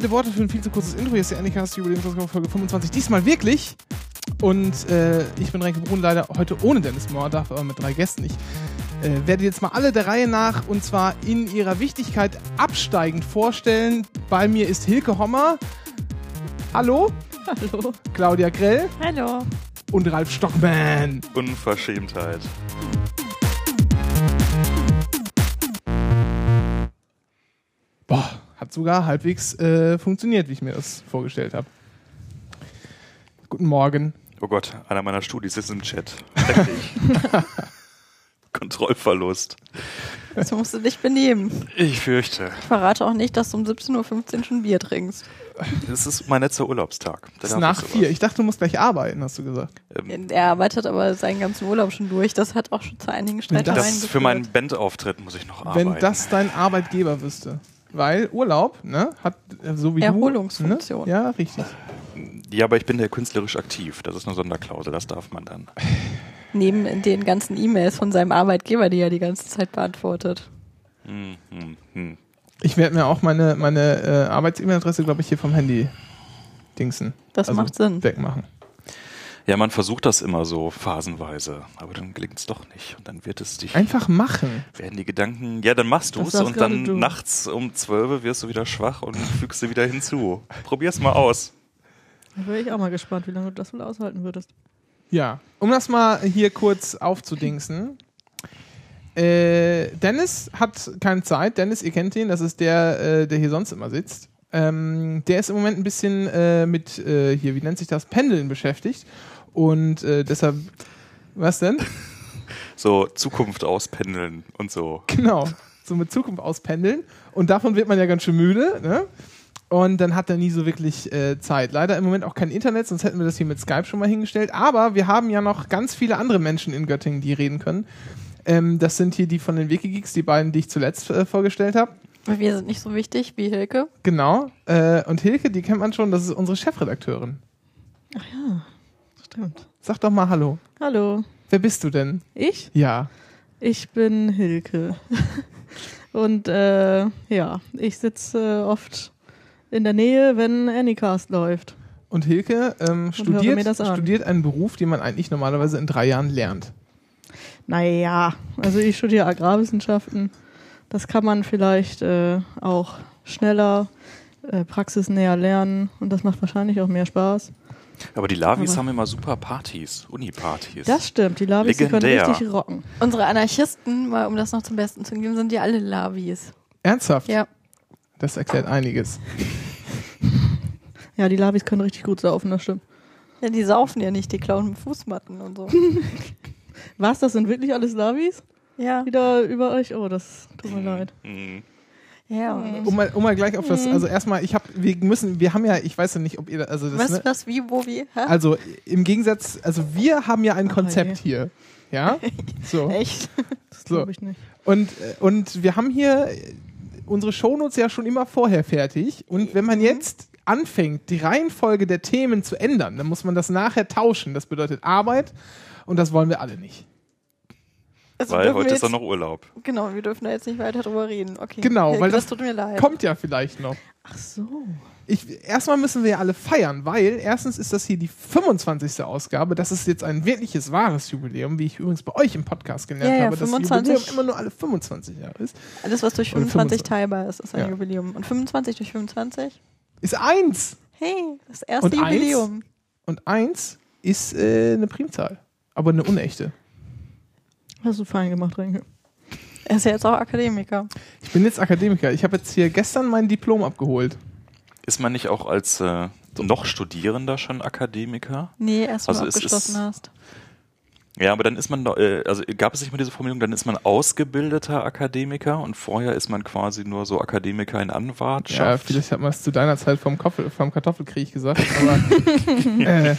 viele Worte für ein viel zu kurzes Intro. Hier ist der Anycast Jubiläumsausgabe Folge 25. Diesmal wirklich. Und äh, ich bin Renke Brun, leider heute ohne Dennis Mohr, darf aber mit drei Gästen. Ich äh, werde jetzt mal alle der Reihe nach und zwar in ihrer Wichtigkeit absteigend vorstellen. Bei mir ist Hilke Hommer. Hallo. Hallo. Claudia Grell. Hallo. Und Ralf Stockmann. Unverschämtheit. Boah, hat sogar halbwegs äh, funktioniert, wie ich mir das vorgestellt habe. Guten Morgen. Oh Gott, einer meiner Studis ist im Chat. Schrecklich. Kontrollverlust. So musst du dich benehmen. Ich fürchte. Ich verrate auch nicht, dass du um 17.15 Uhr schon Bier trinkst. Das ist mein letzter Urlaubstag. Da Das ist nach ich vier. Ich dachte, du musst gleich arbeiten, hast du gesagt. Ähm, Er arbeitet aber seinen ganzen Urlaub schon durch. Das hat auch schon zu einigen Streitereien geführt. für meinen Bandauftritt muss ich noch arbeiten. Wenn das dein Arbeitgeber wüsste. Weil Urlaub, ne, hat so wie Erholungsfunktion. du. Ne? Ja, richtig. Ja, aber ich bin ja künstlerisch aktiv. Das ist eine Sonderklausel, das darf man dann. Neben den ganzen E-Mails von seinem Arbeitgeber, die er die ganze Zeit beantwortet. Hm, hm, hm. Ich werde mir auch meine, meine äh, Arbeits-E-Mail-Adresse, glaube ich, hier vom Handy dingsen. Das Also macht Sinn. Wegmachen. Ja, man versucht das immer so phasenweise, aber dann gelingt es doch nicht. Und dann wird es dich, Einfach machen. werden die Gedanken, ja, dann machst du Das es sagst und dann du. nachts um 12 wirst du wieder schwach und fügst du wieder hinzu. Probier's mal aus. Da wäre ich auch mal gespannt, wie lange du das wohl aushalten würdest. Ja. Um das mal hier kurz aufzudingsen. Äh, Dennis hat keine Zeit. Dennis, ihr kennt ihn, das ist der, äh, der hier sonst immer sitzt. Ähm, der ist im Moment ein bisschen äh, mit, äh, hier, wie nennt sich das, Pendeln beschäftigt. Und äh, deshalb, was denn? So Zukunft auspendeln und so. Genau, so mit Zukunft auspendeln. Und davon wird man ja ganz schön müde. Ne? Und dann hat er nie so wirklich äh, Zeit. Leider im Moment auch kein Internet, sonst hätten wir das hier mit Skype schon mal hingestellt. Aber wir haben ja noch ganz viele andere Menschen in Göttingen, die reden können. Ähm, das sind hier die von den Wikigeeks, die beiden, die ich zuletzt äh, vorgestellt habe. Aber wir sind nicht so wichtig wie Hilke. Genau. Äh, und Hilke, die kennt man schon, das ist unsere Chefredakteurin. Ach ja, stimmt. Sag doch mal Hallo. Hallo. Wer bist du denn? Ich? Ja. Ich bin Hilke. Und äh, ja, ich sitze äh, oft in der Nähe, wenn Anycast läuft. Und Hilke ähm, studiert, an. studiert einen Beruf, den man eigentlich normalerweise in drei Jahren lernt. Naja, also ich studiere Agrarwissenschaften. Das kann man vielleicht äh, auch schneller, äh, praxisnäher lernen und das macht wahrscheinlich auch mehr Spaß. Aber die Lavis Aber- haben immer super Partys, Uni-Partys. Das stimmt, die Labis die können richtig rocken. Unsere Anarchisten, mal um das noch zum Besten zu geben, sind ja alle Lavis. Ernsthaft? Ja. Das erklärt einiges. Ja, die Labis können richtig gut saufen, das stimmt. Ja, die saufen ja nicht, die klauen Fußmatten und so. Was, das sind wirklich alles Labis? ja. Die da über euch? Oh, das tut mir leid. Hm. Ja. Um mal, um mal gleich auf das, also erstmal, ich habe, wir müssen, wir haben ja, ich weiß ja nicht, ob ihr, also das, Was, ne, was, wie, wo, wie? Hä? also im Gegensatz, also wir haben ja ein Oh, Konzept je. hier, ja, so Echt? Das So. glaube ich nicht. und und wir haben hier äh, unsere Shownotes ja schon immer vorher fertig und wenn man jetzt anfängt, die Reihenfolge der Themen zu ändern, dann muss man das nachher tauschen. Das bedeutet Arbeit und das wollen wir alle nicht. Also Weil heute ist dann noch Urlaub. Genau, wir dürfen da jetzt nicht weiter drüber reden. Okay. Genau, weil das das tut mir leid. Kommt ja vielleicht noch. Ach so. Ich, erstmal müssen wir ja alle feiern, weil erstens ist das hier die 25. Ausgabe. Das ist jetzt ein wirkliches, wahres Jubiläum, wie ich übrigens bei euch im Podcast gelernt Ja, ja, habe, dass 25. Jubiläum immer nur alle 25 Jahre ist. Alles, was durch Oder 25 25. teilbar ist, ist ein Ja. Jubiläum. Und 25 durch 25? Ist eins. Hey, das erste Und eins? Jubiläum. Und eins ist äh, eine Primzahl. Aber eine unechte. Hast du fein gemacht, Renke. Er ist ja jetzt auch Akademiker. Ich bin jetzt Akademiker. Ich habe jetzt hier gestern mein Diplom abgeholt. Ist man nicht auch als äh, noch Studierender schon Akademiker? Nee, erst wenn Also du es abgeschlossen ist- hast. Ja, aber dann ist man, äh, also gab es nicht mal diese Formulierung, dann ist man ausgebildeter Akademiker und vorher ist man quasi nur so Akademiker in Ja, Anwartschaft. vielleicht hat man es zu deiner Zeit vom, Koffel, vom Kartoffelkrieg gesagt, aber äh,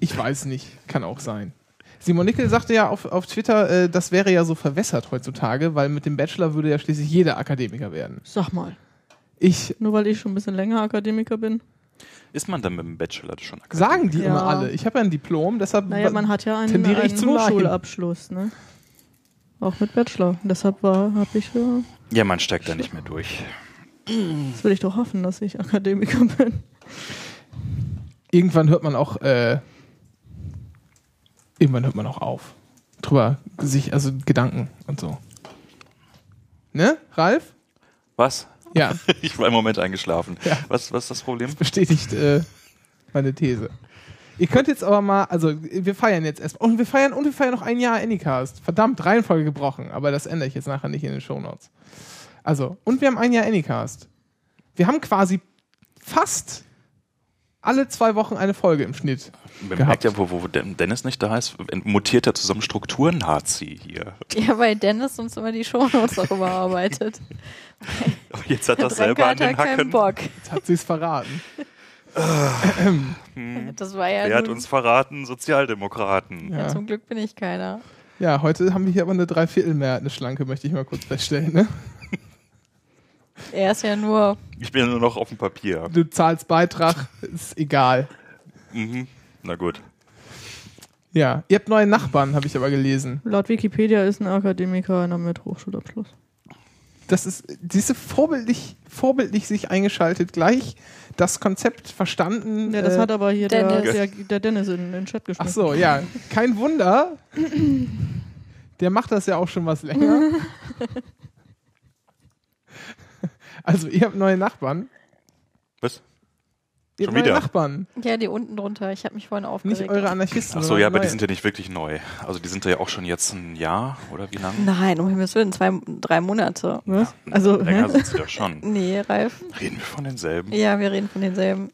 ich weiß nicht. Kann auch sein. Simon Nickel sagte ja auf, auf Twitter, äh, das wäre ja so verwässert heutzutage, weil mit dem Bachelor würde ja schließlich jeder Akademiker werden. Sag mal. Ich, Nur weil ich schon ein bisschen länger Akademiker bin. Ist man dann mit dem Bachelor schon Akademiker? sagen die Ja. immer alle. Ich habe ja ein Diplom, deshalb Naja, man hat ja einen, tendiere ich einen. Hochschulabschluss, ne? Auch mit Bachelor. Deshalb war, habe ich ja. Ja, man steigt da nicht mehr durch. Das will ich doch hoffen, dass ich Akademiker bin. Irgendwann hört man auch, äh, irgendwann hört man auch auf. Drüber sich, also Gedanken und so. Ne, Ralf? Was? Ja, Ich war im Moment eingeschlafen. Ja. Was, was ist das Problem? bestätigt äh, meine These. Ihr könnt jetzt aber mal, also wir feiern jetzt erstmal. Und wir feiern, und wir feiern noch ein Jahr Anycast. Verdammt, Reihenfolge gebrochen, aber das ändere ich jetzt nachher nicht in den Shownotes. Also, und wir haben ein Jahr Anycast. Wir haben quasi fast alle zwei Wochen eine Folge im Schnitt. Man gehabt. merkt ja, wo, wo Dennis nicht da ist, mutiert er zusammen Strukturen-Nazi hier. Ja, weil Dennis uns immer die Shownotes auch überarbeitet. Jetzt hat er selber an hat ja den keinen Hacken. Bock. Jetzt hat sie es verraten. Das war ja, Wer hat uns verraten? Sozialdemokraten. ja, Ja. zum Glück bin ich keiner. Ja, heute haben wir hier aber eine Dreiviertelmehrheit, eine Schlanke, möchte ich mal kurz feststellen. Ne? Er ist ja nur, Ich bin ja nur noch auf dem Papier. Du zahlst Beitrag, ist egal. Mhm. Na gut. Ja, ihr habt neue Nachbarn, habe ich aber gelesen. Laut Wikipedia ist ein Akademiker einer mit Hochschulabschluss. Das ist diese vorbildlich, vorbildlich sich eingeschaltet, gleich das Konzept verstanden. Ja, das äh, hat aber hier der, Dennis. der, der Dennis in den Chat Ach geschrieben. so, ja, kein Wunder. Der macht das ja auch schon was länger. Also, ihr habt neue Nachbarn. Was? Schon wieder? Nachbarn. ja, die unten drunter. Ich habe mich vorhin aufgeregt. Nicht eure Anarchisten. Ach so, sondern ja, aber die neue. sind ja nicht wirklich neu. Also die sind ja auch schon jetzt ein Jahr oder wie lange? Nein, um Himmels Willen, zwei, drei Monate. Was? Also, Länger hä? sind sie ja schon. Nee, Ralf. Reden wir von denselben? Ja, wir reden von denselben.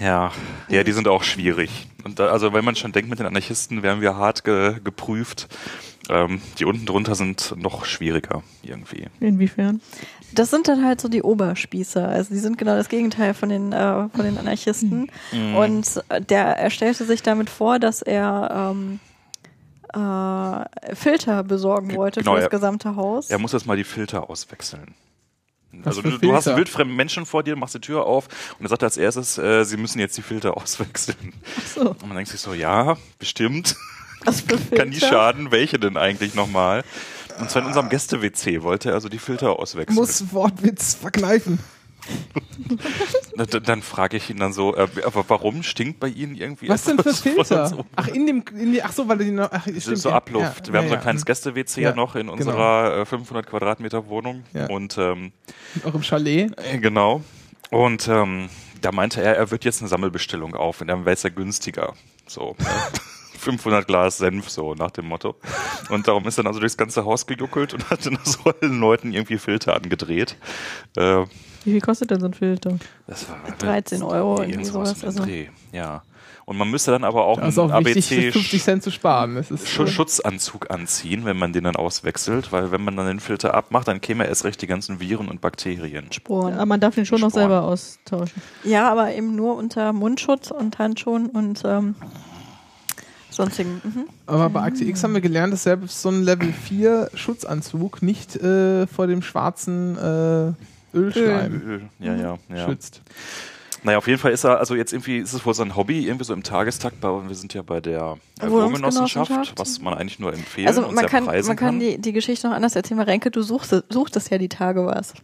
Ja, ja, die sind auch schwierig. Und da, also wenn man schon denkt, mit den Anarchisten werden wir hart ge geprüft. Ähm, die unten drunter sind noch schwieriger irgendwie. Inwiefern? Das sind dann halt so die Oberspießer. Also die sind genau das Gegenteil von den, äh, von den Anarchisten. Mhm. Und äh, der er stellte sich damit vor, dass er ähm, äh, Filter besorgen wollte Genau, für das er- gesamte Haus. Er muss jetzt mal die Filter auswechseln. Was Also du, du hast wildfremden Menschen vor dir, machst die Tür auf und er sagt als erstes, äh, sie müssen jetzt die Filter auswechseln. Ach so. Und man denkt sich so, ja, bestimmt. Was für Filter? Kann die schaden? Welche denn eigentlich nochmal? Und zwar in unserem Gäste-WC wollte er also die Filter auswechseln. Muss Wortwitz verkneifen. Dann frage ich ihn dann so, äh, aber warum stinkt bei Ihnen irgendwie Was denn für Filter? Ach, in dem, in die, ach so, weil die noch, ach, Das stimmt, ist so. Abluft. Ja, Wir haben ja, so ein kleines Gäste-WC Ja, ja noch in genau. unserer äh, 500 Quadratmeter Wohnung. Ja. Und ähm, In eurem Chalet. äh, genau. Und ähm, da meinte er, er wird jetzt eine Sammelbestellung auf und dann wäre es ja günstiger. So. ne? 500 Glas Senf, so nach dem Motto. Und darum ist er dann also durchs ganze Haus gejuckelt und hat dann so allen Leuten irgendwie Filter angedreht. Äh, Wie viel kostet denn so ein Filter? das war 13 Euro, irgendwie irgendwie sowas, also- Dreh. Ja. Und man müsste dann aber auch Das einen auch wichtig, ABC für 50 Cent zu sparen. Das ist, Schu- Schutzanzug anziehen, wenn man den dann auswechselt, weil wenn man dann den Filter abmacht, dann käme erst recht die ganzen Viren und Bakterien. Sporen. Aber man darf ihn schon noch Sporen. selber austauschen. Ja, aber eben nur unter Mundschutz und Handschuhen und ähm, sonstigen. Mhm. Aber bei Akte X haben wir gelernt, dass selbst so ein Level 4 Schutzanzug nicht äh, vor dem schwarzen äh, Ölschleim Öl. Ja, ja, ja. schützt. Naja, auf jeden Fall ist er, also jetzt irgendwie ist es wohl sein Hobby, irgendwie so im Tagestakt, bei, wir sind ja bei der äh. Wohngenossenschaft, was man eigentlich nur empfehlen Also und man sehr kann, preisen man kann die, die Geschichte noch anders erzählen, weil Renke, du suchst, suchtest ja die Tage was.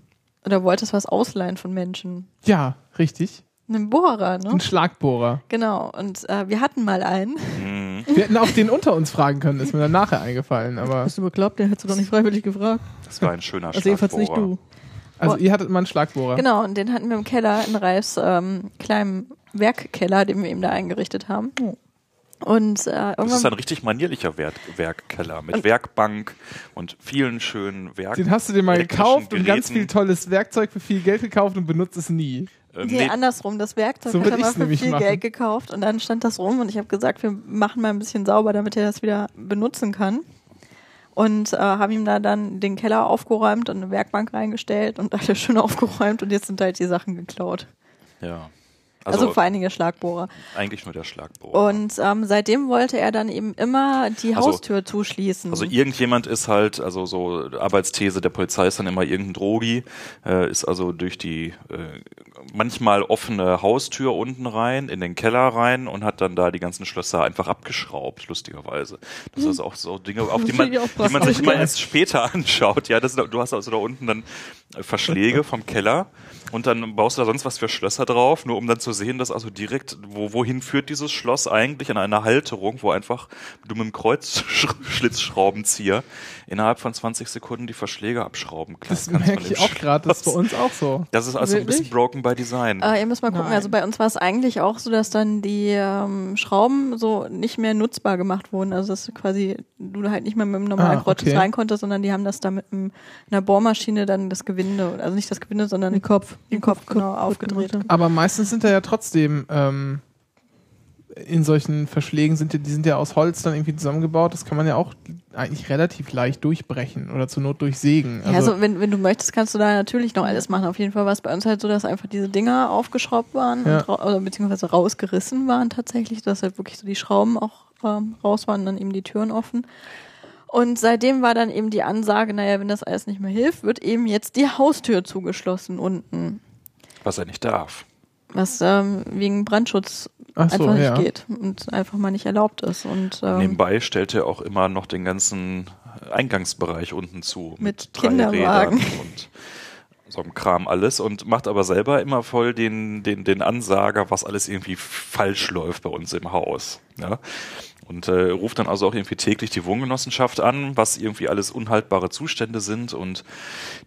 Oder wolltest was ausleihen von Menschen. Ja, richtig. Einen Bohrer, ne? Ein Schlagbohrer. Genau. Und äh, wir hatten mal einen. Mhm. Wir hätten auch den unter uns fragen können, ist mir dann nachher eingefallen. Aber Bist du bekloppt? Der hättest du doch nicht freiwillig gefragt. Das war ein schöner Also jedenfalls nicht Schlagbohrer. du. also ihr hattet mal einen Schlagbohrer. Genau, und den hatten wir im Keller in Reis ähm, kleinen Werkkeller, den wir eben da eingerichtet haben. Und äh, Das ist ein richtig manierlicher Werk Werkkeller mit Werkbank und vielen schönen Werk. Den hast du dir mal gekauft und ganz Geräten. viel tolles Werkzeug für viel Geld gekauft und benutzt es nie. Äh, Nee, nee, andersrum. Das Werkzeug So hat er mal für viel machen. Geld gekauft und dann stand das rum und ich habe gesagt, wir machen mal ein bisschen sauber, damit er das wieder benutzen kann. Und äh, haben ihm da dann den Keller aufgeräumt und eine Werkbank reingestellt und alles schön aufgeräumt und jetzt sind halt die Sachen geklaut. ja. Also, Also, vor einige Schlagbohrer. eigentlich nur der Schlagbohrer. Und ähm, seitdem wollte er dann eben immer die Also- Haustür zuschließen. Also irgendjemand ist halt, also so Arbeitsthese der Polizei ist dann immer irgendein Drogi, äh, ist also durch die äh, manchmal offene Haustür unten rein, in den Keller rein und hat dann da die ganzen Schlösser einfach abgeschraubt, lustigerweise. Das ist auch so Dinge, auf die man, die man sich immer erst später anschaut. Ja, das, du hast also da unten dann Verschläge vom Keller und dann baust du da sonst was für Schlösser drauf, nur um dann zu sehen, dass also direkt, wo, wohin führt dieses Schloss eigentlich an einer Halterung, wo einfach du mit dem Kreuzschlitzschraubenzieher innerhalb von 20 Sekunden die Verschläge abschrauben Das kannst. von merke ich auch gerade, das ist bei uns auch so. Das ist also ein bisschen Wirklich? broken by design. Äh, ihr müsst mal gucken, Nein. also bei uns war es eigentlich auch so, dass dann die ähm, Schrauben so nicht mehr nutzbar gemacht wurden. Also dass du quasi du halt nicht mehr mit einem normalen Ah, Kreuzschlitz okay. rein konntest, sondern die haben das da mit einem, einer Bohrmaschine dann das Gewinde, also nicht das Gewinde, sondern Den Kopf. den Kopf genau aufgedreht. Aber meistens sind da ja trotzdem ähm, in solchen Verschlägen sind ja, die sind ja aus Holz dann irgendwie zusammengebaut. Das kann man ja auch eigentlich relativ leicht durchbrechen oder zur Not durchsägen. Ja, also wenn, wenn du möchtest, kannst du da natürlich noch alles machen. Auf jeden Fall war es bei uns halt so, dass einfach diese Dinger aufgeschraubt waren Ja. und ra oder beziehungsweise rausgerissen waren tatsächlich, dass halt wirklich so die Schrauben auch ähm, raus waren, dann eben die Türen offen. Und seitdem war dann eben die Ansage, naja, wenn das alles nicht mehr hilft, wird eben jetzt die Haustür zugeschlossen unten. was er nicht darf. Was ähm, wegen Brandschutz Ach so, einfach nicht ja. geht und einfach mal nicht erlaubt ist. Und ähm, Nebenbei stellt er auch immer noch den ganzen Eingangsbereich unten zu. Mit drei Kinderwagen. Rädern Und so einem Kram alles und macht aber selber immer voll den, den, den Ansager, was alles irgendwie falsch läuft bei uns im Haus. Ja? Und äh, ruft dann also auch irgendwie täglich die Wohngenossenschaft an, was irgendwie alles unhaltbare Zustände sind und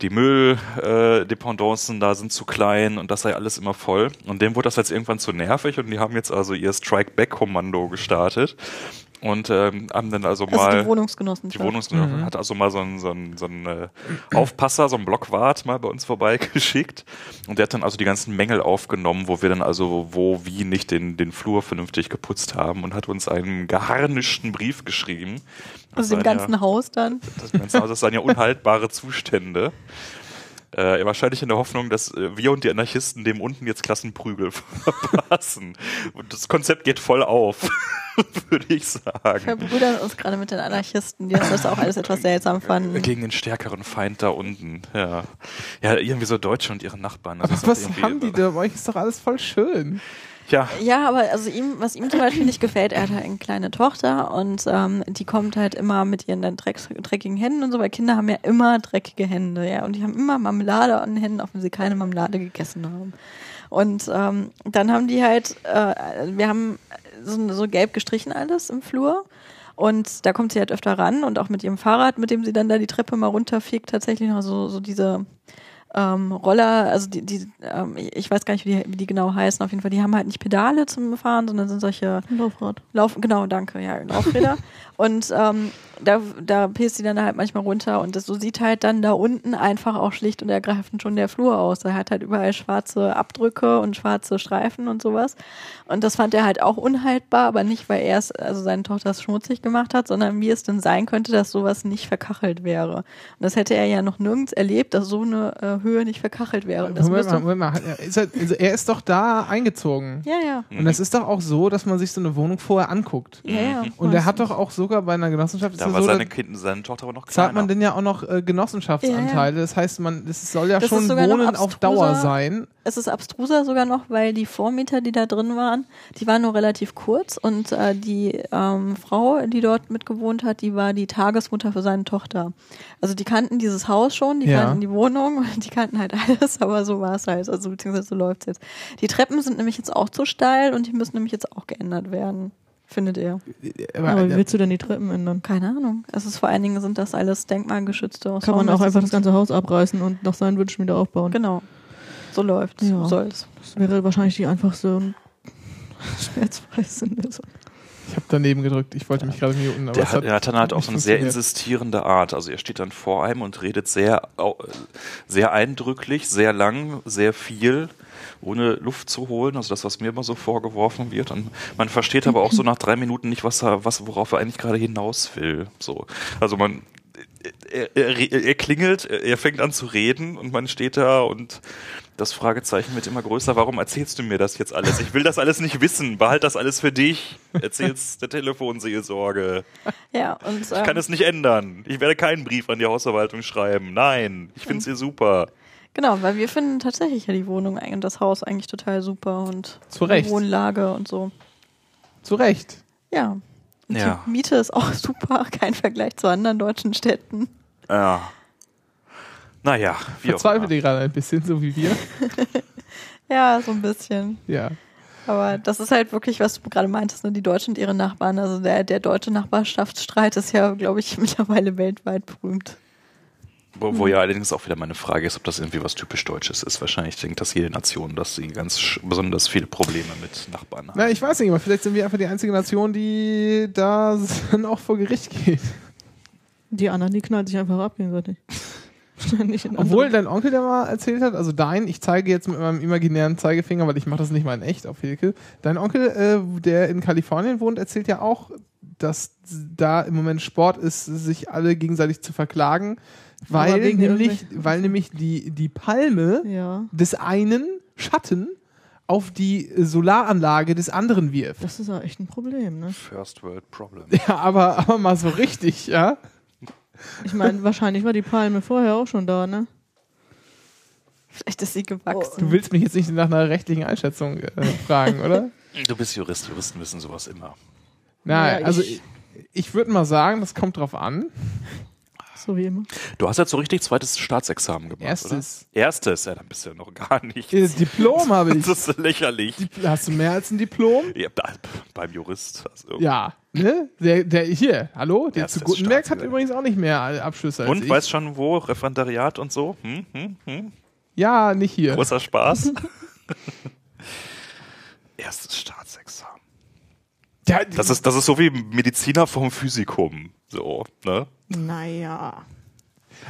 die Mülldependancen äh, da sind zu klein und das sei alles immer voll. Und dem wurde das jetzt irgendwann zu nervig und die haben jetzt also ihr Strike-Back-Kommando gestartet und ähm, haben dann also also mal die Wohnungsgenossenschaft. die Wohnungsgenossenschaft hat also mal so einen, so einen, so einen äh, Aufpasser, so einen Blockwart mal bei uns vorbeigeschickt. Und der hat dann also die ganzen Mängel aufgenommen, wo wir dann also wo, wie nicht den, den Flur vernünftig geputzt haben und hat uns einen geharnischten Brief geschrieben. Also dem seien ganzen ja, Haus dann. das ganze Haus, das seien ja unhaltbare Zustände. Äh, wahrscheinlich in der Hoffnung, dass äh, wir und die Anarchisten dem unten jetzt Klassenprügel verpassen. Und das Konzept geht voll auf, würde ich sagen. verbrüdern uns gerade mit den Anarchisten, die das auch alles etwas seltsam fanden. Gegen den stärkeren Feind da unten. Ja, ja irgendwie so Deutsche und ihre Nachbarn. Das Aber was haben die da? Bei euch ist doch alles voll schön. Ja, Ja, aber also ihm, was ihm zum Beispiel nicht gefällt, er hat halt eine kleine Tochter und ähm, die kommt halt immer mit ihren dann dreck, dreckigen Händen und so, weil Kinder haben ja immer dreckige Hände, ja, und die haben immer Marmelade an den Händen, auch wenn sie keine Marmelade gegessen haben. Und ähm, dann haben die halt, äh, wir haben so, so gelb gestrichen alles im Flur. Und da kommt sie halt öfter ran und auch mit ihrem Fahrrad, mit dem sie dann da die Treppe mal runterfegt, tatsächlich noch so, so diese ähm, Roller, also die, die ähm, ich weiß gar nicht, wie die, wie die genau heißen, auf jeden Fall, die haben halt nicht Pedale zum Fahren, sondern sind solche Laufrad. Lauf, genau, danke, ja, Laufräder. und ähm, da, da pest sie dann halt manchmal runter und das, so sieht halt dann da unten einfach auch schlicht und ergreifend schon der Flur aus. Er hat halt überall schwarze Abdrücke und schwarze Streifen und sowas. Und das fand er halt auch unhaltbar, aber nicht, weil er es, also seine Tochter es schmutzig gemacht hat, sondern wie es denn sein könnte, dass sowas nicht verkachelt wäre. Und das hätte er ja noch nirgends erlebt, dass so eine äh, Höhe nicht verkachelt wäre. Und das Moment mal, Moment mal. Ist er, also er ist doch da eingezogen. ja, ja. Und es ist doch auch so, dass man sich so eine Wohnung vorher anguckt. Ja, ja. Und er hat doch auch sogar bei einer Genossenschaft, da ja war so, seine, kind, seine Tochter aber noch zahlt man kleiner. denn ja auch noch äh, Genossenschaftsanteile. Das heißt, man, das soll ja Das schon Wohnen auf Dauer sein. Es ist abstruser sogar noch, weil die Vormieter, die da drin waren, die waren nur relativ kurz und äh, die ähm, Frau, die dort mitgewohnt hat, die war die Tagesmutter für seine Tochter. Also die kannten dieses Haus schon, die Ja. kannten die Wohnung, die kannten halt alles, aber so war es halt, also beziehungsweise so läuft's jetzt. Die Treppen sind nämlich jetzt auch zu steil und die müssen nämlich jetzt auch geändert werden, findet ihr? Aber, Aber wie willst du denn die Treppen ändern? Keine Ahnung. Es ist vor allen Dingen sind das alles denkmalgeschützte Kann man auch einfach das ganze Haus abreißen und nach seinen Wünschen wieder aufbauen. Genau. So läuft's. Ja. So soll's. Das wäre wahrscheinlich die einfachste und schmerzfreiste Lösung. Ich habe daneben gedrückt. Ich wollte mich gerade muten. Aber Der hat, er hat dann halt auch so eine sehr insistierende Art. Also er steht dann vor einem und redet sehr, sehr eindrücklich, sehr lang, sehr viel, ohne Luft zu holen. Also das, was mir immer so vorgeworfen wird. Und man versteht aber auch so nach drei Minuten nicht, was er, was, worauf er eigentlich gerade hinaus will. So. Also man, er, er, er klingelt, er fängt an zu reden und man steht da und das Fragezeichen wird immer größer. Warum erzählst du mir das jetzt alles? Ich will das alles nicht wissen. Behalt das alles für dich. Erzähl's der Telefonseelsorge. Ja, und Ich kann es nicht ändern. Ich werde keinen Brief an die Hausverwaltung schreiben. Nein, ich finde sie super. Genau, weil wir finden tatsächlich ja die Wohnung und das Haus eigentlich total super und Zu Recht. die Wohnlage und so. Zu Recht. Ja. Und Ja. die Miete ist auch super, kein Vergleich zu anderen deutschen Städten. Ja. Naja, wie Verzweifelt immer. ihr gerade ein bisschen, so wie wir. Ja, so ein bisschen. Ja. Aber das ist halt wirklich, was du gerade meintest, ne? die Deutschen und ihre Nachbarn. Also der, der deutsche Nachbarschaftsstreit ist ja, glaube ich, mittlerweile weltweit berühmt. Wo, wo ja allerdings auch wieder meine Frage ist, ob das irgendwie was typisch Deutsches ist. Wahrscheinlich denkt das jede Nation, dass sie ganz besonders viele Probleme mit Nachbarn haben. Na, ich weiß nicht, aber vielleicht sind wir einfach die einzige Nation, die da dann auch vor Gericht geht. Die anderen, die knallen sich einfach ab gegenseitig. Obwohl dein Onkel, der mal erzählt hat, also dein, ich zeige jetzt mit meinem imaginären Zeigefinger, weil ich mache das nicht mal in echt auf Hilke. Dein Onkel, äh, der in Kalifornien wohnt, erzählt ja auch, dass da im Moment Sport ist, sich alle gegenseitig zu verklagen, weil nämlich, weil nämlich die, die Palme Ja, des einen Schatten auf die Solaranlage des anderen wirft. das ist ja echt ein Problem, ne? First World Problem. Ja, aber, aber mal so richtig, ja. Ich meine, wahrscheinlich war die Palme vorher auch schon da, ne? Vielleicht ist sie gewachsen. Du willst mich jetzt nicht nach einer rechtlichen Einschätzung äh, fragen, oder? Du bist Jurist, Juristen wissen sowas immer. Nein, Ja, also ich- ich, ich würde mal sagen, das kommt drauf an. So wie immer. Du hast jetzt so richtig zweites Staatsexamen gemacht, Erstes. oder? Erstes, ja, dann bist du ja noch gar nicht. Diplom habe ich. Das ist lächerlich. Hast du mehr als ein Diplom? Ja, beim Jurist. Also. Ja, ne? Der, der hier, hallo, der Erstes zu Gutenberg hat übrigens auch nicht mehr Abschlüsse als Und ich. weißt schon wo? Referendariat und so? Hm, hm, hm. ja, nicht hier. Großer Spaß. Erstes Staatsexamen. Der, Das ist, das ist so wie Mediziner vom Physikum. So, ne? Naja.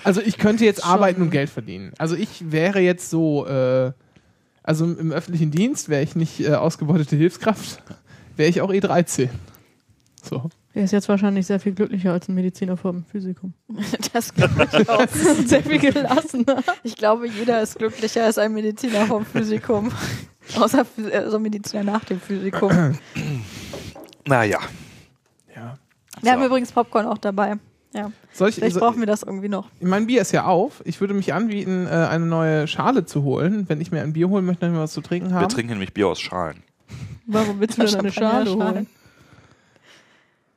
also ich könnte jetzt Schon. arbeiten und Geld verdienen. Also ich wäre jetzt so, äh, also im, im öffentlichen Dienst wäre ich nicht äh, ausgebeutete Hilfskraft, wäre ich auch E13. So. Er ist jetzt wahrscheinlich sehr viel glücklicher als ein Mediziner vom Physikum. Das glaube ich auch. sehr viel gelassener. Ich glaube, jeder ist glücklicher als ein Mediziner vom Physikum. Außer Phys- also Mediziner nach dem Physikum. Naja. Ja. Wir haben So. übrigens Popcorn auch dabei. Ja. Soll ich, Vielleicht so, brauchen wir das irgendwie noch. mein Bier ist ja auf. Ich würde mich anbieten, äh, eine neue Schale zu holen. Wenn ich mir ein Bier holen möchte, dann was zu trinken Wir haben. trinken nämlich Bier aus Schalen. Warum willst du denn eine Schale holen?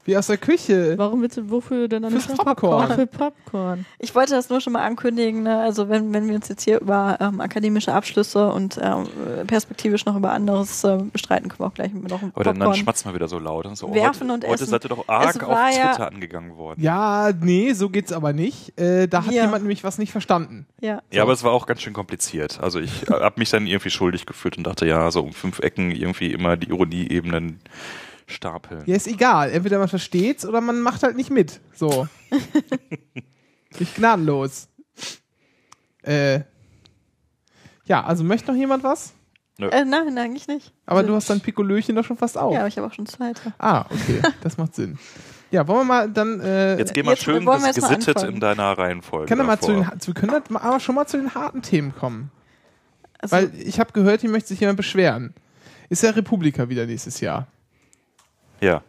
Wie aus der Küche. Warum willst du, wofür denn Schale? Popcorn. Ach, für Popcorn. Ich wollte das nur schon mal ankündigen. Ne? Also wenn, wenn wir uns jetzt hier über ähm, akademische Abschlüsse und ähm, perspektivisch noch über anderes äh, bestreiten, können wir auch gleich mit noch ein Aber dann, dann Popcorn. schmatzt man wieder so laut. Und so, oh, Werfen heute, und heute essen. seid ihr doch arg auf ja- Twitter angegangen worden. Ja, nee, so geht's aber nicht. Äh, da hat Hier. jemand nämlich was nicht verstanden. ja. Ja, aber es war auch ganz schön kompliziert. Also ich habe mich dann irgendwie schuldig gefühlt und dachte, ja, so um fünf Ecken irgendwie immer die Ironieebenen stapeln. Ja, ist egal. Entweder man versteht's oder man macht halt nicht mit. So. ich gnadenlos. Äh. Ja, also möchte noch jemand was? Äh, nein, eigentlich nicht. Aber du hast dein Pikolöchen doch schon fast auf. Ja, aber ich habe auch schon zweite. Ah, okay. Das macht Sinn. Ja, wollen wir mal dann. Äh, Jetzt geh mal Jetzt schön wir gesittet in deiner Reihenfolge. können wir, mal zu den, wir können das aber schon mal zu den harten Themen kommen. Also, Weil ich habe gehört, hier möchte sich jemand beschweren. Ist ja Republika wieder nächstes Jahr. Ja.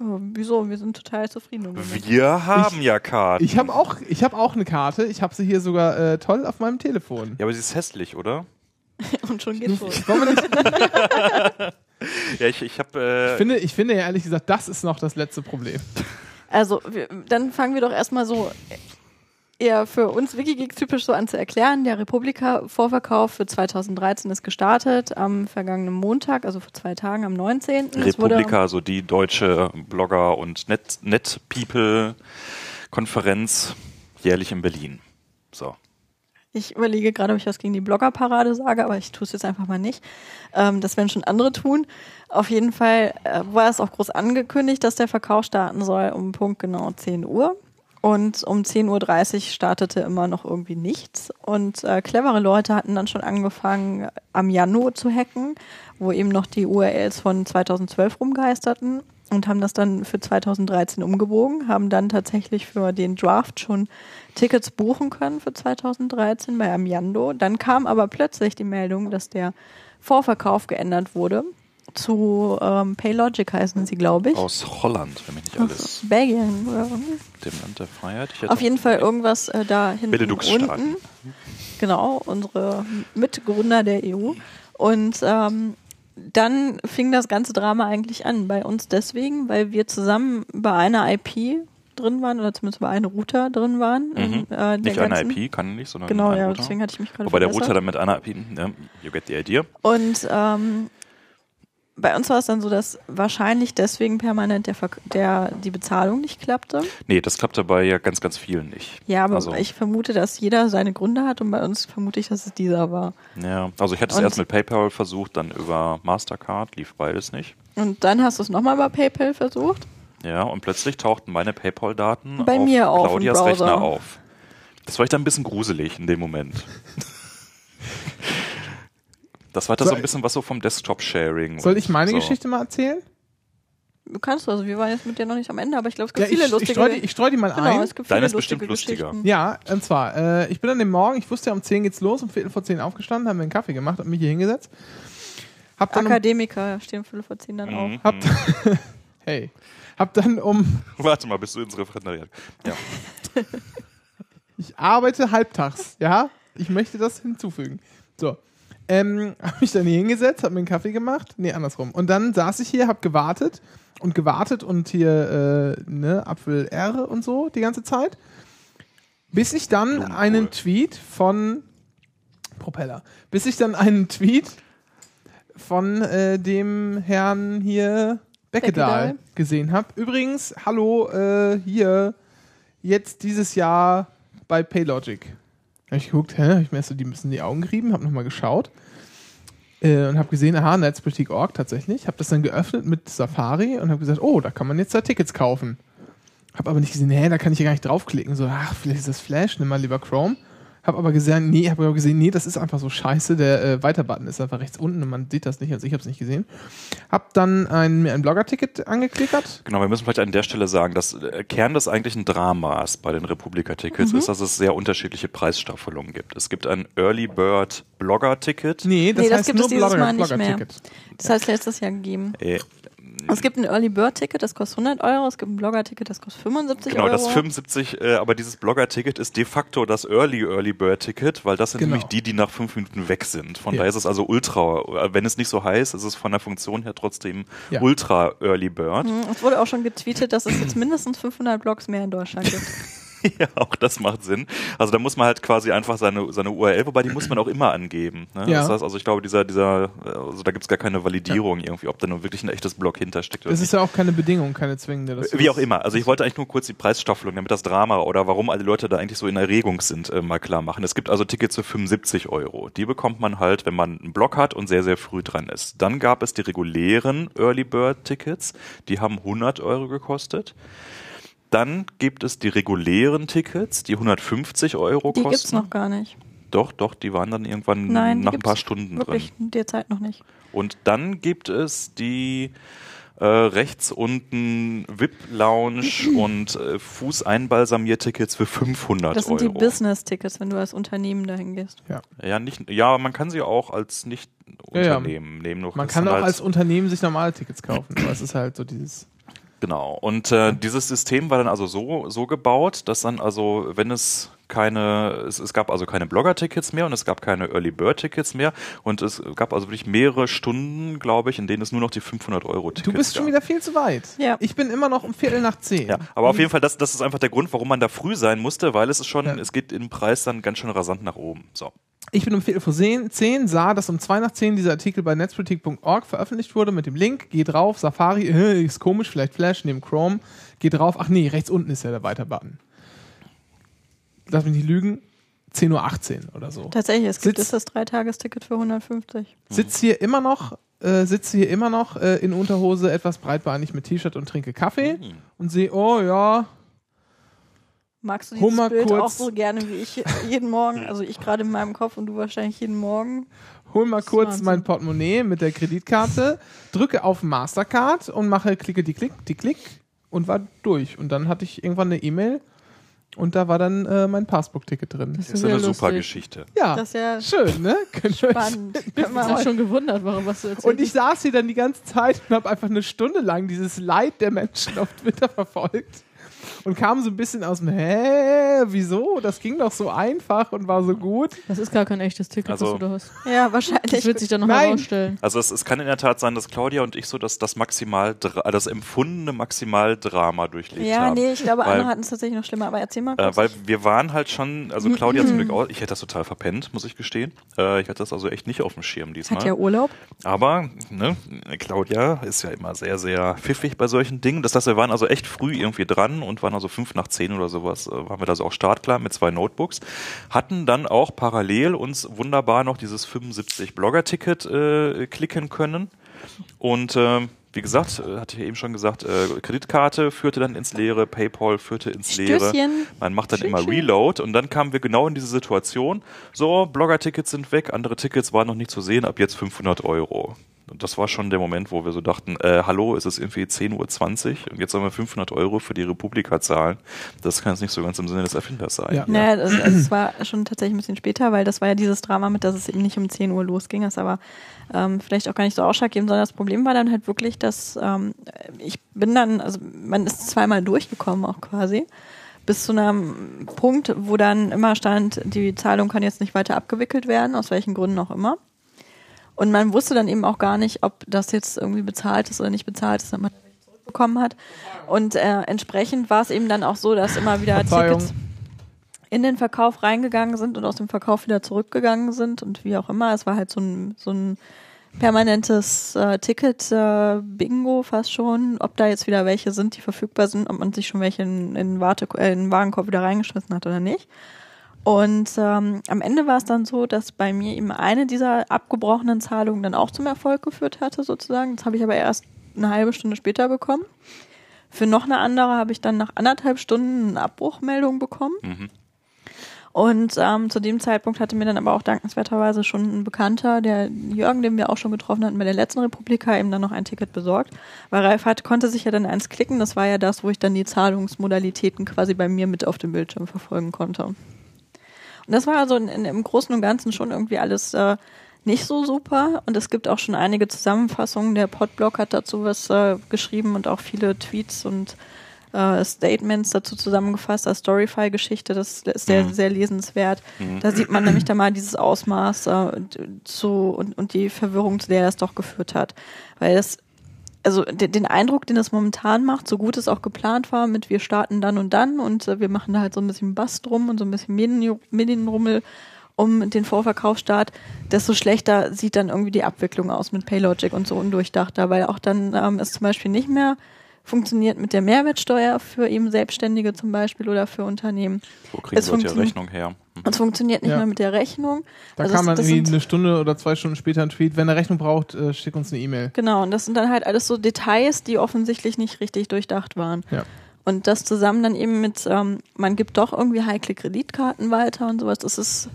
oh, wieso? Wir sind total zufrieden. Moment. Wir haben ja Karten. Ich habe auch, ich hab auch eine Karte. Ich habe sie hier sogar äh, toll auf meinem Telefon. ja, aber sie ist hässlich, oder? Und schon geht's los. Ja, ich, ich habe. ich, Äh, finde, ich finde ja ehrlich gesagt, das ist noch das letzte Problem. Also, wir, dann fangen wir doch erstmal so eher für uns Wikigeeks typisch so an zu erklären. Der Republika-Vorverkauf für 2013 ist gestartet am vergangenen Montag, also vor zwei Tagen, am 19. Es wurde- Republika, also die deutsche Blogger- und Net- Net-People-Konferenz jährlich in Berlin. So. Ich überlege gerade, ob ich was gegen die Bloggerparade sage, aber ich tue es jetzt einfach mal nicht. Ähm, das werden schon andere tun. Auf jeden Fall äh, war es auch groß angekündigt, dass der Verkauf starten soll um Punkt genau 10 Uhr. Und um 10.30 Uhr startete immer noch irgendwie nichts. Und äh, clevere Leute hatten dann schon angefangen, am Januar zu hacken, wo eben noch die URLs von 2012 rumgeisterten und haben das dann für 2013 umgebogen, haben dann tatsächlich für den Draft schon Tickets buchen können für 2013 bei Amiando. Dann kam aber plötzlich die Meldung, dass der Vorverkauf geändert wurde zu ähm, Paylogic heißen sie, glaube ich. Aus Holland, wenn mich nicht alles. Belgien oder irgendwie. Dem Land der Freiheit. Auf jeden Fall irgendwas äh, da hinten unten. Genau, unsere Mitgründer der EU. Und ähm, dann fing das ganze Drama eigentlich an. Bei uns deswegen, weil wir zusammen bei einer IP drin waren oder zumindest bei einem Router drin waren. Mhm. in, äh, der Nicht ganzen- IP, kann nicht, sondern Genau, ja, Router. deswegen hatte ich mich gerade Wobei der verbessert. Router dann mit einer IP, ja, you get the idea. Und ähm, bei uns war es dann so, dass wahrscheinlich deswegen permanent der, der die Bezahlung nicht klappte. Nee, das klappt dabei ja ganz, ganz vielen nicht. Ja, aber Also- ich vermute, dass jeder seine Gründe hat und bei uns vermute ich, dass es dieser war. Ja, also ich hatte es erst mit PayPal versucht, dann über Mastercard, lief beides nicht. Und dann hast du es nochmal bei PayPal versucht. Ja, und plötzlich tauchten meine PayPal-Daten Bei auf mir auf Claudias. Rechner auf. Das war ich dann ein bisschen gruselig in dem Moment. Das war da so ein bisschen was so vom Desktop-Sharing. Soll und ich meine so. Geschichte mal erzählen? Du kannst also, wir waren jetzt mit dir noch nicht am Ende, aber ich glaube, es gibt Ja, viele ich, lustige ich streue die, ich streu die mal Genau, ein. Deine ist bestimmt lustige lustiger. Ja, und zwar, äh, ich bin an dem Morgen, ich wusste ja, um 10 geht's los, um Viertel vor 10 aufgestanden, haben mir einen Kaffee gemacht, hab mich hier hingesetzt. Hab dann um, Akademiker stehen Viertel vor zehn dann auf. Mhm. hab, hey, hab dann um, Warte mal, bis du ins Referendariat. Ja. ich arbeite halbtags, ja? Ich möchte das hinzufügen. So. Ähm, hab mich dann hier hingesetzt, hab mir einen Kaffee gemacht. Nee, andersrum. Und dann saß ich hier, hab gewartet und gewartet und hier, äh, ne, Apfel R und so die ganze Zeit. Bis ich dann Blumenkohl. einen Tweet von Propeller. Bis ich dann einen Tweet von äh, dem Herrn hier Beckedahl Beckedahl. gesehen habe. Übrigens, hallo, äh, hier jetzt dieses Jahr bei Paylogic. Habe ich geguckt, hä? Hab ich mir erst so die bisschen die Augen gerieben, habe nochmal geschaut äh, und habe gesehen, aha, Netzpolitik.org tatsächlich. Habe das dann geöffnet mit Safari und habe gesagt, oh, da kann man jetzt da Tickets kaufen. Habe aber nicht gesehen, hä, da kann ich ja gar nicht draufklicken. So, ach, vielleicht ist das Flash, nimm mal lieber Chrome. Habe aber gesehen, nee, habe aber gesehen, nee, das ist einfach so scheiße. Der äh, Weiter-Button ist einfach rechts unten und man sieht das nicht, also ich habe es nicht gesehen. Hab dann ein, mir ein Blogger-Ticket angeklickert. Genau, wir müssen vielleicht an der Stelle sagen, dass äh, Kern des eigentlichen Dramas bei den Republika-Tickets Mhm. ist, dass es sehr unterschiedliche Preisstaffelungen gibt. Es gibt ein Early Bird Blogger-Ticket. Nee, das Nee, das heißt gibt nur es dieses Blogger- Mal nicht mehr. Blogger-Ticket. Das heißt letztes Jahr gegeben. Äh, Es gibt ein Early Bird Ticket, das kostet 100 Euro. Es gibt ein Blogger Ticket, das kostet 75 Genau, Euro. das 75, äh, aber dieses Blogger-Ticket ist de facto das Early Early Bird Ticket, weil das sind Genau. nämlich die, die nach fünf Minuten weg sind. Von Ja. daher ist es also ultra, äh, wenn es nicht so heiß, ist es von der Funktion her trotzdem Ja. ultra Early Bird. Mhm, Es wurde auch schon getweetet, dass es jetzt mindestens 500 Blogs mehr in Deutschland gibt. ja, auch das macht Sinn. Also da muss man halt quasi einfach seine, seine URL, wobei die muss man auch immer angeben. Ne? Ja. Das heißt, also ich glaube, dieser, dieser, also da gibt's gar keine Validierung irgendwie, ob da nun wirklich ein echtes Blog hintersteckt oder Das nicht. ist ja auch keine Bedingung, keine zwingende. Wie auch immer. Also ich wollte eigentlich nur kurz die Preisstaffelung, damit das Drama oder warum alle Leute da eigentlich so in Erregung sind, äh, mal klar machen. Es gibt also Tickets für 75 Euro. Die bekommt man halt, wenn man einen Blog hat und sehr, sehr früh dran ist. Dann gab es die regulären Early Bird Tickets. Die haben 100 Euro gekostet. Dann gibt es die regulären Tickets, die 150 Euro Die kosten. gibt's noch gar nicht. Doch, doch, die waren dann irgendwann Nein, die nach ein paar Stunden Wirklich, drin. derzeit noch nicht. Und dann gibt es die äh, rechts unten VIP-Lounge und äh, Fußeinbalsamiertickets für 500 Das sind Euro. die Business-Tickets, wenn du als Unternehmen dahin gehst. ja, nicht, ja, man kann sie auch als Ja, ja. Nicht-Unternehmen nehmen. Man das kann auch halt, als Unternehmen sich normale Tickets kaufen, aber es ist halt so dieses. Genau. Und äh, dieses System war dann also so, so gebaut, dass dann also, wenn es keine, es, es gab also keine Blogger-Tickets mehr und es gab keine Early Bird-Tickets mehr und es gab also wirklich mehrere Stunden, glaube ich, in denen es nur noch die 500 Euro Tickets Du bist schon gab. wieder viel zu weit. Ja. Ich bin immer noch um Viertel nach zehn. Ja, aber auf jeden Fall, das, das ist einfach der Grund, warum man da früh sein musste, weil es ist schon, Ja. es geht im Preis dann ganz schön rasant nach oben. So. Ich bin um Viertel vor zehn, zehn, sah, dass um zwei nach zehn dieser Artikel bei netzpolitik.org veröffentlicht wurde mit dem Link. Geh drauf, Safari, äh, ist komisch, vielleicht Flash, neben Chrome. Geh drauf, ach nee, rechts unten ist ja der Weiter-Button. Lass mich nicht lügen, 10.18 Uhr oder so. Tatsächlich, es gibt Sitz- ist das Dreitagesticket für 150. Sitze hier immer noch, äh, sitze hier immer noch äh, in Unterhose, etwas breitbeinig mit T-Shirt und trinke Kaffee und sehe, oh ja, Magst du dieses mal Bild kurz- auch so gerne wie ich jeden Morgen? Also ich gerade in meinem Kopf und du wahrscheinlich jeden Morgen. hol mal kurz Wahnsinn. mein Portemonnaie mit der Kreditkarte, drücke auf Mastercard und mache klicke die Klick, die Klick und war durch. Und dann hatte ich irgendwann eine E-Mail Und da war dann äh, mein Passbook-Ticket drin. Das Das ist sehr eine lustig. super Geschichte. Ja, Das ist ja schön, ne? Spannend. Ich habe auch- schon gewundert, warum was du erzählst. Und ich saß hier dann die ganze Zeit und habe einfach eine Stunde lang dieses Leid der Menschen auf Twitter verfolgt und kam so ein bisschen aus dem Hä, wieso? Das ging doch so einfach und war so gut. das ist gar kein echtes Ticket, Also- was du da hast. Ja, wahrscheinlich. Das wird sich dann noch herausstellen. Also es, es kann in der Tat sein, dass Claudia und ich so das, das maximal das empfundene Maximaldrama durchlebt ja, haben. nee, ich glaube, Weil- andere hatten es tatsächlich noch schlimmer. Aber erzähl mal Äh, kurz. weil wir waren halt schon, also Claudia zum Glück auch, ich hätte das total verpennt, muss ich gestehen. Äh, ich hatte das also echt nicht auf dem Schirm diesmal. Hat ja Urlaub. Aber ne, Claudia ist ja immer sehr, sehr pfiffig bei solchen Dingen. Das heißt, wir waren also echt früh irgendwie dran und waren also fünf nach zehn oder sowas, äh, waren wir da so auch startklar mit zwei Notebooks. Hatten dann auch parallel uns wunderbar noch dieses 75 Blogger-Ticket äh, klicken können. Und ähm, wie gesagt, äh, hatte ich eben schon gesagt, äh, Kreditkarte führte dann ins Leere, PayPal führte ins Leere. Man macht dann Schön, immer. Reload und dann kamen wir genau in diese Situation. So, Blogger-Tickets sind weg, andere Tickets waren noch nicht zu sehen, ab jetzt 500 Euro. Und das war schon der Moment, wo wir so dachten, äh, hallo, es ist irgendwie 10.20 Uhr und jetzt sollen wir 500 Euro für die Republika zahlen. Das kann jetzt nicht so ganz im Sinne des Erfinders sein. Ja. Naja, das, also es war schon tatsächlich ein bisschen später, weil das war ja dieses Drama mit, dass es eben nicht um 10 Uhr losging. Das aber ähm, vielleicht auch gar nicht so ausschlaggebend, sondern das Problem war dann halt wirklich, dass ähm, ich bin dann, also man ist zweimal durchgekommen auch quasi, bis zu einem Punkt, wo dann immer stand, die Zahlung kann jetzt nicht weiter abgewickelt werden, aus welchen Gründen auch immer. Und man wusste dann eben auch gar nicht, ob das jetzt irgendwie bezahlt ist oder nicht bezahlt ist, damit man das zurückbekommen hat. Und äh, entsprechend war es eben dann auch so, dass immer wieder. Tickets in den Verkauf reingegangen sind und aus dem Verkauf wieder zurückgegangen sind und wie auch immer. Es war halt so ein, so ein permanentes äh, Ticket-Bingo fast schon, ob da jetzt wieder welche sind, die verfügbar sind, ob man sich schon welche in, in, Warte, äh, in den Warenkorb wieder reingeschmissen hat oder nicht. Und ähm, am Ende war es dann so, dass bei mir eben eine dieser abgebrochenen Zahlungen dann auch zum Erfolg geführt hatte, sozusagen. Das habe ich aber erst eine halbe Stunde später bekommen. Für noch eine andere habe ich dann nach anderthalb Stunden eine Abbruchmeldung bekommen. Mhm. Und ähm, zu dem Zeitpunkt hatte mir dann aber auch dankenswerterweise schon ein Bekannter, der Jürgen, den wir auch schon getroffen hatten bei der letzten Republika, eben dann noch ein Ticket besorgt. Weil Ralf hat, konnte sich ja dann eins klicken. Das war ja das, wo ich dann die Zahlungsmodalitäten quasi bei mir mit auf dem Bildschirm verfolgen konnte. Und das war also in, in, im Großen und Ganzen schon irgendwie alles äh, nicht so super. Und es gibt auch schon einige Zusammenfassungen. Der Podblog hat dazu was äh, geschrieben und auch viele Tweets und äh, Statements dazu zusammengefasst als Storyfy-Geschichte. Das ist sehr, Mhm. sehr lesenswert. Mhm. Da sieht man nämlich dann mal dieses Ausmaß äh, zu und, und die Verwirrung, zu der das doch geführt hat. Weil das also de- den Eindruck, den es momentan macht, so gut es auch geplant war, mit wir starten dann und dann und äh, wir machen da halt so ein bisschen Bass drum und so ein bisschen Medien- Medienrummel um den Vorverkaufsstart, desto schlechter sieht dann irgendwie die Abwicklung aus mit Paylogic und so undurchdachter, weil auch dann ähm, es zum Beispiel nicht mehr funktioniert mit der Mehrwertsteuer für eben Selbstständige zum Beispiel oder für Unternehmen. Wo kriegen wir die Rechnung her? Und es funktioniert nicht Ja. mehr mit der Rechnung. Da Also kam das- dann irgendwie sind- eine Stunde oder zwei Stunden später ein Tweet, wenn er Rechnung braucht, äh, schick uns eine E-Mail. Genau, und das sind dann halt alles so Details, die offensichtlich nicht richtig durchdacht waren. Ja. Und das zusammen dann eben mit, ähm, man gibt doch irgendwie heikle Kreditkarten weiter und sowas, das ist,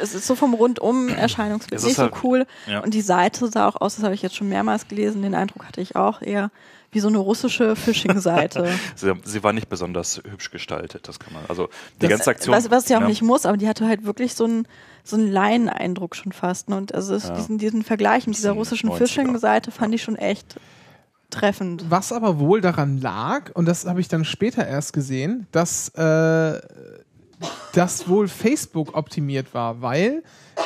es ist so vom rundum Erscheinungsbild nicht ist so halt- cool. ja. Und die Seite sah auch aus, das habe ich jetzt schon mehrmals gelesen, den Eindruck hatte ich auch eher wie so eine russische Phishing-Seite. Sie, sie war nicht besonders hübsch gestaltet, das kann man. Also die Das- ganze Aktion. Was, was ja auch ja. nicht muss, aber die hatte halt wirklich so einen so einen Laieneindruck schon fast. Ne? Und also es- Ja. diesen, diesen Vergleich mit dieser russischen 90er. Phishing-Seite fand ich schon echt treffend. Was aber wohl daran lag, und das habe ich dann später erst gesehen, dass äh, das wohl Facebook optimiert war, weil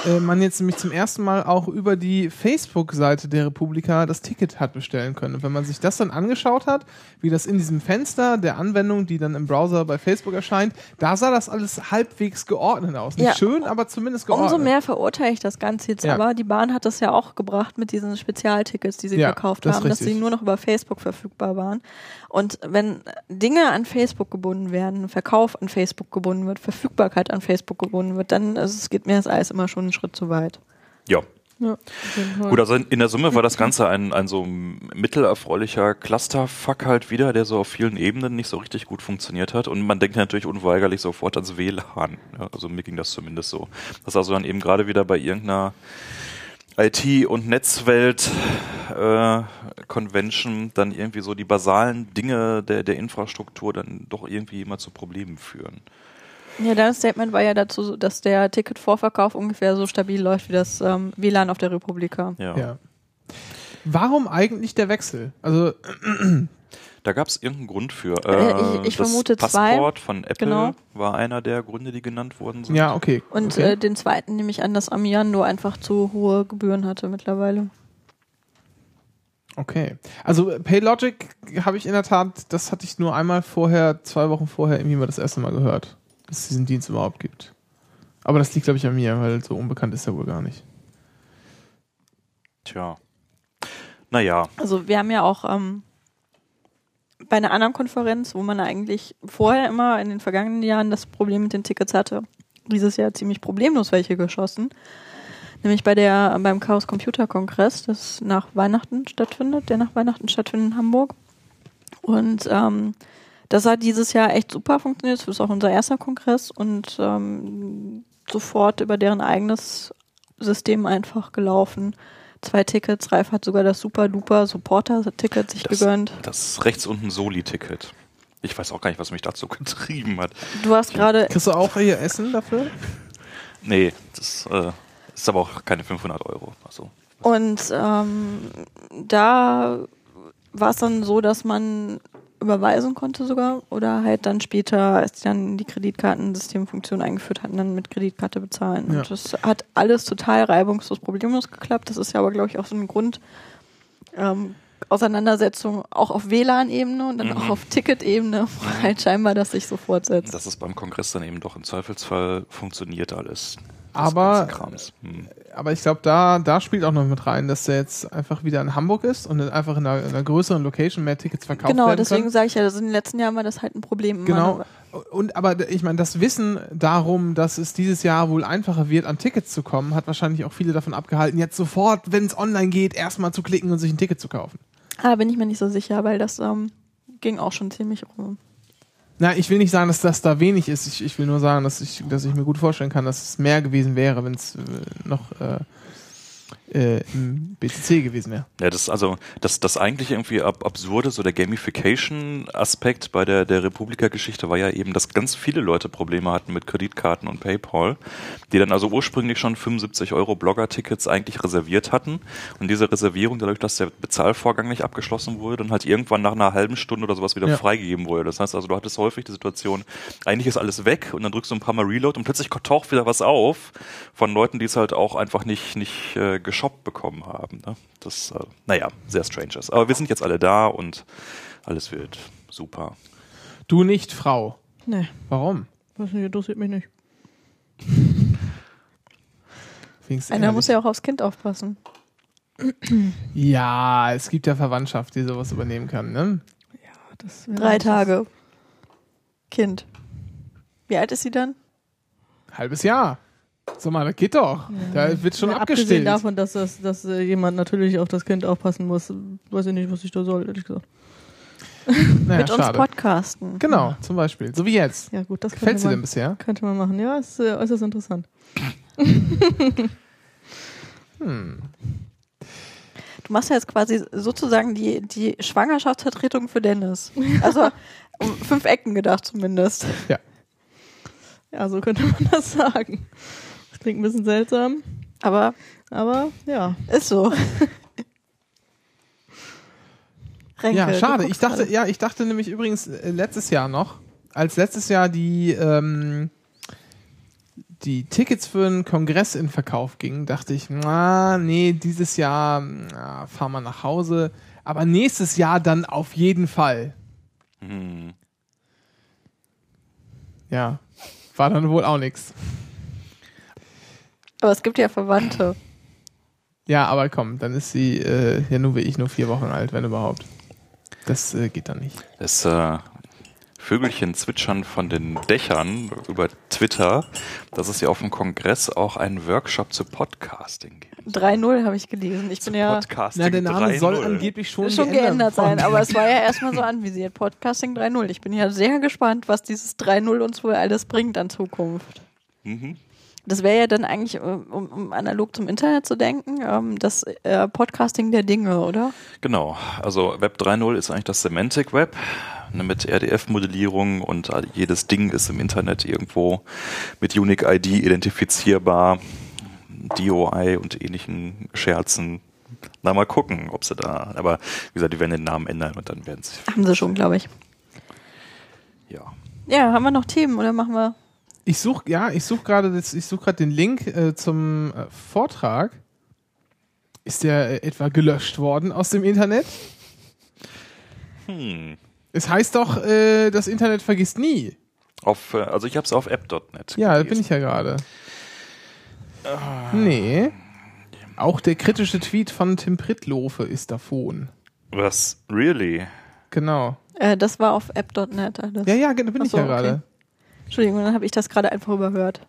äh, man jetzt nämlich zum ersten Mal auch über die Facebook-Seite der Republika das Ticket hat bestellen können. Und wenn man sich das dann angeschaut hat, wie das in diesem Fenster der Anwendung, die dann im Browser bei Facebook erscheint, da sah das alles halbwegs geordnet aus. Nicht Ja. schön, aber zumindest geordnet. Umso mehr verurteile ich das Ganze jetzt Ja. aber. Die Bahn hat das ja auch gebracht mit diesen Spezialtickets, die sie Ja, verkauft das haben, dass sie nur noch über Facebook verfügbar waren. Und wenn Dinge an Facebook gebunden werden, Verkauf an Facebook gebunden wird, Verfügbarkeit an Facebook gebunden wird, dann also es geht mir das alles immer schon einen Schritt zu weit. Ja. Ja. Gut, also in, in der Summe war das Ganze ein, ein so mittelerfreulicher Clusterfuck halt wieder, der so auf vielen Ebenen nicht so richtig gut funktioniert hat. Und man denkt natürlich unweigerlich sofort ans WLAN. Ja, also mir ging das zumindest so. Das also dann eben gerade wieder bei irgendeiner IT- und Netzwelt äh, Convention dann irgendwie so die basalen Dinge der, der Infrastruktur dann doch irgendwie immer zu Problemen führen. Ja, dein Statement war ja dazu, dass der Ticketvorverkauf ungefähr so stabil läuft wie das ähm, WLAN auf der Republika. Ja. Ja. Warum eigentlich der Wechsel? Also, Da gab es irgendeinen Grund für. Äh, ich- ich das vermute zwei. Passport von Apple Genau. war einer der Gründe, die genannt worden sind. ja, okay. Und okay. äh, den zweiten nehme ich an, dass Amiando einfach zu hohe Gebühren hatte mittlerweile. Okay. Also Paylogic habe ich in der Tat, das hatte ich nur einmal vorher, zwei Wochen vorher irgendwie mal das erste Mal gehört, dass es diesen Dienst überhaupt gibt. Aber das liegt, glaube ich, an mir, weil so unbekannt ist er wohl gar nicht. Tja. Naja, Also wir haben ja auch ähm, bei einer anderen Konferenz, wo man eigentlich vorher immer in den vergangenen Jahren das Problem mit den Tickets hatte, dieses Jahr ziemlich problemlos welche geschossen. Nämlich bei der beim Chaos Computer Kongress, das nach Weihnachten stattfindet, der nach Weihnachten stattfindet in Hamburg. Und ähm, das hat dieses Jahr echt super funktioniert. Das ist auch unser erster Kongress und ähm, sofort über deren eigenes System einfach gelaufen. Zwei Tickets, Ralf hat sogar das super duper Supporter-Ticket sich das, gegönnt. das rechts unten Soli-Ticket. Ich weiß auch gar nicht, was mich dazu getrieben hat. Du hast gerade, Kriegst du auch hier Essen dafür? Nee, das äh, ist aber auch keine 500 Euro. Also, und ähm, da war es dann so, dass man überweisen konnte sogar oder halt dann später, als die dann die Kreditkartensystemfunktion eingeführt hatten, dann mit Kreditkarte bezahlen. Ja. Und das hat alles total reibungslos, problemlos geklappt. Das ist ja aber, glaube ich, auch so ein Grund, ähm, Auseinandersetzung auch auf WLAN-Ebene und dann Mhm. auch auf Ticket-Ebene, wo halt scheinbar das sich so fortsetzt. dass es beim Kongress dann eben doch im Zweifelsfall funktioniert alles. Das Aber-. Hm. Aber ich glaube, da, da spielt auch noch mit rein, dass der jetzt einfach wieder in Hamburg ist und einfach in einer, in einer größeren Location mehr Tickets verkauft Genau, werden deswegen können. sage ich ja, das in den letzten Jahren war das halt ein Problem. Genau. Und aber ich meine, das Wissen darum, dass es dieses Jahr wohl einfacher wird, an Tickets zu kommen, hat wahrscheinlich auch viele davon abgehalten, jetzt sofort, wenn es online geht, erstmal zu klicken und sich ein Ticket zu kaufen. Ah, bin ich mir nicht so sicher, weil das ähm, ging auch schon ziemlich rum. Na, ich will nicht sagen, dass das da wenig ist. Ich, ich will nur sagen, dass ich, dass ich mir gut vorstellen kann, dass es mehr gewesen wäre, wenn es äh, noch äh, äh, im BCC gewesen wäre. Ja, das also das das eigentlich irgendwie ab, absurde so der Gamification Aspekt bei der der Republika Geschichte war ja eben, dass ganz viele Leute Probleme hatten mit Kreditkarten und PayPal, die dann also ursprünglich schon 75 Euro Blogger Tickets eigentlich reserviert hatten und diese Reservierung dadurch, dass der Bezahlvorgang nicht abgeschlossen wurde, dann halt irgendwann nach einer halben Stunde oder sowas wieder Ja. freigegeben wurde. Das heißt also, du hattest häufig die Situation, eigentlich ist alles weg und dann drückst du ein paar Mal Reload und plötzlich taucht wieder was auf von Leuten, die es halt auch einfach nicht nicht äh, geshoppt bekommen haben. Ne? Das, äh, naja, sehr strange ist. Aber wir sind jetzt alle da und alles wird super. Du nicht, Frau. Nee, Warum? weiß nicht, interessiert mich nicht. Einer muss ja auch aufs Kind aufpassen. ja, es gibt ja Verwandtschaft, die sowas übernehmen kann, ne? Das wäre- Drei Tage. Kind. Wie alt ist sie dann? Halbes Jahr. Sag mal, das geht doch. Da wird schon Ja, abgestellt. Abgesehen davon, dass, das, dass äh, jemand natürlich auf das Kind aufpassen muss, weiß ich nicht, was ich da soll, ehrlich gesagt. naja, Mit uns schade. podcasten. Genau, zum Beispiel. So wie jetzt. Ja gut, das Gefällt dir denn bisher? könnte man machen. Ja, ist äh, äußerst interessant. Du machst ja jetzt quasi sozusagen die, die Schwangerschaftsvertretung für Dennis. Also um fünf Ecken gedacht zumindest. Ja, so könnte man das sagen. Klingt ein bisschen seltsam, Aber aber ja. ist so. Renke, ja, schade. Ich dachte, ja, ich dachte nämlich übrigens äh, letztes Jahr noch, als letztes Jahr die, ähm, die Tickets für den Kongress in Verkauf gingen, dachte ich, na, nee, dieses Jahr na, fahren wir nach Hause. Aber nächstes Jahr dann auf jeden Fall. Hm. Ja, war dann wohl auch nichts. Aber es gibt ja Verwandte. Ja, aber komm, dann ist sie äh, ja nur wie ich nur vier Wochen alt, wenn überhaupt. Das äh, geht dann nicht. Das äh, Vögelchen zwitschern von den Dächern über Twitter, dass es ja auf dem Kongress auch einen Workshop zu Podcasting gibt. 3-0 habe ich gelesen. Ich bin ja Podcasting Na, der Name soll 3.0. angeblich schon, schon geändert sein, aber es war ja erstmal so anvisiert. Podcasting 3.0. Ich bin ja sehr gespannt, was dieses 3.0 uns wohl alles bringt an Zukunft. Mhm. Das wäre ja dann eigentlich, äh, um, um analog zum Internet zu denken, ähm, das äh, Podcasting der Dinge, oder? Genau, also Web 3.0 ist eigentlich das Semantic Web ne, mit RDF-Modellierung und jedes Ding ist im Internet irgendwo mit Unique ID identifizierbar, DOI und ähnlichen Scherzen. Na, mal gucken, ob sie da, aber wie gesagt, die werden den Namen ändern und dann werden sie. Haben sie schon, glaube ich. Ja. Ja, haben wir noch Themen oder machen wir? Ich suche ja, ich suche gerade suche gerade den Link äh, zum äh, Vortrag. Ist der äh, etwa gelöscht worden aus dem Internet? Hm. Es heißt doch, äh, das Internet vergisst nie. Auf, äh, also ich habe es auf app.net. Ja, da bin ich ja gerade. Nee. Auch der kritische Tweet von Tim Prittlofe ist davon. Was? Really? Genau. Äh, das war auf app.net. alles. Ja, ja, da bin Ach ich ja gerade. Entschuldigung, dann habe ich das gerade einfach überhört.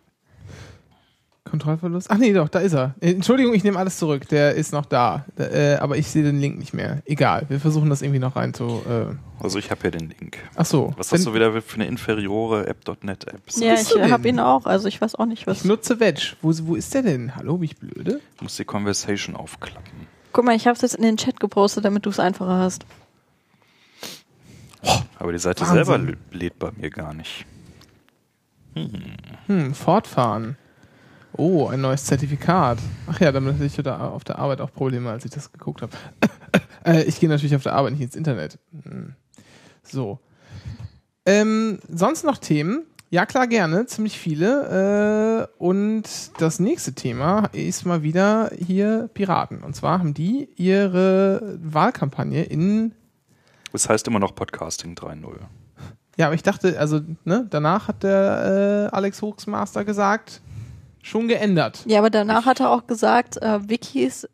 Kontrollverlust. Ach nee, doch, da ist er. Äh, Entschuldigung, ich nehme alles zurück. Der ist noch da. Da, äh, aber ich sehe den Link nicht mehr. Egal, wir versuchen das irgendwie noch rein zu. Äh. Also ich habe hier den Link. Ach so. Was hast du wieder für eine inferiore app.net App? ja, ich habe ihn auch. Also ich weiß auch nicht, was. Ich nutze Wedge. Wo, wo ist der denn? Hallo, bin ich blöde? Du musst die Conversation aufklappen. Guck mal, ich habe es jetzt in den Chat gepostet, damit du es einfacher hast. Aber die Seite Wahnsinn. selber lä- lädt bei mir gar nicht. Hm, fortfahren. Oh, ein neues Zertifikat. Ach ja, damit hatte ich auf der Arbeit auch Probleme, als ich das geguckt habe. äh, ich gehe natürlich auf der Arbeit nicht ins Internet. Hm. So. Ähm, sonst noch Themen? Ja, klar, gerne. Ziemlich viele. Äh, und das nächste Thema ist mal wieder hier Piraten. Und zwar haben die ihre Wahlkampagne in Das heißt immer noch Podcasting 3.0. Ja, aber ich dachte, also, ne, danach hat der äh, Alex Hochsmaster gesagt, schon geändert. Ja, aber danach hat er auch gesagt, äh, Wikis,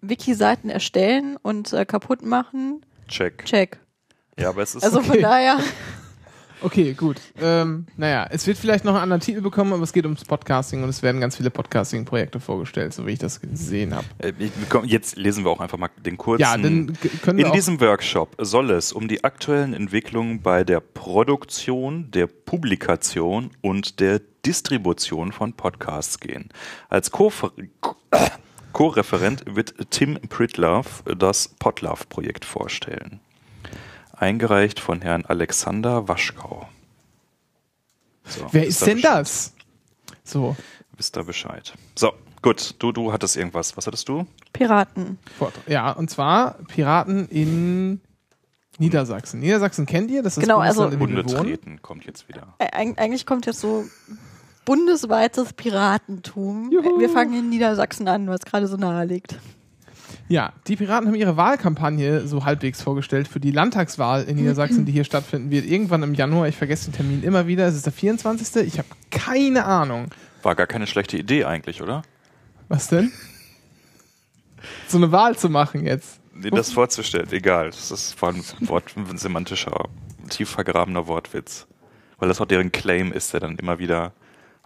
Wiki-Seiten erstellen und äh, kaputt machen. Check. Check. Ja, aber es ist Also von Okay. daher, Okay, gut. Ähm, naja, es wird vielleicht noch einen anderen Titel bekommen, aber es geht ums Podcasting und es werden ganz viele Podcasting-Projekte vorgestellt, so wie ich das gesehen habe. Äh, Jetzt lesen wir auch einfach mal den kurzen. Ja, dann können wir In diesem Workshop soll es um die aktuellen Entwicklungen bei der Produktion, der Publikation und der Distribution von Podcasts gehen. Als Co- Co-Referent wird Tim Pritlove das Podlove-Projekt vorstellen. Eingereicht von Herrn Alexander Waschkau. So, Wer ist denn Bescheid? das? So, Wisst ihr Bescheid. So, gut. Du, du hattest irgendwas. Was hattest du? Piraten. Ja, und zwar Piraten in Niedersachsen. Niedersachsen kennt ihr? Das ist Genau, also- Bundesland, Hunde treten kommt jetzt wieder. Eig- eigentlich kommt jetzt so bundesweites Piratentum. Juhu. Wir fangen in Niedersachsen an, was gerade so nahe liegt. Ja, die Piraten haben ihre Wahlkampagne so halbwegs vorgestellt für die Landtagswahl in Niedersachsen, die hier stattfinden wird. Irgendwann im Januar. Ich vergesse den Termin immer wieder. Es ist der 24. Ich habe keine Ahnung. War gar keine schlechte Idee eigentlich, oder? Was denn? So eine Wahl zu machen jetzt. Nee, das vorzustellen, egal. Das ist vor allem ein, Wort, ein semantischer, tief vergrabener Wortwitz. Weil das auch deren Claim ist, der dann immer wieder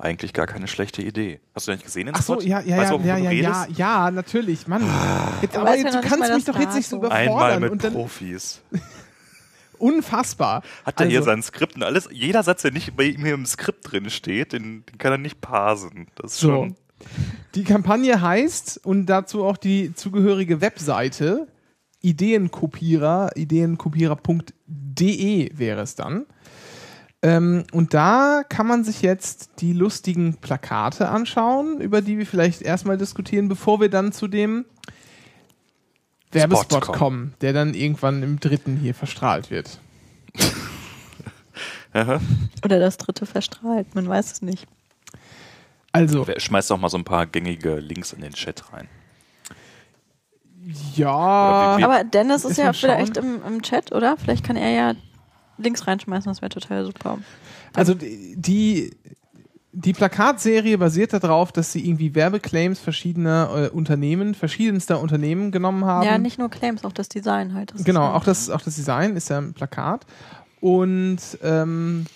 eigentlich gar keine schlechte Idee. Hast du den nicht gesehen? den Ach so, Spot? ja, ja, Weißt ja, ja, ja, ja, natürlich, Mann. Jetzt, aber weiß jetzt, ja du kannst mich doch jetzt nicht so Datum. Einmal überfordern. mit Und dann, Profis. unfassbar. Hat er hier Also- sein Skript und alles? Jeder Satz, der nicht bei ihm hier im Skript drin steht, den, den kann er nicht parsen. Das ist So. schon. Die Kampagne heißt und dazu auch die zugehörige Webseite Ideenkopierer, ideenkopierer.de wäre es dann. Ähm, und da kann man sich jetzt die lustigen Plakate anschauen, über die wir vielleicht erstmal diskutieren, bevor wir dann zu dem Werbespot kommen. kommen, der dann irgendwann im dritten hier verstrahlt wird. Oder das dritte verstrahlt, man weiß es nicht. Also, Wer- Schmeiß doch mal so ein paar gängige Links in den Chat rein. ja. Aber Dennis ist Ist ja vielleicht im, im Chat, oder? Vielleicht kann er ja Links reinschmeißen, das wäre total super. Also die, die Plakatserie basiert darauf, dass sie irgendwie Werbeclaims verschiedener äh, Unternehmen, verschiedenster Unternehmen genommen haben. Ja, nicht nur Claims, auch das Design halt. Das Genau, auch das, auch das Design ist ja ein Plakat. Und ähm,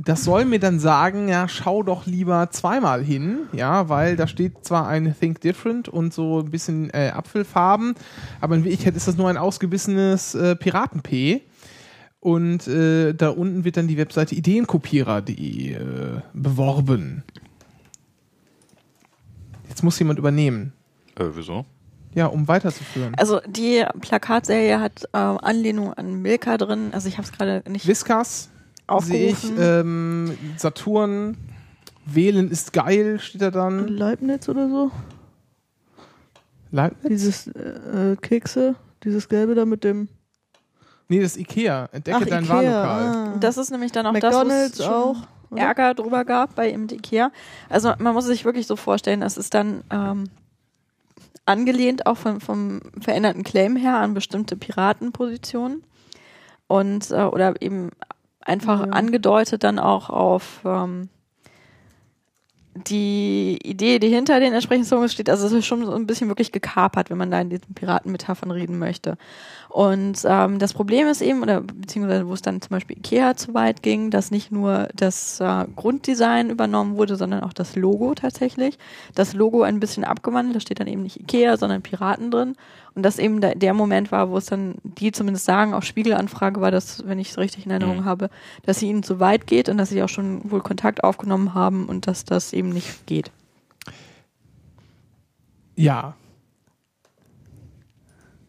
das soll mir dann sagen, ja, schau doch lieber zweimal hin, ja, weil da steht zwar ein Think Different und so ein bisschen äh, Apfelfarben, aber in Wirklichkeit ist das nur ein ausgebissenes äh, Piraten-P. Und äh, da unten wird dann die Webseite ideenkopierer.de äh, beworben. Das muss jemand übernehmen. Äh, wieso? Ja, um weiterzuführen. Also die Plakatserie hat äh, Anlehnung an Milka drin. Also ich habe es gerade nicht Viscas sehe ich, ähm, Saturn, Wählen ist geil, steht da dann. Leibniz oder so? Leibniz? Dieses äh, äh, Kekse, dieses Gelbe da mit dem Nee, das ist Ikea. Entdecke Ach, dein Ikea, Wahllokal. ah. das ist nämlich dann auch McDonald's das, wo es auch. schon oder? Ärger drüber gab bei im Ikea. Also man muss sich wirklich so vorstellen, das ist dann ähm, angelehnt auch vom, vom veränderten Claim her an bestimmte Piratenpositionen und äh, oder eben einfach Ja. angedeutet dann auch auf ähm, die Idee, die hinter den entsprechenden Songs steht, also es ist schon so ein bisschen wirklich gekapert, wenn man da in diesen Piratenmetaphern reden möchte. Und ähm, das Problem ist eben, oder beziehungsweise wo es dann zum Beispiel Ikea zu weit ging, dass nicht nur das äh, Grunddesign übernommen wurde, sondern auch das Logo tatsächlich. Das Logo ein bisschen abgewandelt, da steht dann eben nicht Ikea, sondern Piraten drin. Und das eben der, der Moment war, wo es dann, die zumindest sagen, auf Spiegelanfrage war das, wenn ich es richtig in Erinnerung Mhm. habe, dass sie ihnen zu weit geht und dass sie auch schon wohl Kontakt aufgenommen haben und dass das eben nicht geht. Ja.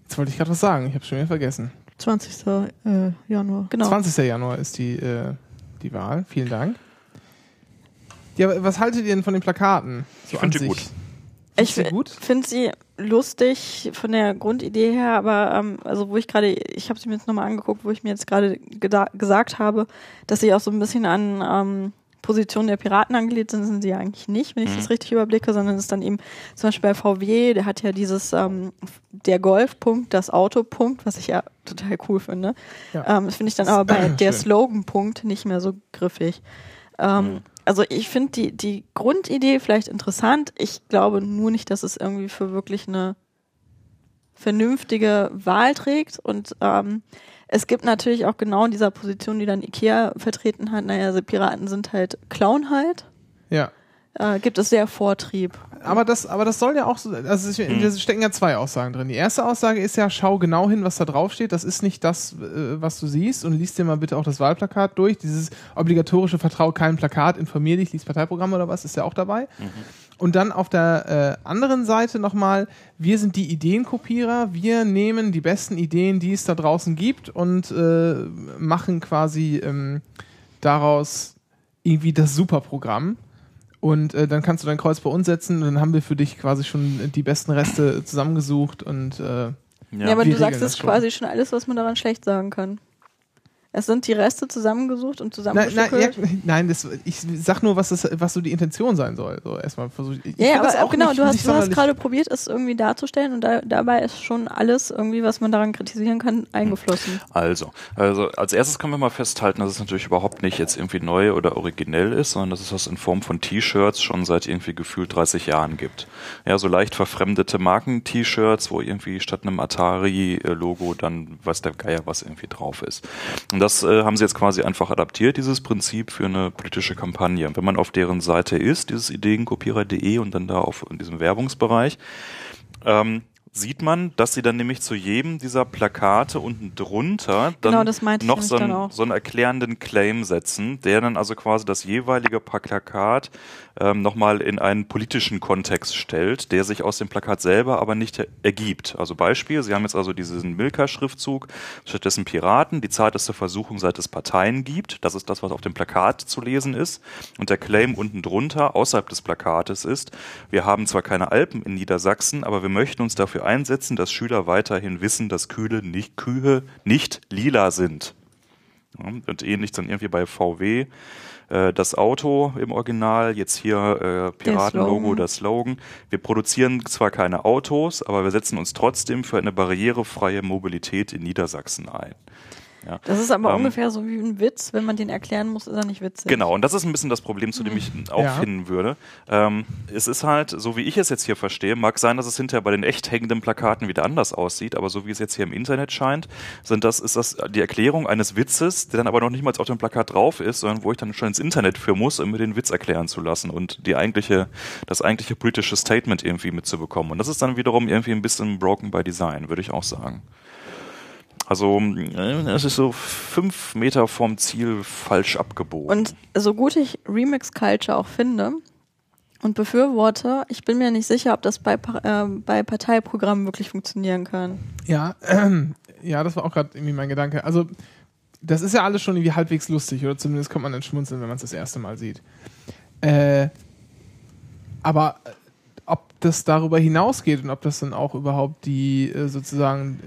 Jetzt wollte ich gerade was sagen, ich habe schon wieder vergessen. 20. Äh, Januar. Genau. 20. Januar ist die, äh, die Wahl. Vielen Dank. Ja, aber was haltet ihr denn von den Plakaten? So Ich find an die sich? gut. Ich finde sie lustig von der Grundidee her, aber ähm, also wo ich gerade, ich habe sie mir jetzt nochmal angeguckt, wo ich mir jetzt gerade gesagt habe, dass sie auch so ein bisschen an ähm, Position der Piraten angelehnt sind, sind sie ja eigentlich nicht, wenn ich Mhm. das richtig überblicke, sondern es ist dann eben zum Beispiel bei VW, der hat ja dieses ähm, der Golfpunkt, das Autopunkt, was ich ja total cool finde. Ja. Ähm, das finde ich dann aber bei der. Slogan-Punkt nicht mehr so griffig. Ähm, Mhm. Also ich finde die, die Grundidee vielleicht interessant. Ich glaube nur nicht, dass es irgendwie für wirklich eine vernünftige Wahl trägt. Und ähm, es gibt natürlich auch genau in dieser Position, die dann Ikea vertreten hat, naja, also Piraten sind halt Clown halt. Ja. Äh, gibt es sehr Vortrieb. Aber das, aber das soll ja auch so, also es, Mhm. da stecken ja zwei Aussagen drin. Die erste Aussage ist ja, schau genau hin, was da drauf steht. Das ist nicht das, äh, was du siehst und liest dir mal bitte auch das Wahlplakat durch. Dieses obligatorische Vertrau kein Plakat, informier dich, lies Parteiprogramm oder was, ist ja auch dabei. Und dann auf der äh, anderen Seite nochmal, wir sind die Ideenkopierer, wir nehmen die besten Ideen, die es da draußen gibt und äh, machen quasi ähm, daraus irgendwie das Superprogramm. Und äh, dann kannst du dein Kreuz bei uns setzen und dann haben wir für dich quasi schon die besten Reste zusammengesucht und äh, Ja, aber wir du sagst es schon. quasi schon alles, was man daran schlecht sagen kann. Es sind die Reste zusammengesucht und Nein, nein, ja, zusammengestückelt. nein das, ich sag nur, was, das, was so die Intention sein soll. So erstmal versuch, ich Ja, aber auch genau, nicht- du hast, du hast gerade probiert, es irgendwie darzustellen und da, dabei ist schon alles irgendwie, was man daran kritisieren kann, eingeflossen. Also, also als erstes können wir mal festhalten, dass es natürlich überhaupt nicht jetzt irgendwie neu oder originell ist, sondern dass es das in Form von T-Shirts schon seit irgendwie gefühlt 30 Jahren gibt. Ja, so leicht verfremdete Marken-T-Shirts, wo irgendwie statt einem Atari-Logo dann weiß der Geier was irgendwie drauf ist. Und das äh, haben sie jetzt quasi einfach adaptiert, dieses Prinzip für eine politische Kampagne. Wenn man auf deren Seite ist, dieses ideenkopierer.de und dann da auf in diesem Werbungsbereich, ähm, sieht man, dass sie dann nämlich zu jedem dieser Plakate unten drunter dann Genau, noch so einen, so einen erklärenden Claim setzen, der dann also quasi das jeweilige Plakat ähm, nochmal in einen politischen Kontext stellt, der sich aus dem Plakat selber aber nicht er- ergibt. Also Beispiel, Sie haben jetzt also diesen Milka-Schriftzug, stattdessen Piraten, die zarteste Versuchung, seit es Parteien gibt. Das ist das, was auf dem Plakat zu lesen ist. Und der Claim unten drunter, außerhalb des Plakates ist, wir haben zwar keine Alpen in Niedersachsen, aber wir möchten uns dafür einsetzen, dass Schüler weiterhin wissen, dass Kühe nicht, Kühe nicht lila sind. Und ähnlich dann irgendwie bei VW äh, das Auto im Original, jetzt hier äh, Piratenlogo, das Slogan. Wir produzieren zwar keine Autos, aber wir setzen uns trotzdem für eine barrierefreie Mobilität in Niedersachsen ein. Ja. Das ist aber Ähm, ungefähr so wie ein Witz. Wenn man den erklären muss, ist er nicht witzig. Genau, und das ist ein bisschen das Problem, zu dem ich auch Ja. finden würde. Ähm, es ist halt, so wie ich es jetzt hier verstehe, mag sein, dass es hinterher bei den echt hängenden Plakaten wieder anders aussieht, aber so wie es jetzt hier im Internet scheint, sind das, ist das die Erklärung eines Witzes, der dann aber noch nicht mal auf dem Plakat drauf ist, sondern wo ich dann schon ins Internet für muss, um mir den Witz erklären zu lassen und die eigentliche, das eigentliche politische Statement irgendwie mitzubekommen. Und das ist dann wiederum irgendwie ein bisschen broken by design, würde ich auch sagen. Also, äh, es ist so fünf Meter vom Ziel falsch abgebogen. Und so gut ich Remix Culture auch finde, und befürworte. Ich bin mir nicht sicher, ob das bei, äh, bei Parteiprogrammen wirklich funktionieren kann. Ja, ähm, ja, das war auch gerade irgendwie mein Gedanke. Also, das ist ja alles schon irgendwie halbwegs lustig, oder zumindest kommt man dann schmunzeln, wenn man es das erste Mal sieht. Äh, aber äh, ob das darüber hinausgeht und ob das dann auch überhaupt die äh, sozusagen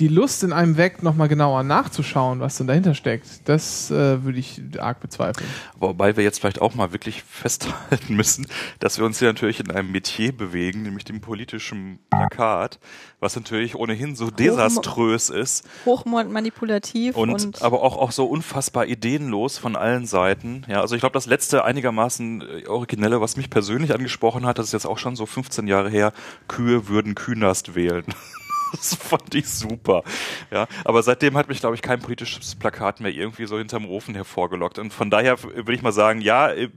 die Lust in einem weckt, nochmal genauer nachzuschauen, was denn dahinter steckt, das äh, würde ich arg bezweifeln. Wobei wir jetzt vielleicht auch mal wirklich festhalten müssen, dass wir uns hier natürlich in einem Metier bewegen, nämlich dem politischen Plakat, was natürlich ohnehin so desaströs ist Hochmanipulativ und, und, aber auch, auch so unfassbar ideenlos von allen Seiten. Ja, also ich glaube, das letzte einigermaßen äh, originelle, was mich persönlich angesprochen hat, das ist jetzt auch schon so 15 Jahre her, Kühe würden Künast wählen. Das fand ich super. Ja, aber seitdem hat mich, glaube ich, kein politisches Plakat mehr irgendwie so hinterm Ofen hervorgelockt. Und von daher würde ich mal sagen, ja, äh,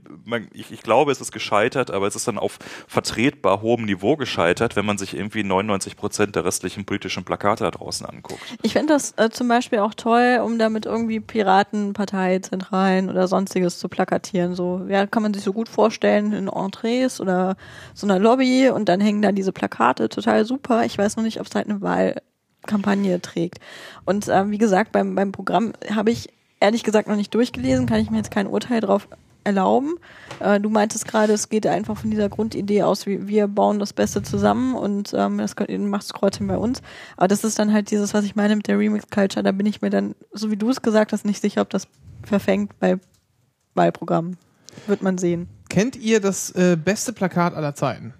ich, ich glaube, es ist gescheitert, aber es ist dann auf vertretbar hohem Niveau gescheitert, wenn man sich irgendwie 99 Prozent der restlichen politischen Plakate da draußen anguckt. ich fände das äh, zum Beispiel auch toll, um damit irgendwie Piratenpartei, Zentralen oder sonstiges zu plakatieren. So, ja, kann man sich so gut vorstellen in Entrees oder so einer Lobby und dann hängen da diese Plakate, total super. Ich weiß noch nicht, ob es halt eine Wahlkampagne trägt. Und ähm, wie gesagt, beim, beim Programm habe ich ehrlich gesagt noch nicht durchgelesen, kann ich mir jetzt kein Urteil drauf erlauben. Äh, du meintest gerade, es geht einfach von dieser Grundidee aus, wie wir bauen das Beste zusammen und ähm, das könnt- macht Scrotting bei uns. Aber das ist dann halt dieses, was ich meine mit der Remix-Culture. Da bin ich mir dann, so wie du es gesagt hast, nicht sicher, ob das verfängt bei Wahlprogrammen. Wird man sehen. Kennt ihr das äh, beste Plakat aller Zeiten?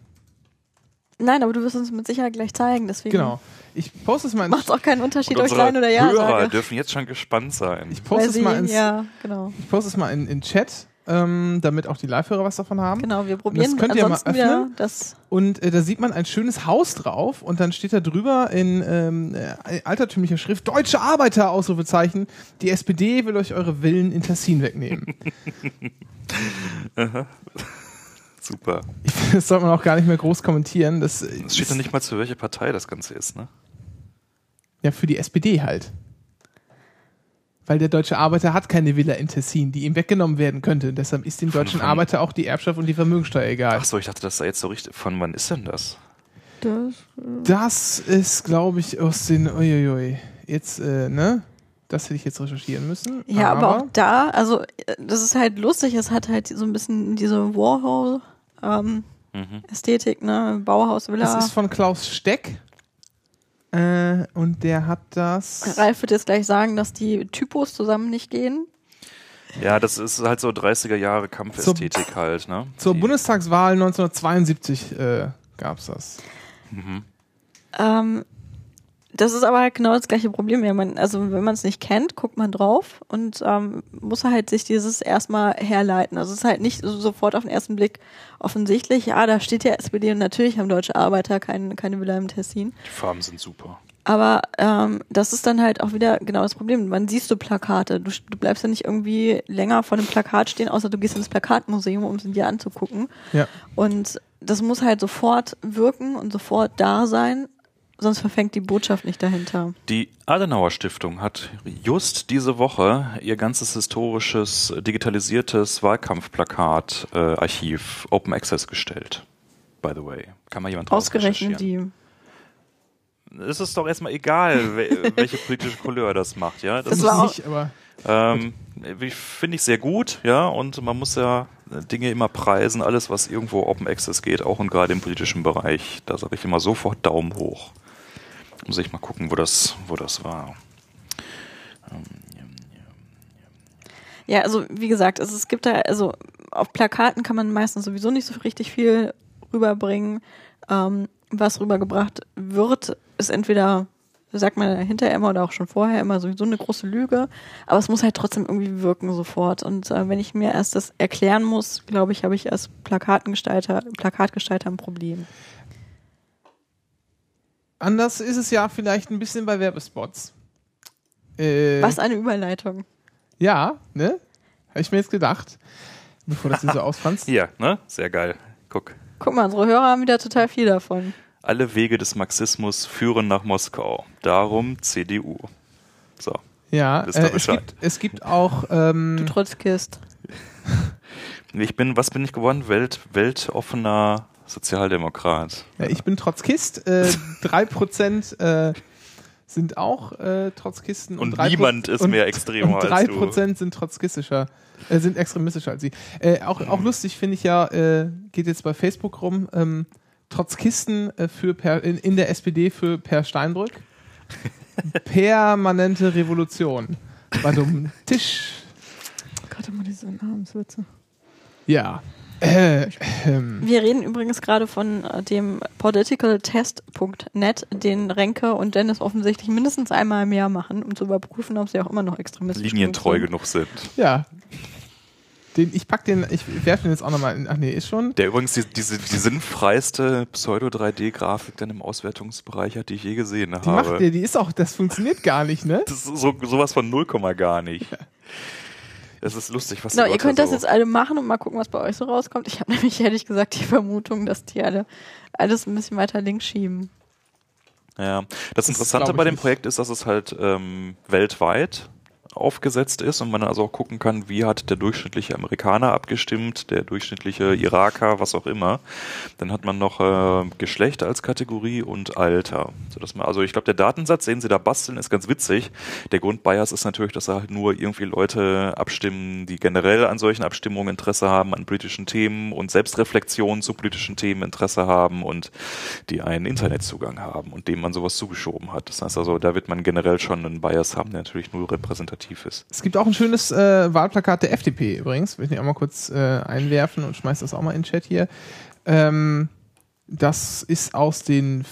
Nein, aber du wirst uns mit Sicherheit gleich zeigen, deswegen Genau. Ich poste es mal in, macht es auch keinen Unterschied, Und ob ich Nein oder Ja Hörer sage. dürfen jetzt schon gespannt sein. ich poste es mal ins, ja, genau. ich poste es mal in, in Chat, ähm, damit auch die Live-Hörer was davon haben. Genau, wir probieren könnt ihr mal öffnen. das. Und äh, da sieht man ein schönes Haus drauf und dann steht da drüber in ähm, äh, altertümlicher Schrift Deutsche Arbeiter Ausrufezeichen. Die SPD will euch eure Villen in Tessin wegnehmen. Super. ich finde, das sollte man auch gar nicht mehr groß kommentieren. Das, äh, Es steht ja nicht mal zu welcher Partei das Ganze ist, ne? ja für die SPD halt. Weil der deutsche Arbeiter hat keine Villa in Tessin, die ihm weggenommen werden könnte. Und deshalb ist dem deutschen von- Arbeiter auch die Erbschaft und die Vermögensteuer egal. Ach so, ich dachte, das sei jetzt so richtig. Von wann ist denn das? Das, Das ist, glaube ich, aus den. Uiuiui. Jetzt, äh, ne? Das hätte ich jetzt recherchieren müssen. Ja, aber, auch da, also äh, das ist halt lustig, es hat halt so ein bisschen diese Warhol-Ästhetik, Mhm. ne? Bauhaus-Villa. Das ist von Klaus Steck. Äh, und der hat das. Ralf wird jetzt gleich sagen, dass die Typos zusammen nicht gehen. Ja, das ist halt so 30er Jahre Kampfästhetik halt, ne? Zur Die- Bundestagswahl 1972 äh, gab es das. Ähm, das ist aber halt genau das gleiche Problem. Ja, man, also wenn man es nicht kennt, guckt man drauf und ähm, muss halt sich dieses erstmal herleiten. Also es ist halt nicht so sofort auf den ersten Blick offensichtlich, ja, da steht ja SPD und natürlich haben deutsche Arbeiter keine, keine Villa im Tessin. Die Farben sind super. Aber ähm, das ist dann halt auch wieder genau das Problem. Man siehst du Plakate. Du, du bleibst ja nicht irgendwie länger vor dem Plakat stehen, außer du gehst ins Plakatmuseum, um es dir anzugucken. Ja. Und das muss halt sofort wirken und sofort da sein, sonst verfängt die Botschaft nicht dahinter. Die Adenauer Stiftung hat just diese Woche ihr ganzes historisches, digitalisiertes Wahlkampfplakat-Archiv Open Access gestellt. By the way. Kann mal jemand Ausgerechnet die. Es ist doch erstmal egal, wel- welche politische Couleur das macht, ja. Das war auch- nicht, aber Ähm, Finde ich sehr gut, ja, und man muss ja Dinge immer preisen, alles, was irgendwo Open Access geht, auch und gerade im politischen Bereich. Da sage ich immer sofort Daumen hoch. Muss ich mal gucken, wo das, wo das war. Ja, also wie gesagt, also es gibt da, also auf Plakaten kann man meistens sowieso nicht so richtig viel rüberbringen. Ähm, was rübergebracht wird, ist entweder, sagt man hinterher immer oder auch schon vorher immer sowieso eine große Lüge, aber es muss halt trotzdem irgendwie wirken sofort. Und äh, wenn ich mir erst das erklären muss, glaube ich, habe ich als Plakatengestalter, Plakatgestalter ein Problem. Anders ist es ja vielleicht ein bisschen bei Werbespots. Äh, Was eine Überleitung. Ja, ne? Habe ich mir jetzt gedacht. Bevor das hier so ausfranst. Hier, ne? Sehr geil. Guck. Guck mal, unsere Hörer haben wieder total viel davon. Alle Wege des Marxismus führen nach Moskau. Darum CDU. So. Ja, äh, es, Bescheid. gibt, es gibt auch. Du Ähm, Trotzkist. Ich bin, was bin ich geworden? Welt, weltoffener Sozialdemokrat. Ja, ich bin Trotzkist. Äh, 3% äh, sind auch äh, Trotzkisten. Und 3% niemand ist und, mehr extremer und als du. 3% sind trotzkistischer, äh, sind extremistischer als sie. Äh, auch, auch lustig finde ich ja, äh, geht jetzt bei Facebook rum, ähm, Trotzkisten äh, für per, in, in der SPD für Per Steinbrück. Permanente Revolution. Bei dem Tisch. Gott, immer diese Namenswitze. Ja. Äh, ähm, Wir reden übrigens gerade von äh, dem politicaltest.net, den Renke und Dennis offensichtlich mindestens einmal im Jahr machen, um zu überprüfen, ob sie auch immer noch extremistisch Linientreu genug genug sind. ja. Den, ich pack den, ich werfe den jetzt auch nochmal in. Ach nee, ist schon. Der übrigens die, diese, die sinnfreiste Pseudo-3D-Grafik dann im Auswertungsbereich hat, die ich je gesehen Die habe. macht der, die ist auch, das funktioniert gar nicht, ne? Das ist so, sowas von 0, gar nicht. Es ist lustig, was Genau, die ihr könnt das so jetzt alle machen und mal gucken, was bei euch so rauskommt. Ich habe nämlich ehrlich gesagt die Vermutung, dass die alle alles ein bisschen weiter links schieben. Ja, das Das Interessante bei dem nicht. Projekt ist, dass es halt ähm, weltweit aufgesetzt ist und man also auch gucken kann, wie hat der durchschnittliche Amerikaner abgestimmt, der durchschnittliche Iraker, was auch immer. Dann hat man noch äh, Geschlecht als Kategorie und Alter. Sodass man, also ich glaube, der Datensatz, den sie da basteln, ist ganz witzig. Der Grundbias ist natürlich, dass da halt nur irgendwie Leute abstimmen, die generell an solchen Abstimmungen Interesse haben, an politischen Themen und Selbstreflexion zu politischen Themen Interesse haben und die einen Internetzugang haben und dem man sowas zugeschoben hat. Das heißt also, da wird man generell schon einen Bias haben, der natürlich nur repräsentativ ist. Es gibt auch ein schönes äh, Wahlplakat der FDP übrigens. Will ich auch mal kurz äh, einwerfen und schmeiß das auch mal in den Chat hier. Ähm, das ist aus den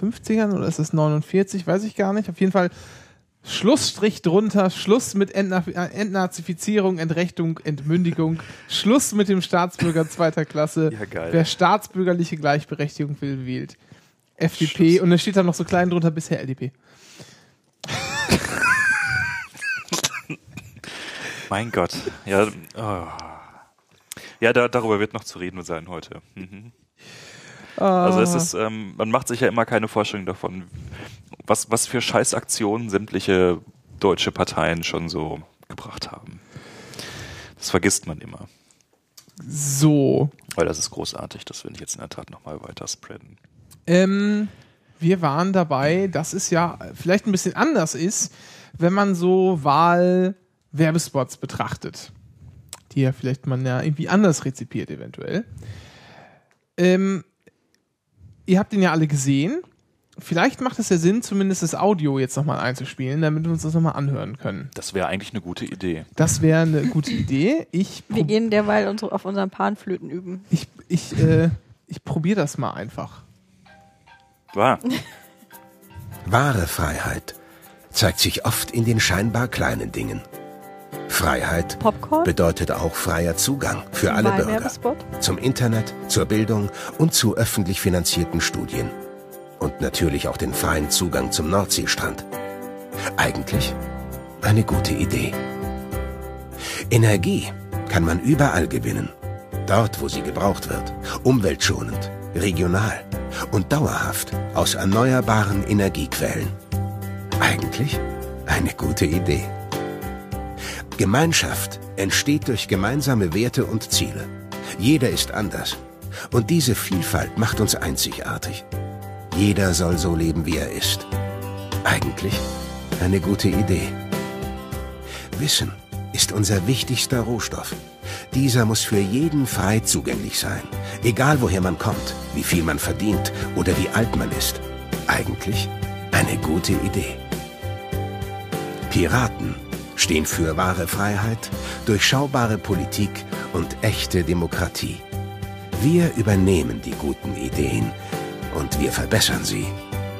50ern oder ist es 49? Weiß ich gar nicht. Auf jeden Fall Schlussstrich drunter, Schluss mit Entna äh, Entnazifizierung, Entrechtung, Entmündigung, Schluss mit dem Staatsbürger zweiter Klasse. Ja. Wer staatsbürgerliche Gleichberechtigung will, wählt FDP. Schluss. Und da steht dann noch so klein drunter bisher LDP. Mein Gott. Ja, oh. ja da, darüber wird noch zu reden sein heute. Mhm. Also es ist, ähm, man macht sich ja immer keine Vorstellung davon, was, was für Scheißaktionen sämtliche deutsche Parteien schon so gebracht haben. Das vergisst man immer. So. Weil das ist großartig, das will ich jetzt in der Tat nochmal weiter spreaden. Ähm, wir waren dabei, dass es ja vielleicht ein bisschen anders ist, wenn man so Wahlwerbespots betrachtet. Die ja vielleicht man ja irgendwie anders rezipiert, eventuell. Ähm, ihr habt den ja alle gesehen. Vielleicht macht es ja Sinn, zumindest das Audio jetzt nochmal einzuspielen, damit wir uns das nochmal anhören können. Das wäre eigentlich eine gute Idee. Das wäre eine gute Idee. Ich, Wir gehen derweil unsere, auf unseren Panflöten üben. ich, ich, äh, ich probiere das mal einfach. War. Wahre Freiheit zeigt sich oft in den scheinbar kleinen Dingen. Freiheit Popcorn? bedeutet auch freier Zugang für alle Bürger Wahlwerbespot? zum Internet, zur Bildung und zu öffentlich finanzierten Studien. Und natürlich auch den freien Zugang zum Nordseestrand. Eigentlich eine gute Idee. Energie kann man überall gewinnen. Dort, wo sie gebraucht wird. Umweltschonend, regional und dauerhaft aus erneuerbaren Energiequellen. Eigentlich eine gute Idee. Gemeinschaft entsteht durch gemeinsame Werte und Ziele. Jeder ist anders. Und diese Vielfalt macht uns einzigartig. Jeder soll so leben, wie er ist. Eigentlich eine gute Idee. Wissen ist unser wichtigster Rohstoff. Dieser muss für jeden frei zugänglich sein. Egal woher man kommt, wie viel man verdient oder wie alt man ist. Eigentlich eine gute Idee. Piraten stehen für wahre Freiheit, durchschaubare Politik und echte Demokratie. Wir übernehmen die guten Ideen und wir verbessern sie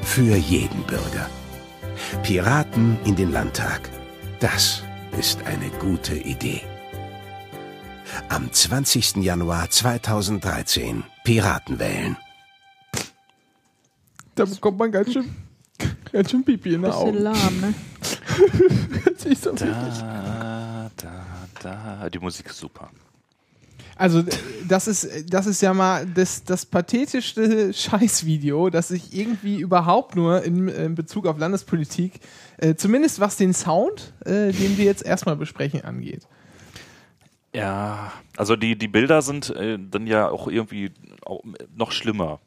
für jeden Bürger. Piraten in den Landtag. Das ist eine gute Idee. Am 20. Januar 2013 Piraten wählen. Da bekommt man ganz schön, ganz schön Pipi in den Bisschen Augen. lahm, ne? Nicht so. Da, da, da. Die Musik ist super. Also d- das ist, das ist ja mal das, das pathetischste Scheißvideo, das ich irgendwie überhaupt nur in, in Bezug auf Landespolitik, äh, zumindest was den Sound, äh, den wir jetzt erstmal besprechen, angeht. Ja, also die, die Bilder sind äh, dann ja auch irgendwie auch noch schlimmer.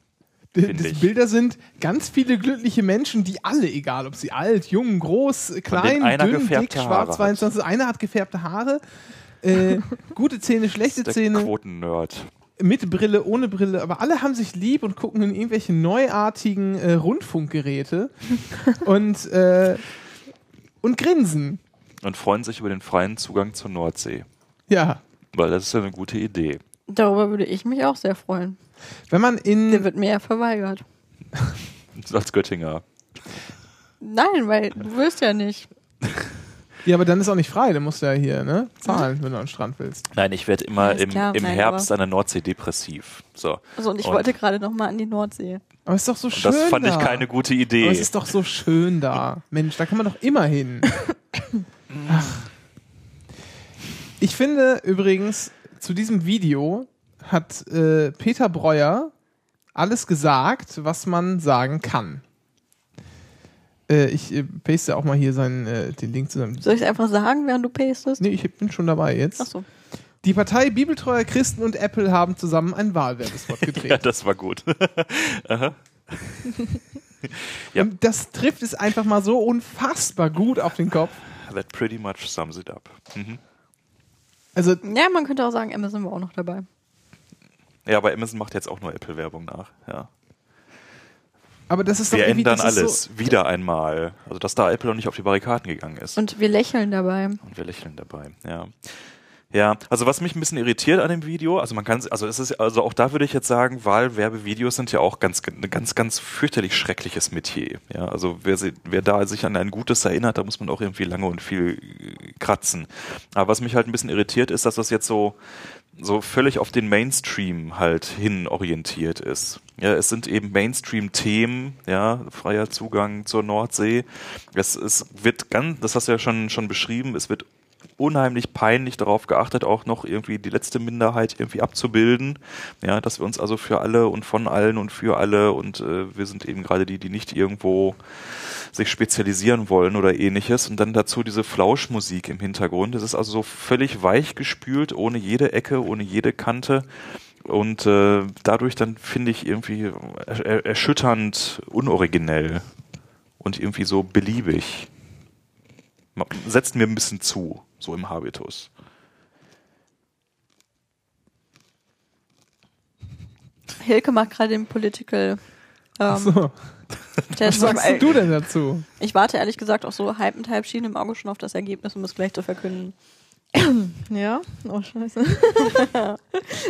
Die. Bilder sind ganz viele glückliche Menschen, die alle, egal ob sie alt, jung, groß, klein, dünn, dick, schwarz, Haare weiß, sonst- einer hat gefärbte Haare. Äh, gute Zähne, schlechte Der Zähne, Quoten-Nerd. mit Brille, ohne Brille, aber alle haben sich lieb und gucken in irgendwelche neuartigen äh, Rundfunkgeräte und, äh, und grinsen. Und freuen sich über den freien Zugang zur Nordsee. Ja. Weil das ist ja eine gute Idee. Darüber würde ich mich auch sehr freuen. Wenn man Der in. wird mir ja verweigert. Als Göttinger. Nein, weil du willst ja nicht. Ja, aber dann ist auch nicht frei, dann musst du ja hier, ne? Zahlen, wenn du an den Strand willst. Nein, ich werde immer im, klar, im nein, Herbst an der Nordsee depressiv. So. Also und ich Und- wollte gerade noch mal an die Nordsee. Aber es ist doch so Und schön. das fand da. ich keine gute Aber Idee. es ist doch so schön da. Mensch, da kann man doch immer hin. Ach. Ich finde übrigens, zu diesem Video hat äh, Peter Breuer alles gesagt, was man sagen kann. Äh, ich äh, paste auch mal hier seinen, äh, den Link zu seinem. Soll ich es einfach sagen, während du pastest? Nee, ich bin schon dabei jetzt. Achso. Die Partei Bibeltreuer Christen und Apple haben zusammen einen Wahlwerbespot gedreht. ja, das war gut. Aha. ja. Das trifft es einfach mal so unfassbar gut auf den Kopf. That pretty much sums it up. Mhm. Also, Ja, man könnte auch sagen, Amazon war auch noch dabei. Ja, aber Amazon macht jetzt auch nur Apple-Werbung nach. Ja. aber das ist doch Wir irgendwie ändern das ist alles. So, Wieder einmal. Also, dass da Apple noch nicht auf die Barrikaden gegangen ist. Und wir lächeln dabei. Und wir lächeln dabei, ja. Ja, also was mich ein bisschen irritiert an dem Video, also man kann, also es ist, also auch da würde ich jetzt sagen, Wahlwerbevideos sind ja auch ganz, ganz, ganz fürchterlich schreckliches Metier. Ja, also wer, wer da sich an ein Gutes erinnert, da muss man auch irgendwie lange und viel äh, kratzen. Aber was mich halt ein bisschen irritiert ist, dass das jetzt so, so völlig auf den Mainstream halt hin orientiert ist. Ja, es sind eben Mainstream-Themen, ja, freier Zugang zur Nordsee. Es, es wird ganz, das hast du ja schon, schon beschrieben, es wird unheimlich peinlich darauf geachtet, auch noch irgendwie die letzte Minderheit irgendwie abzubilden. Ja, dass wir uns also für alle und von allen und für alle und äh, wir sind eben gerade die, die nicht irgendwo sich spezialisieren wollen oder ähnliches. Und dann dazu diese Flauschmusik im Hintergrund. Das ist also so völlig weich gespült, ohne jede Ecke, ohne jede Kante. Und äh, dadurch dann finde ich irgendwie er er erschütternd unoriginell und irgendwie so beliebig. Setzt mir ein bisschen zu, so im Habitus. Hilke macht gerade den Political. Ähm, so, was sagst du denn dazu? Ich warte ehrlich gesagt auch so halb und halb Schienen im Auge schon auf das Ergebnis, um es gleich zu verkünden. Ja? Oh, scheiße.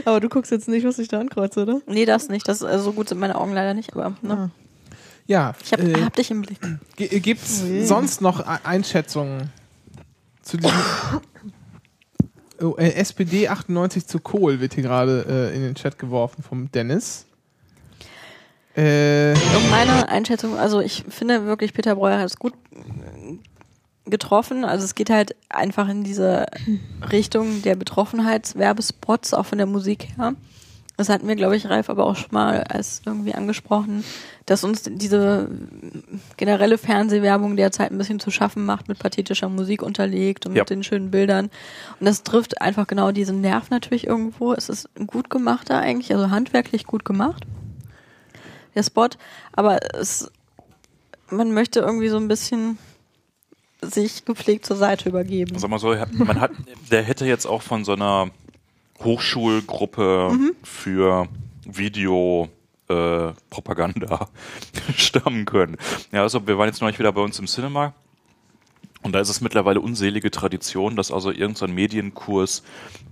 aber du guckst jetzt nicht, was ich da ankreuze, oder? Nee, das nicht. Das, also so gut sind meine Augen leider nicht, aber ne? Ja, ich hab, äh, hab dich im Blick. gibt es Ui. sonst noch Einschätzungen zu diesem oh, äh, SPD 98 zu Kohl wird hier gerade äh, in den Chat geworfen vom Dennis. Äh, meine Einschätzung, also ich finde wirklich, Peter Breuer hat es gut äh, getroffen. Also es geht halt einfach in diese Richtung der Betroffenheitswerbespots, auch von der Musik her. Das hatten wir, glaube ich, Ralf aber auch schon mal als irgendwie angesprochen, dass uns diese generelle Fernsehwerbung derzeit ein bisschen zu schaffen macht, mit pathetischer Musik unterlegt und Ja. mit den schönen Bildern. Und das trifft einfach genau diesen Nerv natürlich irgendwo. Es ist gut gemachter eigentlich, also handwerklich gut gemacht der Spot, aber es, man möchte irgendwie so ein bisschen sich gepflegt zur Seite übergeben. Sag mal so, man hat, der hätte jetzt auch von so einer Hochschulgruppe für Video äh, Propaganda stammen können. Ja, also wir waren jetzt neulich wieder bei uns im Cinema und da ist es mittlerweile unselige Tradition, dass also irgendein Medienkurs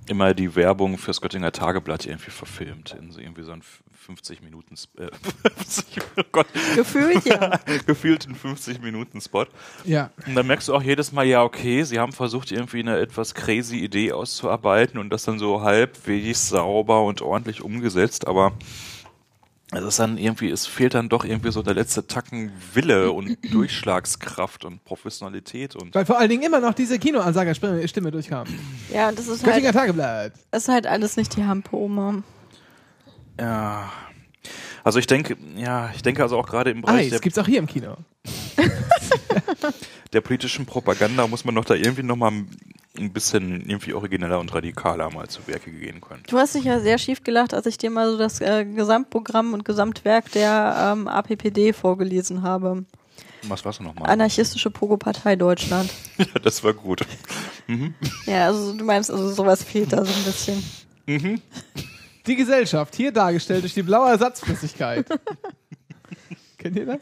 immer die Werbung fürs Göttinger Tageblatt irgendwie verfilmt in so irgendwie so einen 50 Minuten äh, 50, oh Gott, Gefühlt ja. gefühlten 50 Minuten Spot. ja, Und dann merkst du auch jedes Mal, ja, okay, sie haben versucht, irgendwie eine etwas crazy Idee auszuarbeiten und das dann so halbwegs sauber und ordentlich umgesetzt, aber es ist dann irgendwie, es fehlt dann doch irgendwie so der letzte Tacken Wille und Durchschlagskraft und Professionalität und weil vor allen Dingen immer noch diese Kinoansagerstimme Stimme durchkam. Ja, das ist Göttinger halt, Tageblatt. das ist halt alles nicht die Hampe, Oma. Ja. Also ich denke, ja, ich denke also auch gerade im Bereich Eis der, gibt's auch hier im Kino. der politischen Propaganda muss man doch da irgendwie nochmal ein bisschen irgendwie origineller und radikaler mal zu Werke gehen können. Du hast dich ja sehr schief gelacht, als ich dir mal so das äh, Gesamtprogramm und Gesamtwerk der ähm, APPD vorgelesen habe. Was war's nochmal? Anarchistische Pogo-Partei Deutschland. ja, das war gut. Ja, also du meinst, also sowas fehlt da so ein bisschen. Die Gesellschaft, hier dargestellt durch die blaue Ersatzflüssigkeit. Kennt ihr das?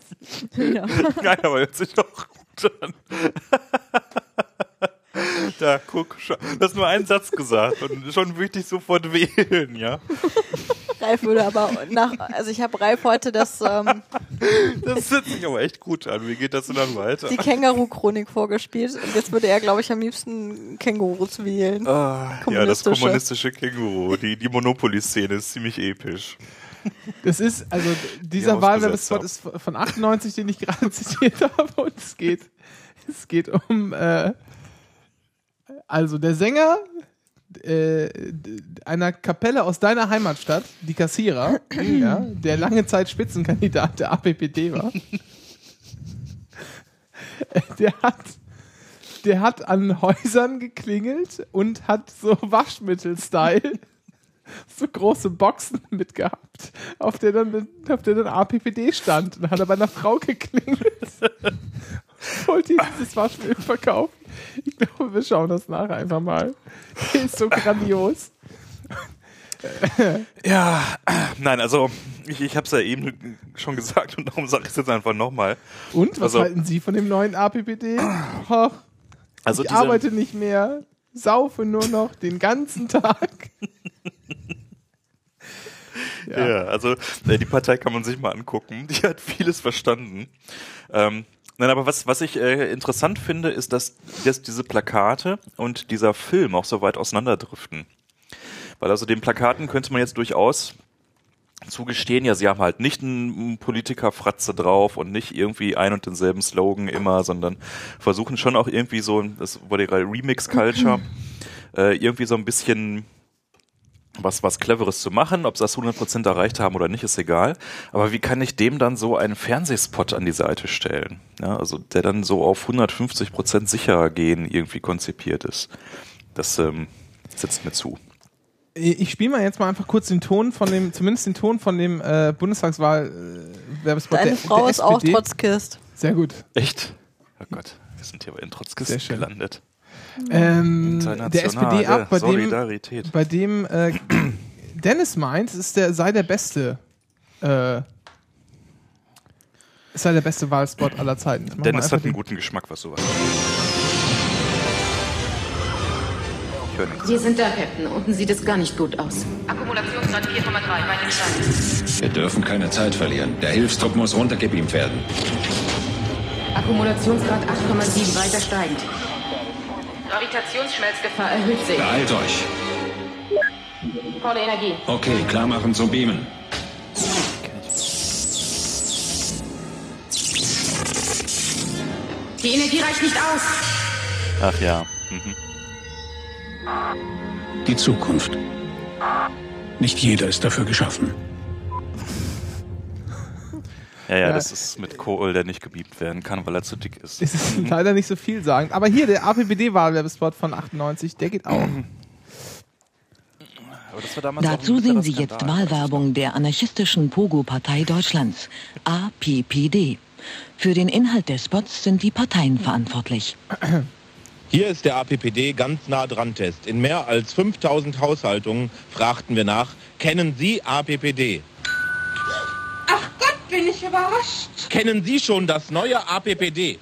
Ja. Nein, aber hört sich doch gut an. Da, guck, du hast nur einen Satz gesagt und schon würde ich dich sofort wählen, ja? Ralf würde aber nach, also ich habe Ralf heute das, ähm, Das hört sich aber echt gut an. Wie geht das denn dann weiter? die Känguru-Chronik vorgespielt und jetzt würde er, glaube ich, am liebsten Kängurus wählen. Ah, ja, das Kommunistische. Känguru. Die, die Monopoly-Szene ist ziemlich episch. Das ist, also dieser Die Wahlwerbespot ist von 98, den ich gerade zitiert habe und es geht, es geht um, äh, also der Sänger äh, einer Kapelle aus deiner Heimatstadt, die Kassierer, ja, der lange Zeit Spitzenkandidat der APPD war, der hat der hat an Häusern geklingelt und hat so Waschmittel-Style so große Boxen mitgehabt, auf der dann, auf der dann APPD stand. Und hat er bei einer Frau geklingelt. Wollte ihr dieses Waschmittel verkaufen? Ich glaube, wir schauen das nachher einfach mal. Der ist so grandios. Ja, nein, also ich, ich habe es ja eben schon gesagt und darum sage ich es jetzt einfach nochmal. Und, was Also- halten Sie von dem neuen APPD? Och, Also ich diese- arbeite nicht mehr, saufe nur noch den ganzen Tag. Ja, also äh, die Partei kann man sich mal angucken. Die hat vieles verstanden. Ähm, nein, aber was, was ich äh, interessant finde, ist, dass, dass diese Plakate und dieser Film auch so weit auseinanderdriften. Weil also den Plakaten könnte man jetzt durchaus zugestehen, ja, sie haben halt nicht einen Politikerfratze drauf und nicht irgendwie ein und denselben Slogan immer, sondern versuchen schon auch irgendwie so, das wurde gerade Remix-Culture, äh, irgendwie so ein bisschen was, was Cleveres zu machen. Ob sie das 100% erreicht haben oder nicht, ist egal. Aber wie kann ich dem dann so einen Fernsehspot an die Seite stellen? Ja, also der dann so auf 150% sicher gehen irgendwie konzipiert ist. Das ähm, setzt mir zu. Ich spiele mal jetzt mal einfach kurz den Ton von dem, zumindest den Ton von dem äh, Bundestagswahl-Werbespot Deine der, Frau der ist auch SPD. Trotzkist. Sehr gut. Echt? Oh Gott, wir sind hier aber in Sehr Trotzkisten gelandet. Ähm, der SPD ab, bei dem, bei dem äh, Dennis meint, es ist der, sei der beste, äh, es sei der beste Wahlspot aller Zeiten. Dennis hat einen guten Geschmack, was sowas angeht. Wir sind da, Captain. Unten sieht es gar nicht gut aus. Akkumulationsgrad 4,3 bei den Steinen. Wir dürfen keine Zeit verlieren. Der Hilfstrupp muss runtergebeamt werden. Akkumulationsgrad 8,7 weiter steigend. Gravitationsschmelzgefahr. Erhöht sich. Beeilt euch. Volle Energie. Okay, klar machen zum Beamen. Die Energie reicht nicht aus. Ach ja. Mhm. Die Zukunft. Nicht jeder ist dafür geschaffen. Ja, ja, das ist mit Kohl, der nicht gebiebt werden kann, weil er zu dick ist. Es ist leider nicht so viel sagen. Aber hier, der APPD-Wahlwerbespot von 98, der geht auch. Aber das war damals auch Dazu sehen Sie jetzt. Wahlwerbung der anarchistischen Pogo-Partei Deutschlands, APPD. Für den Inhalt des Spots sind die Parteien verantwortlich. Hier ist der APPD ganz nah dran Test. In mehr als 5000 Haushaltungen fragten wir nach, kennen Sie APPD? Bin ich überrascht. Kennen Sie schon das neue APPD?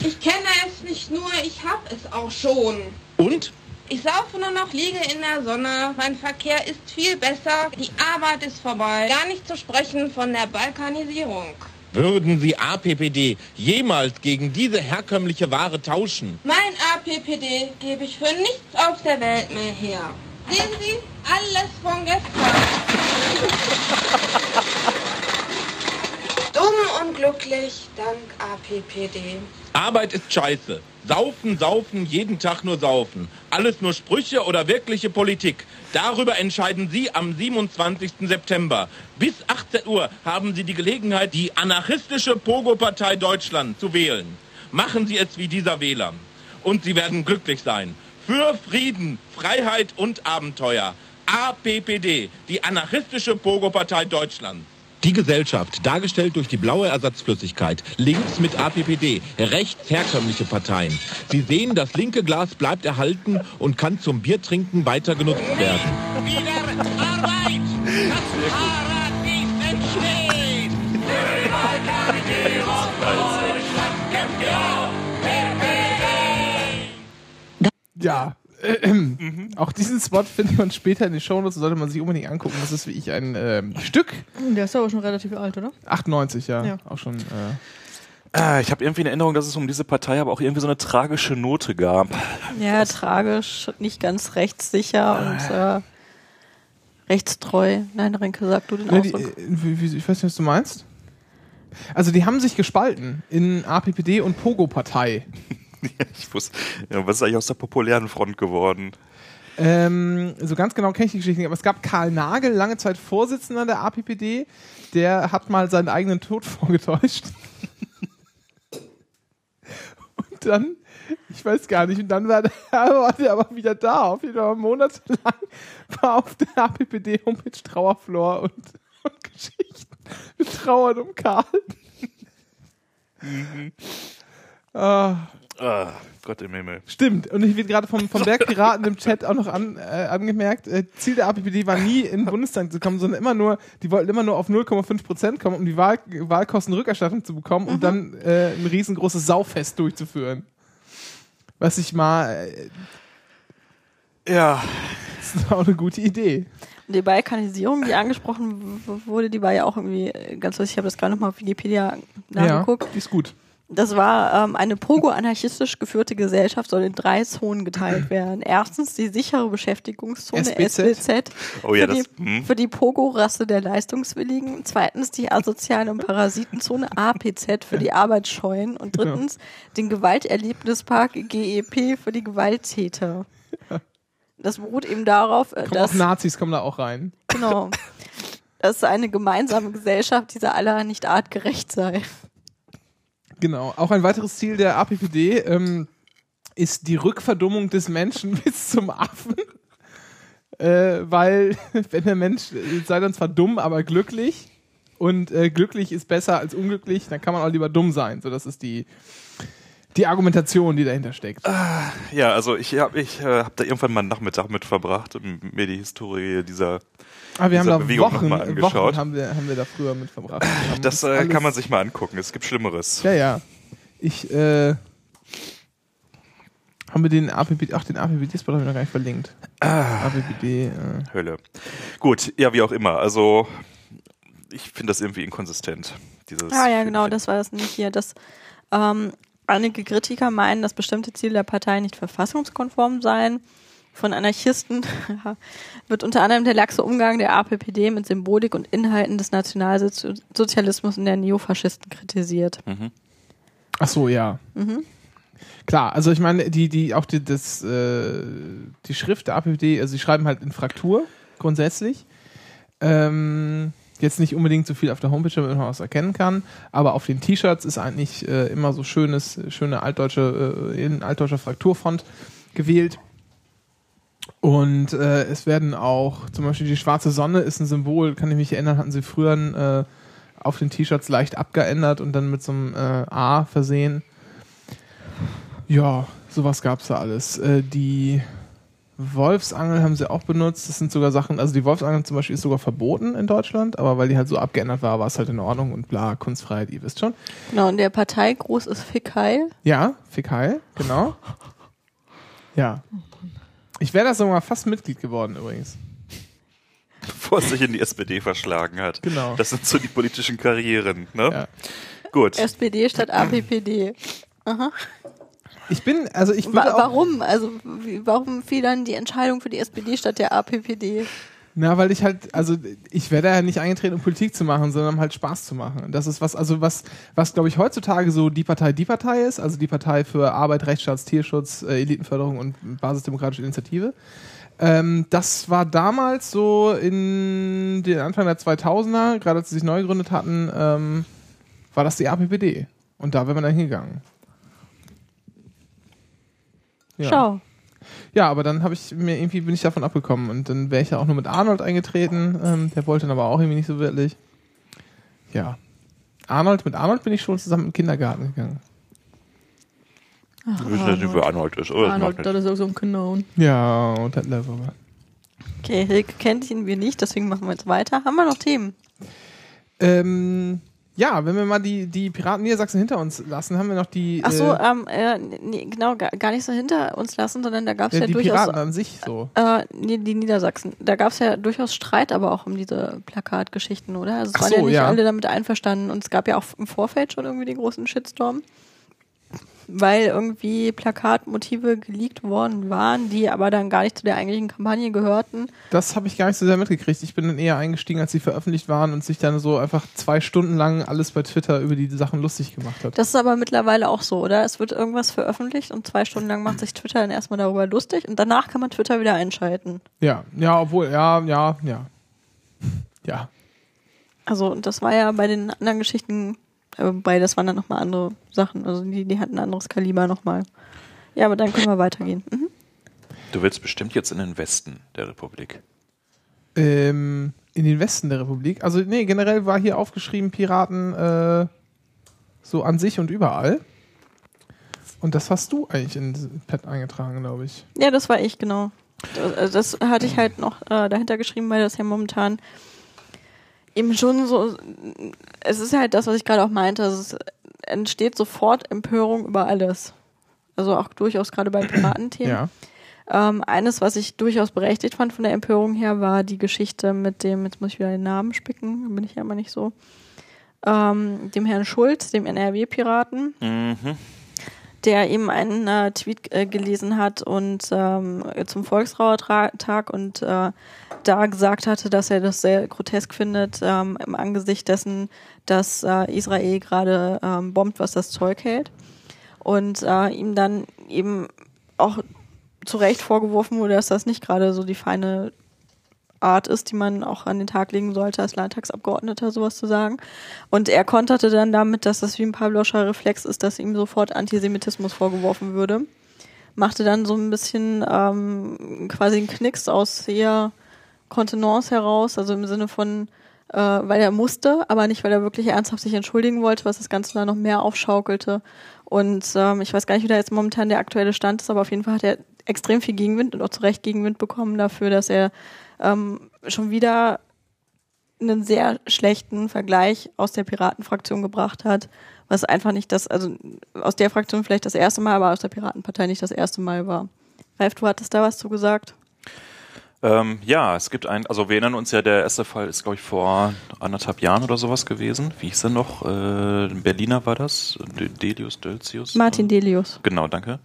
Ich kenne es nicht nur, ich habe es auch schon. Und? Ich saufe nur noch, liege in der Sonne. Mein Verkehr ist viel besser. Die Arbeit ist vorbei. Gar nicht zu sprechen von der Balkanisierung. Würden Sie APPD jemals gegen diese herkömmliche Ware tauschen? Mein APPD gebe ich für nichts auf der Welt mehr her. Sehen Sie, alles von gestern. Dumm und glücklich dank APPD. Arbeit ist scheiße. Saufen, saufen, jeden Tag nur saufen. Alles nur Sprüche oder wirkliche Politik. Darüber entscheiden Sie am 27. September. Bis 18 Uhr haben Sie die Gelegenheit, die anarchistische Pogo-Partei Deutschland zu wählen. Machen Sie es wie dieser Wähler. Und Sie werden glücklich sein. für Frieden, Freiheit und Abenteuer. APPD, die anarchistische Pogo-Partei Deutschlands. Die Gesellschaft, dargestellt durch die blaue Ersatzflüssigkeit, links mit APPD, rechts herkömmliche Parteien. Sie sehen, das linke Glas bleibt erhalten und kann zum Biertrinken weiter genutzt werden. Wieder Arbeit! Das Paradies entsteht! Ja. Ähm, Auch diesen Spot findet man später in den Shownotes, sollte man sich unbedingt angucken. Das ist wie ich ein ähm, Stück. Der ist aber schon relativ alt, oder? 98, ja. Ja. Auch schon. Äh, Ah, ich habe irgendwie in Erinnerung, dass es um diese Partei aber auch irgendwie so eine tragische Note gab. Ja, tragisch, nicht ganz rechtssicher und äh, rechtstreu. Nein, Renke, sag du den Ja, die, Ausdruck. äh, wie, ich weiß nicht, was du meinst. Also die haben sich gespalten in APPD und Pogo-Partei. Ja, ich wusste, ja, was ist eigentlich aus der populären Front geworden? Ähm, so ganz genau kenne ich die Geschichte nicht, aber es gab Karl Nagel, lange Zeit Vorsitzender der APPD, der hat mal seinen eigenen Tod vorgetäuscht. und dann, ich weiß gar nicht, und dann war der, war der aber wieder da, auf jeden Fall monatelang war auf der APPD-Homepage Trauerflor und, und Geschichten mit Trauern um Karl. Ah, Ah, Gott im Himmel. Stimmt. Und ich wird gerade vom, vom Bergpiraten im Chat auch noch an, äh, angemerkt, äh, Ziel der APPD war nie in den Bundestag zu kommen, sondern immer nur, die wollten immer nur auf 0,5 Prozent kommen, um die Wahl, Wahlkostenrückerstattung zu bekommen und dann äh, ein riesengroßes Saufest durchzuführen. Was ich mal, äh, Ja. das ist auch eine gute Idee. Die Balkanisierung, die angesprochen wurde, die war ja auch irgendwie äh, ganz lustig. Ich habe das gerade nochmal auf Wikipedia nachgeguckt. Ja, die ist gut. Das war ähm, eine pogo-anarchistisch geführte Gesellschaft, soll in drei Zonen geteilt werden. Erstens die sichere Beschäftigungszone SBZ. SBZ, Oh ja, für, das- die, hm. für die Pogo-Rasse der Leistungswilligen. Zweitens die asozialen und Parasitenzone APZ für die Arbeitsscheuen. Und drittens den Gewalterlebnispark GEP für die Gewalttäter. Das beruht eben darauf, äh, Kommen dass auch Nazis kommen da auch rein. Genau. Dass eine gemeinsame Gesellschaft dieser aller nicht artgerecht sei. Genau. Auch ein weiteres Ziel der APPD ähm, ist die Rückverdummung des Menschen bis zum Affen. Äh, weil, wenn der Mensch äh, sei dann zwar dumm, aber glücklich und äh, glücklich ist besser als unglücklich, dann kann man auch lieber dumm sein. So, das ist die, die Argumentation, die dahinter steckt. Ja, also ich habe ich, äh, hab da irgendwann mal einen Nachmittag mit verbracht und mir die Historie dieser, Aber wir haben da Bewegung Wochen, nochmal angeschaut. Wochen haben wir, haben wir da früher mit verbracht. Das uns äh, kann man sich mal angucken. Es gibt Schlimmeres. Ja, ja. Ich, äh, haben wir den APPD, ach, den APPD-Spot habe ich noch gar nicht verlinkt. Ah. APPD, äh. Hölle. Gut, ja, wie auch immer. Also, ich finde das irgendwie inkonsistent. Dieses Ah ja, genau, das war das nicht hier. Das, ähm, einige Kritiker meinen, dass bestimmte Ziele der Partei nicht verfassungskonform seien. Von Anarchisten wird unter anderem der laxe Umgang der APPD mit Symbolik und Inhalten des Nationalsozialismus und der Neofaschisten kritisiert. Ach so, ja. Mhm. Klar, also ich meine, die, die, auch die, das, äh, die Schrift der APPD, also sie schreiben halt in Fraktur, grundsätzlich. Ähm, jetzt nicht unbedingt so viel auf der Homepage, damit man was erkennen kann, aber auf den T-Shirts ist eigentlich äh, immer so schönes, schöne altdeutsche, äh, in altdeutscher Frakturfont gewählt. Und äh, es werden auch, zum Beispiel die schwarze Sonne ist ein Symbol, kann ich mich erinnern, hatten sie früher äh, auf den T-Shirts leicht abgeändert und dann mit so einem äh, A versehen. Ja, sowas gab's da alles. Äh, die Wolfsangel haben sie auch benutzt. Das sind sogar Sachen, also die Wolfsangel zum Beispiel ist sogar verboten in Deutschland, aber weil die halt so abgeändert war, war es halt in Ordnung und bla, Kunstfreiheit, ihr wisst schon. Genau, und der Parteigruß ist Fick Heil. Ja, Fick Heil, genau. Ja. Ich wäre da sogar fast Mitglied geworden übrigens. Bevor es sich in die SPD verschlagen hat. Genau. Das sind so die politischen Karrieren, ne? Gut. SPD statt APPD. Aha. Ich bin, also ich Wa würde auch, warum? Also warum fiel dann die Entscheidung für die SPD statt der APPD? Na, weil ich halt, also ich wäre da ja nicht eingetreten, um Politik zu machen, sondern um halt Spaß zu machen. Das ist was, also was, was glaube ich heutzutage so die Partei, die Partei ist, also die Partei für Arbeit, Rechtsstaats, Tierschutz, äh, Elitenförderung und basisdemokratische Initiative. Ähm, das war damals so in den Anfang der 2000er, gerade als sie sich neu gegründet hatten, ähm, war das die APPD. Und da wäre man dann hingegangen. Ja. Schau. Ja, aber dann habe ich mir irgendwie bin ich davon abgekommen und dann wäre ich ja auch nur mit Arnold eingetreten. Ähm, der wollte dann aber auch irgendwie nicht so wirklich. Ja. Arnold, mit Arnold bin ich schon zusammen im Kindergarten gegangen. Ach, Wir wissen jetzt nicht, wer Arnold ist. Oh, das Arnold, macht das ist auch so ein Known. Ja, und hat Lever. Okay, Hilke kennt ihn wir nicht, deswegen machen wir jetzt weiter. Haben wir noch Themen? Ähm, ja, wenn wir mal die, die Piraten Niedersachsen hinter uns lassen, haben wir noch die. Ach so, äh, ähm, äh, nee, genau, gar, nicht so hinter uns lassen, sondern da gab es ja, ja, die durchaus. Piraten an sich so. Äh, nee, die Niedersachsen. Da gab es ja durchaus Streit aber auch um diese Plakatgeschichten, oder? Also es Ach waren so, ja nicht ja. alle damit einverstanden und es gab ja auch im Vorfeld schon irgendwie den großen Shitstorm. Weil irgendwie Plakatmotive geleakt worden waren, die aber dann gar nicht zu der eigentlichen Kampagne gehörten. Das habe ich gar nicht so sehr mitgekriegt. Ich bin dann eher eingestiegen, als sie veröffentlicht waren und sich dann so einfach zwei Stunden lang alles bei Twitter über die Sachen lustig gemacht hat. Das ist aber mittlerweile auch so, oder? Es wird irgendwas veröffentlicht und zwei Stunden lang macht sich Twitter dann erstmal darüber lustig und danach kann man Twitter wieder einschalten. Ja, ja, obwohl, ja, ja, ja. Ja. Also und das war ja bei den anderen Geschichten, wobei das waren dann nochmal andere Sachen. Also die, die hatten ein anderes Kaliber nochmal. Ja, aber dann können wir weitergehen. Mhm. Du willst bestimmt jetzt in den Westen der Republik. Ähm, in den Westen der Republik. Also, nee, generell war hier aufgeschrieben Piraten äh, so an sich und überall. Und das hast du eigentlich in Pad eingetragen, glaube ich. Ja, das war ich, genau. Das, das hatte ich halt noch äh, dahinter geschrieben, weil das ja momentan eben schon so, es ist halt das, was ich gerade auch meinte, es entsteht sofort Empörung über alles. Also auch durchaus gerade bei Piratenthemen. Ja. Ähm, eines, was ich durchaus berechtigt fand von der Empörung her, war die Geschichte mit dem, jetzt muss ich wieder den Namen spicken, da bin ich ja immer nicht so, ähm, dem Herrn Schulz, dem NRW-Piraten, Mhm. Der eben einen äh, Tweet äh, gelesen hat und ähm, zum Volkstrauertag und äh, da gesagt hatte, dass er das sehr grotesk findet ähm, im Angesicht dessen, dass äh, Israel gerade ähm, bombt, was das Zeug hält. Und äh, ihm dann eben auch zu Recht vorgeworfen wurde, dass das nicht gerade so die feine Art ist, die man auch an den Tag legen sollte, als Landtagsabgeordneter sowas zu sagen. Und er konterte dann damit, dass das wie ein Pavloscher Reflex ist, dass ihm sofort Antisemitismus vorgeworfen würde. Machte dann so ein bisschen ähm, quasi einen Knicks aus sehr Kontenance heraus, also im Sinne von, äh, weil er musste, aber nicht, weil er wirklich ernsthaft sich entschuldigen wollte, was das Ganze dann noch mehr aufschaukelte. Und ähm, ich weiß gar nicht, wie da jetzt momentan der aktuelle Stand ist, aber auf jeden Fall hat er extrem viel Gegenwind und auch zu Recht Gegenwind bekommen dafür, dass er ähm, schon wieder einen sehr schlechten Vergleich aus der Piratenfraktion gebracht hat, was einfach nicht das, also aus der Fraktion vielleicht das erste Mal, aber aus der Piratenpartei nicht das erste Mal war. Ralf, du hattest da was zu gesagt? Ähm, ja, es gibt ein, also wir erinnern uns ja, der erste Fall ist, glaube ich, vor anderthalb Jahren oder sowas gewesen. Wie hieß er noch? Äh, ein Berliner war das? De- Delius, Delcius? Martin Delius. Genau, danke.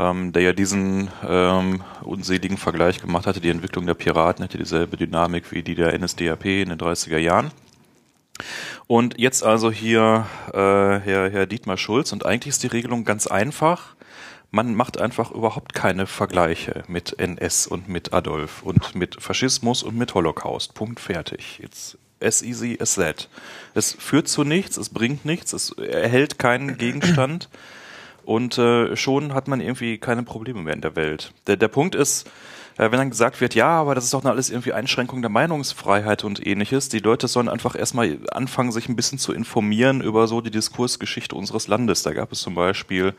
Ähm, der ja diesen ähm, unseligen Vergleich gemacht hatte, die Entwicklung der Piraten hätte dieselbe Dynamik wie die der NSDAP in den 30er Jahren. Und jetzt also hier äh, Herr, Herr Dietmar Schulz und eigentlich ist die Regelung ganz einfach. Man macht einfach überhaupt keine Vergleiche mit NS und mit Adolf und mit Faschismus und mit Holocaust. Punkt fertig. It's as easy as that. Es führt zu nichts, es bringt nichts, es erhält keinen Gegenstand und äh, schon hat man irgendwie keine Probleme mehr in der Welt. Der, der Punkt ist, äh, wenn dann gesagt wird, ja, aber das ist doch alles irgendwie Einschränkung der Meinungsfreiheit und ähnliches, die Leute sollen einfach erstmal anfangen, sich ein bisschen zu informieren über so die Diskursgeschichte unseres Landes. Da gab es zum Beispiel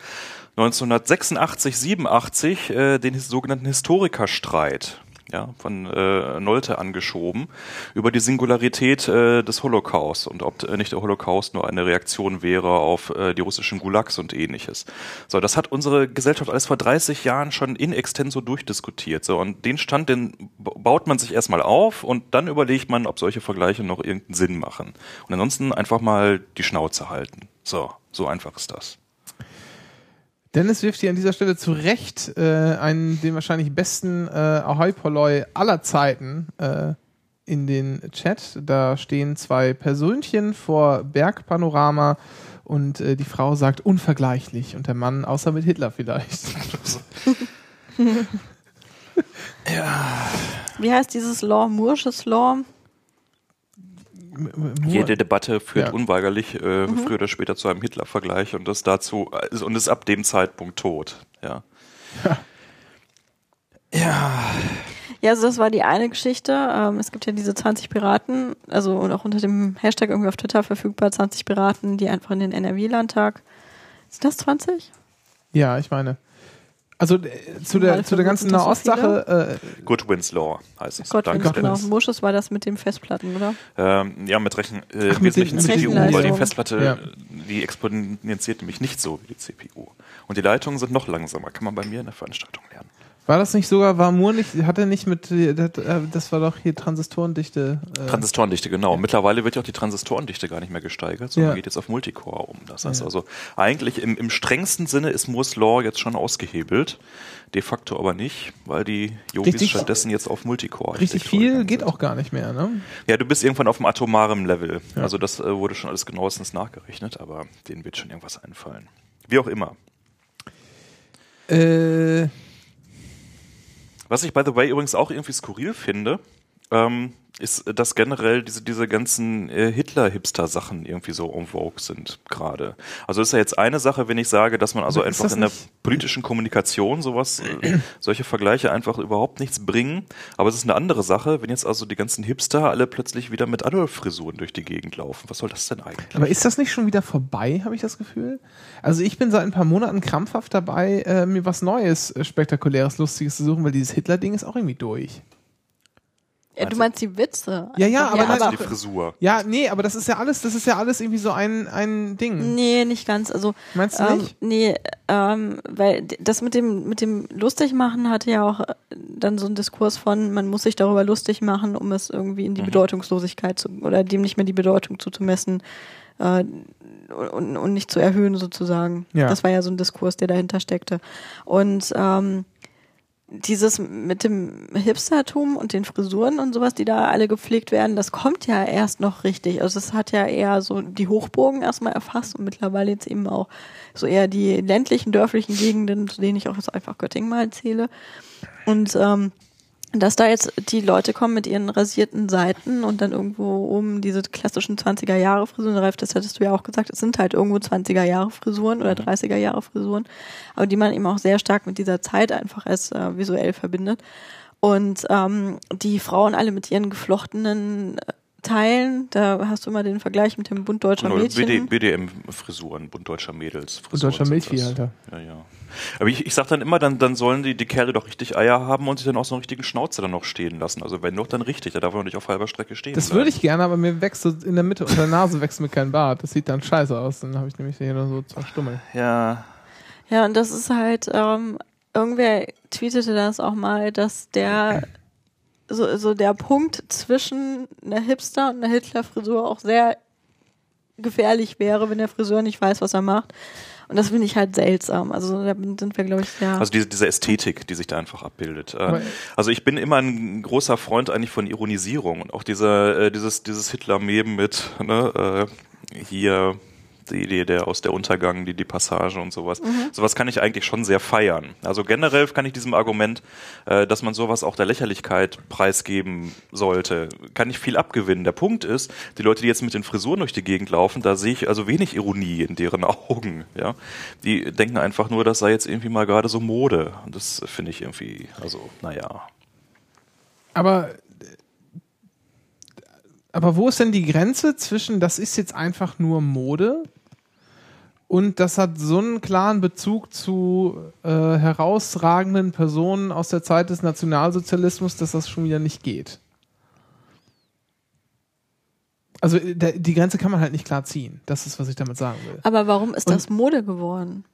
1986, 87 äh, den sogenannten Historikerstreit. Ja, von äh, Nolte angeschoben, über die Singularität äh, des Holocaust und ob äh, nicht der Holocaust nur eine Reaktion wäre auf äh, die russischen Gulags und ähnliches. So, das hat unsere Gesellschaft alles vor 30 Jahren schon in extenso durchdiskutiert. So, und den Stand, den baut man sich erstmal auf und dann überlegt man, ob solche Vergleiche noch irgendeinen Sinn machen. Und ansonsten einfach mal die Schnauze halten. So, so einfach ist das. Dennis wirft hier an dieser Stelle zu Recht äh, einen, den wahrscheinlich besten äh, Ahoi Polloi aller Zeiten äh, in den Chat. Da stehen zwei Persönchen vor Bergpanorama und äh, die Frau sagt unvergleichlich und der Mann außer mit Hitler vielleicht. Wie heißt dieses Law? Mursches Law? Jede Debatte führt Ja. unweigerlich äh, Mhm. früher oder später zu einem Hitler-Vergleich und das dazu äh, und ist ab dem Zeitpunkt tot. Ja. Ja. Ja, also das war die eine Geschichte. Ähm, es gibt ja diese 20 Piraten, also und auch unter dem Hashtag irgendwie auf Twitter verfügbar, 20 Piraten, die einfach in den NRW-Landtag. Ist das 20? Ja, ich meine. Also äh, zu der, zu der ganzen Nahostsache, äh, Goodwin's Law heißt es. Gott, Danke, genau. War das mit den Festplatten, oder? Ähm, ja, mit Rechen, äh, Ach, mit CPU, weil die. Festplatte, Ja. die exponentiert nämlich nicht so wie die CPU. Und die Leitungen sind noch langsamer, kann man bei mir in der Veranstaltung lernen. War das nicht sogar, war Moore nicht, hat er nicht mit, äh, das, äh, das war doch hier Transistorendichte. Äh, Transistorendichte, genau. Mittlerweile wird ja auch die Transistorendichte gar nicht mehr gesteigert, sondern Ja. geht jetzt auf Multicore um. Das heißt Ja. also, eigentlich im, im strengsten Sinne ist Moore's Law jetzt schon ausgehebelt. De facto aber nicht, weil die Yogis stattdessen jetzt auf Multicore richtig viel geht sind. auch gar nicht mehr, ne? Ja, du bist irgendwann auf dem atomaren Level. Also das äh, wurde schon alles genauestens nachgerechnet, aber denen wird schon irgendwas einfallen. Wie auch immer. Äh, Was ich, by the way, übrigens auch irgendwie skurril finde, ähm, ist, äh, dass generell diese, diese ganzen äh, Hitler-Hipster-Sachen irgendwie so en vogue sind gerade. Also ist ja jetzt eine Sache, wenn ich sage, dass man also ist einfach in der politischen Kommunikation sowas, äh, solche Vergleiche einfach überhaupt nichts bringen. Aber es ist eine andere Sache, wenn jetzt also die ganzen Hipster alle plötzlich wieder mit Adolf-Frisuren durch die Gegend laufen. Was soll das denn eigentlich? aber ist das nicht schon wieder vorbei, habe ich das Gefühl? Also ich bin seit ein paar Monaten krampfhaft dabei, äh, mir was Neues, äh, Spektakuläres, Lustiges zu suchen, weil dieses Hitler-Ding ist auch irgendwie durch. Ja, du meinst die Witze? Ja, ja, aber nein, Also die Frisur. Ja, nee, aber das ist ja alles, das ist ja alles irgendwie so ein, ein Ding. Nee, nicht ganz. Also Meinst du ähm, nicht? Nee, ähm, weil das mit dem mit dem lustig machen hatte ja auch äh, dann so einen Diskurs von, man muss sich darüber lustig machen, um es irgendwie in die Mhm. Bedeutungslosigkeit zu oder dem nicht mehr die Bedeutung zuzumessen äh, und, und nicht zu erhöhen sozusagen. Ja. Das war ja so ein Diskurs, der dahinter steckte. Und ähm, dieses mit dem Hipstertum und den Frisuren und sowas, die da alle gepflegt werden, das kommt ja erst noch richtig. Also es hat ja eher so die Hochburgen erstmal erfasst und mittlerweile jetzt eben auch so eher die ländlichen, dörflichen Gegenden, zu denen ich auch jetzt einfach Göttingen mal zähle. Und ähm, dass da jetzt die Leute kommen mit ihren rasierten Seiten und dann irgendwo oben diese klassischen 20er Jahre Frisuren, Ralf, das hattest du ja auch gesagt, es sind halt irgendwo 20er Jahre Frisuren oder 30er Jahre Frisuren, aber die man eben auch sehr stark mit dieser Zeit einfach als äh, visuell verbindet. Und ähm, die Frauen alle mit ihren geflochtenen äh, Teilen, da hast du immer den Vergleich mit dem Bund deutscher Oder Mädchen. BD, BDM-Frisuren, Bund deutscher Mädels. Deutscher Frisuren sind Milchvieh, das. Alter. Ja, ja. Aber ich, ich sag dann immer, dann, dann sollen die, die Kerle doch richtig Eier haben und sich dann auch so einen richtigen Schnauze dann noch stehen lassen. Also wenn doch, dann richtig. Da darf man nicht auf halber Strecke stehen. Das bleiben. würde ich gerne, aber mir wächst so in der Mitte unter der Nase wächst mir kein Bart. Das sieht dann scheiße aus. Dann habe ich nämlich hier nur so zwei Stummel. Ja. Ja, und das ist halt, ähm, irgendwer tweetete das auch mal, dass der so, so der Punkt zwischen einer Hipster und einer Hitler-Frisur auch sehr gefährlich wäre, wenn der Friseur nicht weiß, was er macht. Und das finde ich halt seltsam. Also da sind wir, glaube ich, sehr. Also diese, diese Ästhetik, die sich da einfach abbildet. Äh, Aber- Also ich bin immer ein großer Freund eigentlich von Ironisierung und auch dieser, äh, dieses, dieses Hitler-Meben mit ne, äh, hier die Idee der aus der Untergang, die, die Passage und sowas. Mhm. Sowas kann ich eigentlich schon sehr feiern. Also generell kann ich diesem Argument, äh, dass man sowas auch der Lächerlichkeit preisgeben sollte, kann ich viel abgewinnen. Der Punkt ist, die Leute, die jetzt mit den Frisuren durch die Gegend laufen, da sehe ich also wenig Ironie in deren Augen. Ja, die denken einfach nur, das sei jetzt irgendwie mal gerade so Mode. Und das finde ich irgendwie, also naja. Aber, aber wo ist denn die Grenze zwischen, das ist jetzt einfach nur Mode und das hat so einen klaren Bezug zu äh, herausragenden Personen aus der Zeit des Nationalsozialismus, dass das schon wieder nicht geht? Also äh, der, die Grenze kann man halt nicht klar ziehen. Das ist, was ich damit sagen will. aber warum ist Und- das Mode geworden?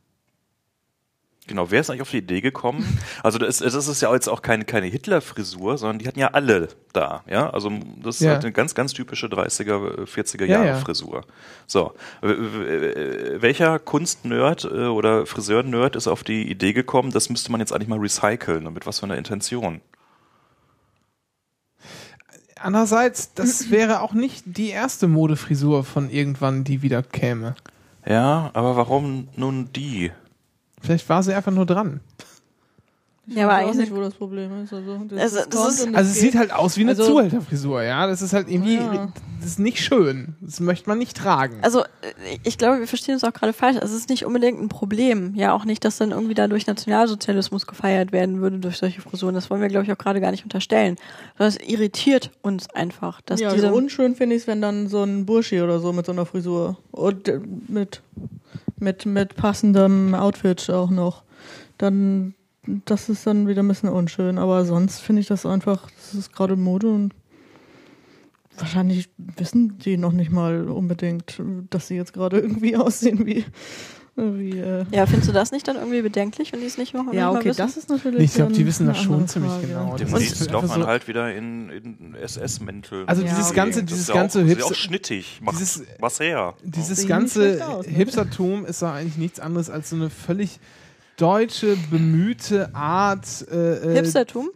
Genau, wer ist eigentlich auf die Idee gekommen? Also das, das ist ja jetzt auch keine, keine Hitler-Frisur, sondern die hatten ja alle da, ja. Also das ist Ja. halt eine ganz, ganz typische 30er, 40er Ja, Jahre ja. Frisur. So, welcher Kunstnerd äh, oder Friseur-Nerd ist auf die Idee gekommen, das müsste man jetzt eigentlich mal recyceln und mit was für einer Intention? Andererseits, das wäre auch nicht die erste Modefrisur von irgendwann, die wieder käme. Ja, aber warum nun die? Vielleicht war sie einfach nur dran. Ich Ja, aber weiß auch nicht, wo das Problem ist. Also, das, Also, das ist- Also es sieht halt aus wie eine Also- Zuhälterfrisur, ja. Das ist halt irgendwie, Ja. das ist nicht schön. Das möchte man nicht tragen. Also ich glaube, wir verstehen uns auch gerade falsch. Es ist nicht unbedingt ein Problem. Ja, auch nicht, dass dann irgendwie dadurch Nationalsozialismus gefeiert werden würde durch solche Frisuren. Das wollen wir, glaube ich, auch gerade gar nicht unterstellen. Sondern es irritiert uns einfach, dass ja, also unschön finde ich es, wenn dann so ein Burschi oder so mit so einer Frisur und äh, mit, mit, mit passendem Outfit auch noch. Dann, das ist dann wieder ein bisschen unschön. Aber sonst finde ich das einfach, das ist gerade Mode und wahrscheinlich wissen die noch nicht mal unbedingt, dass sie jetzt gerade irgendwie aussehen wie. Wie äh, ja, findest du das nicht dann irgendwie bedenklich, wenn die es nicht machen? ja, okay, wissen? das ist natürlich. ich glaube, die wissen das schon ziemlich Frage. genau. Das Demnächst man so- halt wieder in, in SS-Mäntel. Also Ja, dieses okay. ganze, Das dieses ist ja ganze Hipster, auch schnittig. Mach, dieses- was her. dieses Sieht ganze aus, ne? Hipstertum ist doch eigentlich nichts anderes als so eine völlig deutsche, bemühte Art. Äh, äh, Hipstertum?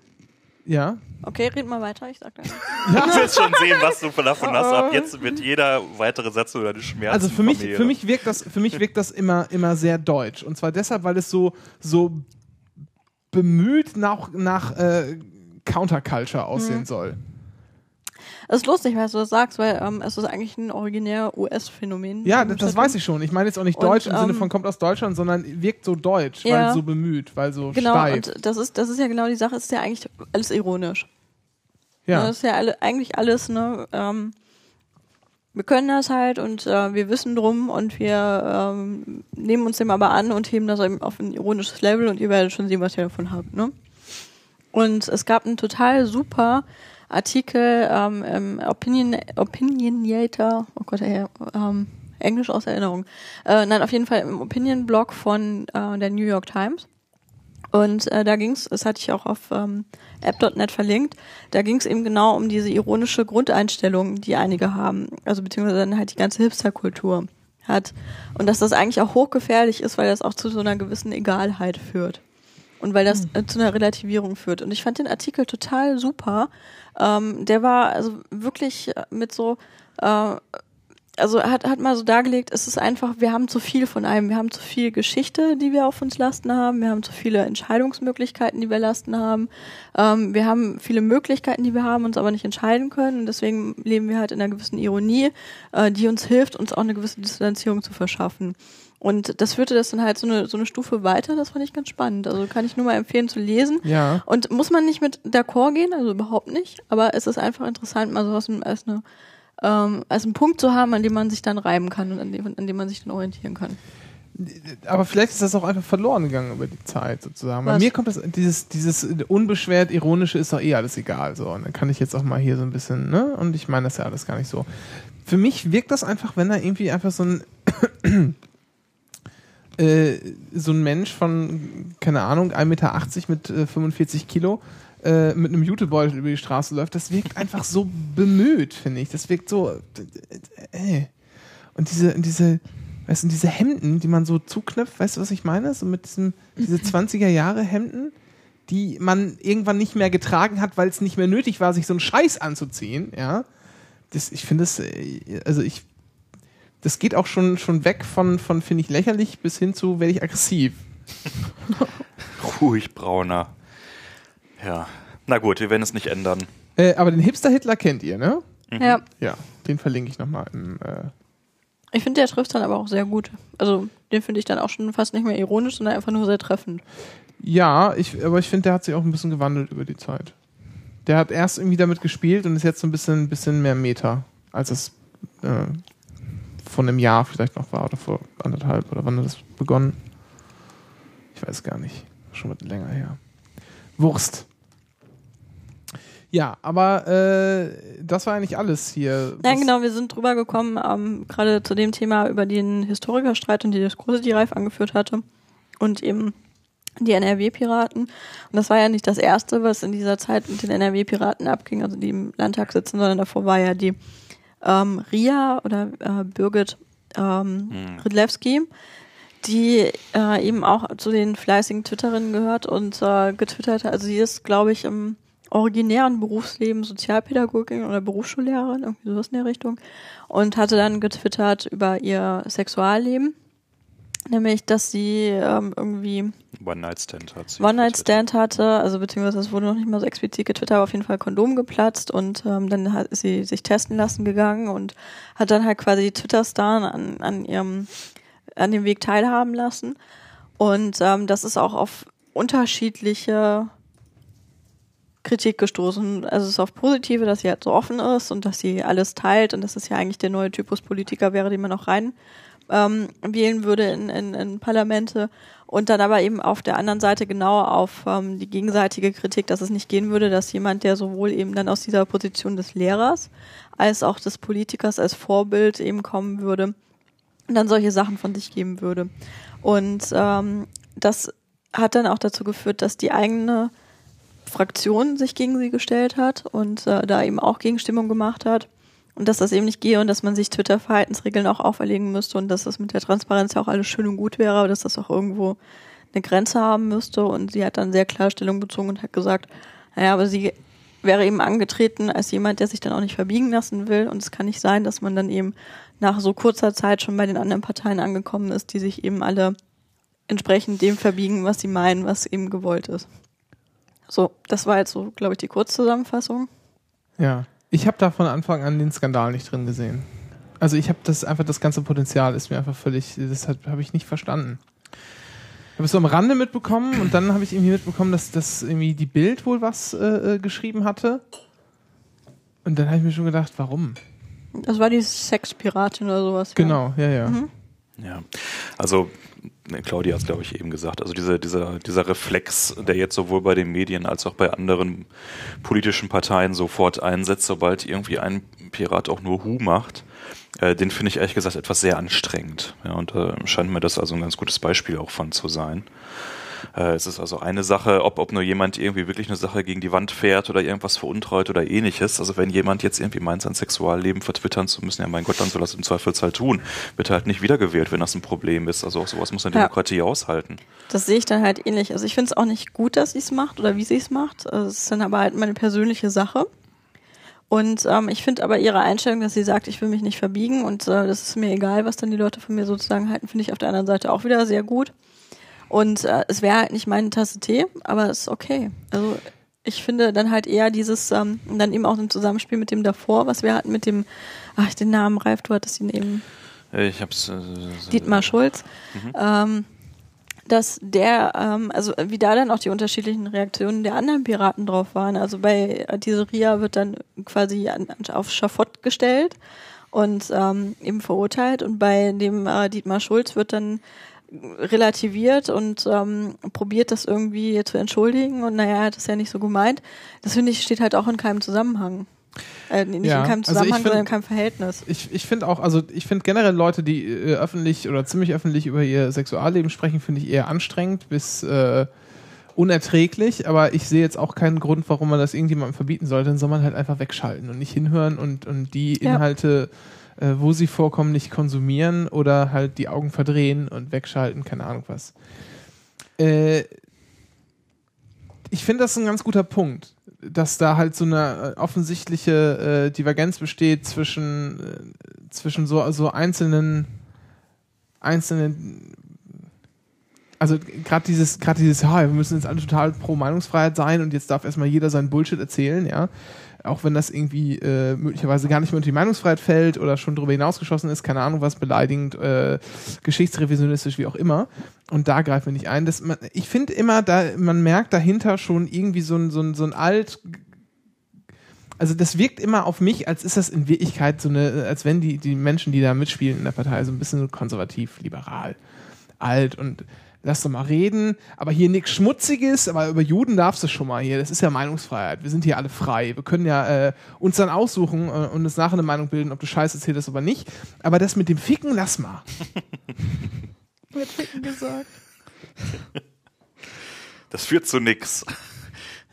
Ja. Okay, red mal weiter, ich sag dann. Du willst schon sehen, was du davon hast. Ab jetzt wird jeder weitere Satz über deine Schmerzen Also für mich, für mich wirkt das, für mich wirkt das immer, immer sehr deutsch. Und zwar deshalb, weil es so, so bemüht nach, nach äh, Counterculture aussehen Mhm. soll. Es ist lustig, was du das sagst, weil ähm, es ist eigentlich ein originär US-Phänomen. Ja, das, das weiß ich schon. Ich meine jetzt auch nicht Und, deutsch im Sinne ähm, von kommt aus Deutschland, sondern wirkt so deutsch, Ja. weil so bemüht, weil so Genau, steif. und das ist, das ist ja genau die Sache, es ist ja eigentlich alles ironisch. Ne, ja. Das ist ja alle, eigentlich alles, ne? Ähm, wir können das halt und äh, wir wissen drum und wir ähm, nehmen uns dem aber an und heben das eben auf ein ironisches Level und ihr werdet schon sehen, was ihr davon habt, ne? Und es gab einen total super Artikel ähm, im Opinion, Opinionator, oh Gott, ey, ähm, Englisch aus Erinnerung. Äh, nein, auf jeden Fall im Opinion-Blog von äh, der New York Times. Und äh, da ging's, das hatte ich auch auf ähm, app.net verlinkt, da ging's eben genau um diese ironische Grundeinstellung, die einige haben. Also beziehungsweise dann halt die ganze Hipsterkultur hat. Und dass das eigentlich auch hochgefährlich ist, weil das auch zu so einer gewissen Egalheit führt. Und weil das äh, zu einer Relativierung führt. Und ich fand den Artikel total super. Ähm, der war also wirklich äh, mit so, äh, also hat, hat mal so dargelegt, es ist einfach, wir haben zu viel von einem, wir haben zu viel Geschichte, die wir auf uns lasten haben, wir haben zu viele Entscheidungsmöglichkeiten, die wir lasten haben, ähm, wir haben viele Möglichkeiten, die wir haben, uns aber nicht entscheiden können und deswegen leben wir halt in einer gewissen Ironie, äh, die uns hilft, uns auch eine gewisse Distanzierung zu verschaffen. Und das führte das dann halt so eine, so eine Stufe weiter, das fand ich ganz spannend. Also kann ich nur mal empfehlen zu lesen. Ja. Und muss man nicht mit d'accord gehen, also überhaupt nicht, aber es ist einfach interessant, mal sowas als, eine, ähm, als einen Punkt zu haben, an dem man sich dann reiben kann und an dem, an dem man sich dann orientieren kann. Aber vielleicht ist das auch einfach verloren gegangen über die Zeit sozusagen. Bei Was? mir kommt das, dieses, dieses unbeschwert ironische ist doch eh alles egal. So. Und dann kann ich jetzt auch mal hier so ein bisschen, ne? Und ich meine das ja alles gar nicht so. Für mich wirkt das einfach, wenn da irgendwie einfach so ein äh, so ein Mensch von, keine Ahnung, 1,80 Meter mit äh, 45 Kilo äh, mit einem Jutebeutel über die Straße läuft, das wirkt einfach so bemüht, finde ich. Das wirkt so. Äh. Und diese, diese, weißt du, diese Hemden, die man so zuknöpft, weißt du, was ich meine? So mit diesem, diese 20er Jahre Hemden, die man irgendwann nicht mehr getragen hat, weil es nicht mehr nötig war, sich so einen Scheiß anzuziehen, ja. Das, ich finde das, äh, also ich, das geht auch schon, schon weg von, von finde ich lächerlich bis hin zu werde ich aggressiv. Ruhig, Brauner. Ja. Na gut, wir werden es nicht ändern. Äh, aber den Hipster-Hitler kennt ihr, ne? Mhm. Ja. Ja, den verlinke ich nochmal im, äh, Ich finde, der trifft dann aber auch sehr gut. Also den finde ich dann auch schon fast nicht mehr ironisch, sondern einfach nur sehr treffend. Ja, ich, aber ich finde, der hat sich auch ein bisschen gewandelt über die Zeit. Der hat erst irgendwie damit gespielt und ist jetzt so ein bisschen, bisschen mehr Meta, als es äh, vor einem Jahr vielleicht noch war oder vor anderthalb oder wann hat das begonnen? Ich weiß gar nicht. Schon was länger her. Wurst. Ja, aber äh, das war eigentlich alles hier. Ja, genau, wir sind drüber gekommen, ähm, gerade zu dem Thema über den Historikerstreit und die Diskurse, die Reif angeführt hatte. Und eben die NRW-Piraten. Und das war ja nicht das Erste, was in dieser Zeit mit den NRW-Piraten abging, also die im Landtag sitzen, sondern davor war ja die ähm, Ria oder äh, Birgit ähm, Hm. Rydlewski, die äh, eben auch zu den fleißigen Twitterinnen gehört und äh, getwittert hat. Also sie ist, glaube ich, im originären Berufsleben Sozialpädagogin oder Berufsschullehrerin, irgendwie sowas in der Richtung. Und hatte dann getwittert über ihr Sexualleben Nämlich, dass sie ähm, irgendwie One-Night-Stand hat. One-Night-Stand hatte, also beziehungsweise es wurde noch nicht mal so explizit getwittert, aber auf jeden Fall Kondom geplatzt und ähm, dann hat ist sie sich testen lassen gegangen und hat dann halt quasi Twitter-Star an, an ihrem, an dem Weg teilhaben lassen. Und ähm, das ist auch auf unterschiedliche Kritik gestoßen. Also es ist auf positive, dass sie halt so offen ist und dass sie alles teilt und dass es ja eigentlich der neue Typus Politiker wäre, den man auch rein ähm, wählen würde in, in, in Parlamente und dann aber eben auf der anderen Seite genau auf ähm, die gegenseitige Kritik, dass es nicht gehen würde, dass jemand, der sowohl eben dann aus dieser Position des Lehrers als auch des Politikers als Vorbild eben kommen würde dann solche Sachen von sich geben würde. Und ähm, das hat dann auch dazu geführt, dass die eigene Fraktion sich gegen sie gestellt hat und äh, da eben auch Gegenstimmung gemacht hat und dass das eben nicht gehe und dass man sich Twitter-Verhaltensregeln auch auferlegen müsste und dass das mit der Transparenz ja auch alles schön und gut wäre, aber dass das auch irgendwo eine Grenze haben müsste und sie hat dann sehr klar Stellung bezogen und hat gesagt, naja, aber sie wäre eben angetreten als jemand, der sich dann auch nicht verbiegen lassen will und es kann nicht sein, dass man dann eben nach so kurzer Zeit schon bei den anderen Parteien angekommen ist, die sich eben alle entsprechend dem verbiegen, was sie meinen, was eben gewollt ist. So, das war jetzt so, glaube ich, die Kurzzusammenfassung. Ja. Ich habe da von Anfang an den Skandal nicht drin gesehen. Also ich habe das einfach, das ganze Potenzial ist mir einfach völlig, das habe ich nicht verstanden. Ich habe es so am Rande mitbekommen und dann habe ich irgendwie mitbekommen, dass, dass irgendwie die Bild wohl was äh, äh geschrieben hatte. Und dann habe ich mir schon gedacht, warum? Das war die Sexpiratin oder sowas. Genau, ja, ja. Mhm. Ja, also Claudia hat es, glaube ich, eben gesagt. Also diese, dieser, dieser Reflex, der jetzt sowohl bei den Medien als auch bei anderen politischen Parteien sofort einsetzt, sobald irgendwie ein Pirat auch nur Hu macht, äh, den finde ich ehrlich gesagt etwas sehr anstrengend. Ja, und äh, scheint mir das also ein ganz gutes Beispiel auch von zu sein. Äh, es ist also eine Sache, ob, ob nur jemand irgendwie wirklich eine Sache gegen die Wand fährt oder irgendwas veruntreut oder ähnliches. Also wenn jemand jetzt irgendwie meint, sein Sexualleben vertwittern zu müssen, ja mein Gott, dann soll das im Zweifelsfall tun. Wird halt nicht wiedergewählt, wenn das ein Problem ist. Also auch sowas muss eine ja. Demokratie aushalten. Das sehe ich dann halt ähnlich. Also ich finde es auch nicht gut, dass sie es macht oder wie sie es macht. Also es ist dann aber halt meine persönliche Sache. Und ähm, ich finde aber ihre Einstellung, dass sie sagt, ich will mich nicht verbiegen und äh, das ist mir egal, was dann die Leute von mir sozusagen halten, finde ich auf der anderen Seite auch wieder sehr gut. Und äh, es wäre halt nicht meine Tasse Tee, aber es ist okay. Also ich finde dann halt eher dieses, ähm, dann eben auch im Zusammenspiel mit dem davor, was wir hatten mit dem, ach, den Namen Ralf, du hattest ihn eben. Ich hab's. Äh, Dietmar Schulz. Mhm. Ähm, dass der, ähm, also wie da dann auch die unterschiedlichen Reaktionen der anderen Piraten drauf waren. Also bei Ria wird dann quasi an, auf Schafott gestellt und ähm, eben verurteilt und bei dem äh, Dietmar Schulz wird dann relativiert und ähm, probiert das irgendwie zu entschuldigen und naja, er hat es ja nicht so gemeint. Das finde ich steht halt auch in keinem Zusammenhang. Äh, nicht ja, in keinem also Zusammenhang, find, sondern in keinem Verhältnis. Ich, ich finde auch, also ich finde generell Leute, die äh, öffentlich oder ziemlich öffentlich über ihr Sexualleben sprechen, finde ich eher anstrengend bis äh, unerträglich, aber ich sehe jetzt auch keinen Grund, warum man das irgendjemandem verbieten sollte, dann soll man halt einfach wegschalten und nicht hinhören und, und die Inhalte ja äh, wo sie vorkommen, nicht konsumieren oder halt die Augen verdrehen und wegschalten, keine Ahnung was. Äh, ich finde das ein ganz guter Punkt, dass da halt so eine äh, offensichtliche äh, Divergenz besteht zwischen, äh, zwischen so also einzelnen einzelnen also gerade dieses, gerade dieses, ja, wir müssen jetzt alle total pro Meinungsfreiheit sein und jetzt darf erstmal jeder seinen Bullshit erzählen, ja auch wenn das irgendwie äh, möglicherweise gar nicht mehr unter die Meinungsfreiheit fällt oder schon darüber hinausgeschossen ist, keine Ahnung was, beleidigend, äh, geschichtsrevisionistisch, wie auch immer. Und da greifen wir nicht ein. Das, man, ich finde immer, da, man merkt dahinter schon irgendwie so ein, so ein, so ein alt also das wirkt immer auf mich, als ist das in Wirklichkeit so eine, als wenn die, die Menschen, die da mitspielen in der Partei, so ein bisschen konservativ, liberal, alt und lass doch mal reden, aber hier nichts Schmutziges, aber über Juden darfst du schon mal hier. Das ist ja Meinungsfreiheit. Wir sind hier alle frei. Wir können ja äh, uns dann aussuchen äh, und uns nachher eine Meinung bilden, ob du Scheiße erzählst oder nicht. Aber das mit dem Ficken, lass mal. Wird Ficken gesagt. Das führt zu nix.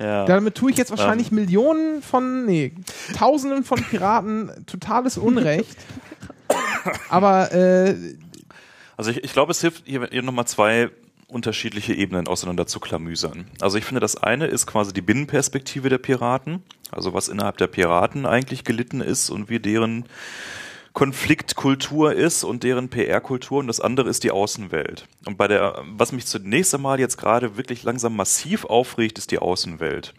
Ja. Damit tue ich jetzt wahrscheinlich ähm. Millionen von, nee, Tausenden von Piraten totales Unrecht. Aber äh, also ich, ich glaube, es hilft hier, hier nochmal zwei unterschiedliche Ebenen auseinander zu klamüsern. Also ich finde, das eine ist quasi die Binnenperspektive der Piraten, also was innerhalb der Piraten eigentlich gelitten ist und wie deren Konfliktkultur ist und deren PR-Kultur und das andere ist die Außenwelt. Und bei der, was mich zunächst einmal jetzt gerade wirklich langsam massiv aufregt, ist die Außenwelt.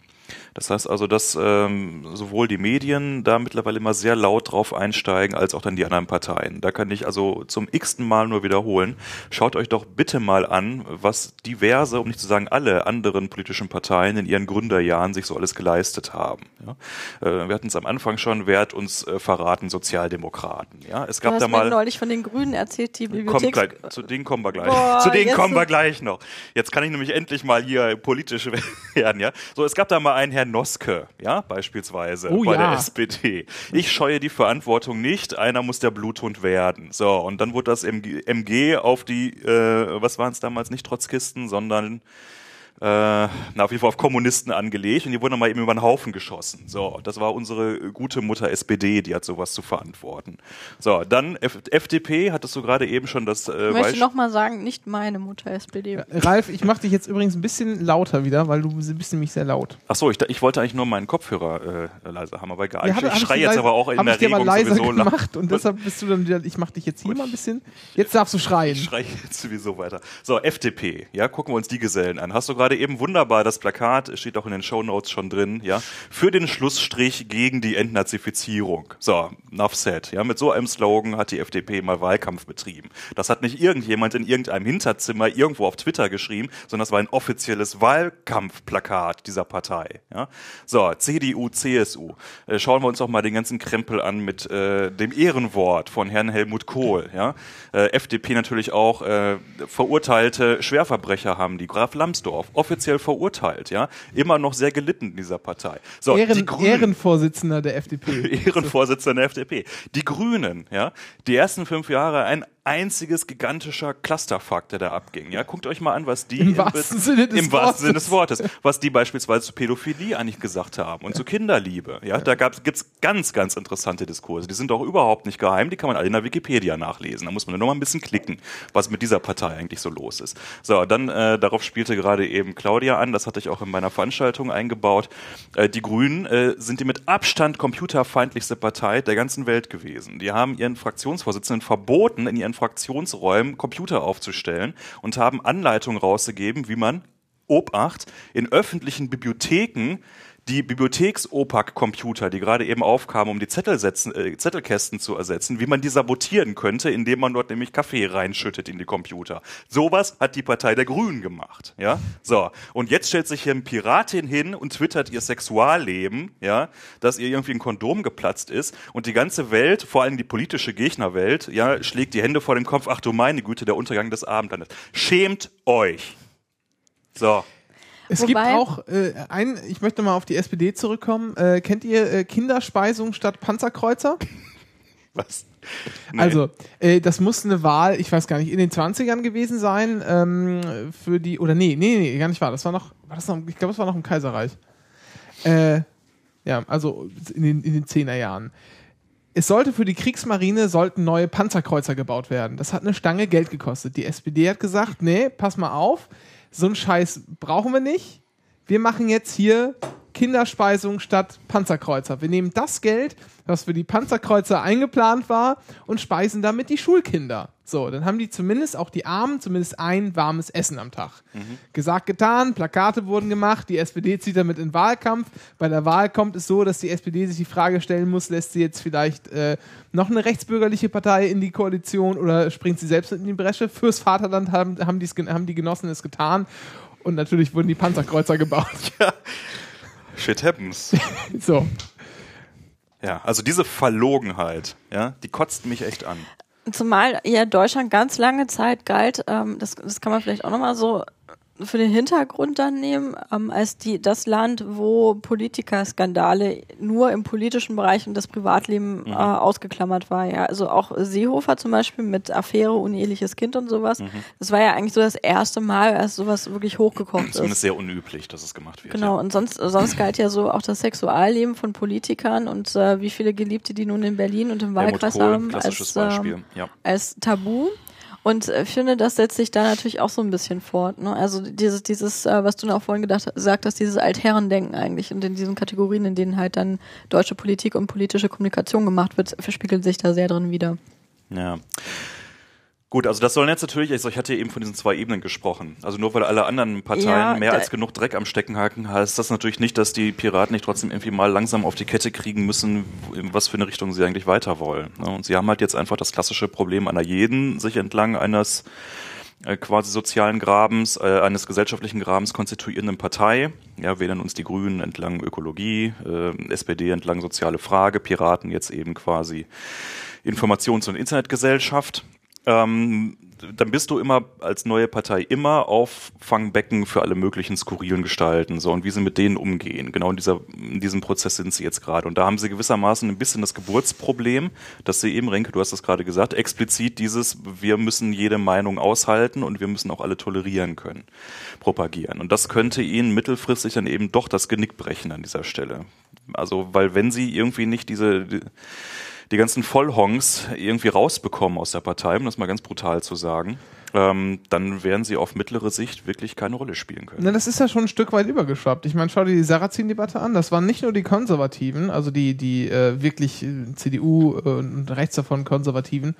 Das heißt also, dass ähm, sowohl die Medien da mittlerweile immer sehr laut drauf einsteigen, als auch dann die anderen Parteien. Da kann ich also zum x-ten Mal nur wiederholen. Schaut euch doch bitte mal an, was diverse, um nicht zu sagen alle anderen politischen Parteien in ihren Gründerjahren sich so alles geleistet haben. Ja? Äh, wir hatten es am Anfang schon, wer hat uns äh, verraten? Sozialdemokraten. Ja? Es gab du hast da mal neulich von den Grünen erzählt, die Bibliothek. gleich, zu denen kommen wir gleich. Boah, zu denen kommen wir gleich noch. Jetzt kann ich nämlich endlich mal hier politisch werden, ja. So, es gab da mal einen Herrn Noske, ja, beispielsweise Oh bei ja. der SPD. Ich scheue die Verantwortung nicht, einer muss der Bluthund werden. So, und dann wurde das MG, MG auf die, äh, was waren es damals, nicht Trotzkisten, sondern äh, na, auf jeden Fall auf Kommunisten angelegt und die wurden dann mal eben über den Haufen geschossen. So, das war unsere gute Mutter SPD, die hat sowas zu verantworten. So, dann F FDP, hattest du gerade eben schon das äh, Ich möchte Beisp- nochmal sagen, nicht meine Mutter SPD. Ralf, ich mache dich jetzt übrigens ein bisschen lauter wieder, weil du bist nämlich sehr laut. Ach so, ich, ich wollte eigentlich nur meinen Kopfhörer äh, leiser haben, aber egal. Ja, ich hab- ich schreie jetzt leise- aber auch in der Regung leiser sowieso gemacht und deshalb bist du dann wieder, ich mach dich jetzt hier mal ein bisschen, jetzt darfst du schreien. Ich schreie jetzt sowieso weiter. So, FDP, ja, gucken wir uns die Gesellen an. Hast du gerade eben wunderbar das Plakat, steht auch in den Shownotes schon drin, ja, für den Schlussstrich gegen die Entnazifizierung. So, enough said, ja, mit so einem Slogan hat die FDP mal Wahlkampf betrieben. Das hat nicht irgendjemand in irgendeinem Hinterzimmer irgendwo auf Twitter geschrieben, sondern das war ein offizielles Wahlkampfplakat dieser Partei, ja. So, CDU, CSU. Äh, schauen wir uns doch mal den ganzen Krempel an mit äh, dem Ehrenwort von Herrn Helmut Kohl, ja. Äh, FDP natürlich auch äh, verurteilte Schwerverbrecher haben die. Graf Lambsdorff, offiziell verurteilt, ja. Immer noch sehr gelitten in dieser Partei. So, die Ehren, Grünen. Ehrenvorsitzender der FDP. Ehrenvorsitzender der FDP. Die Grünen, ja, die ersten fünf Jahre ein einziges gigantischer Clusterfuck, der da abging. Ja, guckt euch mal an, was die Im wahrsten Sinne des im wahrsten Sinne Wortes. des Wortes, was die beispielsweise zu Pädophilie eigentlich gesagt haben und zu Kinderliebe. Ja, da gab's, gibt's ganz, ganz interessante Diskurse. Die sind auch überhaupt nicht geheim. Die kann man alle in der Wikipedia nachlesen. Da muss man nur noch mal ein bisschen klicken, was mit dieser Partei eigentlich so los ist. So, dann äh, darauf spielte gerade eben Claudia an. Das hatte ich auch in meiner Veranstaltung eingebaut. Äh, die Grünen äh, sind die mit Abstand computerfeindlichste Partei der ganzen Welt gewesen. Die haben ihren Fraktionsvorsitzenden verboten, in ihren Fraktionsräumen Computer aufzustellen und haben Anleitungen rausgegeben, wie man Obacht in öffentlichen Bibliotheken die Bibliotheks-OPAC-Computer, die gerade eben aufkamen, um die Zettelsätzen, äh, Zettelkästen zu ersetzen, wie man die sabotieren könnte, indem man dort nämlich Kaffee reinschüttet in die Computer. Sowas hat die Partei der Grünen gemacht, ja. So. Und jetzt stellt sich hier eine Piratin hin und twittert ihr Sexualleben, ja, dass ihr irgendwie ein Kondom geplatzt ist und die ganze Welt, vor allem die politische Gegnerwelt, ja, schlägt die Hände vor den Kopf. Ach du meine Güte, der Untergang des Abendlandes. Schämt euch. So. Es Wobei- gibt auch äh, ein, ich möchte mal auf die SPD zurückkommen. Äh, kennt ihr äh, Kinderspeisung statt Panzerkreuzer? Was? Also, äh, das muss eine Wahl, ich weiß gar nicht, in den 20ern gewesen sein, ähm, für die, oder nee, nee, nee, gar nicht wahr. Das war noch, war das noch ich glaube, das war noch im Kaiserreich. Äh, ja, also in den, in den 10er Jahren. Es sollte für die Kriegsmarine sollten neue Panzerkreuzer gebaut werden. Das hat eine Stange Geld gekostet. Die SPD hat gesagt, nee, pass mal auf, so einen Scheiß brauchen wir nicht. Wir machen jetzt hier Kinderspeisung statt Panzerkreuzer. Wir nehmen das Geld, was für die Panzerkreuzer eingeplant war, und speisen damit die Schulkinder. So, dann haben die zumindest, auch die Armen, zumindest ein warmes Essen am Tag. Gesagt, getan, Plakate wurden gemacht, die SPD zieht damit in den Wahlkampf. Bei der Wahl kommt es so, dass die SPD sich die Frage stellen muss, lässt sie jetzt vielleicht äh, noch eine rechtsbürgerliche Partei in die Koalition oder springt sie selbst in die Bresche? Fürs Vaterland haben, haben, haben die Genossen es getan. Und natürlich wurden die Panzerkreuzer gebaut. Shit happens. so. Ja, also diese Verlogenheit, ja, die kotzt mich echt an. Zumal ja Deutschland ganz lange Zeit galt, ähm, das, das kann man vielleicht auch nochmal so für den Hintergrund dann nehmen, ähm, als die, das Land, wo Politikerskandale nur im politischen Bereich und das Privatleben äh, ausgeklammert war. Ja, also auch Seehofer zum Beispiel mit Affäre, uneheliches Kind und sowas. Das war ja eigentlich so das erste Mal, als sowas wirklich hochgekocht ist. Zumindest sehr unüblich, dass es gemacht wird. Genau, und sonst, sonst galt ja so auch das Sexualleben von Politikern und äh, wie viele Geliebte die nun in Berlin und im Helmut Wahlkreis Kohl, haben als, ähm, ja. als Tabu. Und äh, finde, das setzt sich da natürlich auch so ein bisschen fort. Ne? Also dieses, dieses, äh, was du auch vorhin gedacht, gesagt hast, dieses Altherrendenken eigentlich und in diesen Kategorien, in denen halt dann deutsche Politik und politische Kommunikation gemacht wird, verspiegelt sich da sehr drin wieder. Ja. Gut, also das sollen jetzt natürlich, also ich hatte eben von diesen zwei Ebenen gesprochen. Also nur weil alle anderen Parteien Ja, mehr als genug Dreck am Stecken haken, heißt das natürlich nicht, dass die Piraten nicht trotzdem irgendwie mal langsam auf die Kette kriegen müssen, in was für eine Richtung sie eigentlich weiter wollen. ne? Und sie haben halt jetzt einfach das klassische Problem einer jeden sich entlang eines äh, quasi sozialen Grabens, äh, eines gesellschaftlichen Grabens konstituierenden Partei. Ja, wählen uns die Grünen entlang Ökologie, äh, SPD entlang soziale Frage, Piraten jetzt eben quasi Informations- und Internetgesellschaft. Ähm, dann bist du immer als neue Partei immer Auffangbecken für alle möglichen skurrilen Gestalten so und wie sie mit denen umgehen. Genau in, dieser, in diesem Prozess sind sie jetzt gerade. Und da haben sie gewissermaßen ein bisschen das Geburtsproblem, dass sie eben, Renke, du hast das gerade gesagt, explizit dieses, wir müssen jede Meinung aushalten und wir müssen auch alle tolerieren können, propagieren. Und das könnte ihnen mittelfristig dann eben doch das Genick brechen an dieser Stelle. Also, weil wenn sie irgendwie nicht diese, die ganzen Vollhongs irgendwie rausbekommen aus der Partei, um das mal ganz brutal zu sagen, ähm, dann werden sie auf mittlere Sicht wirklich keine Rolle spielen können. Na, das ist ja schon ein Stück weit übergeschwappt. Ich meine, schau dir die Sarrazin-Debatte an. Das waren nicht nur die Konservativen, also die, die äh, wirklich äh, CDU äh, und rechts davon Konservativen,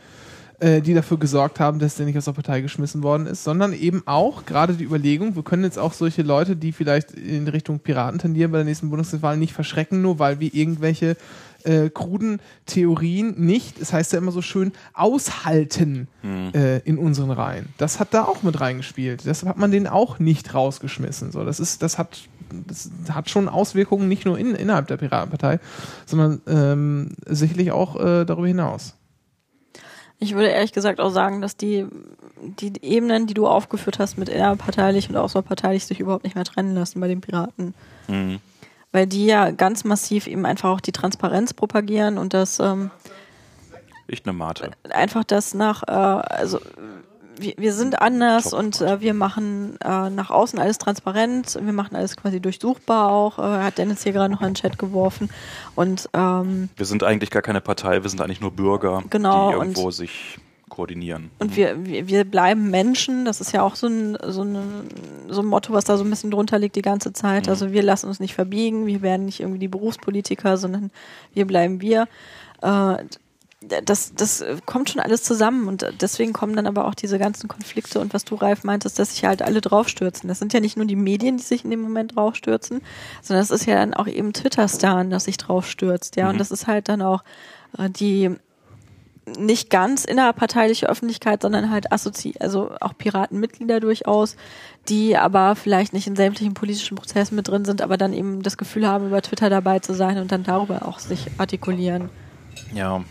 äh, die dafür gesorgt haben, dass der nicht aus der Partei geschmissen worden ist, sondern eben auch gerade die Überlegung, wir können jetzt auch solche Leute, die vielleicht in Richtung Piraten tendieren bei der nächsten Bundestagswahl, nicht verschrecken, nur weil wir irgendwelche äh, kruden Theorien nicht, es heißt ja immer so schön, aushalten Hm. äh, in unseren Reihen. Das hat da auch mit reingespielt. Deshalb hat man den auch nicht rausgeschmissen. So, das ist, das hat, das hat schon Auswirkungen nicht nur in, innerhalb der Piratenpartei, sondern ähm, sicherlich auch äh, darüber hinaus. Ich würde ehrlich gesagt auch sagen, dass die, die Ebenen, die du aufgeführt hast mit innerparteilich und außerparteilich, sich überhaupt nicht mehr trennen lassen bei den Piraten. Mhm. Weil die ja ganz massiv eben einfach auch die Transparenz propagieren und das ähm, Ich eine Mate. einfach das nach, äh, also wir, wir sind anders und äh, wir machen äh, nach außen alles transparent, wir machen alles quasi durchsuchbar auch, äh, hat Dennis hier gerade noch in den Chat geworfen. Und ähm, Wir sind eigentlich gar keine Partei, wir sind eigentlich nur Bürger, Genau, die irgendwo sich koordinieren. Und wir, wir, wir bleiben Menschen, das ist ja auch so ein, so, ein, so ein Motto, was da so ein bisschen drunter liegt die ganze Zeit. Also wir lassen uns nicht verbiegen, wir werden nicht irgendwie die Berufspolitiker, sondern wir bleiben wir. Äh, das, das kommt schon alles zusammen und deswegen kommen dann aber auch diese ganzen Konflikte und was du, Ralf, meintest, dass sich halt alle draufstürzen. Das sind ja nicht nur die Medien, die sich in dem Moment draufstürzen, sondern es ist ja dann auch eben Twitter-Star, das sich draufstürzt, ja. Mhm. Und das ist halt dann auch äh, die nicht ganz innerparteiliche Öffentlichkeit, sondern halt assozi also auch Piratenmitglieder durchaus, die aber vielleicht nicht in sämtlichen politischen Prozessen mit drin sind, aber dann eben das Gefühl haben, über Twitter dabei zu sein und dann darüber auch sich artikulieren. Ja,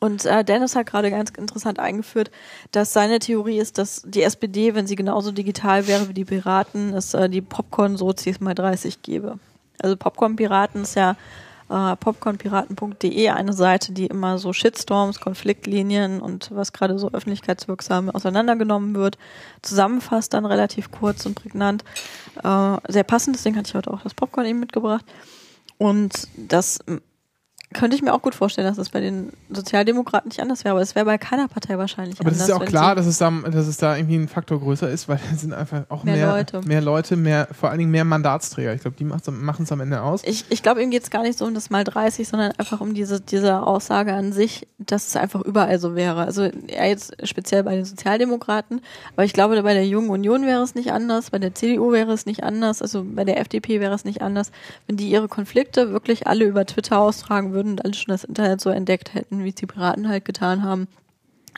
Und äh, Dennis hat gerade ganz interessant eingeführt, dass seine Theorie ist, dass die SPD, wenn sie genauso digital wäre wie die Piraten, es äh, die Popcorn-Sozis mal 30 gäbe. Also Popcorn-Piraten ist ja äh, popcornpiraten.de eine Seite, die immer so Shitstorms, Konfliktlinien und was gerade so öffentlichkeitswirksam auseinandergenommen wird, zusammenfasst dann relativ kurz und prägnant. Äh, sehr passend, deswegen hatte ich heute auch das Popcorn eben mitgebracht. Und das könnte ich mir auch gut vorstellen, dass das bei den Sozialdemokraten nicht anders wäre, aber es wäre bei keiner Partei wahrscheinlich Aber anders. das ist ja auch klar, dass es, da, dass es da irgendwie ein Faktor größer ist, weil es sind einfach auch Mehr mehr, Leute. mehr Leute, mehr, vor allen Dingen mehr Mandatsträger. Ich glaube, die machen es am Ende aus. Ich, ich glaube, ihm geht es gar nicht so um das mal 30, sondern einfach um diese, diese Aussage an sich, dass es einfach überall so wäre. Also ja, jetzt speziell bei den Sozialdemokraten, aber ich glaube, bei der Jungen Union wäre es nicht anders, bei der CDU wäre es nicht anders, also bei der FDP wäre es nicht anders, wenn die ihre Konflikte wirklich alle über Twitter austragen würden und alle schon das Internet so entdeckt hätten, wie es die Piraten halt getan haben,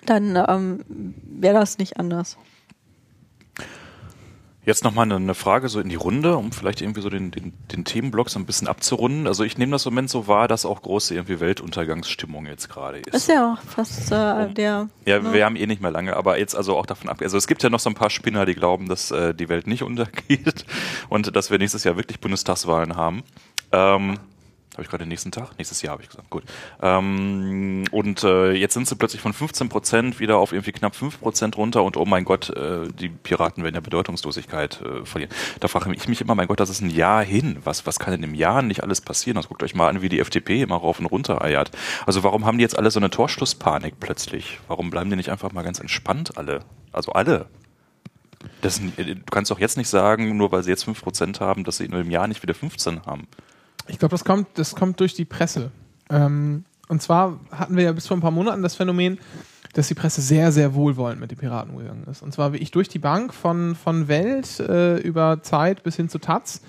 dann ähm, wäre das nicht anders. Jetzt nochmal eine, eine Frage so in die Runde, um vielleicht irgendwie so den, den, den Themenblock so ein bisschen abzurunden. Also ich nehme das im Moment so wahr, dass auch große irgendwie Weltuntergangsstimmung jetzt gerade ist. Ist ja auch fast äh, der. Ja, ne? wir haben eh nicht mehr lange, aber jetzt also auch davon ab. Also es gibt ja noch so ein paar Spinner, die glauben, dass äh, die Welt nicht untergeht und dass wir nächstes Jahr wirklich Bundestagswahlen haben. Ähm, Habe ich gerade den nächsten Tag? Nächstes Jahr habe ich gesagt. Gut. Ähm, und äh, jetzt sind sie plötzlich von 15 Prozent wieder auf irgendwie knapp 5 Prozent runter und oh mein Gott, äh, die Piraten werden ja Bedeutungslosigkeit äh, verlieren. Da frage ich mich immer, mein Gott, das ist ein Jahr hin. Was, was kann denn im Jahr nicht alles passieren? Also guckt euch mal an, wie die FDP immer rauf und runter eiert. Also warum haben die jetzt alle so eine Torschlusspanik plötzlich? Warum bleiben die nicht einfach mal ganz entspannt alle? Also alle. Das, du kannst doch jetzt nicht sagen, nur weil sie jetzt 5% haben, dass sie in einem Jahr nicht wieder 15 haben. Ich glaube, das kommt, das kommt durch die Presse. Ähm, und zwar hatten wir ja bis vor ein paar Monaten das Phänomen, dass die Presse sehr, sehr wohlwollend mit den Piraten umgegangen ist. Und zwar wirklich durch die Bank von, von Welt äh, über Zeit bis hin zu Taz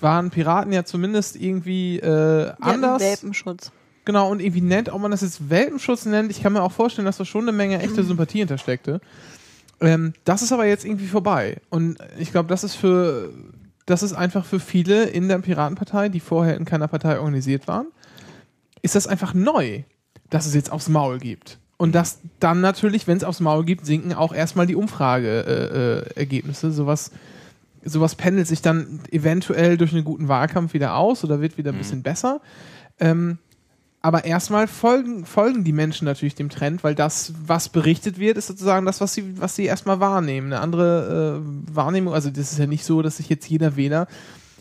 waren Piraten ja zumindest irgendwie äh, anders. Welpenschutz. Genau, und irgendwie nett, ob man das jetzt Welpenschutz nennt. Ich kann mir auch vorstellen, dass da schon eine Menge echte Sympathie hintersteckte. Ähm, das ist aber jetzt irgendwie vorbei. Und ich glaube, das ist für, das ist einfach für viele in der Piratenpartei, die vorher in keiner Partei organisiert waren, ist das einfach neu, dass es jetzt aufs Maul gibt. Und dass dann natürlich, wenn es aufs Maul gibt, sinken auch erstmal die Umfrageergebnisse. Äh, äh, sowas, sowas pendelt sich dann eventuell durch einen guten Wahlkampf wieder aus oder wird wieder ein bisschen besser. Ähm, aber erstmal folgen, folgen die Menschen natürlich dem Trend, weil das, was berichtet wird, ist sozusagen das, was sie, was sie erstmal wahrnehmen. Eine andere äh, Wahrnehmung, also das ist ja nicht so, dass sich jetzt jeder Wähler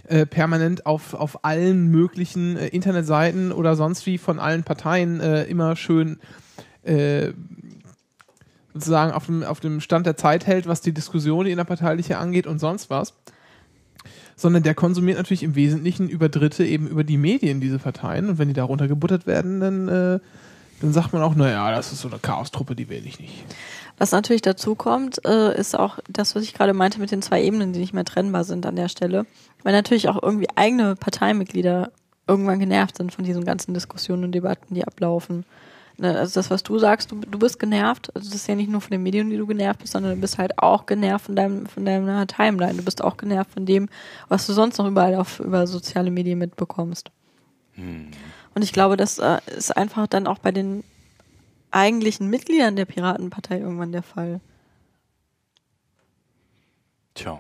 äh, permanent auf, auf allen möglichen äh, Internetseiten oder sonst wie von allen Parteien äh, immer schön äh, sozusagen auf dem, auf dem Stand der Zeit hält, was die Diskussion, innerparteiliche angeht und sonst was sondern der konsumiert natürlich im Wesentlichen über Dritte eben über die Medien diese Parteien und wenn die darunter gebuttert werden, dann, äh, dann sagt man auch, naja, das ist so eine Chaostruppe, die wähle ich nicht. Was natürlich dazu kommt, äh, ist auch das, was ich gerade meinte mit den zwei Ebenen, die nicht mehr trennbar sind an der Stelle. Weil natürlich auch irgendwie eigene Parteimitglieder irgendwann genervt sind von diesen ganzen Diskussionen und Debatten, die ablaufen. Ne, also das, was du sagst, du, du bist genervt. Also das ist ja nicht nur von den Medien, die du genervt bist, sondern du bist halt auch genervt von deinem, von deiner Timeline. Du bist auch genervt von dem, was du sonst noch überall auf über soziale Medien mitbekommst. Hm. Und ich glaube, das äh, ist einfach dann auch bei den eigentlichen Mitgliedern der Piratenpartei irgendwann der Fall. Tja.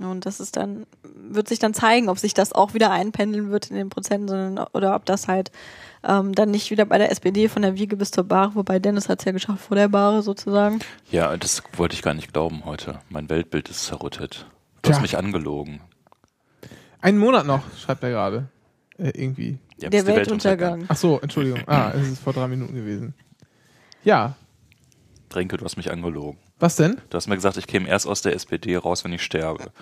Und das ist dann, wird sich dann zeigen, ob sich das auch wieder einpendeln wird in den Prozenten, sondern, oder ob das halt ähm, dann nicht wieder bei der SPD von der Wiege bis zur Bahre, wobei Dennis hat es ja geschafft vor der Bahre sozusagen. Ja, das wollte ich gar nicht glauben heute. Mein Weltbild ist zerrüttet. Du Tja. hast mich angelogen. Einen Monat noch, schreibt er gerade. Äh, irgendwie. Ja, der Weltuntergang. Welt Ach so, Entschuldigung. Ah, es ist vor drei Minuten gewesen. Ja. Drenke, du hast mich angelogen. Was denn? Du hast mir gesagt, ich käme erst aus der SPD raus, wenn ich sterbe.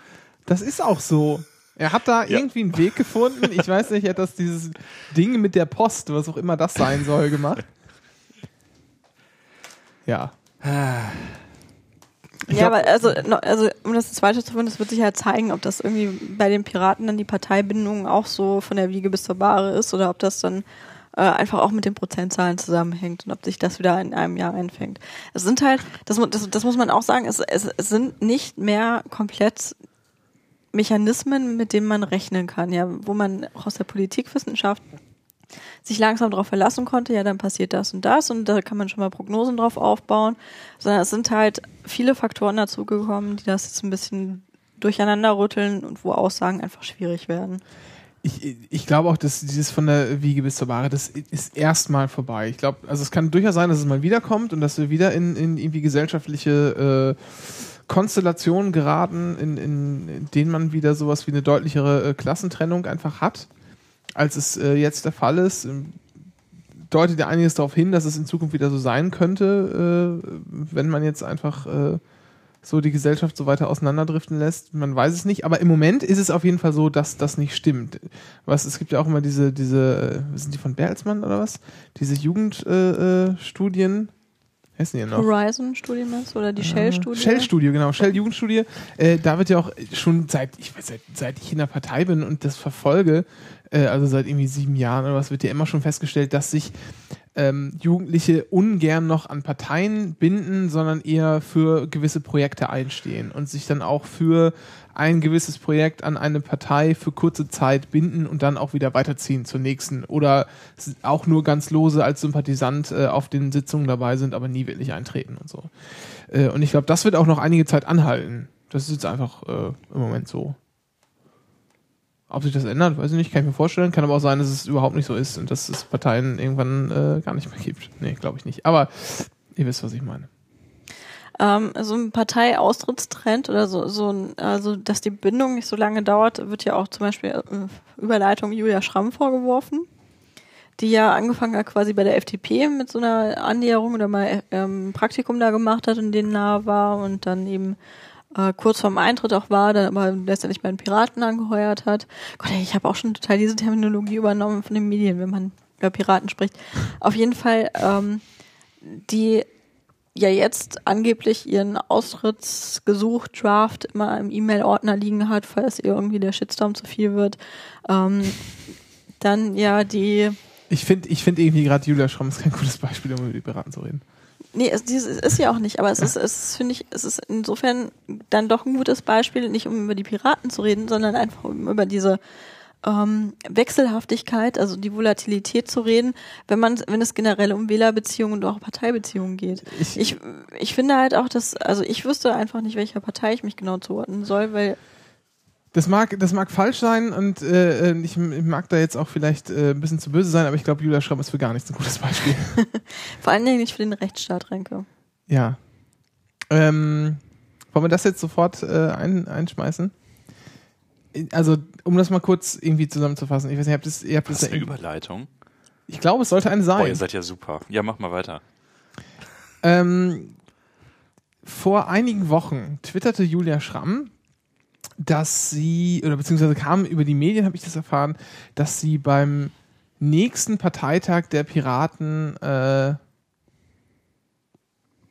Das ist auch so. Er hat da ja. irgendwie einen Weg gefunden. Ich weiß nicht, er hat das dieses Ding mit der Post, was auch immer das sein soll, gemacht. Ja. Ich ja, aber also, also um das jetzt weiterzuführen, das wird sich halt zeigen, ob das irgendwie bei den Piraten dann die Parteibindung auch so von der Wiege bis zur Bahre ist oder ob das dann äh, einfach auch mit den Prozentzahlen zusammenhängt und ob sich das wieder in einem Jahr einfängt. Es sind halt, das, das, das muss man auch sagen, es, es, es sind nicht mehr komplett Mechanismen, mit denen man rechnen kann, ja, wo man auch aus der Politikwissenschaft sich langsam darauf verlassen konnte, ja, dann passiert das und das und da kann man schon mal Prognosen drauf aufbauen, sondern es sind halt viele Faktoren dazugekommen, die das jetzt ein bisschen durcheinander rütteln und wo Aussagen einfach schwierig werden. Ich, ich glaube auch, dass dieses von der Wiege bis zur Ware, das ist erstmal vorbei. Ich glaube, also es kann durchaus sein, dass es mal wiederkommt und dass wir wieder in, in irgendwie gesellschaftliche äh, Konstellationen geraten, in, in, in denen man wieder sowas wie eine deutlichere äh, Klassentrennung einfach hat, als es äh, jetzt der Fall ist. Ähm, deutet ja einiges darauf hin, dass es in Zukunft wieder so sein könnte, äh, wenn man jetzt einfach äh, so die Gesellschaft so weiter auseinanderdriften lässt. Man weiß es nicht, aber im Moment ist es auf jeden Fall so, dass das nicht stimmt. Was, es gibt ja auch immer diese, diese, äh, sind die von Bertelsmann oder was? Diese Jugendstudien, äh, heißen die noch? Horizon-Studie meinst du? Oder die Shell-Studie? Shell-Studie, genau. Shell-Jugendstudie. Äh, da wird ja auch schon seit, ich weiß, seit, seit ich in der Partei bin und das verfolge, äh, also seit irgendwie sieben Jahren oder was, wird ja immer schon festgestellt, dass sich ähm, Jugendliche ungern noch an Parteien binden, sondern eher für gewisse Projekte einstehen und sich dann auch für ein gewisses Projekt an eine Partei für kurze Zeit binden und dann auch wieder weiterziehen zur nächsten oder auch nur ganz lose als Sympathisant äh, auf den Sitzungen dabei sind, aber nie wirklich eintreten und so. Äh, und ich glaube, das wird auch noch einige Zeit anhalten. Das ist jetzt einfach äh, im Moment so. Ob sich das ändert, weiß ich nicht, kann ich mir vorstellen. Kann aber auch sein, dass es überhaupt nicht so ist und dass es Parteien irgendwann äh, gar nicht mehr gibt. Nee, glaube ich nicht. Aber ihr wisst, was ich meine. Ähm, so ein Parteiaustrittstrend oder so, so ein, also dass die Bindung nicht so lange dauert, wird ja auch zum Beispiel äh, Überleitung Julia Schramm vorgeworfen, die ja angefangen hat quasi bei der FDP mit so einer Annäherung oder mal ähm, Praktikum da gemacht hat und denen nahe war und dann eben äh, kurz vorm Eintritt auch war, dann aber letztendlich bei den Piraten angeheuert hat. Gott, ich habe auch schon total diese Terminologie übernommen von den Medien, wenn man über Piraten spricht. Auf jeden Fall, ähm, die ja jetzt angeblich ihren Austrittsgesuch, Draft immer im E-Mail-Ordner liegen hat, falls ihr irgendwie der Shitstorm zu viel wird. Ähm, dann ja die. Ich finde ich find irgendwie gerade Julia Schramm ist kein gutes Beispiel, um über die Piraten zu reden. Nee, es, es ist ja auch nicht, aber es ist, es finde ich, es ist insofern dann doch ein gutes Beispiel, nicht um über die Piraten zu reden, sondern einfach um über diese ähm, Wechselhaftigkeit, also die Volatilität zu reden, wenn man, wenn es generell um Wählerbeziehungen und auch Parteibeziehungen geht. Ich, Ich, ich finde halt auch, dass, also ich wüsste einfach nicht, welcher Partei ich mich genau zuordnen soll, weil Das mag, das mag falsch sein und äh, ich, ich mag da jetzt auch vielleicht äh, ein bisschen zu böse sein, aber ich glaube, Julia Schramm ist für gar nichts ein gutes Beispiel. vor allen Dingen nicht für den Rechtsstaat, Renke. ja. Ähm, wollen wir das jetzt sofort äh, ein, einschmeißen? Also, um das mal kurz irgendwie zusammenzufassen. Ich weiß nicht, habt das, ihr habt Das ist eine Überleitung. Ich glaube, es sollte eine sein. Boah, ihr seid ja super. Ja, mach mal weiter. Ähm, vor einigen Wochen twitterte Julia Schramm, dass sie, oder beziehungsweise kam über die Medien, habe ich das erfahren, dass sie beim nächsten Parteitag der Piraten äh,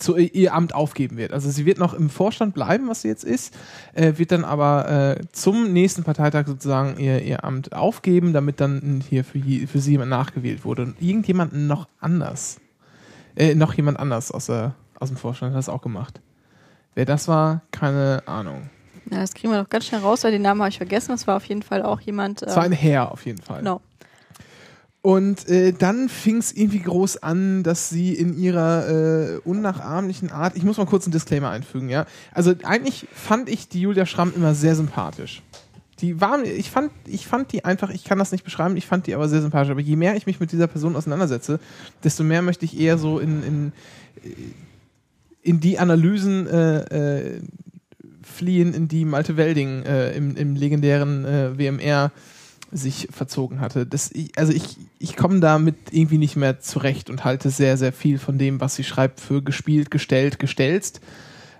zu ihr Amt aufgeben wird. Also sie wird noch im Vorstand bleiben, was sie jetzt ist, äh, wird dann aber äh, zum nächsten Parteitag sozusagen ihr, ihr Amt aufgeben, damit dann hier für, für sie jemand nachgewählt wurde. Und irgendjemand noch anders, äh, noch jemand anders aus, der, aus dem Vorstand hat das auch gemacht. Wer das war, keine Ahnung. Ja, das kriegen wir doch ganz schnell raus, weil den Namen habe ich vergessen. Das war auf jeden Fall auch jemand. Es war ein ähm, Herr auf jeden Fall. Genau. Und äh, dann fing es irgendwie groß an, dass sie in ihrer äh, unnachahmlichen Art, ich muss mal kurz einen Disclaimer einfügen, ja. Also eigentlich fand ich die Julia Schramm immer sehr sympathisch. Die war, ich fand, ich fand die einfach, ich kann das nicht beschreiben, ich fand die aber sehr sympathisch. Aber je mehr ich mich mit dieser Person auseinandersetze, desto mehr möchte ich eher so in, in, in die Analysen äh, äh, fliehen, in die Malte Welding äh, im, im legendären äh, WMR sich verzogen hatte. Das, also ich, ich komme damit irgendwie nicht mehr zurecht und halte sehr, sehr viel von dem, was sie schreibt, für gespielt, gestellt, gestelzt.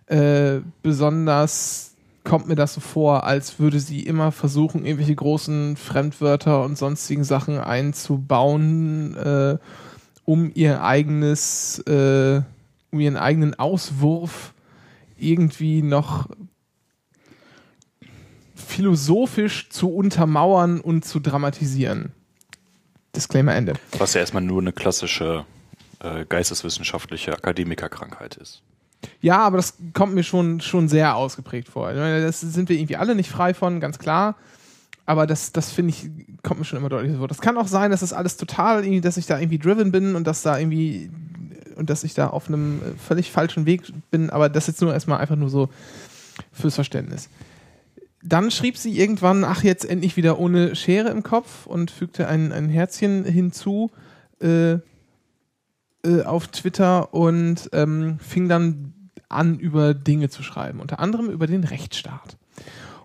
Äh, besonders kommt mir das so vor, als würde sie immer versuchen, irgendwelche großen Fremdwörter und sonstigen Sachen einzubauen, äh, um ihr eigenes, äh, um ihren eigenen Auswurf irgendwie noch philosophisch zu untermauern und zu dramatisieren. Disclaimer Ende. Was ja erstmal nur eine klassische äh, geisteswissenschaftliche Akademikerkrankheit ist. Ja, aber das kommt mir schon, schon sehr ausgeprägt vor. Meine, das sind wir irgendwie alle nicht frei von, ganz klar. Aber das, das finde ich, kommt mir schon immer deutlich vor. Das kann auch sein, dass das alles total, irgendwie, dass ich da irgendwie driven bin und dass da irgendwie, und dass ich da auf einem völlig falschen Weg bin. Aber das jetzt nur erstmal einfach nur so fürs Verständnis. Dann schrieb sie irgendwann, ach, jetzt endlich wieder ohne Schere im Kopf und fügte ein, ein Herzchen hinzu äh, äh, auf Twitter und ähm, fing dann an, über Dinge zu schreiben, unter anderem über den Rechtsstaat.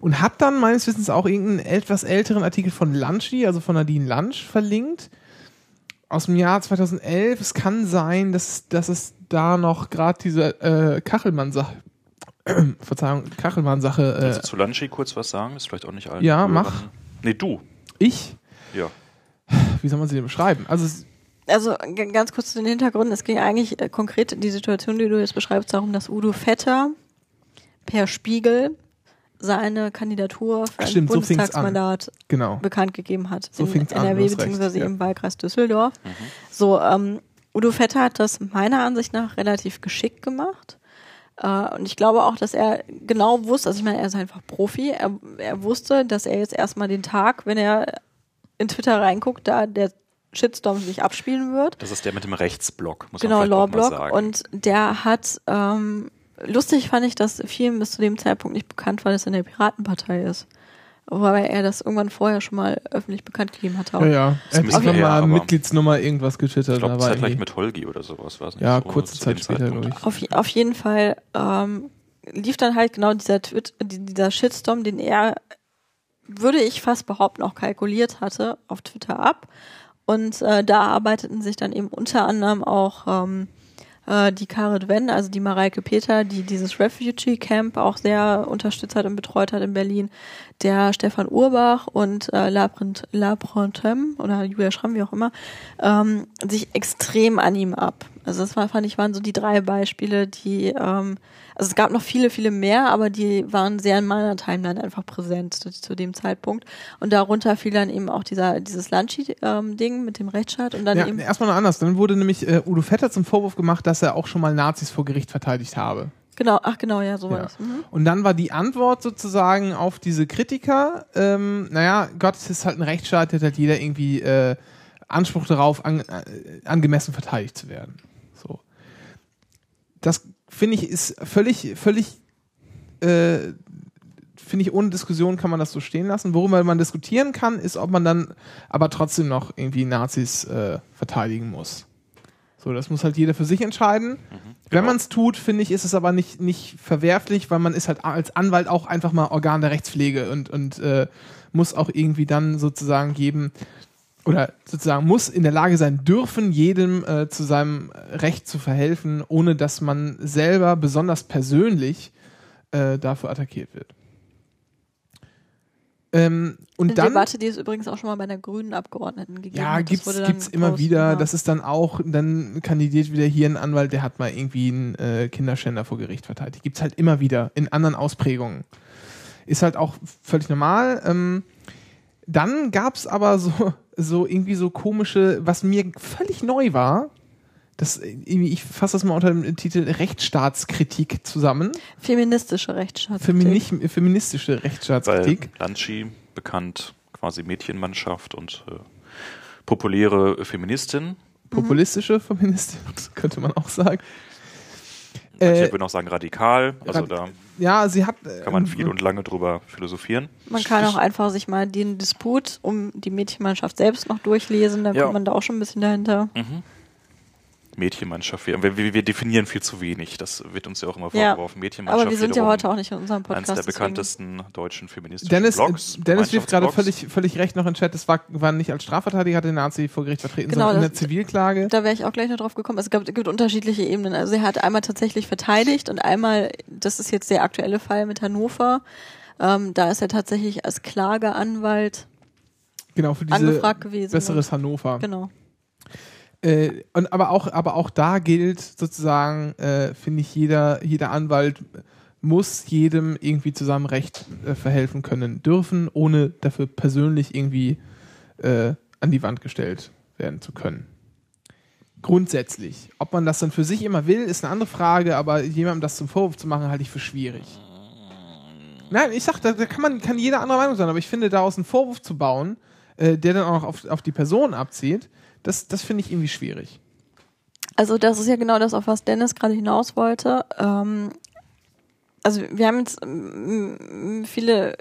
Und hat dann meines Wissens auch irgendeinen etwas älteren Artikel von Lunchy, also von Nadine Lunch, verlinkt. Aus dem Jahr 2011. Es kann sein, dass, dass es da noch gerade diese äh, Kachelmann-Sache, Verzeihung, Kachelmann-Sache. Also Äh, zu Lunchi kurz was sagen? Ist vielleicht auch nicht allen. Ja, Hörern- mach. Nee, du. ich? Ja. Wie soll man sie denn beschreiben? Also, Also ganz kurz zu den Hintergründen. Es ging eigentlich äh, konkret die Situation, die du jetzt beschreibst, darum, dass Udo Vetter per Spiegel seine Kandidatur für ein stimmt, so. Bundestagsmandat genau. bekannt gegeben hat. So in NRW beziehungsweise ja. im Wahlkreis Düsseldorf. So, ähm, Udo Vetter hat das meiner Ansicht nach relativ geschickt gemacht. Äh, und ich glaube auch, dass er genau wusste, also ich meine, er ist einfach Profi, er, er wusste, dass er jetzt erstmal den Tag, wenn er in Twitter reinguckt, da der Shitstorm sich abspielen wird. Das ist der mit dem Rechtsblock, muss Genau, man vielleicht auch mal Lawblock. sagen. Und der hat, ähm, lustig fand ich, dass vielen bis zu dem Zeitpunkt nicht bekannt war, dass er in der Piratenpartei ist. Wobei er das irgendwann vorher schon mal öffentlich bekannt gegeben hatte. auch. Ja, ja. Das Er hat irgendwann mal Mitgliedsnummer irgendwas getwittert. Ich glaube, zeitgleich irgendwie- mit Holgi oder sowas war es nicht Ja, so, kurze Zeit später, glaube ich. Auf, auf jeden Fall ähm, lief dann halt genau dieser, Twit die- dieser Shitstorm, den er, würde ich fast behaupten, auch kalkuliert hatte, auf Twitter ab. Und äh, da arbeiteten sich dann eben unter anderem auch ähm, äh, die Karit Wenn, also die Mareike Peter, die dieses Refugee Camp auch sehr unterstützt hat und betreut hat in Berlin, der Stefan Urbach und äh, Laprent, Laprentem oder Julia Schramm, wie auch immer, ähm, sich extrem an ihm ab. Also das war, fand ich, waren so die drei Beispiele, die, ähm, also es gab noch viele, viele mehr, aber die waren sehr in meiner Timeline einfach präsent zu, zu dem Zeitpunkt. Und darunter fiel dann eben auch dieser, dieses Lunchi-Ding mit dem Rechtsstaat und dann Ja, eben. erstmal noch anders. Dann wurde nämlich äh, Udo Vetter zum Vorwurf gemacht, dass er auch schon mal Nazis vor Gericht verteidigt habe. Genau, ach genau, ja, so war Ja. Mhm. Und dann war die Antwort sozusagen auf diese Kritiker, ähm, naja, Gott, es ist halt ein Rechtsstaat, der hat halt jeder irgendwie äh, Anspruch darauf, an, äh, angemessen verteidigt zu werden. So. Das finde ich ist völlig, völlig, äh, finde ich, ohne Diskussion kann man das so stehen lassen. Worüber man diskutieren kann, ist, ob man dann aber trotzdem noch irgendwie Nazis äh, verteidigen muss. So, das muss halt jeder für sich entscheiden. Wenn man es tut, finde ich, ist es aber nicht, nicht verwerflich, weil man ist halt als Anwalt auch einfach mal Organ der Rechtspflege und, und äh, muss auch irgendwie dann sozusagen geben oder sozusagen muss in der Lage sein dürfen, jedem äh, zu seinem Recht zu verhelfen, ohne dass man selber besonders persönlich äh, dafür attackiert wird. Ähm, und Eine dann Debatte, die es übrigens auch schon mal bei einer grünen Abgeordneten gegeben ja, hat. Gibt's, dann gibt's immer wieder. ja. Das ist dann auch, dann kandidiert wieder hier ein Anwalt, der hat mal irgendwie einen äh, Kinderschänder vor Gericht verteidigt. Gibt's halt immer wieder in anderen Ausprägungen. Ist halt auch völlig normal. Ähm, dann gab's aber so, so irgendwie so komische, was mir völlig neu war. Das, ich fasse das mal unter dem Titel Rechtsstaatskritik zusammen. Feministische Rechtsstaat. Feminich, feministische Rechtstaatskritik. Weil Lanchi, bekannt quasi Mädchenmannschaft und äh, populäre Feministin. Populistische Feministin, könnte man auch sagen. Manche Äh, würden auch sagen radikal. Also Rad- da ja, sie hat. äh, kann man viel und lange drüber philosophieren. Man kann auch einfach sich mal den Disput um die Mädchenmannschaft selbst noch durchlesen, dann Ja. kommt man da auch schon ein bisschen dahinter. Mhm. Mädchenmannschaft. Wir, wir, wir definieren viel zu wenig. Das wird uns ja auch immer Ja, vorgeworfen. Mädchenmannschaft. aber wir sind ja heute auch nicht in unserem Podcast, Eines der deswegen- bekanntesten deutschen feministischen Dennis, Blogs. Dennis wirft gerade völlig, völlig recht noch in den Chat. Das war, war nicht als Strafverteidiger, hat den Nazi vor Gericht vertreten, Genau, sondern in der Zivilklage. Da wäre ich auch gleich noch drauf gekommen. Es gibt, gibt unterschiedliche Ebenen. Also er hat einmal tatsächlich verteidigt und einmal, das ist jetzt der aktuelle Fall mit Hannover, ähm, da ist er tatsächlich als Klageanwalt Genau, für diese angefragt gewesen. besseres und- Hannover. Genau. Äh, und aber auch, aber auch da gilt sozusagen, äh, finde ich, jeder, jeder Anwalt muss jedem irgendwie zu seinem Recht äh, verhelfen können dürfen, ohne dafür persönlich irgendwie äh, an die Wand gestellt werden zu können. Grundsätzlich. Ob man das dann für sich immer will, ist eine andere Frage, aber jemandem das zum Vorwurf zu machen, halte ich für schwierig. Nein, ich sag, da, da kann man kann jeder andere Meinung sein, aber ich finde, daraus einen Vorwurf zu bauen, äh, der dann auch noch auf, auf die Person abzieht, das, das finde ich irgendwie schwierig. Also das ist ja genau das, auf was Dennis gerade hinaus wollte. Ähm, also wir haben jetzt ähm, viele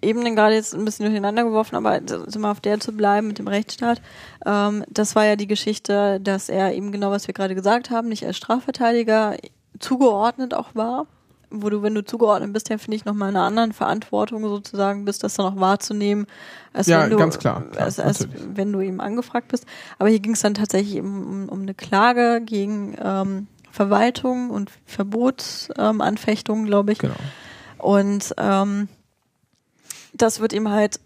Ebenen gerade jetzt ein bisschen durcheinander geworfen, aber mal auf der zu bleiben mit dem Rechtsstaat. Ähm, das war ja die Geschichte, dass er eben genau, was wir gerade gesagt haben, nicht als Strafverteidiger zugeordnet auch war. Wo du, wenn du zugeordnet bist, ja, finde ich, nochmal in einer anderen Verantwortung sozusagen bist, das dann auch wahrzunehmen, als Ja, wenn du, ganz klar, klar, als, als wenn du eben angefragt bist. Aber hier ging es dann tatsächlich eben um, um eine Klage gegen ähm, Verwaltung und Verbotsanfechtungen, ähm, glaube ich. Genau. Und ähm, das wird ihm halt,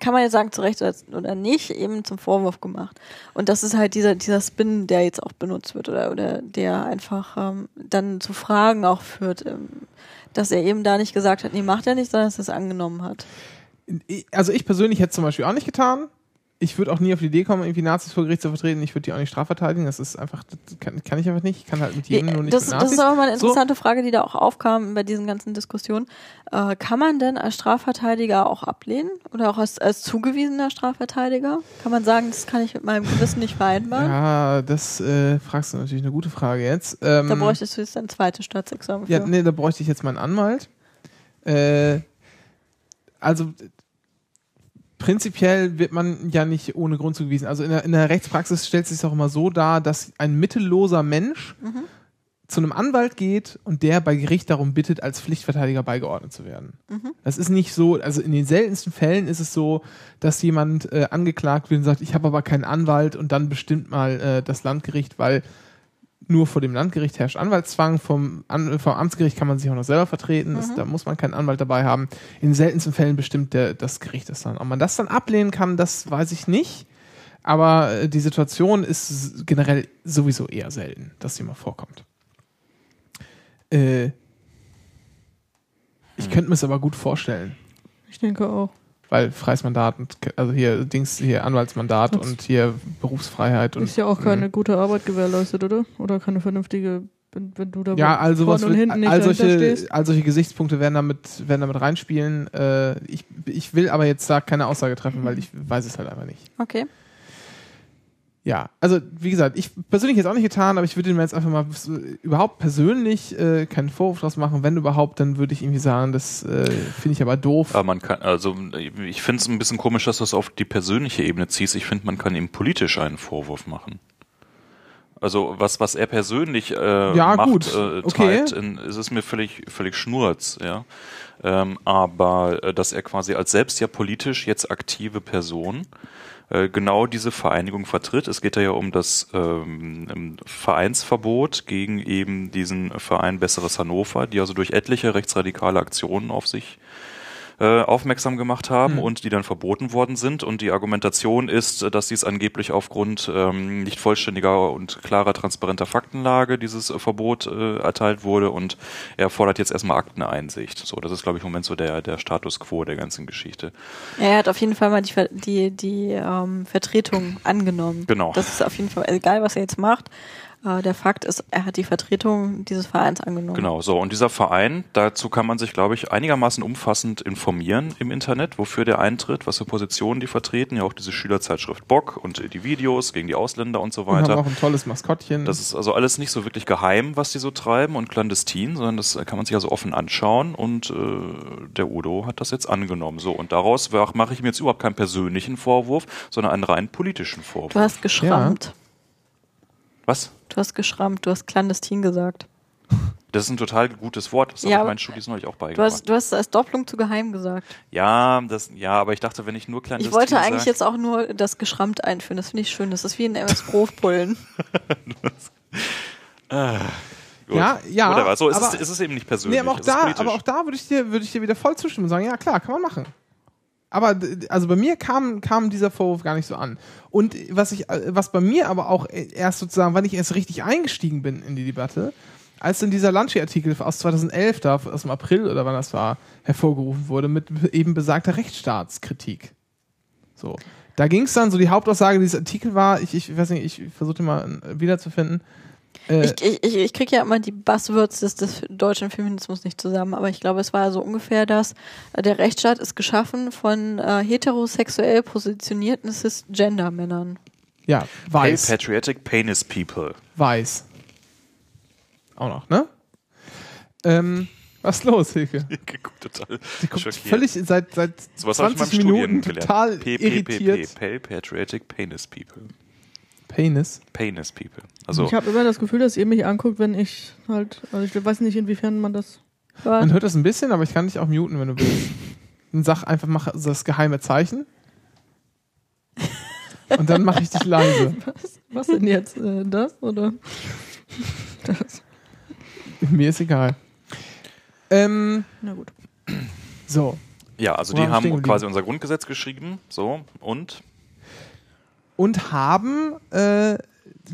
kann man jetzt sagen, zu Recht oder nicht, eben zum Vorwurf gemacht. Und das ist halt dieser, dieser Spin, der jetzt auch benutzt wird oder, oder der einfach ähm, dann zu Fragen auch führt, ähm, dass er eben da nicht gesagt hat, nee, macht er nicht, sondern dass er es angenommen hat. Also ich persönlich hätte es zum Beispiel auch nicht getan. Ich würde auch nie auf die Idee kommen, irgendwie Nazis vor Gericht zu vertreten. Ich würde die auch nicht strafverteidigen. Das ist einfach, das kann, kann ich einfach nicht. Ich kann halt mit jedem nur nicht das, mit das Nazis. ist aber mal eine So. interessante Frage, die da auch aufkam bei diesen ganzen Diskussionen. Äh, kann man denn als Strafverteidiger auch ablehnen? Oder auch als, als zugewiesener Strafverteidiger? Kann man sagen, das kann ich mit meinem Gewissen nicht vereinbaren? Ja, das äh, fragst du natürlich eine gute Frage jetzt. Ähm, Da bräuchtest du jetzt ein zweites Staatsexamen für. Ja, nee, da bräuchte ich jetzt meinen Anwalt. Äh, also prinzipiell wird man ja nicht ohne Grund zugewiesen. Also in der, in der Rechtspraxis stellt es sich auch immer so dar, dass ein mittelloser Mensch Mhm. zu einem Anwalt geht und der bei Gericht darum bittet, als Pflichtverteidiger beigeordnet zu werden. Mhm. Das ist nicht so, also in den seltensten Fällen ist es so, dass jemand äh, angeklagt wird und sagt, ich habe aber keinen Anwalt und dann bestimmt mal äh, das Landgericht, weil nur vor dem Landgericht herrscht Anwaltszwang, vom, An vom Amtsgericht kann man sich auch noch selber vertreten, das, Mhm. da muss man keinen Anwalt dabei haben. In seltensten Fällen bestimmt der, das Gericht das dann. Ob man das dann ablehnen kann, das weiß ich nicht. Aber äh, die Situation ist generell sowieso eher selten, dass sie mal vorkommt. Äh, ich könnte mir es aber gut vorstellen, Ich denke auch. Weil freies Mandat, und, also hier Dings, hier Anwaltsmandat Das- und hier Berufsfreiheit und Ist ja auch keine gute Arbeit gewährleistet, oder? Oder keine vernünftige, wenn, wenn du da Ja, also was wird, hinten nicht all solche, all solche Gesichtspunkte werden damit, werden damit reinspielen. Äh, ich, ich will aber jetzt da keine Aussage treffen, weil ich weiß es halt einfach nicht. Okay. Ja, also wie gesagt, ich persönlich jetzt auch nicht getan, aber ich würde mir jetzt einfach mal überhaupt persönlich äh, keinen Vorwurf draus machen. Wenn überhaupt, dann würde ich irgendwie sagen, das äh, finde ich aber doof. Aber man kann, also ich finde es ein bisschen komisch, dass du es auf die persönliche Ebene ziehst. Ich finde, man kann ihm politisch einen Vorwurf machen. Also was, was er persönlich äh, Ja, macht, gut. äh, Okay. treibt, in, ist es mir völlig, völlig schnurz, ja. Ähm, aber äh, dass er quasi als selbst ja politisch jetzt aktive Person äh, genau diese Vereinigung vertritt. Es geht ja um das ähm, ähm, Vereinsverbot gegen eben diesen Verein Besseres Hannover, die also durch etliche rechtsradikale Aktionen auf sich äh, aufmerksam gemacht haben Hm. und die dann verboten worden sind. Und die Argumentation ist, äh, dass dies angeblich aufgrund ähm, nicht vollständiger und klarer, transparenter Faktenlage dieses äh, Verbot äh, erteilt wurde. Und er fordert jetzt erstmal Akteneinsicht. So, das ist, glaube ich, im Moment so der, der Status quo der ganzen Geschichte. Er hat auf jeden Fall mal die, die, die ähm, Vertretung angenommen. Genau. Das ist auf jeden Fall, egal was er jetzt macht, der Fakt ist, er hat die Vertretung dieses Vereins angenommen. Genau, so. Und dieser Verein, dazu kann man sich, glaube ich, einigermaßen umfassend informieren im Internet, wofür der eintritt, was für Positionen die vertreten. Ja, auch diese Schülerzeitschrift Bock und die Videos gegen die Ausländer und so Wir haben weiter. auch ein tolles Maskottchen. Das ist also alles nicht so wirklich geheim, was die so treiben und clandestin, sondern das kann man sich also offen anschauen und äh, der Udo hat das jetzt angenommen. So, und daraus mache ich mir jetzt überhaupt keinen persönlichen Vorwurf, sondern einen rein politischen Vorwurf. Du hast geschrammt. Was? Du hast geschrammt, du hast clandestin gesagt. Das ist ein total gutes Wort. Das Ja, habe ich meinen Studis neulich auch Du beigebracht. hast, du hast als Doppelung zu geheim gesagt. Ja, das, ja, aber ich dachte, wenn ich nur clandestin Ich wollte eigentlich sag- jetzt auch nur das geschrammt einführen. Das finde ich schön. Das ist wie ein MS Pro Pullen. Ah, gut. Ja, ja, Whatever. So, es aber- ist, es ist eben nicht persönlich. Nee, aber auch es ist da, aber auch da würde ich dir, würde ich dir wieder voll zustimmen und sagen, ja klar, kann man machen. Aber also bei mir kam, kam dieser Vorwurf gar nicht so an. Und was ich, äh, was bei mir aber auch erst sozusagen, wann ich erst richtig eingestiegen bin in die Debatte, als dann dieser Lunchi-Artikel aus 2011 da, aus dem April oder wann das war, hervorgerufen wurde, mit eben besagter Rechtsstaatskritik. So. Da ging es dann, so die Hauptaussage dieses Artikel war, ich, ich weiß nicht, ich versuche den mal äh, wiederzufinden. Äh, Ich, ich, ich, kriege ja immer die Buzzwords des, des deutschen Feminismus nicht zusammen, aber ich glaube, es war so ungefähr das, äh, der Rechtsstaat ist geschaffen von äh, heterosexuell positionierten Cisgender-Männern. ja, weiß. Pay Patriotic Penis People. Weiß. Auch noch, ne? Ähm, was ist los, Hilke? Guckt total Die guckt schockiert. völlig seit, seit ich 20 in meinem Minuten Studien total gelernt. irritiert. Pay Patriotic Penis People. Penis. Penis People. Also, ich habe immer das Gefühl, dass ihr mich anguckt, wenn ich halt, also ich weiß nicht, inwiefern man das Man hört das ein bisschen, aber ich kann dich auch muten, wenn du willst. Dann sag einfach, mach das geheime Zeichen. Und dann mache ich dich leise. Was, was denn jetzt? Äh, das oder? Das. Mir ist egal. Ähm, Na gut. so. ja, also Wo die haben quasi unser Grundgesetz geschrieben. So, und? Und haben äh,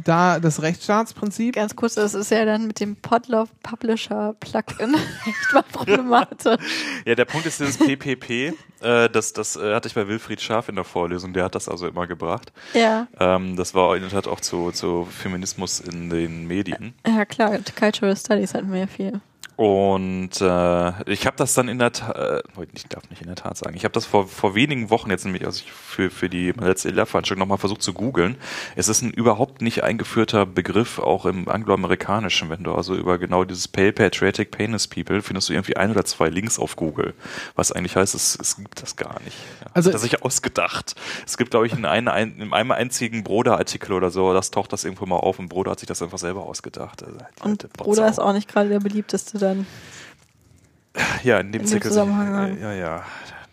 da das Rechtsstaatsprinzip. Ganz kurz, das ist ja dann mit dem Podlove Publisher Plugin echt mal problematisch. Ja, der Punkt ist dieses PPP, äh, das, das äh, hatte ich bei Wilfried Scharf in der Vorlesung, der hat das also immer gebracht. Ja. Ähm, das war in der Tat auch zu, zu Feminismus in den Medien. Ja klar, Cultural Studies hatten wir ja viel. Und äh, ich habe das dann in der Tat, äh, ich darf nicht in der Tat sagen, ich habe das vor, vor wenigen Wochen jetzt nämlich also ich für, für die letzte Lehrveranstaltung nochmal versucht zu googeln. Es ist ein überhaupt nicht eingeführter Begriff, auch im angloamerikanischen. Wenn du also über genau dieses Pale Patriotic Penis People findest du irgendwie ein oder zwei Links auf Google. Was eigentlich heißt, es, es gibt das gar nicht. Ja, Also- hat er sich ausgedacht. Es gibt, glaube ich, in, einem, ein, in einem einzigen Broder-Artikel oder so, das taucht das irgendwo mal auf und Broder hat sich das einfach selber ausgedacht. Also, die Und alte Bruder ist auch nicht gerade der beliebteste dann. Ja, in dem, in dem Zirkel- Zusammenhang. Äh, ja, ja.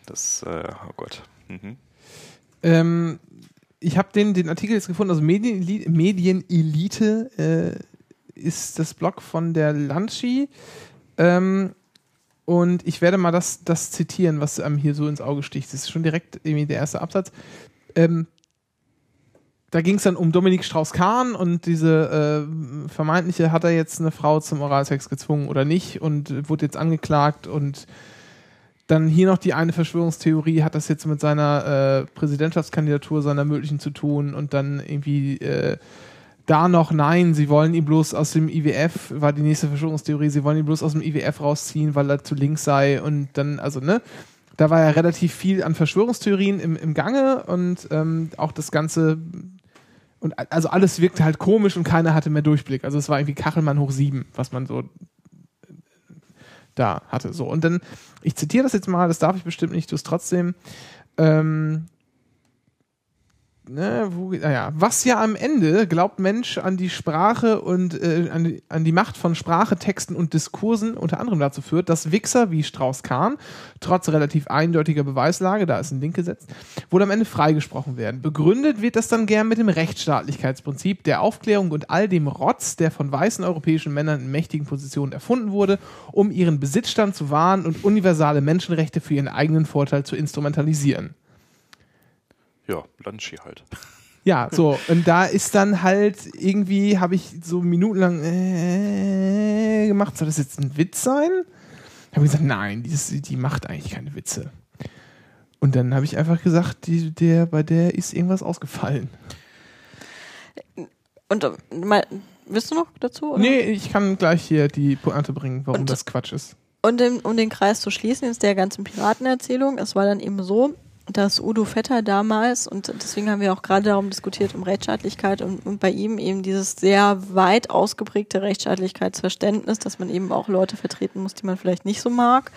Das, äh, oh Gott. Mhm. Ähm, ich habe den, den Artikel jetzt gefunden, also Medienelite, Medienelite äh, ist das Blog von der Lanchi. Ähm, und ich werde mal das, das zitieren, was einem hier so ins Auge sticht. Das ist schon direkt irgendwie der erste Absatz. Ähm, da ging es dann um Dominik Strauß-Kahn und diese äh, vermeintliche, hat er jetzt eine Frau zum Oralsex gezwungen oder nicht und wurde jetzt angeklagt und dann hier noch die eine Verschwörungstheorie, hat das jetzt mit seiner äh, Präsidentschaftskandidatur, seiner möglichen zu tun und dann irgendwie äh, da noch, nein, sie wollen ihn bloß aus dem IWF, war die nächste Verschwörungstheorie, sie wollen ihn bloß aus dem IWF rausziehen, weil er zu links sei und dann, also ne, da war ja relativ viel an Verschwörungstheorien im, im Gange und ähm, auch das Ganze und also alles wirkte halt komisch und keiner hatte mehr Durchblick. Also es war irgendwie Kachelmann hoch sieben, was man so da hatte. So, und dann, ich zitiere das jetzt mal, das darf ich bestimmt nicht, tu es trotzdem. Ähm, ne, wo, naja, was ja am Ende glaubt Mensch an die Sprache und äh, an, die, an die Macht von Sprache, Texten und Diskursen unter anderem dazu führt, dass Wichser wie Strauß-Kahn trotz relativ eindeutiger Beweislage, da ist ein Link gesetzt, wohl am Ende freigesprochen werden. Begründet wird das dann gern mit dem Rechtsstaatlichkeitsprinzip der Aufklärung und all dem Rotz, der von weißen europäischen Männern in mächtigen Positionen erfunden wurde, um ihren Besitzstand zu wahren und universale Menschenrechte für ihren eigenen Vorteil zu instrumentalisieren. Ja, Lunchi halt. Ja, so, und da ist dann halt irgendwie, habe ich so minutenlang äh, gemacht, soll das jetzt ein Witz sein? Habe gesagt, nein, die, ist, die macht eigentlich keine Witze. Und dann habe ich einfach gesagt, die, der, bei der ist irgendwas ausgefallen. Und äh, mal, willst du noch dazu? Oder? Nee, ich kann gleich hier die Pointe bringen, warum Und- das Quatsch ist. Und um, um den Kreis zu schließen, jetzt der ganzen Piratenerzählung, es war dann eben so, dass Udo Vetter damals, und deswegen haben wir auch gerade darum diskutiert, um Rechtsstaatlichkeit und, und bei ihm eben dieses sehr weit ausgeprägte Rechtsstaatlichkeitsverständnis, dass man eben auch Leute vertreten muss, die man vielleicht nicht so mag,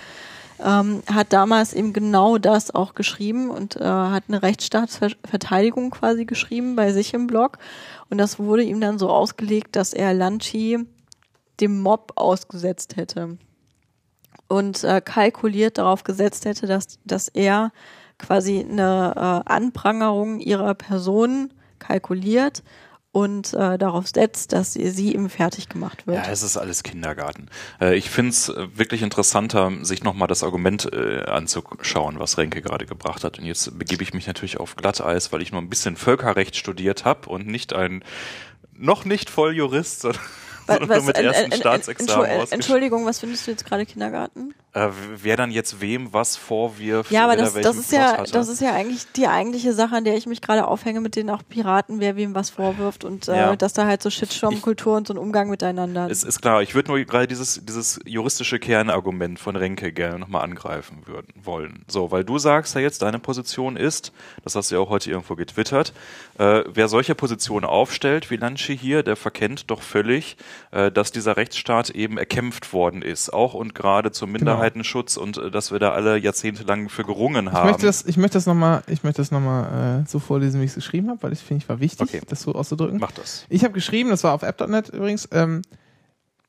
ähm, hat damals eben genau das auch geschrieben und äh, hat eine Rechtsstaatsverteidigung quasi geschrieben bei sich im Blog. Und das wurde ihm dann so ausgelegt, dass er Lanchi dem Mob ausgesetzt hätte und äh, kalkuliert darauf gesetzt hätte, dass, dass er quasi eine äh, Anprangerung ihrer Person kalkuliert und äh, darauf setzt, dass sie, sie ihm fertig gemacht wird. Ja, es ist alles Kindergarten. Äh, ich finde es wirklich interessanter, sich nochmal das Argument äh, anzuschauen, was Renke gerade gebracht hat. Und jetzt begebe ich mich natürlich auf Glatteis, weil ich nur ein bisschen Völkerrecht studiert habe und nicht ein noch nicht Volljurist, sondern Wa- sondern nur mit ersten Staatsexamen Entschuldigung, was findest du jetzt gerade Kindergarten? Äh, wer dann jetzt wem was vorwirft, Ja, aber das, das ist Plot ja, hatte. das ist ja eigentlich die eigentliche Sache, an der ich mich gerade aufhänge, mit denen auch Piraten, wer wem was vorwirft und äh, Ja. dass da halt so Shitstorm-Kultur und so ein Umgang miteinander. Es ist klar, ich würde nur gerade dieses, dieses juristische Kernargument von Renke gerne nochmal angreifen würden, wollen. So, weil du sagst ja jetzt, deine Position ist, das hast du ja auch heute irgendwo getwittert, äh, wer solche Positionen aufstellt, wie Lanchi hier, der verkennt doch völlig, dass dieser Rechtsstaat eben erkämpft worden ist, auch und gerade zum Minderheitenschutz und äh, dass wir da alle jahrzehntelang für gerungen Ich haben. möchte das, ich möchte das nochmal, ich möchte das noch mal, äh, so vorlesen, wie ich es geschrieben habe, weil ich finde, ich war wichtig, Okay. das so auszudrücken. Mach das. Ich habe geschrieben, das war auf app.net übrigens, ähm,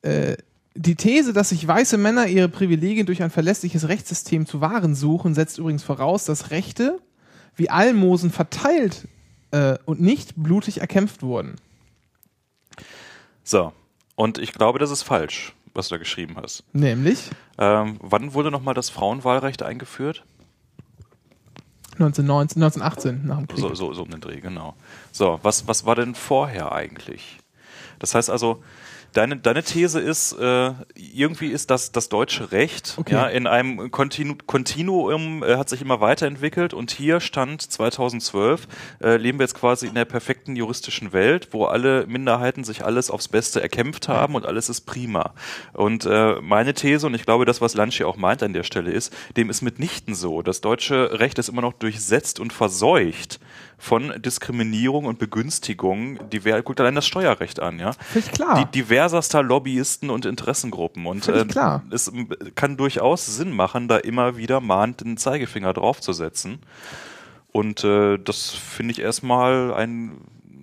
äh, die These, dass sich weiße Männer ihre Privilegien durch ein verlässliches Rechtssystem zu wahren suchen, setzt übrigens voraus, dass Rechte wie Almosen verteilt äh, und nicht blutig erkämpft wurden. So. Und ich glaube, das ist falsch, was du da geschrieben hast. Nämlich Ähm, wann wurde nochmal das Frauenwahlrecht eingeführt? 1919, 1918 nach dem Krieg. So, so, so um den Dreh, genau. So, was, was war denn vorher eigentlich? Das heißt also, Deine, deine These ist, äh, irgendwie ist das, das deutsche Recht Okay. ja, in einem Kontinu Kontinuum äh, hat sich immer weiterentwickelt und hier stand 2012, äh, leben wir jetzt quasi in der perfekten juristischen Welt, wo alle Minderheiten sich alles aufs Beste erkämpft haben und alles ist prima. Und äh, meine These, und ich glaube, das, was Lanschi auch meint an der Stelle ist, dem ist mitnichten so. Das deutsche Recht ist immer noch durchsetzt und verseucht von Diskriminierung und Begünstigung. Diver guckt allein das Steuerrecht an, ja. Völlig klar. Die diverserster Lobbyisten und Interessengruppen. Und Völlig äh, klar. es kann durchaus Sinn machen, da immer wieder mahnt den Zeigefinger draufzusetzen. Und äh, das finde ich erstmal ein,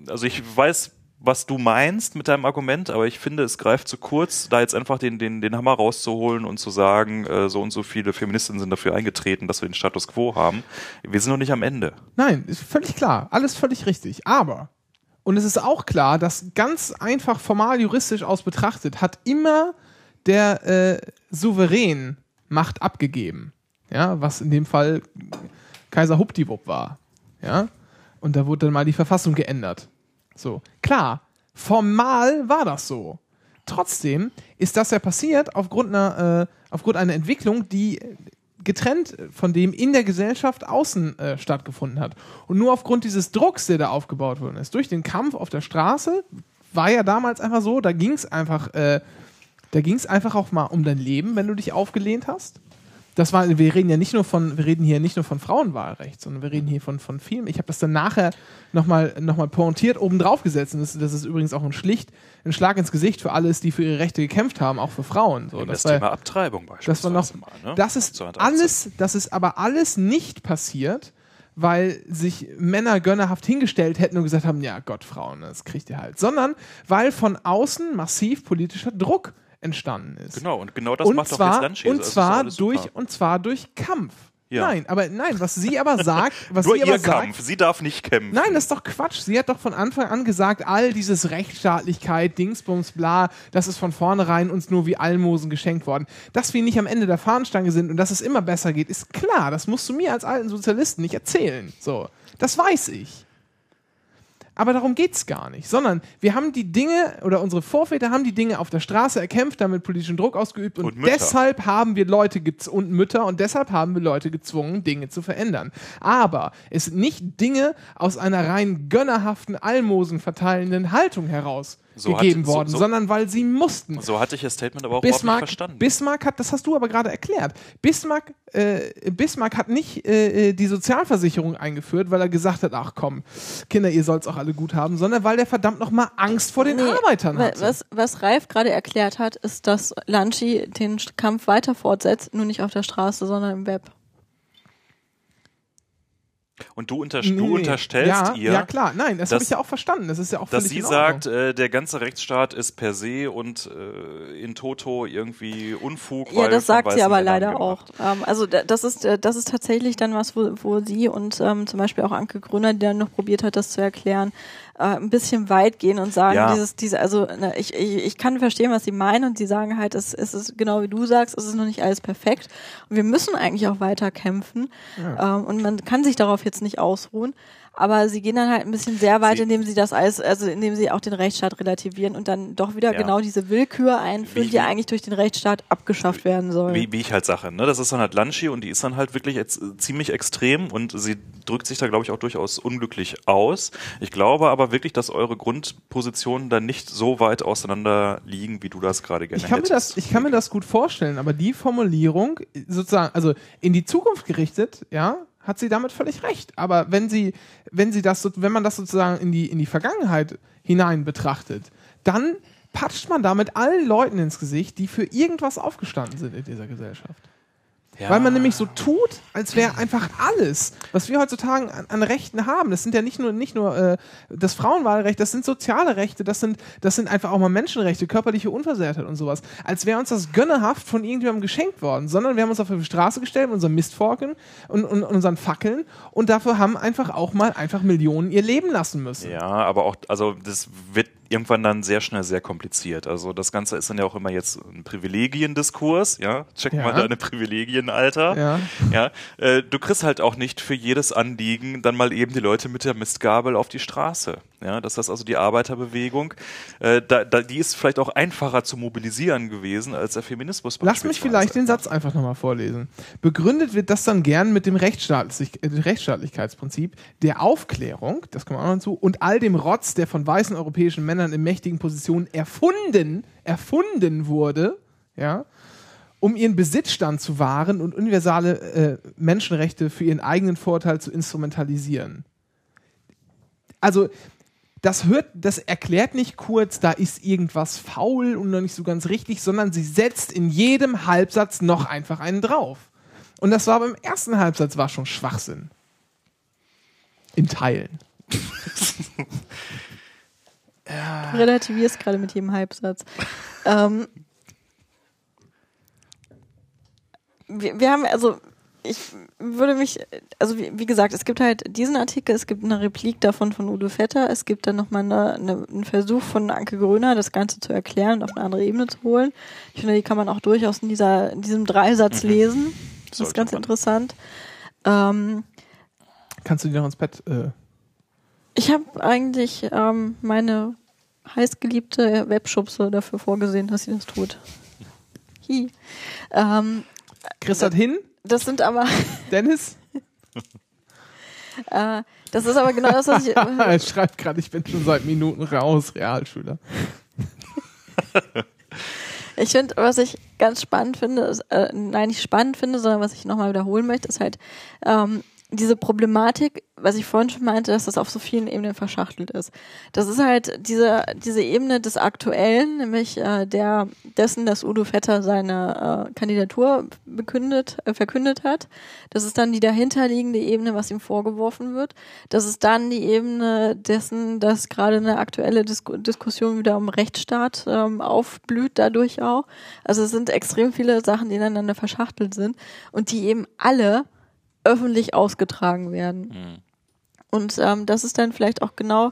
also ich weiß, was du meinst mit deinem Argument, aber ich finde, es greift zu kurz, da jetzt einfach den, den, den Hammer rauszuholen und zu sagen, äh, so und so viele Feministinnen sind dafür eingetreten, dass wir den Status quo haben. Wir sind noch nicht am Ende. Nein, ist völlig klar. Alles völlig richtig. Aber, und es ist auch klar, dass ganz einfach formal juristisch aus betrachtet, hat immer der äh, Souverän Macht abgegeben. Ja, was in dem Fall Kaiser Hupdiwupp war. Ja, und da wurde dann mal die Verfassung geändert. So, klar, formal war das so. Trotzdem ist das ja passiert aufgrund einer, äh, aufgrund einer Entwicklung, die getrennt von dem in der Gesellschaft außen äh, stattgefunden hat. Und nur aufgrund dieses Drucks, der da aufgebaut worden ist, durch den Kampf auf der Straße, war ja damals einfach so, da ging es einfach, äh, da ging es einfach auch mal um dein Leben, wenn du dich aufgelehnt hast. Das war, wir reden ja nicht nur von, wir reden hier nicht nur von Frauenwahlrecht, sondern wir reden hier von, von vielen. Ich habe das dann nachher nochmal noch mal pointiert oben drauf gesetzt. Und das, das ist übrigens auch ein schlicht, ein Schlag ins Gesicht für alles, die für ihre Rechte gekämpft haben, auch für Frauen. So, das das war- Thema Abtreibung das war noch, beispielsweise mal, ne? das ist 1918. alles, das ist aber alles nicht passiert, weil sich Männer gönnerhaft hingestellt hätten und gesagt haben, ja Gott, Frauen, das kriegt ihr halt, sondern weil von außen massiv politischer Druck entstanden ist. Genau, und genau das und macht doch zwar, jetzt Lanschi. Und Also, zwar durch, und zwar durch Kampf. Ja. Nein, aber nein, was sie aber sagt, was Nur sie aber ihr sagt, Kampf, sie darf nicht kämpfen. Nein, das ist doch Quatsch. Sie hat doch von Anfang an gesagt, all dieses Rechtsstaatlichkeit, Dingsbums, bla, das ist von vornherein uns nur wie Almosen geschenkt worden. Dass wir nicht am Ende der Fahnenstange sind und dass es immer besser geht, ist klar. Das musst du mir als alten Sozialisten nicht erzählen. So, das weiß ich. Aber darum geht's gar nicht, sondern wir haben die Dinge oder unsere Vorväter haben die Dinge auf der Straße erkämpft, damit politischen Druck ausgeübt und, Und deshalb haben wir Leute und Mütter und deshalb haben wir Leute gezwungen, Dinge zu verändern. Aber es sind nicht Dinge aus einer rein gönnerhaften, Almosen verteilenden Haltung heraus So hat- gegeben so- worden, so- sondern weil sie mussten. So hatte ich das Statement aber auch überhaupt nicht Bismarck, verstanden. Bismarck hat, das hast du aber gerade erklärt. Bismarck, äh, Bismarck hat nicht äh, die Sozialversicherung eingeführt, weil er gesagt hat, ach komm, Kinder, ihr sollt's auch alle gut haben, sondern weil der verdammt noch mal Angst vor den Nee, Arbeitern hatte. Was, was Ralf gerade erklärt hat, ist, dass Lanschi den Kampf weiter fortsetzt, nur nicht auf der Straße, sondern im Web. Und du, unter, Nee, du unterstellst ja, ihr, Ja, klar, nein, das habe ich ja auch verstanden. Das ist ja auch dass sie sagt, äh, der ganze Rechtsstaat ist per se und äh, in toto irgendwie Unfug. Ja, weil das sagt sie aber Männern leider gemacht. auch. Ähm, also da- das ist, äh, das ist tatsächlich dann was, wo, wo sie und ähm, zum Beispiel auch Anke Grüner, die dann noch probiert hat, das zu erklären, ein bisschen weit gehen und sagen, Ja. dieses, diese, also ne, ich, ich, ich kann verstehen, was sie meinen und sie sagen halt, es, es ist genau wie du sagst, es ist noch nicht alles perfekt und wir müssen eigentlich auch weiter kämpfen ähm, und man kann sich darauf jetzt nicht ausruhen. Aber sie gehen dann halt ein bisschen sehr weit, Sie- indem sie das alles, also indem sie auch den Rechtsstaat relativieren und dann doch wieder Ja. genau diese Willkür einführen, Wie- die eigentlich durch den Rechtsstaat abgeschafft werden soll. Wie, wie ich halt sage, ne? das ist dann halt Lanschi und die ist dann halt wirklich jetzt äh, ziemlich extrem und sie drückt sich da, glaube ich, auch durchaus unglücklich aus. Ich glaube aber wirklich, dass eure Grundpositionen dann nicht so weit auseinander liegen, wie du das gerade gerne Ich kann, mir hättest. das, ich kann mir das gut vorstellen, aber die Formulierung, sozusagen, also in die Zukunft gerichtet, ja, hat sie damit völlig recht. Aber wenn sie, wenn sie das, wenn man das sozusagen in die, in die Vergangenheit hinein betrachtet, dann patscht man damit allen Leuten ins Gesicht, die für irgendwas aufgestanden sind in dieser Gesellschaft. Ja. Weil man nämlich so tut, als wäre einfach alles, was wir heutzutage an, an Rechten haben, das sind ja nicht nur, nicht nur äh, das Frauenwahlrecht, das sind soziale Rechte, das sind, das sind einfach auch mal Menschenrechte, körperliche Unversehrtheit und sowas. Als wäre uns das gönnerhaft von irgendjemandem geschenkt worden, sondern wir haben uns auf die Straße gestellt mit unseren Mistforken und, und, und unseren Fackeln und dafür haben einfach auch mal einfach Millionen ihr Leben lassen müssen. Ja, aber auch, also das wird irgendwann dann sehr schnell sehr kompliziert. Also das Ganze ist dann ja auch immer jetzt ein Privilegiendiskurs, ja. Check Ja. mal deine Privilegien, Alter. Ja. ja. Äh, du kriegst halt auch nicht für jedes Anliegen dann mal eben die Leute mit der Mistgabel auf die Straße. Ja, dass das also die Arbeiterbewegung, äh, da, da, die ist vielleicht auch einfacher zu mobilisieren gewesen als der Feminismus. Lass mich vielleicht den Satz einfach nochmal vorlesen. Begründet wird das dann gern mit dem Rechtsstaatlich äh, Rechtsstaatlichkeitsprinzip, der Aufklärung, das kommt auch noch hinzu, und all dem Rotz, der von weißen europäischen Männern in mächtigen Positionen erfunden, erfunden wurde, ja, um ihren Besitzstand zu wahren und universale äh, Menschenrechte für ihren eigenen Vorteil zu instrumentalisieren. Also, das hört, das erklärt nicht kurz, da ist irgendwas faul und noch nicht so ganz richtig, sondern sie setzt in jedem Halbsatz noch einfach einen drauf. Und das war beim ersten Halbsatz war schon Schwachsinn. In Teilen. Du relativierst gerade mit jedem Halbsatz. ähm, wir, wir haben, also ich würde mich, also wie, wie, gesagt, es gibt halt diesen Artikel, es gibt eine Replik davon von Udo Vetter, es gibt dann nochmal eine, eine, einen Versuch von Anke Gröner, das Ganze zu erklären und auf eine andere Ebene zu holen. Ich finde, die kann man auch durchaus in, dieser, in diesem Dreisatz mhm. lesen. Das Sollte ist ganz man. interessant. Ähm, Kannst du dir noch ins Bett? Äh ich habe eigentlich ähm, meine heißgeliebte Webschubse dafür vorgesehen, dass sie das tut. Hi. Ähm, Chris hat hin. Das sind aber. Dennis? äh, das ist aber genau das, was ich. er schreibt gerade, ich bin schon seit Minuten raus, Realschüler. ich finde, was ich ganz spannend finde, ist, äh, nein, nicht spannend finde, sondern was ich nochmal wiederholen möchte, ist halt ähm, diese Problematik, was ich vorhin schon meinte, dass das auf so vielen Ebenen verschachtelt ist. Das ist halt diese, diese Ebene des Aktuellen, nämlich äh, der dessen, dass Udo Vetter seine äh, Kandidatur bekündet, äh, verkündet hat. Das ist dann die dahinterliegende Ebene, was ihm vorgeworfen wird. Das ist dann die Ebene dessen, dass gerade eine aktuelle Dis Diskussion wieder um Rechtsstaat ähm, aufblüht, dadurch auch. Also es sind extrem viele Sachen, die ineinander verschachtelt sind und die eben alle öffentlich ausgetragen werden. Mhm. Und ähm, das ist dann vielleicht auch genau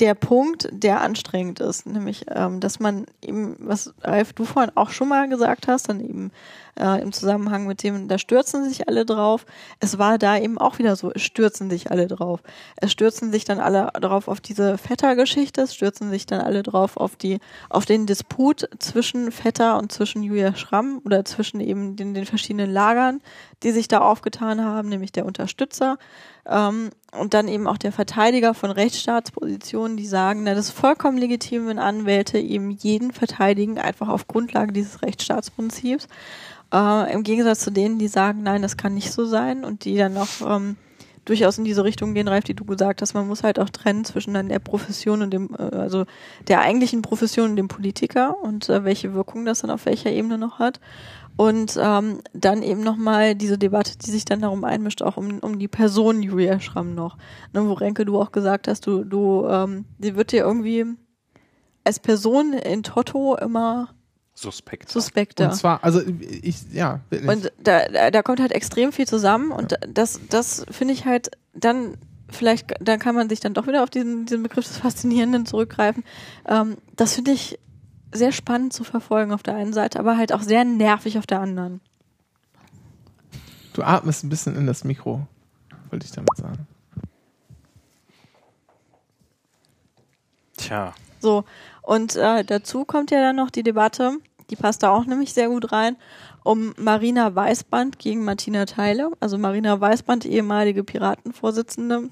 der Punkt, der anstrengend ist, nämlich, ähm, dass man eben, was Ralf du vorhin auch schon mal gesagt hast, dann eben äh, im Zusammenhang mit dem, da stürzen sich alle drauf. Es war da eben auch wieder so, es stürzen sich alle drauf. Es stürzen sich dann alle drauf auf diese Vetter-Geschichte, es stürzen sich dann alle drauf auf die, auf den Disput zwischen Vetter und zwischen Julia Schramm oder zwischen eben den, den verschiedenen Lagern, die sich da aufgetan haben, nämlich der Unterstützer ähm, und dann eben auch der Verteidiger von Rechtsstaatspositionen, die sagen, na, das ist vollkommen legitim, wenn Anwälte eben jeden verteidigen, einfach auf Grundlage dieses Rechtsstaatsprinzips. Äh, Im Gegensatz zu denen, die sagen, nein, das kann nicht so sein und die dann noch ähm, durchaus in diese Richtung gehen, Ralf, die du gesagt hast. Man muss halt auch trennen zwischen dann der Profession und dem, äh, also der eigentlichen Profession und dem Politiker und äh, welche Wirkung das dann auf welcher Ebene noch hat. Und ähm, dann eben nochmal diese Debatte, die sich dann darum einmischt, auch um, um die Person Julia Schramm noch. Ne, wo Renke du auch gesagt hast, du, du, ähm, die wird dir irgendwie als Person in Toto immer Suspekt. Suspekter. Und zwar, also ich, ja. Und da, da kommt halt extrem viel zusammen und ja. das, das finde ich halt dann vielleicht, da kann man sich dann doch wieder auf diesen, diesen Begriff des Faszinierenden zurückgreifen. Ähm, das finde ich sehr spannend zu verfolgen auf der einen Seite, aber halt auch sehr nervig auf der anderen. Du atmest ein bisschen in das Mikro, wollte ich damit sagen. Tja. So, und äh, dazu kommt ja dann noch die Debatte, die passt da auch nämlich sehr gut rein, um Marina Weißband gegen Martina Teile. Also Marina Weißband, ehemalige Piratenvorsitzende,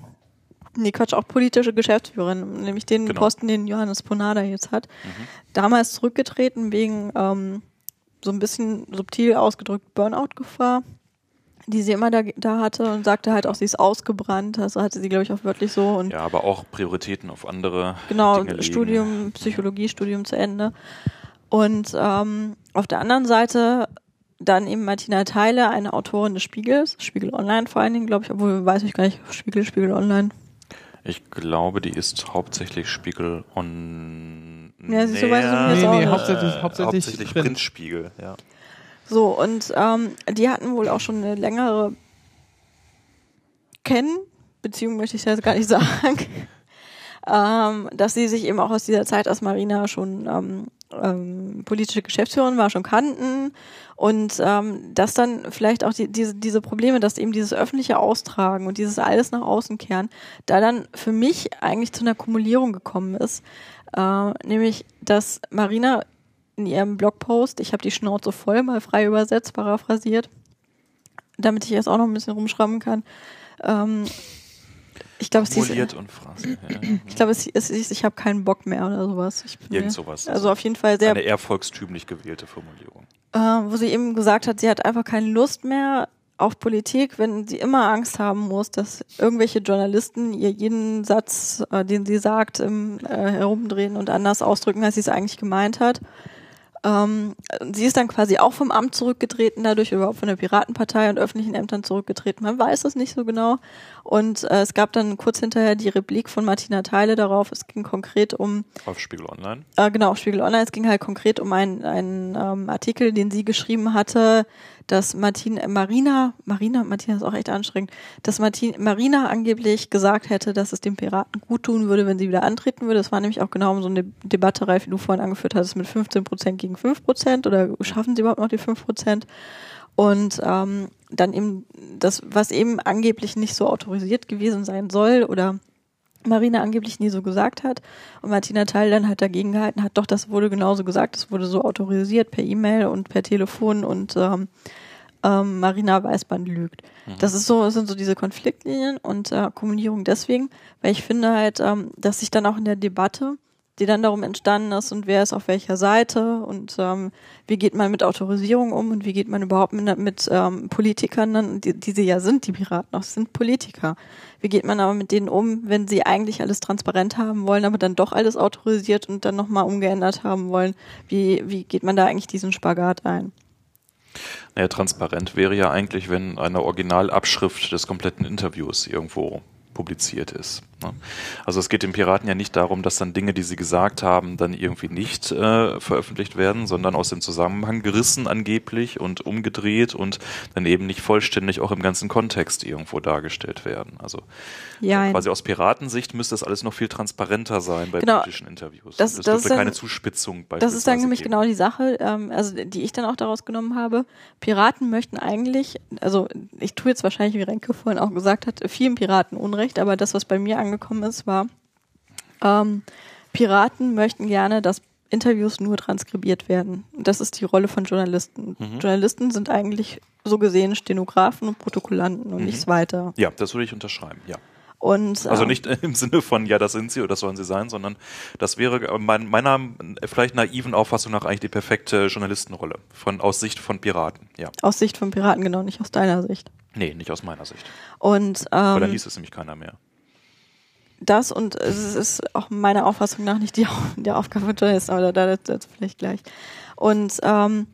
nee Quatsch, auch politische Geschäftsführerin, nämlich den genau. Posten, den Johannes Ponada jetzt hat. Mhm. Damals zurückgetreten wegen ähm, so ein bisschen subtil ausgedrückt Burnout-Gefahr, die sie immer da, da hatte und sagte halt auch, sie ist ausgebrannt. Also hatte sie, glaube ich, auch wirklich so. Und ja, aber auch Prioritäten auf andere. Genau, Dinge Studium, legen. Psychologiestudium zu Ende. Und ähm, auf der anderen Seite dann eben Martina Teile, eine Autorin des Spiegels, Spiegel Online vor allen Dingen, glaube ich, obwohl weiß ich gar nicht, Spiegel, Spiegel Online, ich glaube, die ist hauptsächlich Spiegel on. Ja, weißt du mir nee, nee, auch hauptsächlich, hauptsächlich, hauptsächlich Printspiegel, ja. So, und ähm, die hatten wohl auch schon eine längere Kennenbeziehung, möchte ich jetzt gar nicht sagen. ähm, dass sie sich eben auch aus dieser Zeit, als Marina schon ähm, ähm, politische Geschäftsführerin war, schon kannten Und ähm, dass dann vielleicht auch die, diese, diese Probleme, dass eben dieses öffentliche Austragen und dieses alles nach außen kehren, da dann für mich eigentlich zu einer Kumulierung gekommen ist. Äh, nämlich, dass Marina in ihrem Blogpost, ich habe die Schnauze voll, mal frei übersetzt, paraphrasiert, damit ich jetzt auch noch ein bisschen rumschrauben kann. Ähm, ich glaube, es Kumuliert und Phrase. Ja. ich glaube, es, hieß, ich habe keinen Bock mehr oder sowas. Ich bin Irgend mir- sowas. Also auf jeden Fall sehr Eine eher volkstümlich gewählte Formulierung. äh, wo sie eben gesagt hat, sie hat einfach keine Lust mehr auf Politik, wenn sie immer Angst haben muss, dass irgendwelche Journalisten ihr jeden Satz, äh, den sie sagt, im, äh, herumdrehen und anders ausdrücken, als sie es eigentlich gemeint hat. Ähm, sie ist dann quasi auch vom Amt zurückgetreten, dadurch überhaupt von der Piratenpartei und öffentlichen Ämtern zurückgetreten. Man weiß es nicht so genau. Und äh, es gab dann kurz hinterher die Replik von Martina Teile darauf. Es ging konkret um Auf Spiegel Online. äh, genau, auf Spiegel Online. Es ging halt konkret um einen, einen ähm, Artikel, den sie geschrieben hatte, dass Martin, äh, Marina, Marina, Martina ist auch echt anstrengend, dass Martin, Marina angeblich gesagt hätte, dass es den Piraten gut tun würde, wenn sie wieder antreten würde. Das war nämlich auch genau um so eine Debatte, Ralf, wie du vorhin angeführt hattest, mit 15 Prozent gegen 5 Prozent oder schaffen sie überhaupt noch die 5 Prozent? Und ähm, dann eben das, was eben angeblich nicht so autorisiert gewesen sein soll oder Marina angeblich nie so gesagt hat und Martina Teil dann halt dagegen gehalten hat, doch, das wurde genauso gesagt, das wurde so autorisiert per E-Mail und per Telefon und ähm, ähm, Marina Weißband lügt. Das ist so, das sind so diese Konfliktlinien und äh, Kommunierung deswegen, weil ich finde halt, ähm, dass sich dann auch in der Debatte, die dann darum entstanden ist und wer ist auf welcher Seite und ähm, wie geht man mit Autorisierung um und wie geht man überhaupt mit, mit ähm, Politikern, dann, die, die sie ja sind, die Piraten auch, sind Politiker. Wie geht man aber mit denen um, wenn sie eigentlich alles transparent haben wollen, aber dann doch alles autorisiert und dann nochmal umgeändert haben wollen? Wie, wie geht man da eigentlich diesen Spagat ein? Naja, transparent wäre ja eigentlich, wenn eine Originalabschrift des kompletten Interviews irgendwo publiziert ist. Ne? Also es geht den Piraten ja nicht darum, dass dann Dinge, die sie gesagt haben, dann irgendwie nicht äh, veröffentlicht werden, sondern aus dem Zusammenhang gerissen angeblich und umgedreht und dann eben nicht vollständig auch im ganzen Kontext irgendwo dargestellt werden. Also Ja, quasi aus Piratensicht müsste das alles noch viel transparenter sein bei Genau. politischen Interviews. Das- das dürfte ist dann- keine Zuspitzung Das ist dann nämlich geben. genau die Sache, ähm, also die ich dann auch daraus genommen habe. Piraten möchten eigentlich, also ich tue jetzt wahrscheinlich, wie Renke vorhin auch gesagt hat, vielen Piraten Unrecht, aber das, was bei mir angekommen ist, war, ähm, Piraten möchten gerne, dass Interviews nur transkribiert werden. Das ist die Rolle von Journalisten. Mhm. Journalisten sind eigentlich so gesehen Stenografen und Protokollanten und Mhm. nichts weiter. Ja, das würde ich unterschreiben, ja. Und, Also ähm, nicht im Sinne von, ja, das sind sie oder das sollen sie sein, sondern das wäre äh, mein, meiner vielleicht naiven Auffassung nach eigentlich die perfekte Journalistenrolle von, aus Sicht von Piraten, ja. aus Sicht von Piraten, genau, nicht aus deiner Sicht. Nee, nicht aus meiner Sicht. Und Weil dann ähm, liest es nämlich keiner mehr. Das und es ist auch meiner Auffassung nach nicht die, die Aufgabe von Journalisten, aber da da- dazu vielleicht gleich. Und ähm,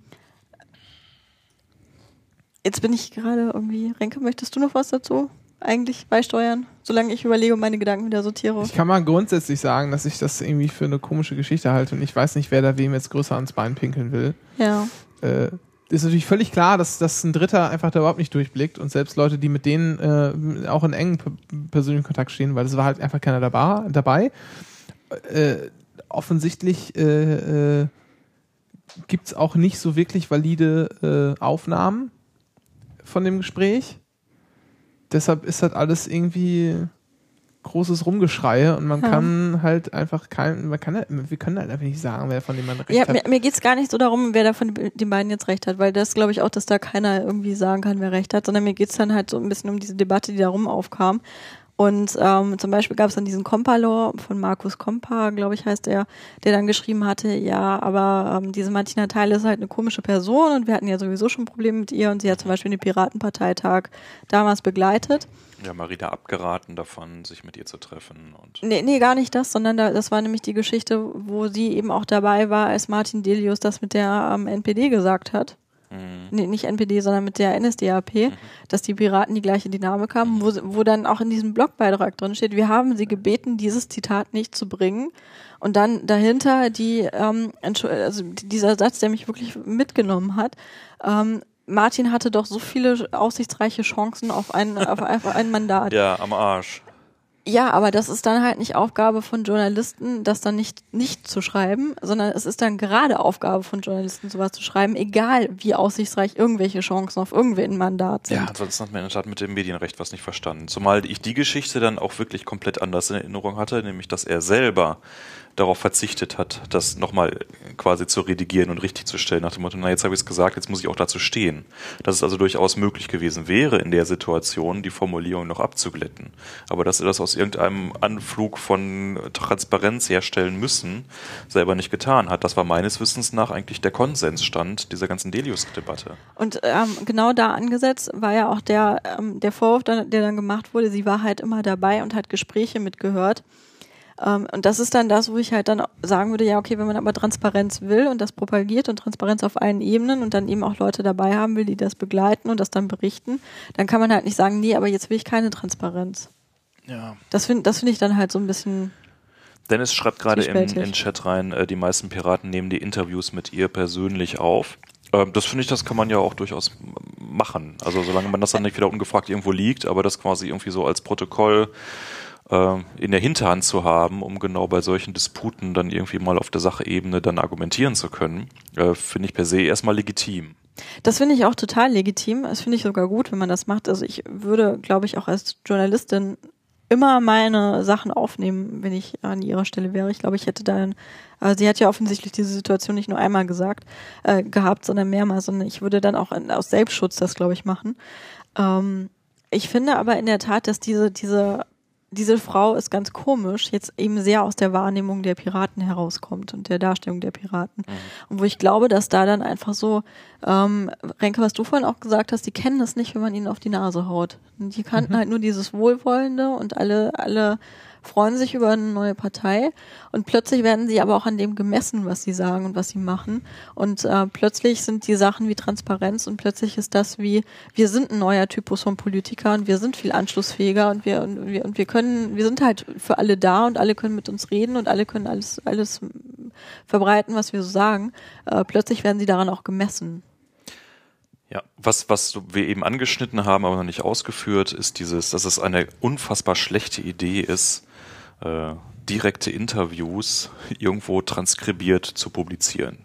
jetzt bin ich gerade irgendwie, Renke, möchtest du noch was dazu eigentlich beisteuern, solange ich überlege und meine Gedanken wieder sortiere? Ich kann mal grundsätzlich sagen, dass ich das irgendwie für eine komische Geschichte halte und ich weiß nicht, wer da wem jetzt größer ans Bein pinkeln will. Ja. Äh, ist natürlich völlig klar, dass, dass ein Dritter einfach da überhaupt nicht durchblickt und selbst Leute, die mit denen äh, auch in engen p- persönlichen Kontakt stehen, weil es war halt einfach keiner dabei. dabei. Äh, offensichtlich äh, äh, gibt es auch nicht so wirklich valide äh, Aufnahmen von dem Gespräch. Deshalb ist das alles irgendwie großes Rumgeschreie und man Ja. kann halt einfach kein, man kann halt, wir können halt einfach nicht sagen, wer von dem man recht Ja, hat. mir, mir geht's gar nicht so darum, wer da von den beiden jetzt recht hat, weil das glaube ich auch, dass da keiner irgendwie sagen kann, wer recht hat, sondern mir geht's dann halt so ein bisschen um diese Debatte, die da rum aufkam. Und ähm, zum Beispiel gab es dann diesen Kompalor von Markus Kompa, glaube ich, heißt er, der dann geschrieben hatte, ja, aber ähm, diese Martina Teile ist halt eine komische Person und wir hatten ja sowieso schon Probleme mit ihr und sie hat zum Beispiel den Piratenparteitag damals begleitet. Ja, Marina abgeraten davon, sich mit ihr zu treffen und Nee, nee, gar nicht das, sondern da, das war nämlich die Geschichte, wo sie eben auch dabei war, als Martin Delius das mit der ähm, NPD gesagt hat. Nee, nicht NPD, sondern mit der NSDAP, dass die Piraten die gleiche Dynamik haben, wo, wo dann auch in diesem Blogbeitrag drin steht, wir haben sie gebeten, dieses Zitat nicht zu bringen. Und dann dahinter die, ähm, also dieser Satz, der mich wirklich mitgenommen hat, ähm, Martin hatte doch so viele aussichtsreiche Chancen auf ein, auf ein, auf ein Mandat. Ja, am Arsch. Ja, aber das ist dann halt nicht Aufgabe von Journalisten, das dann nicht, nicht zu schreiben, sondern es ist dann gerade Aufgabe von Journalisten, sowas zu schreiben, egal wie aussichtsreich irgendwelche Chancen auf irgendwen Mandat sind. Ja, ansonsten hat man in der Tat mit dem Medienrecht was nicht verstanden. Zumal ich die Geschichte dann auch wirklich komplett anders in Erinnerung hatte, nämlich dass er selber darauf verzichtet hat, das nochmal quasi zu redigieren und richtig zu stellen, nach dem Motto, na jetzt habe ich es gesagt, jetzt muss ich auch dazu stehen. Dass es also durchaus möglich gewesen wäre, in der Situation die Formulierung noch abzuglätten. Aber dass er das aus irgendeinem Anflug von Transparenz herstellen müssen, selber nicht getan hat. Das war meines Wissens nach eigentlich der Konsensstand dieser ganzen Delius-Debatte. Und ähm, genau da angesetzt war ja auch der, ähm, der Vorwurf, der dann gemacht wurde, sie war halt immer dabei und hat Gespräche mitgehört. Ähm, und das ist dann das, wo ich halt dann sagen würde, ja, okay, wenn man aber Transparenz will und das propagiert und Transparenz auf allen Ebenen und dann eben auch Leute dabei haben will, die das begleiten und das dann berichten, dann kann man halt nicht sagen, nee, aber jetzt will ich keine Transparenz. Ja. Das finde das finde ich dann halt so ein bisschen. Dennis schreibt gerade im, in Chat rein, äh, die meisten Piraten nehmen die Interviews mit ihr persönlich auf. Ähm, das finde ich, das kann man ja auch durchaus machen. Also solange man das dann nicht wieder ungefragt irgendwo liegt, aber das quasi irgendwie so als Protokoll äh, in der Hinterhand zu haben, um genau bei solchen Disputen dann irgendwie mal auf der Sachebene dann argumentieren zu können, äh, finde ich per se erstmal legitim. Das finde ich auch total legitim. Das finde ich sogar gut, wenn man das macht. Also ich würde, glaube ich, auch als Journalistin immer meine Sachen aufnehmen, wenn ich an ihrer Stelle wäre. Ich glaube, ich hätte dann, äh, sie hat ja offensichtlich diese Situation nicht nur einmal gesagt, äh, gehabt, sondern mehrmals, sondern ich würde dann auch in, aus Selbstschutz das, glaube ich, machen. Ähm, ich finde aber in der Tat, dass diese, diese, diese Frau ist ganz komisch, jetzt eben sehr aus der Wahrnehmung der Piraten herauskommt und der Darstellung der Piraten. Und wo ich glaube, dass da dann einfach so, ähm, Renke, was du vorhin auch gesagt hast, die kennen das nicht, wenn man ihnen auf die Nase haut. Und die kannten halt nur dieses Wohlwollende und alle, alle freuen sich über eine neue Partei und plötzlich werden sie aber auch an dem gemessen, was sie sagen und was sie machen. Und äh, plötzlich sind die Sachen wie Transparenz und plötzlich ist das wie, wir sind ein neuer Typus von Politikern und wir sind viel anschlussfähiger und wir, und wir, und wir können, wir sind halt für alle da und alle können mit uns reden und alle können alles, alles verbreiten, was wir so sagen. Äh, plötzlich werden sie daran auch gemessen. Ja, was, was wir eben angeschnitten haben, aber noch nicht ausgeführt, ist dieses, dass es eine unfassbar schlechte Idee ist, äh, direkte Interviews irgendwo transkribiert zu publizieren.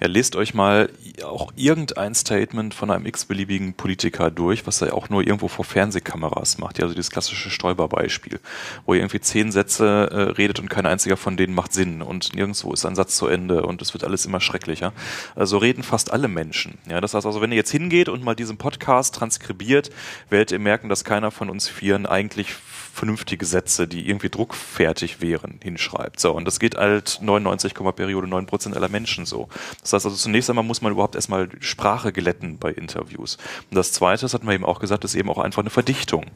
Ja, lest euch mal auch irgendein Statement von einem x-beliebigen Politiker durch, was er auch nur irgendwo vor Fernsehkameras macht. Ja, also dieses klassische Stoiber-Beispiel, wo er irgendwie zehn Sätze äh, redet und kein einziger von denen macht Sinn und nirgendwo ist ein Satz zu Ende und es wird alles immer schrecklicher. Also reden fast alle Menschen. Ja, das heißt also, wenn ihr jetzt hingeht und mal diesen Podcast transkribiert, werdet ihr merken, dass keiner von uns Vieren eigentlich vernünftige Sätze, die irgendwie druckfertig wären, hinschreibt. So, und das geht halt 99, Periode 9 Prozent aller Menschen so. Das heißt also, zunächst einmal muss man überhaupt erstmal Sprache glätten bei Interviews. Und das Zweite, das hat man eben auch gesagt, ist eben auch einfach eine Verdichtung.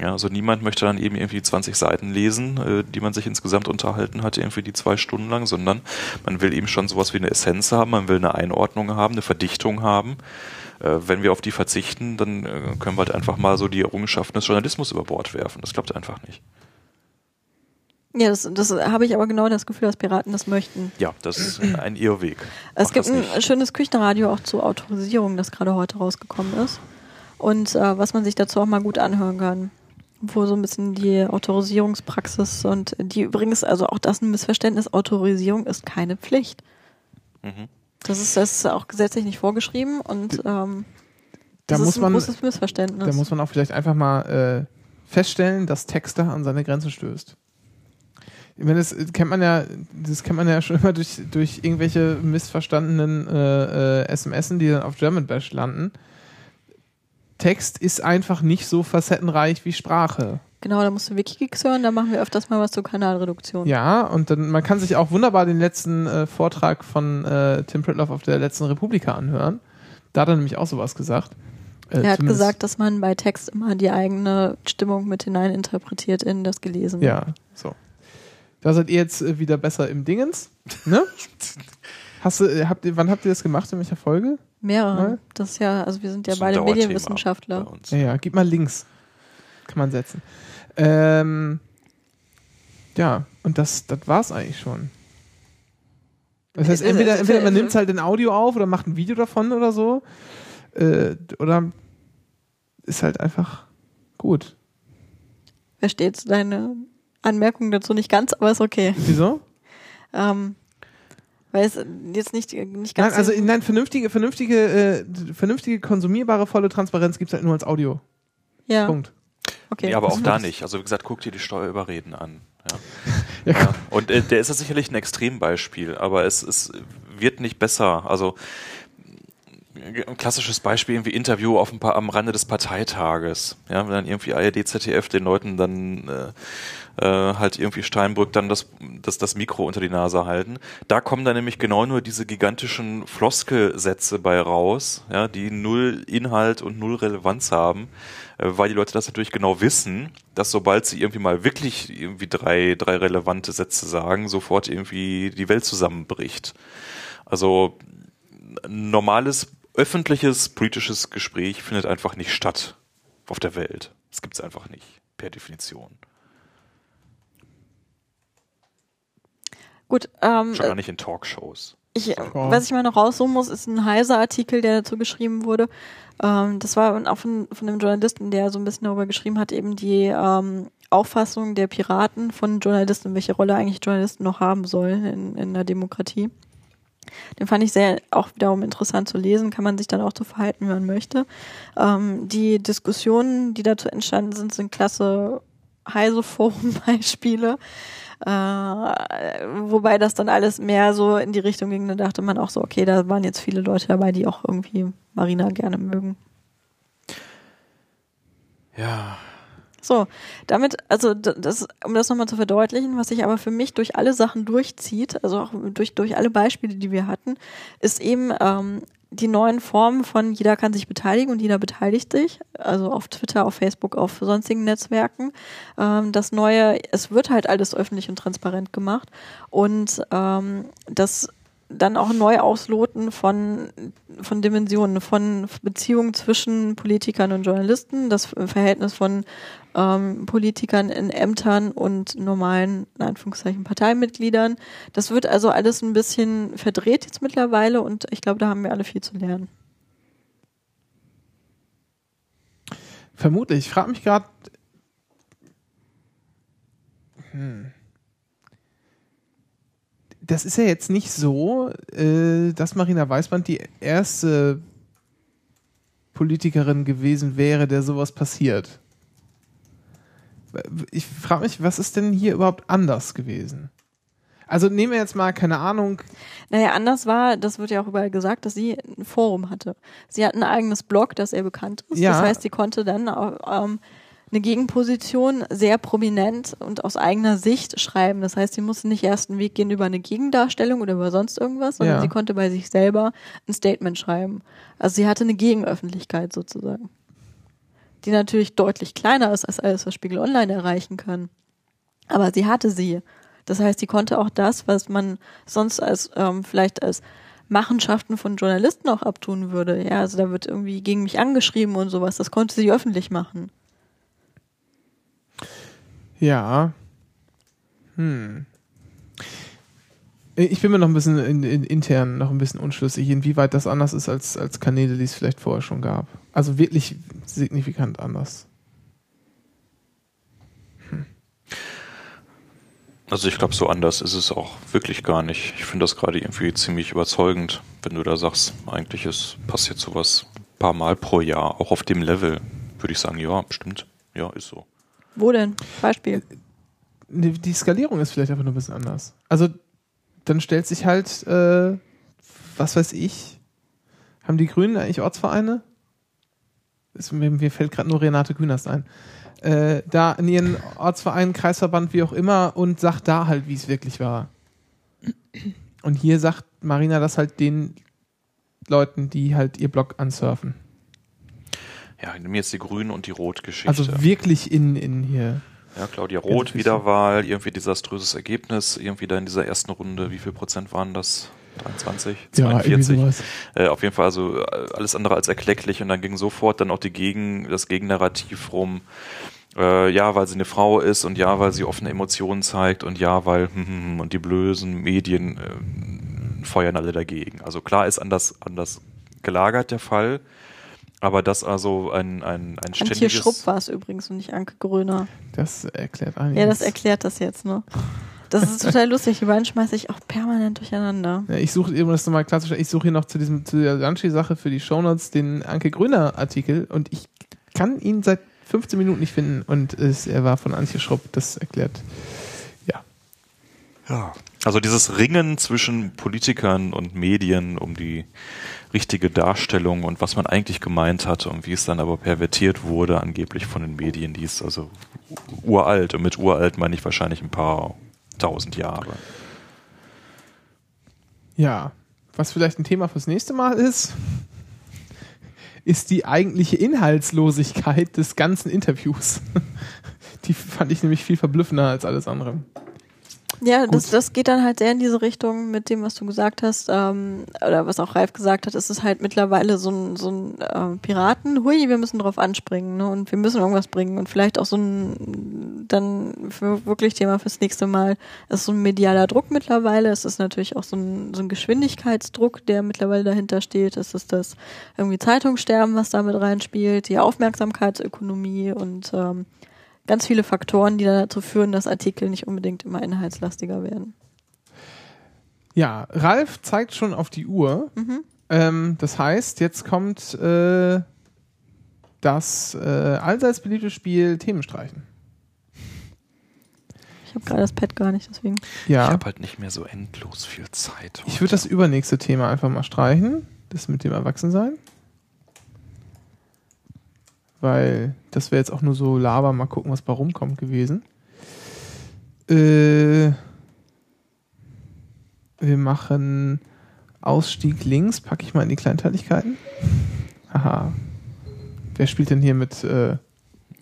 Ja, also niemand möchte dann eben irgendwie 20 Seiten lesen, äh, die man sich insgesamt unterhalten hat, irgendwie die zwei Stunden lang, sondern man will eben schon sowas wie eine Essenz haben, man will eine Einordnung haben, eine Verdichtung haben. Äh, wenn wir auf die verzichten, dann äh, können wir halt einfach mal so die Errungenschaften des Journalismus über Bord werfen. Das klappt einfach nicht. Ja, das, das habe ich aber genau das Gefühl, dass Piraten das möchten. Ja, das ist ein Irrweg. Es Macht gibt ein schönes Küchenradio auch zur Autorisierung, das gerade heute rausgekommen ist. Und äh, was man sich dazu auch mal gut anhören kann. Wo so ein bisschen die Autorisierungspraxis und die übrigens, also auch das ein Missverständnis, Autorisierung ist keine Pflicht. Mhm. Das ist, das ist auch gesetzlich nicht vorgeschrieben und ähm, Da das muss ist ein man- großes Missverständnis. Da muss man auch vielleicht einfach mal äh, feststellen, dass Texter an seine Grenze stößt. Ich meine, das kennt man ja, das kennt man ja schon immer durch, durch irgendwelche missverstandenen äh, äh, SMSen, die dann auf German Bash landen. Text ist einfach nicht so facettenreich wie Sprache. Genau, da musst du Wikigeeks hören, da machen wir öfters mal was zur Kanalreduktion. Ja, und dann man kann sich auch wunderbar den letzten äh, Vortrag von äh, Tim Pritloff auf der letzten Republika anhören. Da hat er nämlich auch sowas gesagt. Äh, er hat gesagt, dass man bei Text immer die eigene Stimmung mit hinein interpretiert in das Gelesene. Ja, so. Da seid ihr jetzt äh, wieder besser im Dingens, ne? Hast du, äh, habt ihr, wann habt ihr das gemacht? In welcher Folge? Mehrere. Mal? Das ist ja, also wir sind ja beide Medienwissenschaftler. Ja, ja, gib mal Links. Kann man setzen. Ähm, ja, und das, das war's eigentlich schon. Das heißt, entweder, entweder man nimmt halt in Audio auf oder macht ein Video davon oder so. Äh, oder ist halt einfach gut. verstehe jetzt deine Anmerkung dazu nicht ganz, aber ist okay. Wieso? Ähm, weil es jetzt nicht, nicht ganz. Nein, also nein, vernünftige, vernünftige, äh, vernünftige konsumierbare volle Transparenz gibt's halt nur als Audio. ja. Punkt. Okay. Ja, aber auch da nicht. Also wie gesagt, guck dir die Steuerüberreden an. Ja. ja. Und äh, der ist ja sicherlich ein Extrembeispiel, aber es, es wird nicht besser. Also ein klassisches Beispiel irgendwie Interview auf ein paar, am Rande des Parteitages. Ja, wenn dann irgendwie ARD, ZDF den Leuten dann äh, äh, halt irgendwie Steinbrück dann das, das, das Mikro unter die Nase halten. Da kommen dann nämlich genau nur diese gigantischen Floskelsätze bei raus, ja, die null Inhalt und null Relevanz haben, weil die Leute das natürlich genau wissen, dass sobald sie irgendwie mal wirklich irgendwie drei, drei relevante Sätze sagen, sofort irgendwie die Welt zusammenbricht. Also ein normales öffentliches politisches Gespräch findet einfach nicht statt auf der Welt. Das gibt es einfach nicht, per Definition. Gut, ähm, Schon gar nicht in Talkshows. Ich, was ich mal noch raussuchen muss, ist ein Heise-Artikel, der dazu geschrieben wurde. Ähm, das war auch von, von einem Journalisten, der so ein bisschen darüber geschrieben hat, eben die ähm, Auffassung der Piraten von Journalisten, welche Rolle eigentlich Journalisten noch haben sollen in, in der Demokratie. Den fand ich sehr auch wiederum interessant zu lesen, kann man sich dann auch so verhalten, wie man möchte. Ähm, die Diskussionen, die dazu entstanden sind, sind klasse Heise-Forum-Beispiele. Äh, wobei das dann alles mehr so in die Richtung ging, da dachte man auch so, okay, da waren jetzt viele Leute dabei, die auch irgendwie Marina gerne mögen. Ja. So, damit, also das, um das nochmal zu verdeutlichen, was sich aber für mich durch alle Sachen durchzieht, also auch durch, durch alle Beispiele, die wir hatten, ist eben ähm, die neuen Formen von jeder kann sich beteiligen und jeder beteiligt sich, also auf Twitter, auf Facebook, auf sonstigen Netzwerken. Ähm, das Neue, es wird halt alles öffentlich und transparent gemacht und ähm, das dann auch neu ausloten von, von Dimensionen, von Beziehungen zwischen Politikern und Journalisten, das Verhältnis von ähm, Politikern in Ämtern und normalen, in Anführungszeichen, Parteimitgliedern. Das wird also alles ein bisschen verdreht jetzt mittlerweile und ich glaube, da haben wir alle viel zu lernen. Vermutlich. Ich frage mich gerade. Hm. Das ist ja jetzt nicht so, äh, dass Marina Weißband die erste Politikerin gewesen wäre, der sowas passiert. Ich frage mich, was ist denn hier überhaupt anders gewesen? Also nehmen wir jetzt mal, keine Ahnung, Naja, anders war, das wird ja auch überall gesagt, dass sie ein Forum hatte. Sie hat ein eigenes Blog, das sehr bekannt ist. Ja. Das heißt, sie konnte dann auch, ähm, eine Gegenposition sehr prominent und aus eigener Sicht schreiben. Das heißt, sie musste nicht erst einen Weg gehen über eine Gegendarstellung oder über sonst irgendwas, sondern Ja. sie konnte bei sich selber ein Statement schreiben. Also sie hatte eine Gegenöffentlichkeit sozusagen. Die natürlich deutlich kleiner ist als alles, was Spiegel Online erreichen kann. Aber sie hatte sie. Das heißt, sie konnte auch das, was man sonst als ähm, vielleicht als Machenschaften von Journalisten auch abtun würde. Ja, also da wird irgendwie gegen mich angeschrieben und sowas. Das konnte sie öffentlich machen. Ja. Hm. Ich bin mir noch ein bisschen in, in, intern noch ein bisschen unschlüssig, inwieweit das anders ist als, als Kanäle, die es vielleicht vorher schon gab. Also wirklich signifikant anders. Also ich glaube, so anders ist es auch wirklich gar nicht. Ich finde das gerade irgendwie ziemlich überzeugend, wenn du da sagst, eigentlich ist, passiert sowas ein paar Mal pro Jahr, auch auf dem Level, würde ich sagen, ja, stimmt. Ja, ist so. Wo denn? Beispiel. Die, Skalierung ist vielleicht einfach nur ein bisschen anders. Also dann stellt sich halt, äh, was weiß ich, haben die Grünen eigentlich Ortsvereine? Ist, mir, mir fällt gerade nur Renate Künast ein. Äh, da in ihren Ortsverein, Kreisverband, wie auch immer, und sagt da halt, wie es wirklich war. Und hier sagt Marina das halt den Leuten, die halt ihr Blog ansurfen. Ja, nehme jetzt die Grünen und die Rot-Geschichte. Also wirklich in, in hier. Ja, Claudia Ja, Roth. Wiederwahl, irgendwie desaströses Ergebnis, irgendwie da in dieser ersten Runde, wie viel Prozent waren das? 23, Ja, irgendwie 42. sowas. äh, auf jeden Fall also äh, alles andere als erklecklich und dann ging sofort dann auch die Gegen, das Gegennarrativ rum. Äh, ja, weil sie eine Frau ist und ja, weil sie offene Emotionen zeigt und ja, weil hm, hm, hm, und die blösen Medien äh, feuern alle dagegen. Also klar ist anders, anders gelagert der Fall, Aber das also ein, ein, ein Antje ständiges... Schrupp war es übrigens und nicht Anke Gröner. Das erklärt einiges. Ja, das erklärt das jetzt, ne? Das ist total lustig. Die beiden schmeiße ich auch permanent durcheinander. Ja, ich suche, um das nochmal klassisch, ich suche hier noch zu diesem, zu der Lunchi-Sache für die Shownotes den Anke Grüner Artikel und ich kann ihn seit 15 Minuten nicht finden und es, er war von Antje Schrupp, das erklärt. Ja. Ja. Also dieses Ringen zwischen Politikern und Medien um die richtige Darstellung und was man eigentlich gemeint hat und wie es dann aber pervertiert wurde, angeblich von den Medien, die ist also uralt. Und mit uralt meine ich wahrscheinlich ein paar tausend Jahre. Ja. Was vielleicht ein Thema fürs nächste Mal ist, ist die eigentliche Inhaltslosigkeit des ganzen Interviews. Die fand ich nämlich viel verblüffender als alles andere. Ja, das, das geht dann halt sehr in diese Richtung mit dem, was du gesagt hast, ähm, oder was auch Ralf gesagt hat, ist es halt mittlerweile so ein, so ein äh, Piraten, hui, wir müssen drauf anspringen, ne? Und wir müssen irgendwas bringen. Und vielleicht auch so ein dann für wirklich Thema fürs nächste Mal, ist so ein medialer Druck mittlerweile. Es ist natürlich auch so ein, so ein Geschwindigkeitsdruck, der mittlerweile dahinter steht. Es ist das irgendwie Zeitungssterben, was damit reinspielt, die Aufmerksamkeitsökonomie und ähm, ganz viele Faktoren, die dazu führen, dass Artikel nicht unbedingt immer inhaltslastiger werden. Ja, Ralf zeigt schon auf die Uhr. Mhm. Ähm, das heißt, jetzt kommt äh, das äh, allseits beliebte Spiel Themenstreichen. Ich habe gerade das Pad gar nicht, deswegen. Ja. Ich habe halt nicht mehr so endlos viel Zeit. Ich würde das übernächste Thema einfach mal streichen. Das mit dem Erwachsensein. Weil das wäre jetzt auch nur so Laber, mal gucken, was bei rumkommt gewesen. Äh, wir machen Ausstieg links, packe ich mal in die Kleinteiligkeiten. Haha. Wer spielt denn hier mit, äh,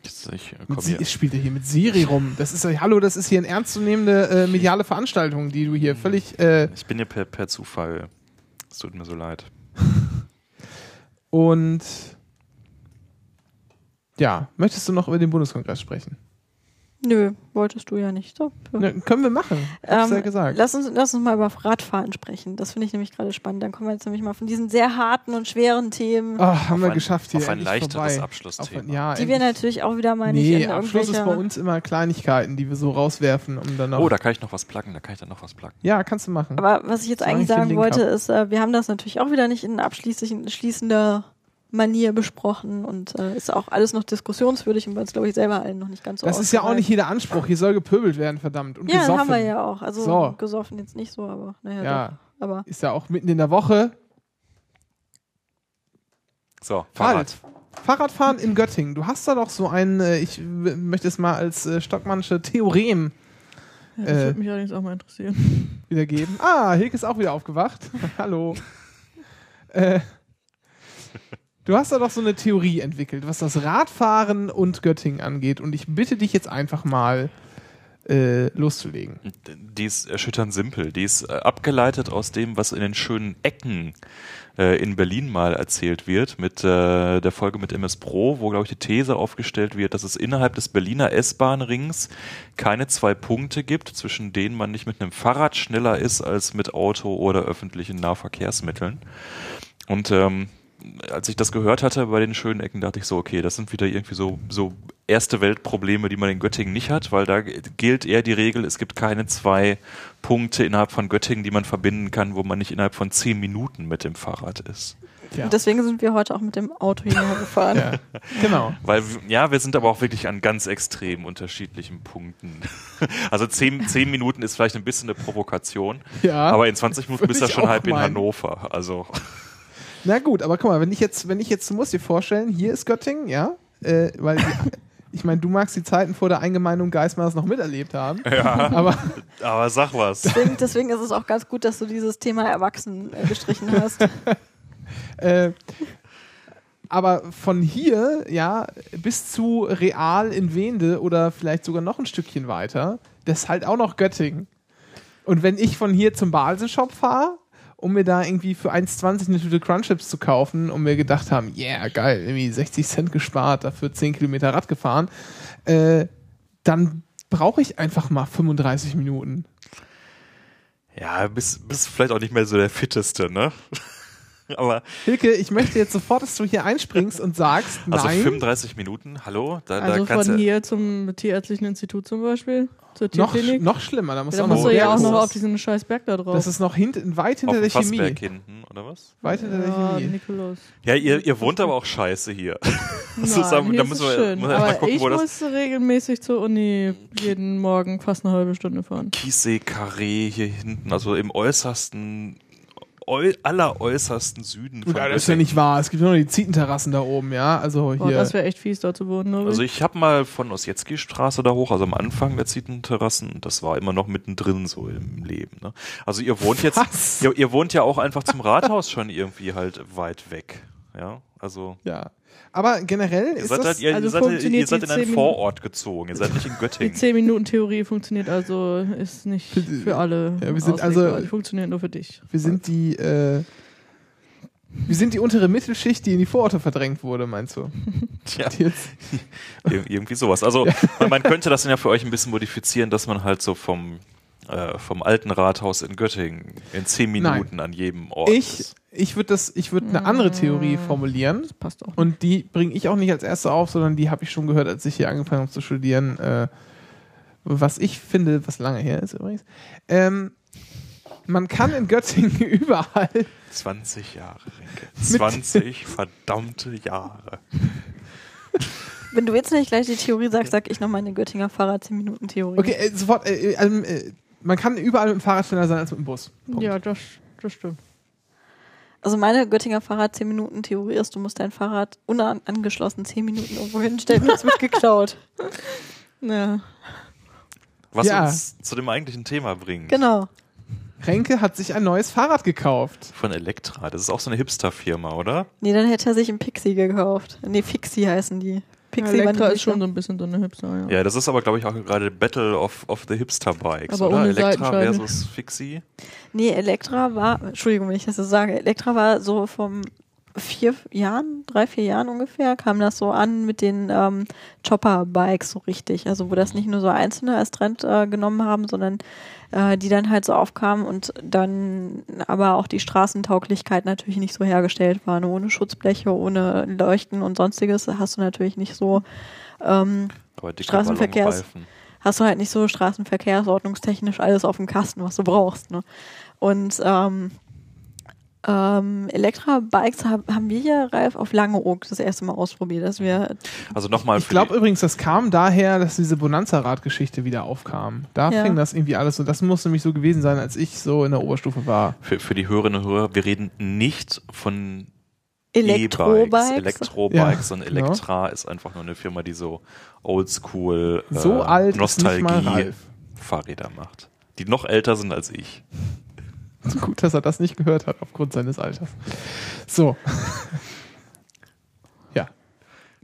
ich, äh, komm hier. spielt er hier mit Siri rum? Das ist ja- hallo, das ist hier eine ernstzunehmende äh, mediale Veranstaltung, die du hier völlig äh, Ich bin hier per, per Zufall. Es tut mir so leid. Und ja, möchtest du noch über den Bundeskongress sprechen? Nö, wolltest du ja nicht. So, Ne, können wir machen. Hab's ja Ähm, gesagt. lass, uns, lass uns mal über Radfahren sprechen. Das finde ich nämlich gerade spannend. Dann kommen wir jetzt nämlich mal von diesen sehr harten und schweren Themen, Ah, haben wir ein- geschafft hier. auf ein leichteres vorbei. Abschlussthema. Auf ein- ja, die wir natürlich auch wieder mal nicht Nee, in Abschluss ist bei uns immer Kleinigkeiten, die wir so rauswerfen, um dann noch. Oh, da kann ich noch was placken, da kann ich dann noch was placken. ja, kannst du machen. Aber was ich jetzt Solange eigentlich sagen wollte, hab. ist, äh, wir haben das natürlich auch wieder nicht in abschließend, schließender Manier besprochen und äh, ist auch alles noch diskussionswürdig und bei uns, glaube ich, selber allen noch nicht ganz so das ist ja auch nicht jeder Anspruch. Hier soll gepöbelt werden, verdammt. Und Ja, gesoffen. haben wir ja auch. Also So. gesoffen jetzt nicht so, aber naja, Ja. doch. Aber Ist ja auch mitten in der Woche. So, Fahrrad. Ralf, Fahrradfahren in Göttingen. Du hast da doch so ein, äh, ich möchte es mal als äh, Stockmannsche Theorem Ja, das Äh. würde mich allerdings auch mal interessieren. wiedergeben. Ah, Hilke ist auch wieder aufgewacht. Hallo. äh, du hast da doch so eine Theorie entwickelt, was das Radfahren und Göttingen angeht. Und ich bitte dich jetzt einfach mal äh, loszulegen. Die ist erschütternd simpel. Die ist äh, abgeleitet aus dem, was in den schönen Ecken äh, in Berlin mal erzählt wird, mit äh, der Folge mit MS Pro, wo, glaube ich, die These aufgestellt wird, dass es innerhalb des Berliner S-Bahn-Rings keine zwei Punkte gibt, zwischen denen man nicht mit einem Fahrrad schneller ist als mit Auto oder öffentlichen Nahverkehrsmitteln. Und ähm, als ich das gehört hatte bei den schönen Ecken, dachte ich so, okay, das sind wieder irgendwie so, so erste Weltprobleme, die man in Göttingen nicht hat, weil da gilt eher die Regel, es gibt keine zwei Punkte innerhalb von Göttingen, die man verbinden kann, wo man nicht innerhalb von zehn Minuten mit dem Fahrrad ist. Ja. und deswegen sind wir heute auch mit dem Auto hierher gefahren. Ja, genau. Weil, w- ja, wir sind aber auch wirklich an ganz extrem unterschiedlichen Punkten. Also zehn, zehn Minuten ist vielleicht ein bisschen eine Provokation, Ja, aber in 20 Minuten bist du schon halb in meinen. Hannover. Also, Na gut, aber guck mal, wenn ich jetzt, wenn ich jetzt, du musst dir vorstellen, hier ist Göttingen, ja, äh, weil die, ich meine, du magst die Zeiten vor der Eingemeindung Geismars noch miterlebt haben. ja, Aber aber sag was. Deswegen, deswegen ist es auch ganz gut, dass du dieses Thema Erwachsen äh, gestrichen hast. Äh, aber von hier, ja, bis zu Real in Wende oder vielleicht sogar noch ein Stückchen weiter, das ist halt auch noch Göttingen. Und wenn ich von hier zum Balsen-Shop fahre, um mir da irgendwie für 1,20 eine Tüte Crunchips zu kaufen und mir gedacht haben, yeah, geil, irgendwie 60 Cent gespart, dafür 10 Kilometer Rad gefahren, äh, dann brauche ich einfach mal 35 Minuten. Ja, bist, bist vielleicht auch nicht mehr so der Fitteste, ne? Aber Hilke, ich möchte jetzt sofort, dass du hier einspringst und sagst, also nein, 35 Minuten, hallo? Da, Also da von hier zum Tierärztlichen Institut zum Beispiel, zur noch, Tierklinik. noch schlimmer. Da musst da du musst noch du ja auch noch auf diesen scheiß Berg da drauf. Das ist noch hint, weit auf hinter dem der Chemie. Fassberg hinten, oder was? Weit hinter der ja, Chemie. Nikolaus. Ja, ihr, ihr wohnt aber auch scheiße hier. Nein, da hier müssen ist es wir, schön. müssen mal Aber gucken, ich wo das muss regelmäßig zur Uni jeden Morgen fast eine halbe Stunde fahren. Kiessee Carré hier hinten, also im äußersten, äu alleräußersten Süden von Ja, das ist ja nicht wahr. Es gibt nur noch die Zietenterrassen da oben, ja. Also Boah, hier. das wäre echt fies, da zu wohnen. glaub Also ich habe mal von Ossietzky-Straße da hoch, also am Anfang der Zietenterrassen, das war immer noch mittendrin so im Leben. Ne? Also ihr wohnt jetzt, ihr, ihr wohnt ja auch einfach zum Rathaus schon irgendwie halt weit weg. Ja, also ja. Aber generell ihr ist seid das. halt, ihr, also ihr seid, ihr seid die in einen 10 Minuten- Vorort gezogen, ihr seid nicht in Die Göttingen. 10-Minuten-Theorie funktioniert also, ist nicht für alle. Ja, wir sind also-. Die funktioniert nur für dich. wir sind die. Äh, wir sind die untere Mittelschicht, die in die Vororte verdrängt wurde, meinst du? Tja, Die Ir- irgendwie sowas. Also man, man könnte das dann ja für euch ein bisschen modifizieren, dass man halt so vom, äh, vom alten Rathaus in Göttingen in zehn Minuten an jedem Ort ich ist. ich würde das, ich würde eine andere Theorie formulieren. Passt auch. Und die bringe ich auch nicht als erste auf, sondern die habe ich schon gehört, als ich hier angefangen habe zu studieren. Äh, was ich finde, was lange her ist übrigens. Ähm, man kann in Göttingen überall 20 Jahre, Renke. 20 verdammte Jahre. Wenn du jetzt nicht gleich die Theorie sagst, sag ich noch meine Göttinger Fahrrad 10 Minuten Theorie. Okay, äh, sofort. Äh, äh, ähm, äh, man kann überall mit dem Fahrrad schneller sein als mit dem Bus. Punkt. Ja, das, das stimmt. Also meine Göttinger Fahrrad 10 Minuten Theorie ist, du musst dein Fahrrad unangeschlossen 10 Minuten irgendwo hinstellen, es wird geklaut. Ja. Was Ja. uns zu dem eigentlichen Thema bringt. Genau. Renke hat sich ein neues Fahrrad gekauft. Von Elektra. Das ist auch so eine Hipster-Firma, oder? Nee, dann hätte er sich einen Pixie gekauft. Nee, Fixie heißen die. Ja, Pixie Elektra ist schon so ein bisschen so eine Hipster, ja. Ja, das ist aber, glaube ich, auch gerade Battle of, of the Hipster-Bikes, Aber oder? Elektra versus Fixie. Nee, Elektra war, Entschuldigung, wenn ich das so sage, Elektra war so vom vier Jahren, drei, vier Jahren ungefähr, kam das so an mit den ähm, Chopper-Bikes so richtig. Also wo das nicht nur so Einzelne als Trend äh, genommen haben, sondern äh, die dann halt so aufkamen und dann aber auch die Straßentauglichkeit natürlich nicht so hergestellt war. Ne? Ohne Schutzbleche, ohne Leuchten und sonstiges hast du natürlich nicht so ähm, Straßenverkehrs- hast du halt nicht so straßenverkehrsordnungstechnisch alles auf dem Kasten, was du brauchst. Ne? Und ähm, ähm, Elektra-Bikes hab, haben wir hier, Ralf, auf Langeoog das erste Mal ausprobiert, dass wir Also nochmal Ich glaube übrigens, das kam daher, dass diese Bonanza-Rad-Geschichte wieder aufkam. Da Ja. fing das irgendwie alles so. Das muss nämlich so gewesen sein, als ich so in der Oberstufe war. für, für die Hörerinnen und Hörer, wir reden nicht von Elektro-Bikes. E-Bikes, Elektrobikes, Ja, sondern genau. Elektra ist einfach nur eine Firma, die so oldschool äh, So Nostalgie. Fahrräder macht. Die noch älter sind als ich. Gut, dass er das nicht gehört hat, aufgrund seines Alters. So. ja.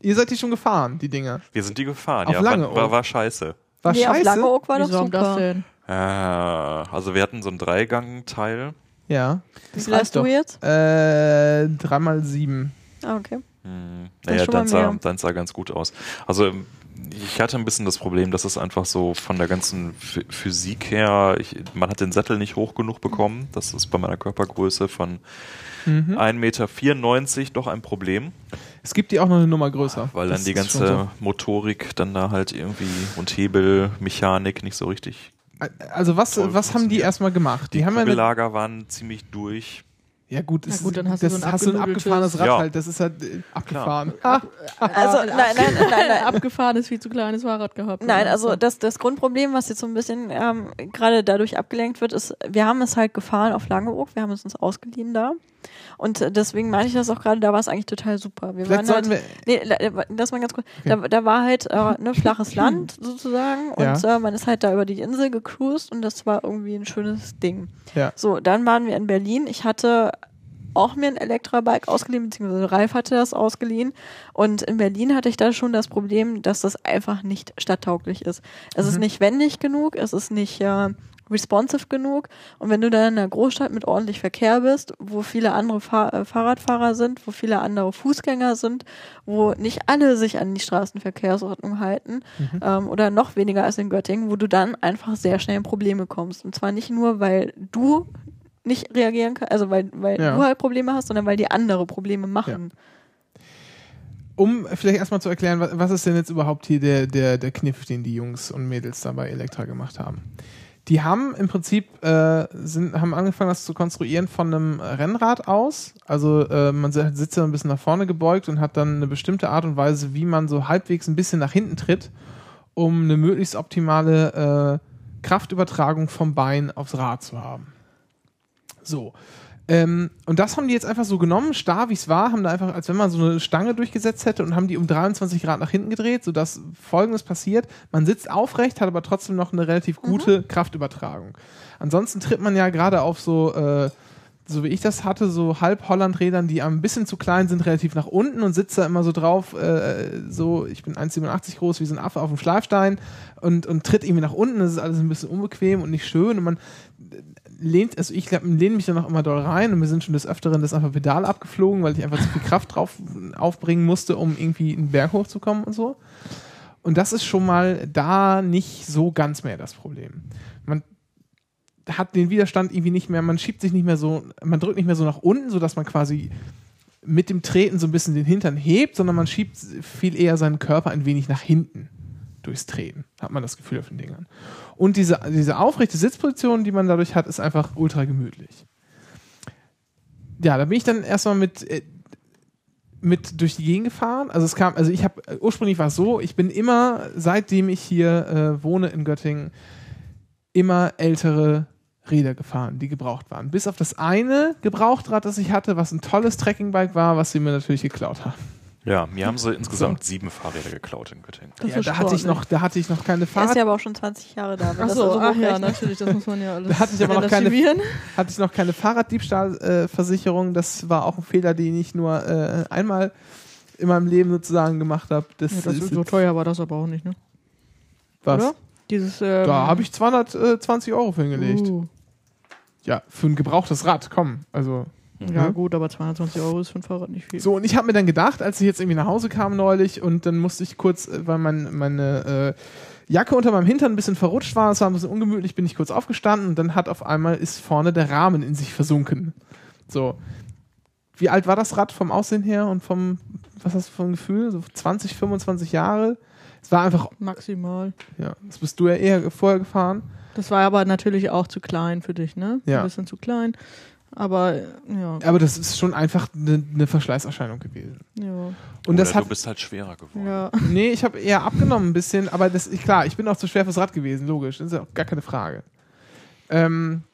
Ihr seid die schon gefahren, die Dinger. Wir sind die gefahren, Auf ja. War, Langeoog. war, war scheiße. War nee, auf scheiße. Langeoog war doch haben das super. denn? Ah, also wir hatten so einen Dreigang-Teil. Ja. Wie viel hast du jetzt? Äh, dreimal sieben. Ah, okay. Hm, naja, mal dann sah, dann sah ganz gut aus. Also ähm, ich hatte ein bisschen das Problem, dass es einfach so von der ganzen Ph- Physik her, ich, man hat den Sattel nicht hoch genug bekommen. Das ist bei meiner Körpergröße von Mhm. 1,94 Meter doch ein Problem, Es gibt die auch noch eine Nummer größer. weil Das dann die ganze Motorik dann da halt irgendwie und Hebel, Mechanik nicht so richtig. So. Also was, was haben die erstmal gemacht? Die, haben ja eine, waren ziemlich durch. Ja gut, ist, gut, dann hast du das so ein hast du ein abgefahrenes Rad Ja. halt, das ist halt äh, abgefahren. Ah, Also, nein, nein, nein, nein, nein. Abgefahrenes, viel zu kleines Fahrrad gehabt. Nein, also das, das Grundproblem, was jetzt so ein bisschen ähm, gerade dadurch abgelenkt wird, ist, wir haben es halt gefahren auf Langeoog, wir haben es uns ausgeliehen da. Und äh, deswegen meine ich das auch gerade, da war es eigentlich total super. Wir Vielleicht waren halt, wir. nee, la- das mal ganz kurz. Da, da war halt äh, ne, flaches Land sozusagen und äh, man ist halt da über die Insel gecruised und das war irgendwie ein schönes Ding. Ja. So, dann waren wir in Berlin. Ich hatte auch mir ein Elektrabike ausgeliehen, beziehungsweise Ralf hatte das ausgeliehen. Und in Berlin hatte ich da schon das Problem, dass das einfach nicht stadttauglich ist. Es ist nicht wendig genug, es ist nicht äh, responsive genug. Und wenn du dann in einer Großstadt mit ordentlich Verkehr bist, wo viele andere Fahr äh, Fahrradfahrer sind, wo viele andere Fußgänger sind, wo nicht alle sich an die Straßenverkehrsordnung halten, ähm, oder noch weniger als in Göttingen, wo du dann einfach sehr schnell in Probleme kommst. Und zwar nicht nur, weil du nicht reagieren kann, also weil, weil Ja. du halt Probleme hast, sondern weil die andere Probleme machen. Um vielleicht erstmal zu erklären, wa- was ist denn jetzt überhaupt hier der, der, der Kniff, den die Jungs und Mädels da bei Elektra gemacht haben? Die haben im Prinzip äh, sind, haben angefangen, das zu konstruieren von einem Rennrad aus. Also äh, man si- sitzt ja ein bisschen nach vorne gebeugt und hat dann eine bestimmte Art und Weise, wie man so halbwegs ein bisschen nach hinten tritt, um eine möglichst optimale äh, Kraftübertragung vom Bein aufs Rad zu haben. So. Ähm, und das haben die jetzt einfach so genommen, starr wie es war, haben da einfach, als wenn man so eine Stange durchgesetzt hätte und haben die um 23 Grad nach hinten gedreht, sodass folgendes passiert. Man sitzt aufrecht, hat aber trotzdem noch eine relativ gute Kraftübertragung. Ansonsten tritt man ja gerade auf so, äh, so wie ich das hatte, so Halb-Holland-Rädern, die ein bisschen zu klein sind, relativ nach unten und sitzt da immer so drauf, äh, so, ich bin 1,87 groß, wie so ein Affe auf dem Schleifstein und, und tritt irgendwie nach unten. Das ist alles ein bisschen unbequem und nicht schön und man lehnt, also ich lehne mich dann noch immer doll rein und mir sind schon des Öfteren das einfach Pedal abgeflogen, weil ich einfach zu viel Kraft drauf aufbringen musste, um irgendwie einen Berg hochzukommen und so. Und das ist schon mal da nicht so ganz mehr das Problem. Man hat den Widerstand irgendwie nicht mehr, man schiebt sich nicht mehr so, man drückt nicht mehr so nach unten, sodass man quasi mit dem Treten so ein bisschen den Hintern hebt, sondern man schiebt viel eher seinen Körper ein wenig nach hinten durchs Treten, hat man das Gefühl auf den Dingern. Und diese, diese aufrechte Sitzposition, die man dadurch hat, ist einfach ultra gemütlich. Ja, da bin ich dann erstmal mit, äh, mit durch die Gegend gefahren. Also es kam, also ich habe, ursprünglich war es so, ich bin immer, seitdem ich hier äh, wohne in Göttingen, immer ältere Räder gefahren, die gebraucht waren. Bis auf das eine Gebrauchtrad, das ich hatte, was ein tolles Trekkingbike war, was sie mir natürlich geklaut haben. Ja, mir haben sie insgesamt sieben Fahrräder geklaut in Göttingen. Ja, da hatte ich noch, da hatte ich noch keine Er ist Fahrrad. ja aber auch schon 20 Jahre da. Ach das so, also ach ja, natürlich, das muss man ja alles Da hatte ich aber noch keine, hatte ich noch keine Fahrraddiebstahlversicherung. das war auch ein Fehler, den ich nur äh, einmal in meinem Leben sozusagen gemacht habe. Das, Ja, das ist so teuer war das aber auch nicht, ne? was? Oder? Dieses, ähm, Da habe ich 220 Euro für hingelegt. Uh, Ja, für ein gebrauchtes Rad, komm. Also. Ja, ne? gut, aber 220 Euro ist für ein Fahrrad nicht viel. So, und ich habe mir dann gedacht, als ich jetzt irgendwie nach Hause kam neulich und dann musste ich kurz, äh, weil mein, meine äh, Jacke unter meinem Hintern ein bisschen verrutscht war, es war ein bisschen ungemütlich, bin ich kurz aufgestanden und dann hat auf einmal ist vorne der Rahmen in sich versunken. So. Wie alt war das Rad vom Aussehen her und vom, was hast du ein Gefühl? So 20, 25 Jahre? Es war einfach, Maximal. ja, das bist du ja eher vorher gefahren. Das war aber natürlich auch zu klein für dich, ne? Ja. Ein bisschen zu klein. Aber, ja. Aber das ist schon einfach eine, eine Verschleißerscheinung gewesen. ja. Und das Oder hat du bist halt schwerer geworden. ja. Nee, ich habe eher abgenommen ein bisschen, aber das klar, ich bin auch zu schwer fürs Rad gewesen, logisch, das ist ja auch gar keine Frage. Ähm,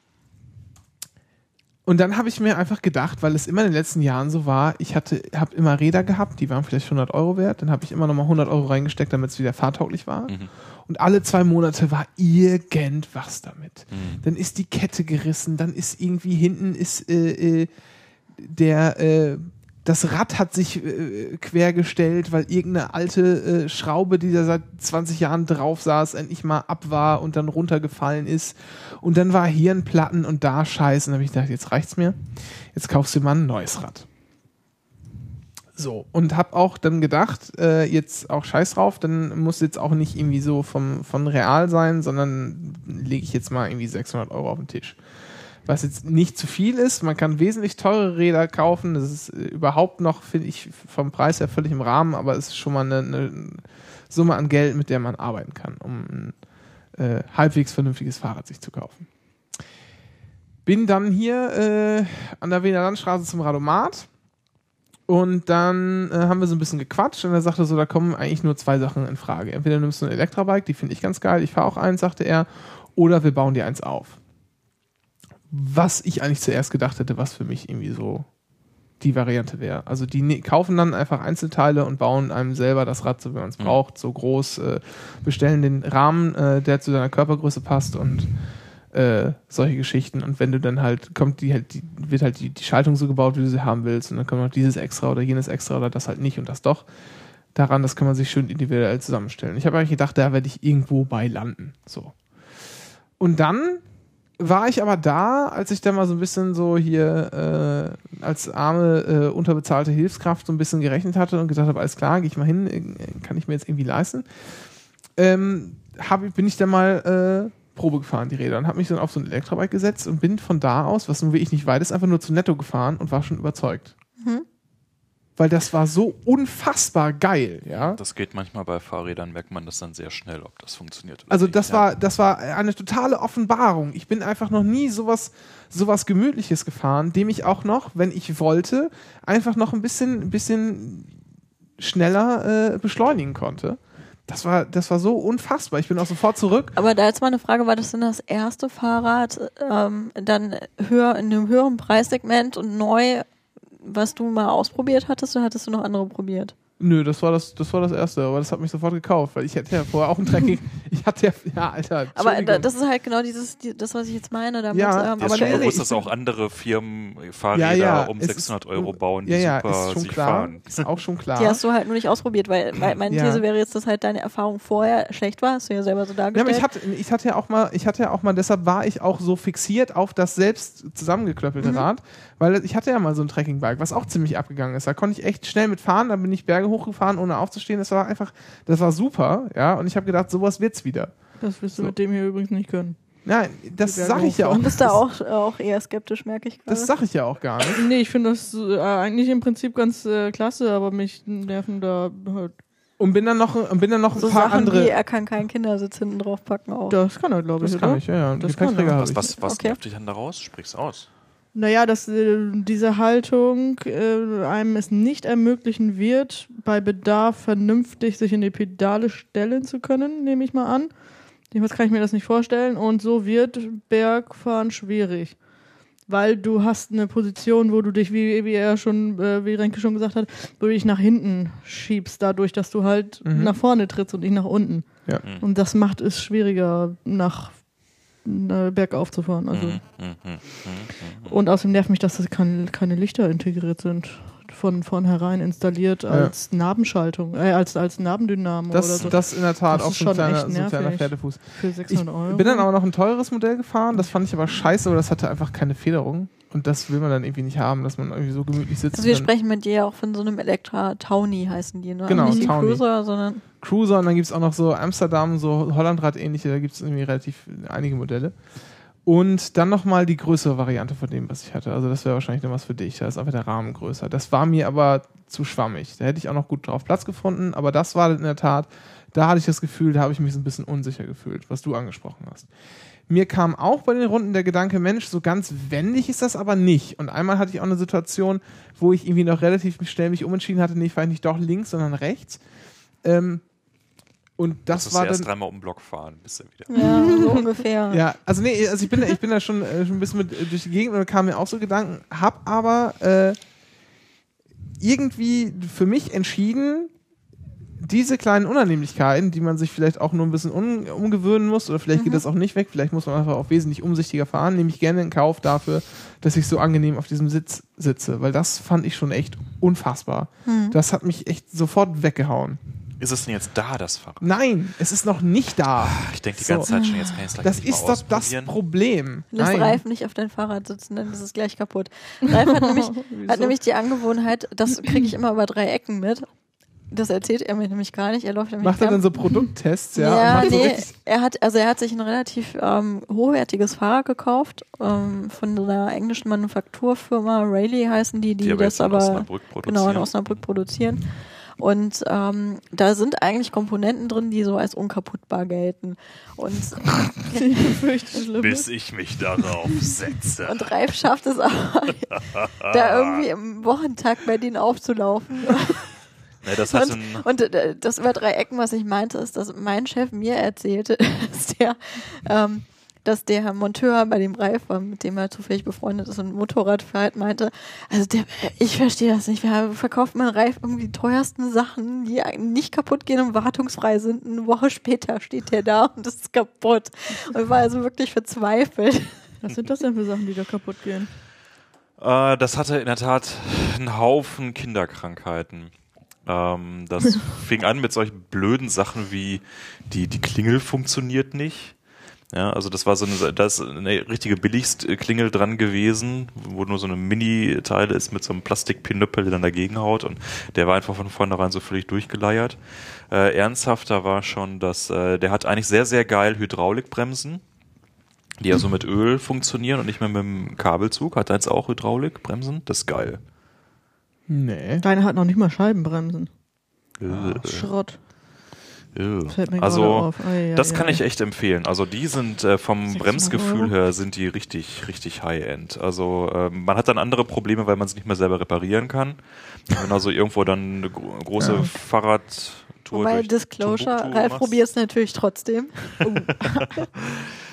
und dann habe ich mir einfach gedacht, weil es immer in den letzten Jahren so war, ich hatte, habe immer Räder gehabt, die waren vielleicht 100 Euro wert, dann habe ich immer noch mal 100 Euro reingesteckt, damit es wieder fahrtauglich war. Und alle zwei Monate war irgendwas damit. Dann ist die Kette gerissen, dann ist irgendwie hinten ist äh, äh, der äh, das Rad hat sich äh, quergestellt, weil irgendeine alte äh, Schraube, die da seit 20 Jahren drauf saß, endlich mal ab war und dann runtergefallen ist. Und dann war hier ein Platten und da Scheiße. Und dann habe ich gedacht, jetzt reicht's mir. Jetzt kaufst du mal ein neues Rad. So, und habe auch dann gedacht, äh, jetzt auch scheiß drauf, dann muss jetzt auch nicht irgendwie so vom, von real sein, sondern lege ich jetzt mal irgendwie 600 Euro auf den Tisch was jetzt nicht zu viel ist. Man kann wesentlich teure Räder kaufen. Das ist äh, überhaupt noch, finde ich, vom Preis her völlig im Rahmen, aber es ist schon mal eine, eine Summe an Geld, mit der man arbeiten kann, um ein äh, halbwegs vernünftiges Fahrrad sich zu kaufen. Bin dann hier äh, an der Wiener Landstraße zum Radomat und dann äh, haben wir so ein bisschen gequatscht und er sagte so, da kommen eigentlich nur zwei Sachen in Frage. Entweder nimmst du ein Elektrobike, die finde ich ganz geil, ich fahre auch eins, sagte er, oder wir bauen dir eins auf was ich eigentlich zuerst gedacht hätte, was für mich irgendwie so die Variante wäre. Also die ne kaufen dann einfach Einzelteile und bauen einem selber das Rad, so wie man es braucht, so groß, äh, bestellen den Rahmen, äh, der zu deiner Körpergröße passt und äh, solche Geschichten. Und wenn du dann halt, kommt die halt, die, wird halt die, die Schaltung so gebaut, wie du sie haben willst, und dann kommt noch dieses extra oder jenes extra oder das halt nicht und das doch. Daran, das kann man sich schön individuell zusammenstellen. Ich habe eigentlich gedacht, da werde ich irgendwo bei landen. So. Und dann war ich aber da, als ich dann mal so ein bisschen so hier äh, als arme, äh, unterbezahlte Hilfskraft so ein bisschen gerechnet hatte und gesagt habe, alles klar, gehe ich mal hin, äh, kann ich mir jetzt irgendwie leisten. Ähm, hab, bin ich dann mal äh, Probe gefahren, die Räder, und habe mich dann auf so ein Elektrobike gesetzt und bin von da aus, was nun wirklich nicht weit ist, einfach nur zu Netto gefahren und war schon überzeugt. Mhm. Weil das war so unfassbar geil, ja. Das geht manchmal bei Fahrrädern, merkt man das dann sehr schnell, ob das funktioniert. oder Also nicht. das Ja. war, das war eine totale Offenbarung. Ich bin einfach noch nie sowas, sowas Gemütliches gefahren, dem ich auch noch, wenn ich wollte, einfach noch ein bisschen, ein bisschen schneller äh, beschleunigen konnte. Das war, das war so unfassbar. Ich bin auch sofort zurück. Aber da jetzt mal eine Frage, war das denn das erste Fahrrad ähm, dann höher in einem höheren Preissegment und neu, was du mal ausprobiert hattest, oder hattest du noch andere probiert? Nö, das war das, das war das erste, aber das hat mich sofort gekauft, weil ich hätte ja vorher auch ein Trekking. ich hatte ja, ja, Alter. Aber das ist halt genau dieses, die, das, was ich jetzt meine. Damit, Ja, ähm, aber ist schon bewusst, ich dass auch andere Firmen Fahrräder Ja, ja, um es 600 ist- Euro bauen, die ja, ja, super ist schon sich klar. fahren. Ist auch schon klar. die hast du halt nur nicht ausprobiert, weil weil meine Ja. These wäre jetzt, dass halt deine Erfahrung vorher schlecht war. Hast du ja selber so Ja, aber dargestellt. ich hatte, ich hatte ja auch mal, ich hatte ja auch mal, deshalb war ich auch so fixiert auf das selbst zusammengeklöppelte Mhm. Rad, weil ich hatte ja mal so ein Trekkingbike, was auch ziemlich abgegangen ist. Da konnte ich echt schnell mitfahren, dann bin ich Berge hochgefahren, ohne aufzustehen. Das war einfach, das war super, ja. Und ich habe gedacht, sowas wird's wieder. Das wirst du So. mit dem hier übrigens nicht können. Nein, das sage ich ja auch. du bist da auch, auch eher skeptisch, merke ich gerade. Das sage ich ja auch gar nicht. Nee, ich finde das äh, eigentlich im Prinzip ganz äh, klasse, aber mich nerven da halt. Und bin dann noch, und bin dann noch ein so paar Sachen andere. wie, er kann keinen Kindersitz hinten drauf packen auch. Das kann er, glaube ich, das kann oder? ich, ja, ja. Das Gepäckträger kann habe ich. was, was Okay. nervt dich denn daraus? Sprich's aus. Naja, dass äh, diese Haltung äh, einem es nicht ermöglichen wird, bei Bedarf vernünftig sich in die Pedale stellen zu können, nehme ich mal an. Jedenfalls kann ich mir das nicht vorstellen. Und so wird Bergfahren schwierig. Weil du hast eine Position, wo du dich, wie, wie er schon, äh, wie Renke schon gesagt hat, wo du dich nach hinten schiebst, dadurch, dass du halt Mhm. nach vorne trittst und nicht nach unten. Ja. Und das macht es schwieriger, nach äh, bergauf zu fahren. Also. Mhm, mhm, mhm. Und außerdem nervt mich, dass das kein, keine Lichter integriert sind. Von vornherein installiert als Nabenschaltung, äh, als, als Nabendynamo oder Das, so. das in der Tat Das auch ist so ein schon kleiner, echt so ein kleiner nervig. Pferdefuß. Für Ich 600 Euro. bin dann aber noch ein teures Modell gefahren, das fand ich aber scheiße, aber das hatte einfach keine Federung. Und das will man dann irgendwie nicht haben, dass man irgendwie so gemütlich sitzt. Also wir sprechen mit dir ja auch von so einem Elektra Towny heißen die, ne? Genau, Nicht die. Cruiser, sondern Cruiser und dann gibt es auch noch so Amsterdam, so Hollandrad-ähnliche, da gibt es irgendwie relativ einige Modelle. Und dann nochmal die größere Variante von dem, was ich hatte. Also das wäre wahrscheinlich noch was für dich. Da ist einfach der Rahmen größer. Das war mir aber zu schwammig. Da hätte ich auch noch gut drauf Platz gefunden, aber das war in der Tat, da hatte ich das Gefühl, da habe ich mich so ein bisschen unsicher gefühlt, was du angesprochen hast. Mir kam auch bei den Runden der Gedanke, Mensch, so ganz wendig ist das aber nicht. Und einmal hatte ich auch eine Situation, wo ich irgendwie noch relativ schnell mich umentschieden hatte, nee, vielleicht nicht doch links, sondern rechts. Ähm, und das Das war erst dann, dreimal um den Block fahren, bis er wieder. ja, so ungefähr. ja, also nee, also ich bin, da- ich bin da schon, äh, schon ein bisschen mit, äh, durch die Gegend und da kamen mir auch so Gedanken, hab aber äh, irgendwie für mich entschieden, diese kleinen Unannehmlichkeiten, die man sich vielleicht auch nur ein bisschen un umgewöhnen muss, oder vielleicht geht das auch nicht weg, vielleicht muss man einfach auch wesentlich umsichtiger fahren, nehme ich gerne in Kauf dafür, dass ich so angenehm auf diesem Sitz sitze, weil das fand ich schon echt unfassbar. Das hat mich echt sofort weggehauen. Ist es denn jetzt da, das Fahrrad? Nein, es ist noch nicht da. Ich denke die So. ganze Zeit schon, jetzt kann ich es gleich Das ist doch das. Problem. Lass Nein. Ralf nicht auf dein Fahrrad sitzen, dann ist es gleich kaputt. Ralf hat nämlich, hat nämlich die Angewohnheit, das kriege ich immer über drei Ecken mit. Das erzählt er mir nämlich gar nicht. Er läuft nämlich Macht er dann so Produkttests, ja? Ja, so nee, er hat, also er hat sich ein relativ ähm, hochwertiges Fahrrad gekauft ähm, von einer englischen Manufakturfirma, Rayleigh heißen die, die, Die aber das jetzt in aber Osnabrück genau in produzieren. Osnabrück produzieren. Und ähm, da sind eigentlich Komponenten drin, die so als unkaputtbar gelten. Und. Bis ich mich darauf setze. und Ralf schafft es aber, da irgendwie im Wochentakt bei denen aufzulaufen. Ne, das Und, und äh, das über drei Ecken, was ich meinte, ist, dass mein Chef mir erzählte, dass der, ähm, dass der Monteur bei dem Ralf war, mit dem er zufällig befreundet ist und Motorrad fährt, meinte, also der, ich verstehe das nicht. Wir verkauft man Ralf irgendwie die teuersten Sachen, die nicht kaputt gehen und wartungsfrei sind. Eine Woche später steht der da und ist kaputt. Und war also wirklich verzweifelt. Was sind das denn für Sachen, die da kaputt gehen? äh, das hatte in der Tat einen Haufen Kinderkrankheiten. Ähm, das fing an mit solchen blöden Sachen wie die, die Klingel funktioniert nicht. Ja, also das war so eine, da ist eine richtige Billigstklingel dran gewesen, wo nur so eine Mini-Teile ist mit so einem Plastikpinöppel, der dann dagegen haut und der war einfach von vornherein so völlig durchgeleiert. Äh, ernsthafter war schon, dass äh, der hat eigentlich sehr, sehr geil Hydraulikbremsen. die ja so mit Öl funktionieren und nicht mehr mit dem Kabelzug. Hat er jetzt auch Hydraulikbremsen? Das ist geil. Nee. Deine hat noch nicht mal Scheibenbremsen. Äh, Schrott. Äh. Also, auf. Ei, ei, das kann ei. ich echt empfehlen. Also, die sind äh, vom 600 Bremsgefühl her sind die richtig, richtig High-End. Also, ähm, man hat dann andere Probleme, weil man es nicht mehr selber reparieren kann. Wenn also irgendwo dann eine gro große Ja. Fahrradtour Wobei, durch Disclosure, Timbuktu Ralf probiert es natürlich trotzdem.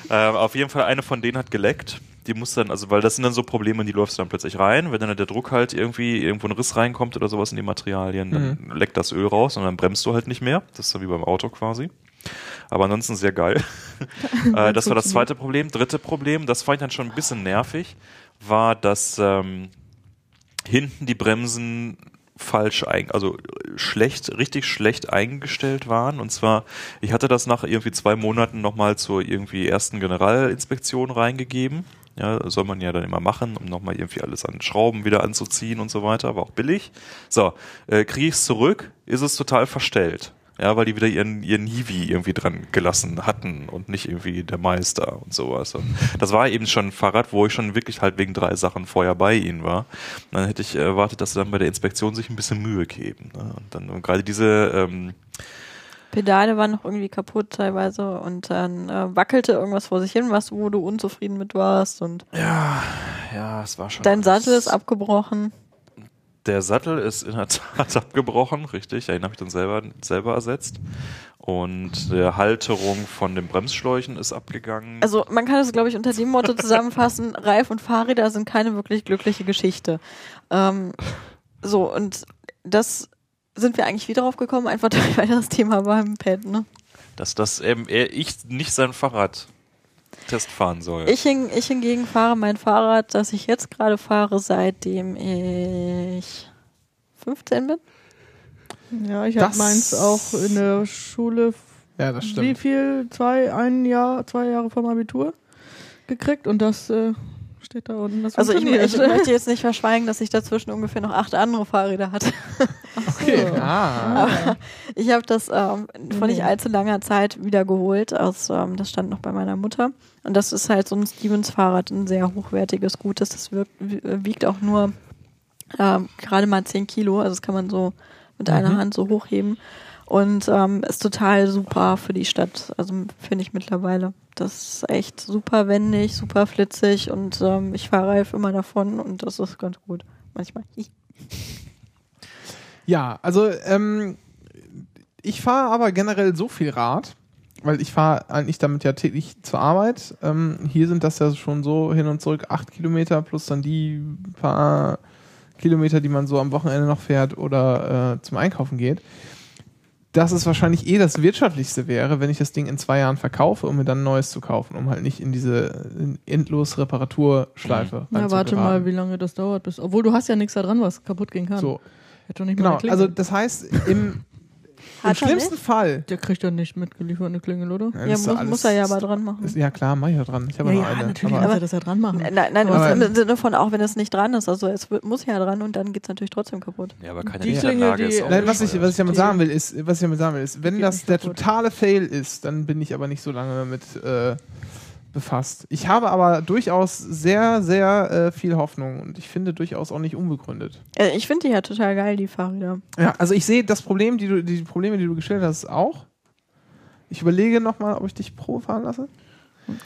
Ähm, auf jeden Fall eine von denen hat geleckt. Die muss dann, also weil das sind dann so Probleme, in die läufst du dann plötzlich rein. Wenn dann der Druck halt irgendwie irgendwo ein Riss reinkommt oder sowas in die Materialien, dann leckt das Öl raus und dann bremst du halt nicht mehr. Das ist so wie beim Auto quasi. Aber ansonsten sehr geil. äh, das war das zweite Problem. Dritte Problem, das fand ich dann schon ein bisschen nervig, war, dass ähm, hinten die Bremsen falsch ein, also schlecht, richtig schlecht eingestellt waren. Und zwar, ich hatte das nach irgendwie zwei Monaten nochmal zur irgendwie ersten Generalinspektion reingegeben. Ja, soll man ja dann immer machen, um nochmal irgendwie alles an Schrauben wieder anzuziehen und so weiter. War auch billig. So, äh, kriege ich es zurück, ist es total verstellt. Ja, weil die wieder ihren, ihren Hiwi irgendwie dran gelassen hatten und nicht irgendwie der Meister und sowas. Und das war eben schon ein Fahrrad, wo ich schon wirklich halt wegen drei Sachen vorher bei ihnen war. Und dann hätte ich erwartet, dass sie dann bei der Inspektion sich ein bisschen Mühe geben. Ne? Und dann und gerade diese, ähm, Pedale waren noch irgendwie kaputt teilweise und dann äh, wackelte irgendwas vor sich hin, was wo du unzufrieden mit warst und ja, ja, es war schon. dein Sattel ist abgebrochen. Der Sattel ist in der Tat abgebrochen, richtig. Ja, den habe ich dann selber, selber ersetzt. Und die Halterung von den Bremsschläuchen ist abgegangen. Also man kann es, glaube ich, unter dem Motto zusammenfassen, Reif und Fahrräder sind keine wirklich glückliche Geschichte. Ähm, so, und das sind wir eigentlich wieder drauf gekommen, einfach weil das Thema beim Pad, ne? dass das eben er, ich nicht sein Fahrrad Test fahren soll. Ich, hing, ich hingegen fahre mein Fahrrad, das ich jetzt gerade fahre, seitdem ich 15 bin. Ja, ich habe meins auch in der Schule. Ja, das Wie stimmt. viel? Zwei, ein Jahr, zwei Jahre vom Abitur gekriegt und das äh, steht da unten. Das Also ich, ich möchte jetzt nicht verschweigen, dass ich dazwischen ungefähr noch acht andere Fahrräder hatte. Okay. Ah. Aber ich habe das ähm, vor nicht Nee. allzu langer Zeit wieder geholt. Aus, ähm, das stand noch bei meiner Mutter. Und das ist halt so ein Stevens-Fahrrad, ein sehr hochwertiges, gutes. Das wirkt, wiegt auch nur ähm, gerade mal 10 Kilo. Also das kann man so mit einer Mhm. Hand so hochheben. Und ähm, ist total super für die Stadt. Also finde ich mittlerweile. Das ist echt super wendig, super flitzig und ähm, ich fahre Ralf immer davon und das ist ganz gut. Manchmal. Ja, also ähm, ich fahre aber generell so viel Rad, weil ich fahre eigentlich damit ja täglich zur Arbeit. Ähm, hier sind das ja schon so hin und zurück acht Kilometer plus dann die paar Kilometer, die man so am Wochenende noch fährt oder äh, zum Einkaufen geht. Dass es wahrscheinlich eh das wirtschaftlichste wäre, wenn ich das Ding in zwei Jahren verkaufe, um mir dann ein neues zu kaufen, um halt nicht in diese endlos Reparaturschleife Ja, warte mal, wie lange das dauert. Bis, obwohl du hast ja nichts da dran, was kaputt gehen kann. So. Hätte doch nicht Genau, also das heißt, im, im Hat er schlimmsten nicht? Fall Der kriegt dann nicht mitgeliefert eine Klingel, oder? Ja, Ja, das ist muss, alles- muss er ja aber dran machen. Ist, ja klar, mach ich ja dran. Ich habe Ja, ja, ja, noch eine. natürlich aber, muss er das ja dran machen. Nein, nein, Aber- im Sinne von auch, wenn es nicht dran ist. Also es wird, muss ja dran und dann geht es natürlich trotzdem kaputt. ja, aber keine Die Lichtanlage Klingel, ist die- auch Nein, was ich, was ich damit Die- sagen will, ist, was ich damit sagen will, ist, wenn geht das nicht der kaputt. totale Fail ist, dann bin ich aber nicht so lange damit äh, befasst. Ich habe aber durchaus sehr, sehr äh, viel Hoffnung und ich finde durchaus auch nicht unbegründet. Äh, Ich finde die ja total geil, die Fahrräder. Ja, also ich sehe das Problem, die du, die Probleme, die du gestellt hast, auch. Ich überlege nochmal, ob ich dich Pro fahren lasse.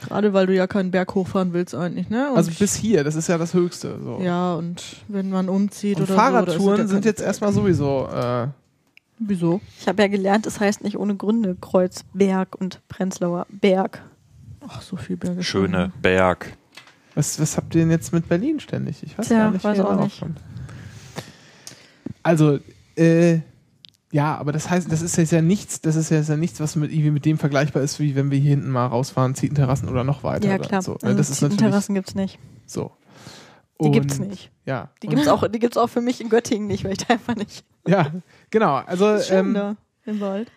Gerade weil du ja keinen Berg hochfahren willst eigentlich, ne? Und Also bis hier, das ist ja das Höchste. So. Ja, und wenn man umzieht und oder so. Fahrradtouren sind ja jetzt erstmal sowieso. Äh, Wieso? Ich habe ja gelernt, es heißt nicht ohne Gründe Kreuzberg und Prenzlauer Berg. Ach, so viel Berge. Schöne Berg. Was, was habt ihr denn jetzt mit Berlin ständig? Ich weiß Tja, gar nicht, weiß auch nicht. kommt. Also, äh, ja, aber das heißt, das ist jetzt ja nichts, das ist jetzt ja nichts, was mit, irgendwie mit dem vergleichbar ist, wie wenn wir hier hinten mal rausfahren, Zietenterrassen oder noch weiter. Ja, klar. So. Also das ist Terrassen gibt's nicht. so. Die gibt's Und- nicht. Ja. Die Und- gibt's auch, die gibt's auch für mich in Göttingen nicht, weil ich da einfach nicht. Ja, genau. Also, Ist schön ähm, da im Wald.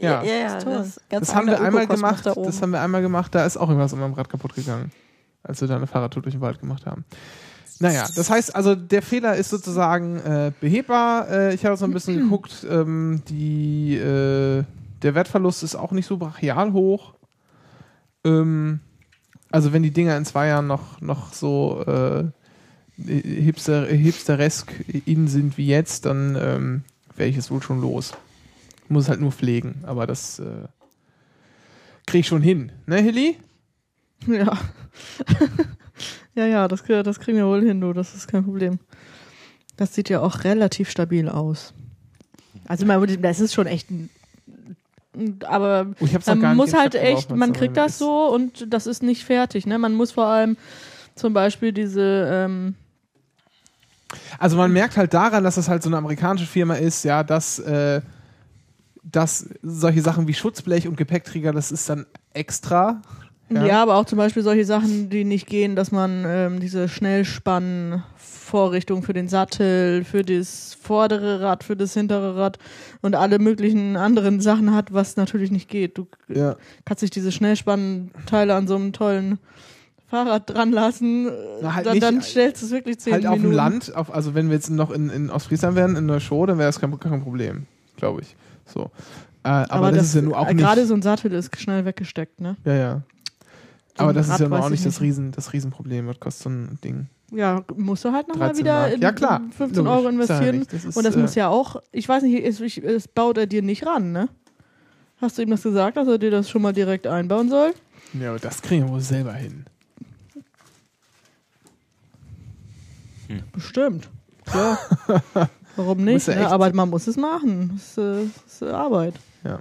Ja. ja, ja das, das haben wir einmal gemacht. Da. Das haben wir einmal gemacht. Da ist auch irgendwas in meinem Rad kaputt gegangen, als wir da eine Fahrradtour durch den Wald gemacht haben. Naja, das heißt also, der Fehler ist sozusagen äh, behebbar. Äh, ich habe so ein bisschen geguckt. Ähm, die, äh, der Wertverlust ist auch nicht so brachial hoch. Ähm, Also wenn die Dinger in zwei Jahren noch, noch so äh, hipster, hipsteresk in sind wie jetzt, dann ähm, wäre ich es wohl schon los. Muss es halt nur pflegen, aber das äh, kriege ich schon hin. Ne, Hilly? Ja. ja, ja, das, das kriegen wir wohl hin, du. Das ist kein Problem. Das sieht ja auch relativ stabil aus. Also, man, das ist schon echt ein. Aber Oh, man muss halt echt, man kriegt das ist. so und das ist nicht fertig. Ne? Man muss vor allem zum Beispiel diese. Ähm, Also man merkt halt daran, dass das halt so eine amerikanische Firma ist, ja, dass, äh, dass solche Sachen wie Schutzblech und Gepäckträger, das ist dann extra. Ja. aber auch zum Beispiel solche Sachen, die nicht gehen, dass man ähm, diese Schnellspannvorrichtung für den Sattel, für das vordere Rad, für das hintere Rad und alle möglichen anderen Sachen hat, was natürlich nicht geht. Du Ja. kannst nicht diese Schnellspannteile an so einem tollen Fahrrad dran lassen, Na, halt dann, nicht, dann stellst du es wirklich zehn Halt Minuten. auf dem Land, auf, also wenn wir jetzt noch in, in Ostfriesland wären, in der Show, dann wäre das kein, kein Problem, glaube ich. So. Äh, aber, das, ist ja nur auch äh, nicht. Gerade so ein Sattel ist schnell weggesteckt, ne? ja, ja. So Aber das ist Rad ja nur auch ich nicht das. Riesen, das Riesenproblem. Was kostet so ein Ding? Ja, musst du halt nochmal 13 wieder in Ja, klar. 15 Logisch. Euro Ist ja investieren. Das ist, und das äh, muss ja auch, ich weiß nicht, es, ich- es baut er dir nicht ran, ne? Hast du ihm das gesagt, dass er dir das schon mal direkt einbauen soll? Ja, aber das kriegen wir wohl selber hin. Bestimmt. Ja. Warum nicht? Ja Ne? Aber man muss es machen. Das ist, äh, das ist Arbeit. Ja.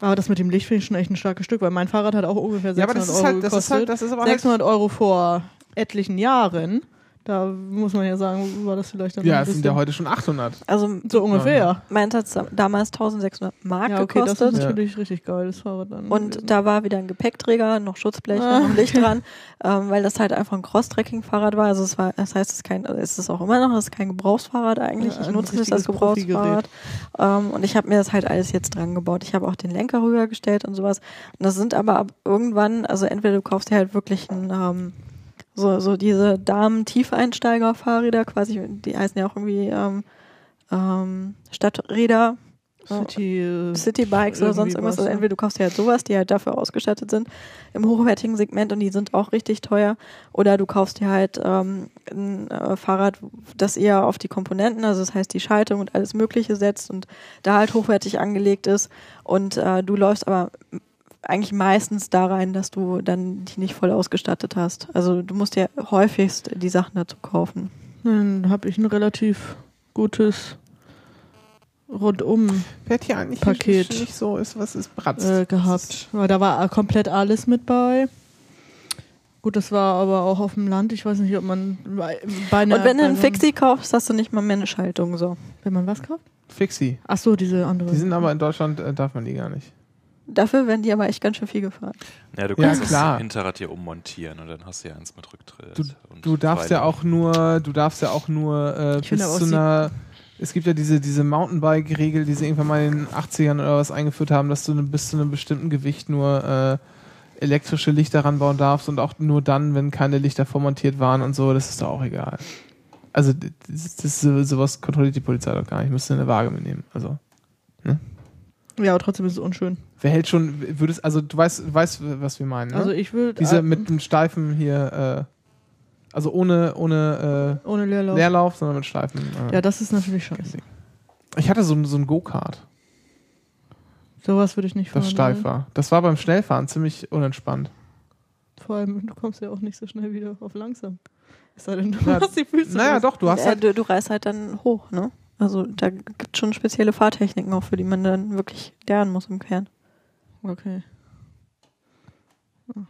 Aber das mit dem Licht finde ich schon echt ein starkes Stück, weil mein Fahrrad hat auch ungefähr 600 Ja, aber das ist Euro halt- das ist gekostet. halt- das ist aber halt- 600 Euro vor etlichen Jahren. Da muss man ja sagen, war das vielleicht dann Ja, es sind ja heute schon 800. Also so ungefähr. meins hat damals 1600 Mark Ja, okay, das gekostet. ist natürlich richtig geil, das Fahrrad dann. Und da war wieder ein Gepäckträger, noch Schutzblech, Ah. noch ein Licht dran, ähm, weil das halt einfach ein Cross-Tracking-Fahrrad war. Also es war, das heißt, es ist kein, also es ist auch immer noch, es ist kein Gebrauchsfahrrad eigentlich. Ja, ich nutze es als. Gebrauchsfahrrad. Ähm, und ich habe mir das halt alles jetzt dran gebaut. Ich habe auch den Lenker rübergestellt und sowas. Und das sind aber ab irgendwann, also entweder du kaufst dir halt wirklich ein, ähm, so, so diese Damen-Tiefeinsteiger-Fahrräder quasi, die heißen ja auch irgendwie ähm, ähm, Stadträder. City, äh, Citybikes oder sonst irgendwas. was, Also ja. entweder du kaufst dir halt sowas, die halt dafür ausgestattet sind, im hochwertigen Segment und die sind auch richtig teuer. Oder du kaufst dir halt ähm, ein äh, Fahrrad, das eher auf die Komponenten, also das heißt die Schaltung und alles Mögliche setzt und da halt hochwertig angelegt ist. Und äh, du läufst aber eigentlich meistens da rein, dass du dann die nicht voll ausgestattet hast. Also du musst ja häufigst die Sachen dazu kaufen. Dann habe ich ein relativ gutes rundum Fährt hier eigentlich Paket nicht, nicht so ist, was ist Bratz. äh, gehabt. Weil da war komplett alles mit bei. Gut, das war aber auch auf dem Land. Ich weiß nicht, ob man bei, bei einer, und wenn du einen so- Fixie kaufst, hast du nicht mal mehr eine Schaltung so. Wenn man was kauft? Fixie. Ach so, diese andere. Die sind aber in Deutschland, äh, darf man die gar nicht. Dafür werden die aber echt ganz schön viel gefahren. Ja, du Ja, kannst klar. das Hinterrad hier ummontieren und dann hast du ja eins mit Rücktritt. Du, du darfst ja auch nur, du darfst ja auch nur äh, Ich bis zu einer. Es gibt ja diese, diese Mountainbike-Regel, die sie irgendwann mal in den 80ern oder was eingeführt haben, dass du ne- bis zu einem bestimmten Gewicht nur äh, elektrische Lichter ranbauen darfst und auch nur dann, wenn keine Lichter vormontiert waren und so, das ist doch auch egal. Also das, das, so- sowas kontrolliert die Polizei doch gar nicht. Müsste eine Waage mitnehmen. Also Ja, aber trotzdem ist es unschön. Wer hält schon, würdest, also du weißt, du weißt, was wir meinen, ne? Also ich würde Diese äh, mit dem Steifen hier, äh, also ohne, ohne äh, ohne Leerlauf. Leerlauf, sondern mit Steifen. Äh, Ja, das ist natürlich scheiße. ich hatte so, ein- so ein Go-Kart, Sowas würde ich nicht das fahren steif wollen. war. Das war beim Schnellfahren ziemlich unentspannt. Vor allem, du kommst ja auch nicht so schnell wieder auf langsam. Es sei denn, du Na, hast die Füße. naja, raus. doch, du hast äh, halt, du, du reist halt dann hoch, ne? Also da gibt schon spezielle Fahrtechniken auch, für die man dann wirklich lernen muss im Kern. Okay. ja.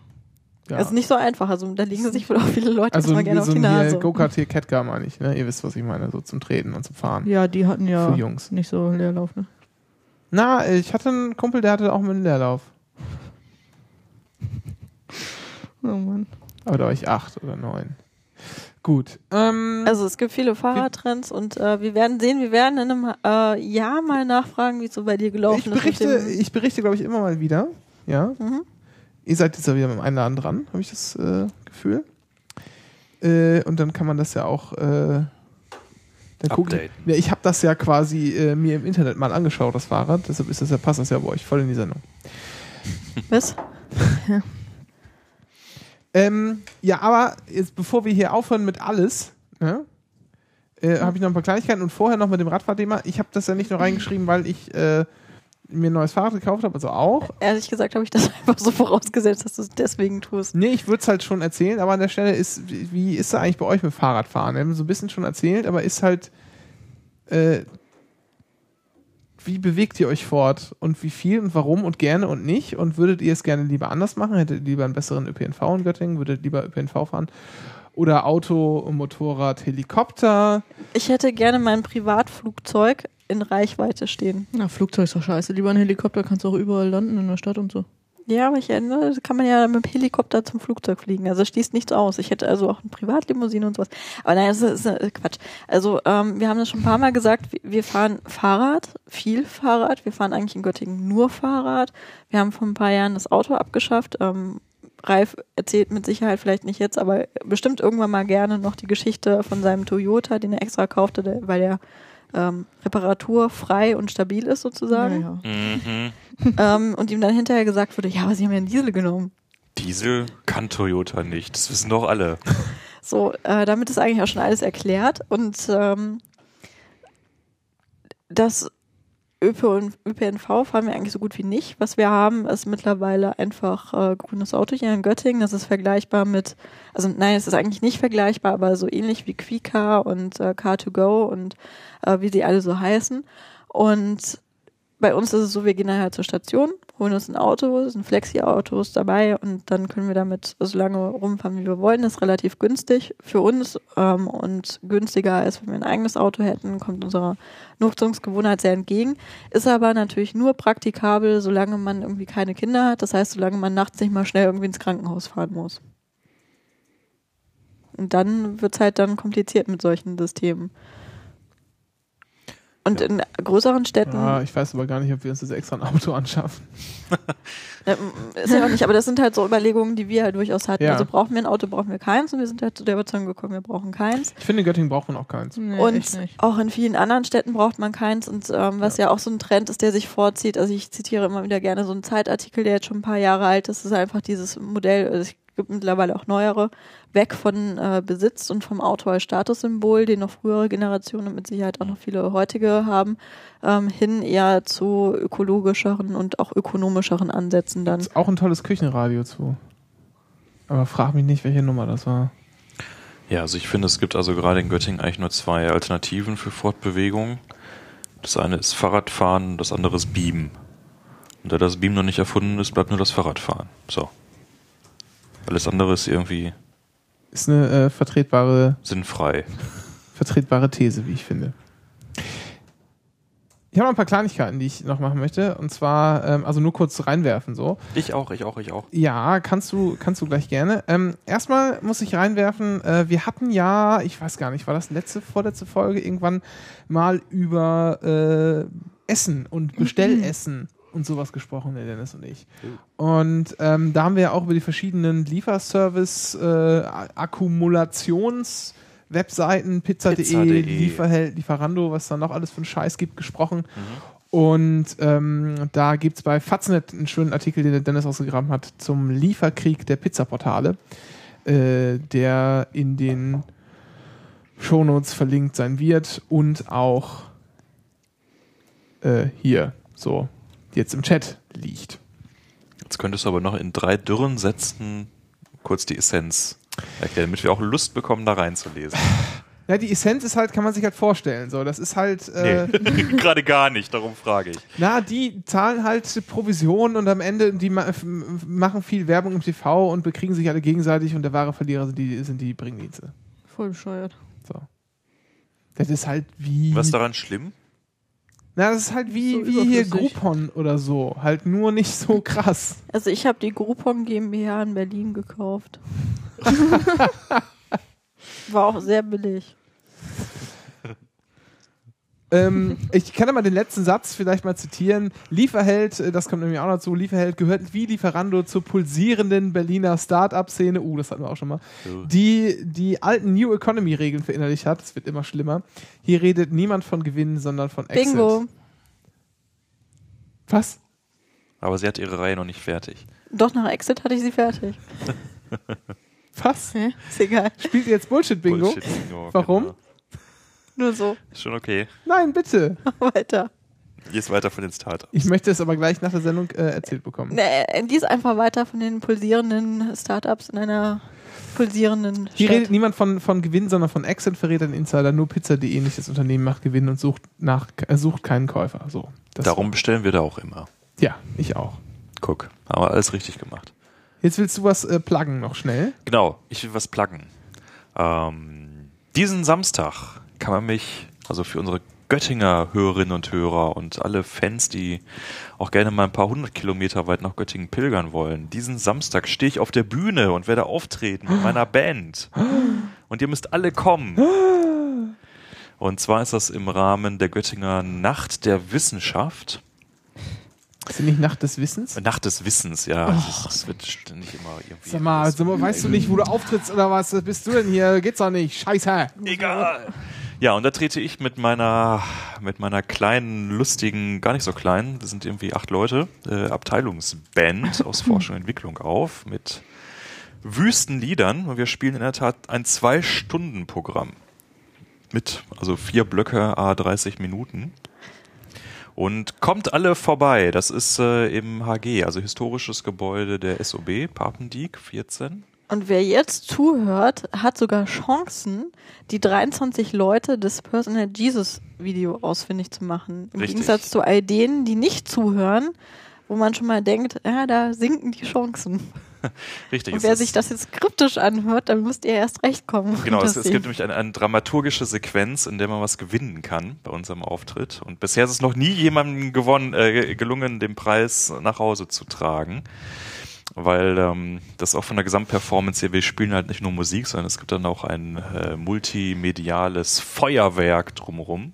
Das ist nicht so einfach. Also da liegen sich wohl auch viele Leute also erstmal gerne so auf die Nase. Go-Kart hier Catcar meine ich, ne? Ihr wisst, was ich meine, so zum Treten und zum Fahren. Ja, die hatten ja Für Jungs. nicht so Leerlauf, ne? Na, ich hatte einen Kumpel, der hatte auch mit einem Leerlauf. Oh Mann. Aber da war ich acht oder neun. Gut. Ähm, Also es gibt viele Fahrradtrends und äh, wir werden sehen, wir werden in einem äh, Jahr mal nachfragen, wie es so bei dir gelaufen ich ist. berichte, dem- ich berichte, glaube ich, immer mal wieder. Ja. Mhm. Ihr seid jetzt ja wieder mit dem Einladen dran, habe ich das äh, Gefühl. Äh, und dann kann man das ja auch. Äh, dann gucken-. Ja, ich habe das ja quasi äh, mir im Internet mal angeschaut, das Fahrrad. Deshalb ist das ja, passt das ja bei euch voll in die Sendung. Was? Ähm, ja, aber jetzt, bevor wir hier aufhören mit alles, ne, äh, habe ich noch ein paar Kleinigkeiten und vorher noch mit dem Radfahrthema. Ich habe das ja nicht nur reingeschrieben, weil ich äh, mir ein neues Fahrrad gekauft habe, also auch. Ehrlich gesagt habe ich das einfach so vorausgesetzt, dass du es deswegen tust. Nee, ich würde es halt schon erzählen, aber an der Stelle ist, wie ist es eigentlich bei euch mit Fahrradfahren? Wir haben so ein bisschen schon erzählt, aber ist halt, äh, wie bewegt ihr euch fort und wie viel und warum und gerne und nicht? Und würdet ihr es gerne lieber anders machen? Hättet ihr lieber einen besseren ÖPNV in Göttingen? Würdet ihr lieber ÖPNV fahren? Oder Auto, Motorrad, Helikopter? Ich hätte gerne mein Privatflugzeug in Reichweite stehen. Na, Flugzeug ist doch scheiße. Lieber ein Helikopter kannst du auch überall landen in der Stadt und so. Ja, aber ich erinnere, kann man ja mit dem Helikopter zum Flugzeug fliegen. Also schließt nichts aus. Ich hätte also auch eine Privatlimousine und sowas. Aber nein, das ist, äh, Quatsch. Also ähm, wir haben das schon ein paar Mal gesagt, wir- fahren Fahrrad, viel Fahrrad. Wir fahren eigentlich in Göttingen nur Fahrrad. Wir haben vor ein paar Jahren das Auto abgeschafft. Ähm, Ralf erzählt mit Sicherheit vielleicht nicht jetzt, aber bestimmt irgendwann mal gerne noch die Geschichte von seinem Toyota, den er extra kaufte, weil er ähm, reparaturfrei und stabil ist sozusagen. Mhm. Ähm, und ihm dann hinterher gesagt wurde, ja, aber sie haben ja einen Diesel genommen. Diesel kann Toyota nicht. Das wissen doch alle. So, äh, damit ist eigentlich auch schon alles erklärt. Und ähm, das ÖPNV fahren wir eigentlich so gut wie nicht. Was wir haben, ist mittlerweile einfach äh, grünes Auto hier in Göttingen. Das ist vergleichbar mit, also nein, es ist eigentlich nicht vergleichbar, aber so ähnlich wie Quicar und äh, Car2Go und äh, wie sie alle so heißen. Und bei uns ist es so, wir gehen nachher zur Station, holen uns ein Auto, es sind Flexi-Autos dabei und dann können wir damit so lange rumfahren, wie wir wollen. Das ist relativ günstig für uns ähm, und günstiger, als wenn wir ein eigenes Auto hätten, kommt unserer Nutzungsgewohnheit sehr entgegen. Ist aber natürlich nur praktikabel, solange man irgendwie keine Kinder hat. Das heißt, solange man nachts nicht mal schnell irgendwie ins Krankenhaus fahren muss. Und dann wird's halt dann kompliziert mit solchen Systemen. Und in größeren Städten Ah, ich weiß aber gar nicht, ob wir uns das extra ein Auto anschaffen. Ist ja auch nicht, aber das sind halt so Überlegungen, die wir halt durchaus hatten. Ja. Also brauchen wir ein Auto, brauchen wir keins und wir sind halt zu der Überzeugung gekommen, wir brauchen keins. Ich finde, in Göttingen braucht man auch keins. und auch in vielen anderen Städten braucht man keins und ähm, was ja. auch so ein Trend ist, der sich vorzieht. Also ich zitiere immer wieder gerne so einen Zeitartikel, der jetzt schon ein paar Jahre alt ist. Das ist einfach dieses Modell, also es gibt mittlerweile auch neuere, weg von äh, Besitz und vom Auto als Statussymbol, den noch frühere Generationen und mit Sicherheit auch noch viele heutige haben, ähm, hin eher zu ökologischeren und auch ökonomischeren Ansätzen dann. Auch ein tolles Küchenradio zu. Aber frag mich nicht, welche Nummer das war. Ja, also ich finde, es gibt also gerade in Göttingen eigentlich nur zwei Alternativen für Fortbewegung. Das eine ist Fahrradfahren und das andere ist Beamen. Und da das Beam noch nicht erfunden ist, bleibt nur das Fahrradfahren. So. Alles andere ist irgendwie Ist eine äh, vertretbare, sinnfrei. vertretbare These, wie ich finde. Ich habe noch ein paar Kleinigkeiten, die ich noch machen möchte. Und zwar, ähm, also nur kurz reinwerfen so. Ich auch, ich auch, ich auch. Ja, kannst du, kannst du gleich gerne. Ähm, erstmal muss ich reinwerfen, äh, wir hatten ja, ich weiß gar nicht, war das letzte, vorletzte Folge irgendwann mal über äh, Essen und Bestellessen und sowas gesprochen, der Dennis und ich. Und ähm, da haben wir ja auch über die verschiedenen Lieferservice, äh, Webseiten, pizza.de, Pizza.de. Lieferheld, Lieferando, was da noch alles für einen Scheiß gibt, gesprochen. Und ähm, da gibt es bei Faznet einen schönen Artikel, den der Dennis ausgegraben hat, zum Lieferkrieg der Pizzaportale, äh, der in den Shownotes verlinkt sein wird und auch äh, hier so jetzt im Chat liegt. Jetzt könntest du aber noch in drei dürren Sätzen kurz die Essenz erklären, damit wir auch Lust bekommen, da reinzulesen. Ja, die Essenz ist halt, kann man sich halt vorstellen. So, das ist halt. Äh, Nee, gerade gar nicht, darum frage ich. Na, die zahlen halt Provisionen und am Ende, die ma machen viel Werbung im TV und bekriegen sich alle gegenseitig und der wahre Verlierer sind die, sind die Bringdienste. Voll bescheuert. So. Das ist halt wie. Was daran schlimm? Na, das ist halt wie, So wie hier. Groupon oder so. Halt nur nicht so krass. Also ich habe die Groupon GmbH in Berlin gekauft. War auch sehr billig. Ähm, ich kann ja mal den letzten Satz vielleicht mal zitieren. Lieferheld, äh, das kommt nämlich auch noch dazu, Lieferheld gehört wie Lieferando zur pulsierenden Berliner Start-up-Szene. Uh, das hatten wir auch schon mal. Die die alten New Economy-Regeln verinnerlicht hat. Es wird immer schlimmer. Hier redet niemand von Gewinn, sondern von Exit. Bingo. Was? Aber sie hat ihre Reihe noch nicht fertig. Doch nach Exit hatte ich sie fertig. Was? Ist egal. Spielt ihr jetzt Bullshit-Bingo? Bullshit-Bingo, Warum? genau. Nur so. Ist schon okay. Nein, bitte. Weiter. Jetzt weiter von den Startups. Ich möchte es aber gleich nach der Sendung äh, erzählt bekommen. Nee, lies einfach weiter von den pulsierenden Startups in einer pulsierenden Hier Stadt. redet niemand von, von Gewinn, sondern von Accent-Verrätern Insider. Nur Pizza.de, nicht das Unternehmen macht Gewinn und sucht, nach, äh, sucht keinen Käufer. So, das Darum bestellen wir da auch immer. Ja, ich auch. Guck, haben wir alles richtig gemacht. Jetzt willst du was äh, pluggen noch schnell. Genau, ich will was pluggen. Ähm, diesen Samstag kann man mich, also für unsere Göttinger Hörerinnen und Hörer und alle Fans, die auch gerne mal ein paar hundert Kilometer weit nach Göttingen pilgern wollen, diesen Samstag stehe ich auf der Bühne und werde auftreten mit meiner Band. Und ihr müsst alle kommen. Und zwar ist das im Rahmen der Göttinger Nacht der Wissenschaft. Ist die nicht Nacht des Wissens? Nacht des Wissens, ja. Oh. Das wird ständig immer irgendwie. Sag mal, sag mal, weißt du nicht, wo du auftrittst oder was? Was Bist du denn hier? Geht's doch nicht. Scheiße. Egal. Ja, und da trete ich mit meiner, mit meiner kleinen, lustigen, gar nicht so kleinen, wir sind irgendwie acht Leute, äh, Abteilungsband aus Forschung und Entwicklung auf, mit wüsten Liedern. Und wir spielen in der Tat ein Zwei-Stunden-Programm. Mit, also vier Blöcke, a 30 Minuten. Und kommt alle vorbei. Das ist äh, im HG, also historisches Gebäude der SOB, Papendieck 14. Und wer jetzt zuhört, hat sogar Chancen, die 23 Leute des Personal Jesus Video ausfindig zu machen. Im Richtig. Gegensatz zu all denen, die nicht zuhören, wo man schon mal denkt, ja, da sinken die Chancen. Richtig. Und wer sich das jetzt kryptisch anhört, dann müsst ihr erst recht kommen. Genau, es, es gibt nämlich eine, eine dramaturgische Sequenz, in der man was gewinnen kann bei unserem Auftritt. Und bisher ist es noch nie jemandem gewonnen, äh, gelungen, den Preis nach Hause zu tragen. Weil ähm, das auch von der Gesamtperformance her, wir spielen halt nicht nur Musik, sondern es gibt dann auch ein äh, multimediales Feuerwerk drumherum.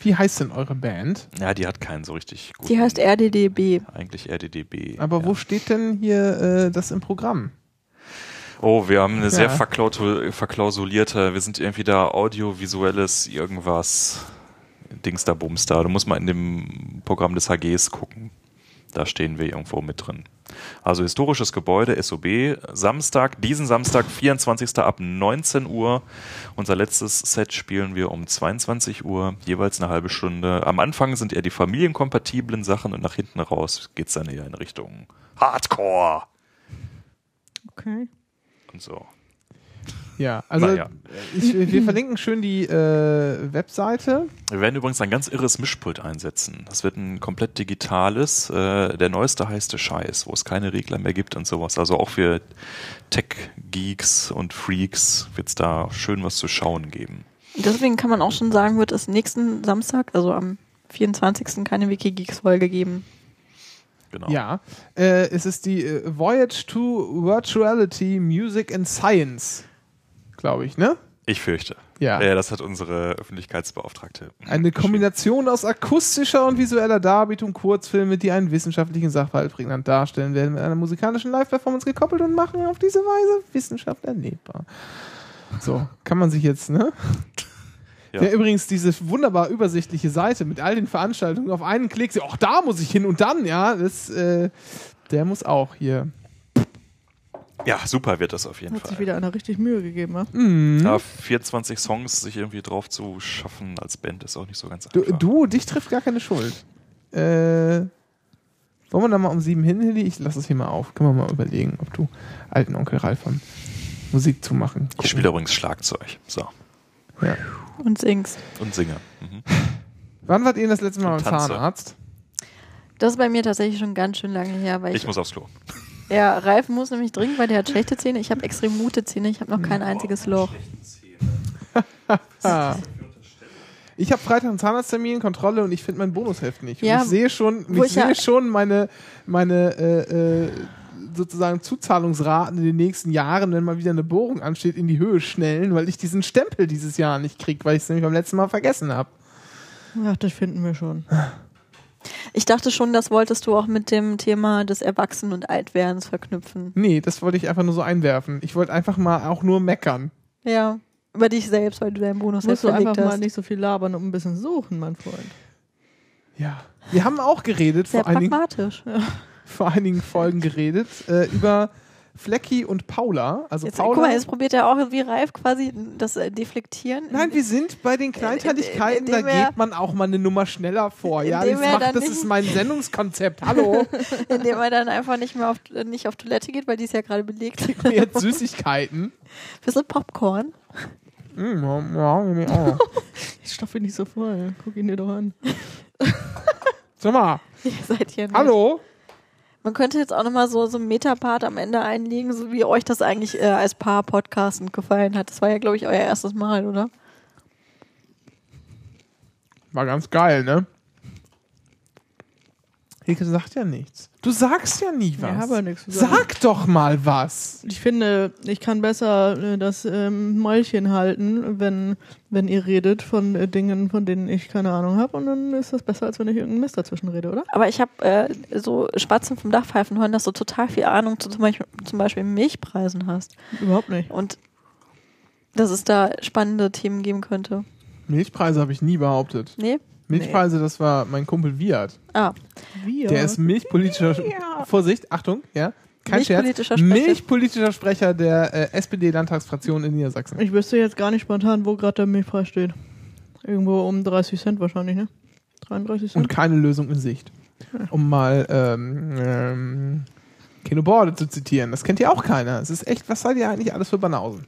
Wie heißt denn eure Band? Ja, die hat keinen so richtig guten. Die heißt RDDB. Eigentlich RDDB. Aber wo steht denn hier äh, das im Programm? Oh, wir haben eine sehr Ja. verklautu- verklausulierte, wir sind irgendwie da audiovisuelles irgendwas Dings da Bums da. Du musst mal in dem Programm des HGs gucken. Da stehen wir irgendwo mit drin. Also historisches Gebäude, SOB, Samstag, diesen Samstag, 24. ab 19 Uhr. Unser letztes Set spielen wir um 22 Uhr, jeweils eine halbe Stunde. Am Anfang sind eher die familienkompatiblen Sachen und nach hinten raus geht's dann eher in Richtung Hardcore Okay. und so. Ja, also Naja. ich, wir verlinken schön die äh, Webseite. Wir werden übrigens ein ganz irres Mischpult einsetzen. Das wird ein komplett digitales, äh, der neueste heiße Scheiß, wo es keine Regler mehr gibt und sowas. Also auch für Tech-Geeks und Freaks wird es da schön was zu schauen geben. Deswegen kann man auch schon sagen, wird es nächsten Samstag, also am 24. keine Wikigeeks-Folge geben. Genau. Ja, äh, es ist die äh, Voyage to Virtuality, Music and Science, glaube ich, ne? Ich fürchte. Ja. ja. Das hat unsere Öffentlichkeitsbeauftragte. Eine Kombination aus akustischer und visueller Darbietung, Kurzfilme, die einen wissenschaftlichen Sachverhalt prägnant darstellen, werden mit einer musikalischen Live-Performance gekoppelt und machen auf diese Weise Wissenschaft erlebbar. So, kann man sich jetzt, ne? Ja. Ja. übrigens diese wunderbar übersichtliche Seite mit all den Veranstaltungen auf einen Klick, so, ach, da muss ich hin und dann, ja, das, äh, der muss auch hier. Ja, super wird das auf jeden Hat sich Fall. wieder einer richtig Mühe gegeben, ne? Mhm. Da 24 Songs sich irgendwie drauf zu schaffen als Band ist auch nicht so ganz Du, einfach. du, dich trifft gar keine Schuld. Äh, wollen wir da mal um sieben hin, Hilly? Ich lass es hier mal auf. Können wir mal überlegen, ob du alten Onkel Ralf von Musik zu machen. Ich spiele übrigens Schlagzeug. So. Ja. Und singst. Und singe. Mhm. Wann wart ihr das letzte Mal beim. Zahnarzt? Das ist bei mir tatsächlich schon ganz schön lange her, weil ich, Ich muss aufs Klo. Ja, Ralf muss nämlich dringend, weil der hat schlechte Zähne. Ich habe extrem gute Zähne. Ich habe noch kein einziges Loch. Ah. Ich habe Freitag einen Zahnarzttermin, Kontrolle und ich finde mein Bonusheft nicht. Und Ja, ich sehe schon, ich ich ja- sehe schon meine, meine äh, äh, sozusagen Zuzahlungsraten in den nächsten Jahren, wenn mal wieder eine Bohrung ansteht, in die Höhe schnellen, weil ich diesen Stempel dieses Jahr nicht kriege, weil ich es nämlich beim letzten Mal vergessen habe. Ach, das finden wir schon. Ich dachte schon, das wolltest du auch mit dem Thema des Erwachsenen- und Altwerdens verknüpfen. Nee, das wollte ich einfach nur so einwerfen. Ich wollte einfach mal auch nur meckern. Ja, über dich selbst, weil du deinen Bonus Musst du verlegt einfach mal hast. nicht so viel labern und ein bisschen suchen, mein Freund. Ja. Wir haben auch geredet, Sehr vor einigen, pragmatisch. vor einigen Folgen geredet, äh, über Flecki und Paula. Also Jetzt, Paula. guck mal, jetzt probiert er auch wie Ralf quasi das äh, Deflektieren. Nein, wir sind bei den Kleinteiligkeiten, da geht man auch mal eine Nummer schneller vor. Ja, das, macht, das ist mein Sendungskonzept. Hallo, Indem er dann einfach nicht mehr auf, nicht auf Toilette geht, weil die ist ja gerade belegt. mir jetzt Süßigkeiten. Bisschen Popcorn. Mm, ja. Ich stopfe ihn nicht so voll. Guck ihn dir doch an. Sag mal, Ihr seid hier nicht. Man könnte jetzt auch nochmal so, so einen Metapart am Ende einlegen, so wie euch das eigentlich äh, als Paar podcastend gefallen hat. Das war ja, glaube ich, euer erstes Mal, oder? War ganz geil, ne? Hilke sagt ja nichts. Du sagst ja nie was. Ich habe ja nichts sagen. Sag doch mal was. Ich finde, ich kann besser äh, das ähm, Mäulchen halten, wenn, wenn ihr redet von äh, Dingen, von denen ich keine Ahnung habe. Und dann ist das besser, als wenn ich irgendeinen Mist dazwischen rede, oder? Aber ich habe äh, so Spatzen vom Dach pfeifen hören, dass du total viel Ahnung zu zum Beispiel, zum Beispiel Milchpreisen hast. Überhaupt nicht. Und dass es da spannende Themen geben könnte. Milchpreise habe ich nie behauptet. Nee? Milchpreise, das war mein Kumpel Wirt. Ah, Wir. Der ist milchpolitischer. Vorsicht, Achtung, ja. Kein Scherz. Milchpolitischer Sprecher. Milchpolitischer Sprecher der äh, SPD-Landtagsfraktion in Niedersachsen. Ich wüsste jetzt gar nicht spontan, wo gerade der Milchpreis steht. Irgendwo um 30 Cent wahrscheinlich, ne? 33 Cent. Und keine Lösung in Sicht. Um mal ähm, ähm, Kino Borde zu zitieren. Das kennt ja auch keiner. Es ist echt, was seid ihr eigentlich alles für Banausen?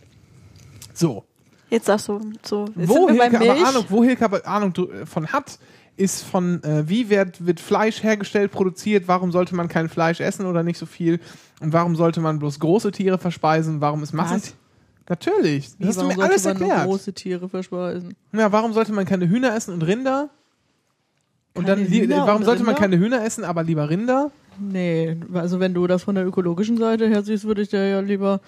So. Jetzt sagst du so. Jetzt Wo Hilke aber. Ahnung, wo Hilke aber Ahnung dr- von hat, ist von, äh, wie wird, wird Fleisch hergestellt, produziert, warum sollte man kein Fleisch essen oder nicht so viel und warum sollte man bloß große Tiere verspeisen, warum ist Massen... Was? Natürlich, das hast du warum mir sollte alles man nur erklärt. große Tiere verspeisen? Ja, warum sollte man keine Hühner essen und Rinder? Und Keine dann, Hühner warum und sollte man Rinder? keine Hühner essen, aber lieber Rinder? Nee, also wenn du das von der ökologischen Seite her siehst, würde ich dir ja lieber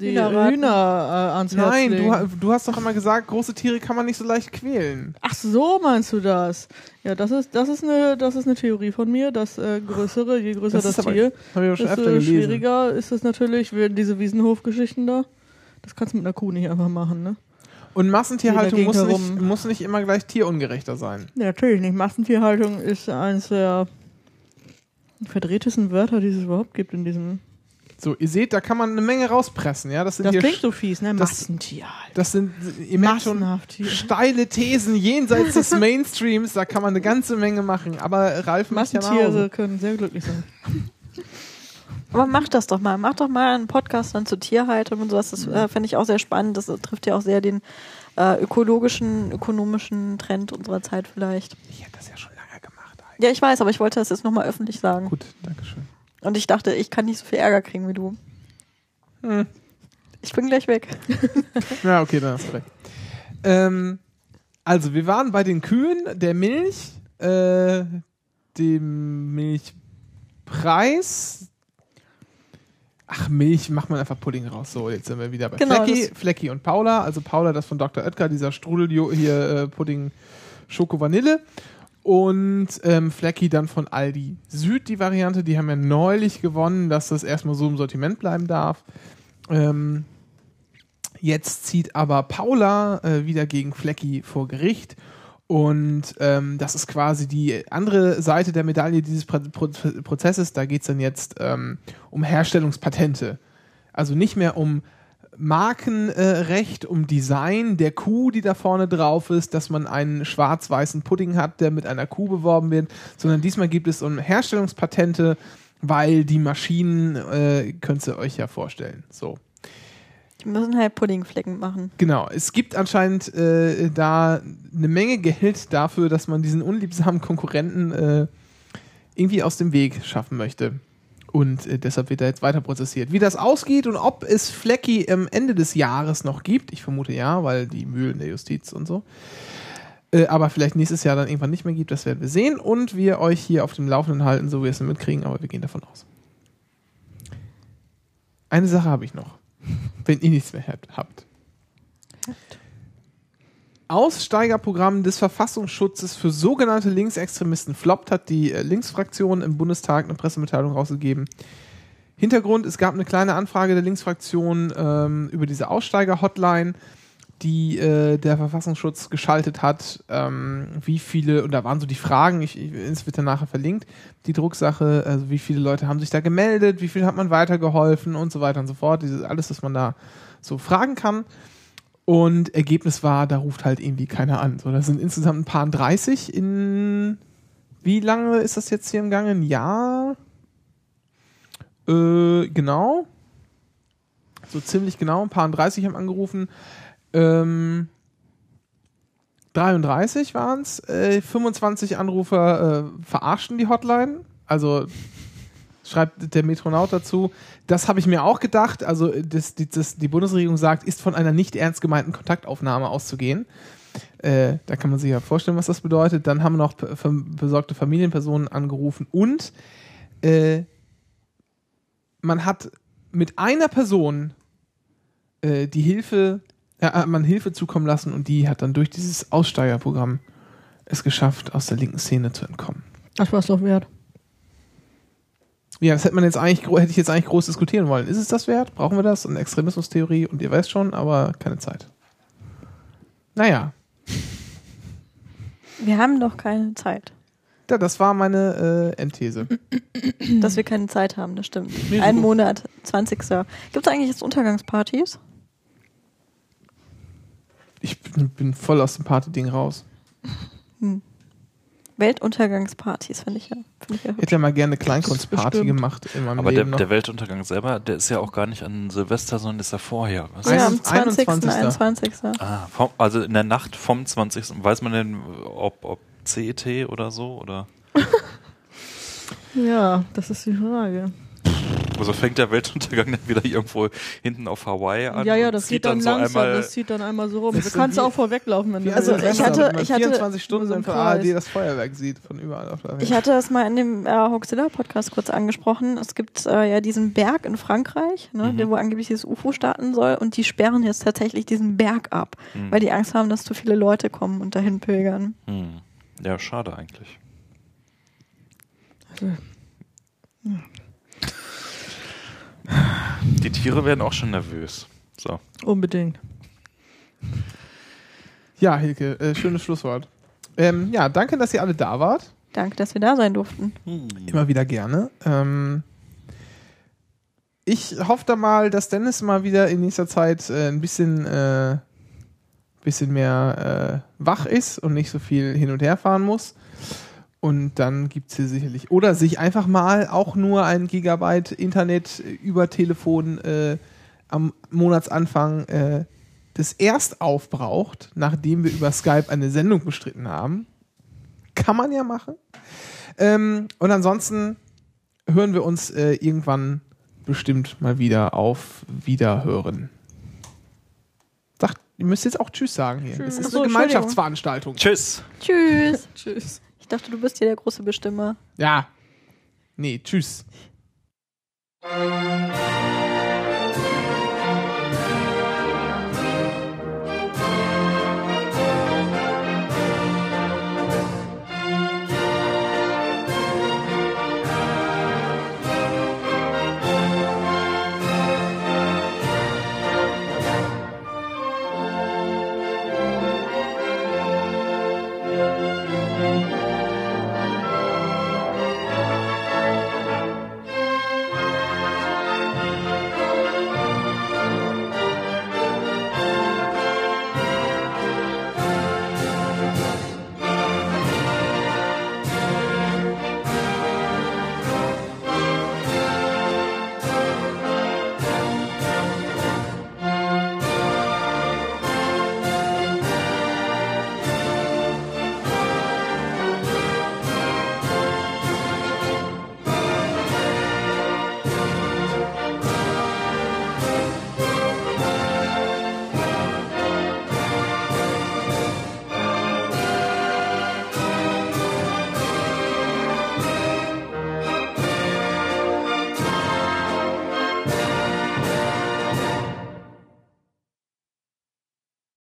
die Hühnerraten. Hühner äh, ans Herz Nein, legen. du, du hast doch immer gesagt, große Tiere kann man nicht so leicht quälen. Ach so, meinst du das? Ja, das ist das ist eine das ist eine Theorie von mir, dass äh, größere, je größer Das das, aber- Tier, desto schwieriger ist es natürlich, wie diese Wiesenhof-Geschichten da. Das kannst du mit einer Kuh nicht einfach machen, ne? Und Massentierhaltung muss nicht, muss nicht immer gleich tierungerechter sein. Ja, natürlich nicht. Massentierhaltung ist eines der verdrehtesten Wörter, die es überhaupt gibt in diesem. So, ihr seht, da kann man eine Menge rauspressen, ja. Das sind Das hier klingt so fies, ne? das- Massentierhaltung. Das sind, ihr merkt schon, steile Thesen jenseits des Mainstreams, da kann man eine ganze Menge machen. Aber Ralf möchte ja Massentiere können sehr glücklich sein. Aber mach das doch mal. Mach doch mal einen Podcast dann zur Tierhaltung und sowas. Das äh, fände ich auch sehr spannend. Das äh, trifft ja auch sehr den äh, ökologischen, ökonomischen Trend unserer Zeit vielleicht. Ich hätte das ja schon lange gemacht. Ja, ich weiß, aber ich wollte das jetzt nochmal öffentlich sagen. Gut, danke schön. Und ich dachte, ich kann nicht so viel Ärger kriegen wie du. Hm. Ich bin gleich weg. Ja, okay, dann hast du recht. Ähm, also, wir waren bei den Kühen, der Milch, äh, dem Milchpreis. Ach, Milch, macht man einfach Pudding raus. So, jetzt sind wir wieder bei Genau, Flecki, Flecki und Paula. Also Paula, das von Dr. Oetker, dieser Strudel hier äh, Pudding Schoko Vanille. Und ähm, Flecki dann von Aldi Süd, die Variante. Die haben ja neulich gewonnen, dass das erstmal so im Sortiment bleiben darf. Ähm, Jetzt zieht aber Paula äh, wieder gegen Flecki vor Gericht. Und ähm, das ist quasi die andere Seite der Medaille dieses Pro Pro Prozesses. Da geht es dann jetzt ähm, um Herstellungspatente. Also nicht mehr um Markenrecht, um Design der Kuh, die da vorne drauf ist, dass man einen schwarz-weißen Pudding hat, der mit einer Kuh beworben wird, sondern diesmal gibt es um Herstellungspatente, weil die Maschinen, äh, könnt ihr euch ja vorstellen. So. Die müssen halt Puddingflecken machen. Genau, es gibt anscheinend äh, da eine Menge Geld dafür, dass man diesen unliebsamen Konkurrenten äh, irgendwie aus dem Weg schaffen möchte. Und äh, deshalb wird er jetzt weiter prozessiert. Wie das ausgeht und ob es Flecki am Ende des Jahres noch gibt, ich vermute ja, weil die Mühlen der Justiz und so. Äh, aber vielleicht nächstes Jahr dann irgendwann nicht mehr gibt, das werden wir sehen und wir euch hier auf dem Laufenden halten, so wie wir es mitkriegen, aber wir gehen davon aus. Eine Sache habe ich noch, wenn ihr nichts mehr habt. Aussteigerprogramm des Verfassungsschutzes für sogenannte Linksextremisten floppt, hat die äh, Linksfraktion im Bundestag eine Pressemitteilung rausgegeben. Hintergrund, es gab eine kleine Anfrage der Linksfraktion ähm, über diese Aussteiger-Hotline. die äh, der Verfassungsschutz geschaltet hat, ähm, wie viele, und da waren so die Fragen, ich, ich, es wird dann nachher verlinkt, die Drucksache, also wie viele Leute haben sich da gemeldet, wie viel hat man weitergeholfen und so weiter und so fort, dieses, alles, was man da so fragen kann. Und Ergebnis war, da ruft halt irgendwie keiner an. So, da sind insgesamt ein paar 30 in wie lange ist das jetzt hier im Gange? Ein Jahr? Äh, genau. So ziemlich genau. Ein paar 30 haben angerufen. Ähm, 33 waren es. Äh, 25 Anrufer äh, verarschen die Hotline. Also schreibt der Metronaut dazu. Das habe ich mir auch gedacht. Also das, die, das, die Bundesregierung sagt, ist von einer nicht ernst gemeinten Kontaktaufnahme auszugehen. Äh, da kann man sich ja vorstellen, was das bedeutet. Dann haben noch besorgte Familienpersonen angerufen und äh, man hat mit einer Person äh, die Hilfe, äh, man Hilfe zukommen lassen und die hat dann durch dieses Aussteigerprogramm es geschafft, aus der linken Szene zu entkommen. Das war es doch wert. Ja, das hätte man jetzt eigentlich, hätte ich jetzt eigentlich groß diskutieren wollen. Ist es das wert? Brauchen wir das? Und Extremismustheorie und ihr weißt schon, aber keine Zeit. Naja, Wir haben doch keine Zeit. ja, das war meine äh, Endthese. Dass wir keine Zeit haben, das stimmt. Ein gut. Monat, 20. Gibt es eigentlich jetzt Untergangspartys? Ich bin, bin voll aus dem Party-Ding raus. Hm. Weltuntergangspartys finde ich ja. Find ich ja hätte ja mal gerne eine Kleinkunstparty gemacht in meinem Aber der, Leben noch. der Weltuntergang selber, der ist ja auch gar nicht an Silvester, sondern ist ja vorher. Was? ja, am 21. 20. 21. Ah, vom, also in der Nacht vom 20. Weiß man denn, ob, ob CET oder so? Oder? Ja, das ist die Frage. Also fängt der Weltuntergang dann wieder irgendwo hinten auf Hawaii an? ja, ja, das zieht geht dann, so langsam, einmal. das zieht dann einmal so rum. Das Du kannst auch vorweglaufen, wenn du Also willst. ich hatte- ich hatte- 24 Stunden so ein von. ARD das Feuerwerk sieht, von überall auf der Welt. Ich hatte das mal in dem äh, Hoaxilla-Podcast kurz angesprochen. Es gibt äh, ja diesen Berg in Frankreich, ne, Mhm. der, wo angeblich dieses UFO starten soll. Und die sperren jetzt tatsächlich diesen Berg ab, Hm. weil die Angst haben, dass zu viele Leute kommen und dahin pilgern. Hm. Ja, schade eigentlich. Die Tiere werden auch schon nervös. So. Unbedingt. Ja, Hilke, äh, schönes Schlusswort. Ähm, ja, danke, dass ihr alle da wart. Danke, dass wir da sein durften. Immer wieder gerne. Ähm, ich hoffe da mal, dass Dennis mal wieder in nächster Zeit äh, ein bisschen, äh, bisschen mehr äh, wach ist und nicht so viel hin und her fahren muss. Und dann gibt es hier sicherlich. Oder sich einfach mal auch nur ein Gigabyte Internet äh, über Telefon äh, am Monatsanfang äh, das erst aufbraucht, nachdem wir über Skype eine Sendung bestritten haben. Kann man ja machen. Ähm, und ansonsten hören wir uns äh, irgendwann bestimmt mal wieder auf Wiederhören. Sagt, ihr müsst jetzt auch Tschüss sagen hier. Es ist Ach so, eine. Gemeinschaftsveranstaltung. Tschüss. Tschüss. Tschüss. Ich dachte, du bist hier der große Bestimmer. Ja. Nee, tschüss.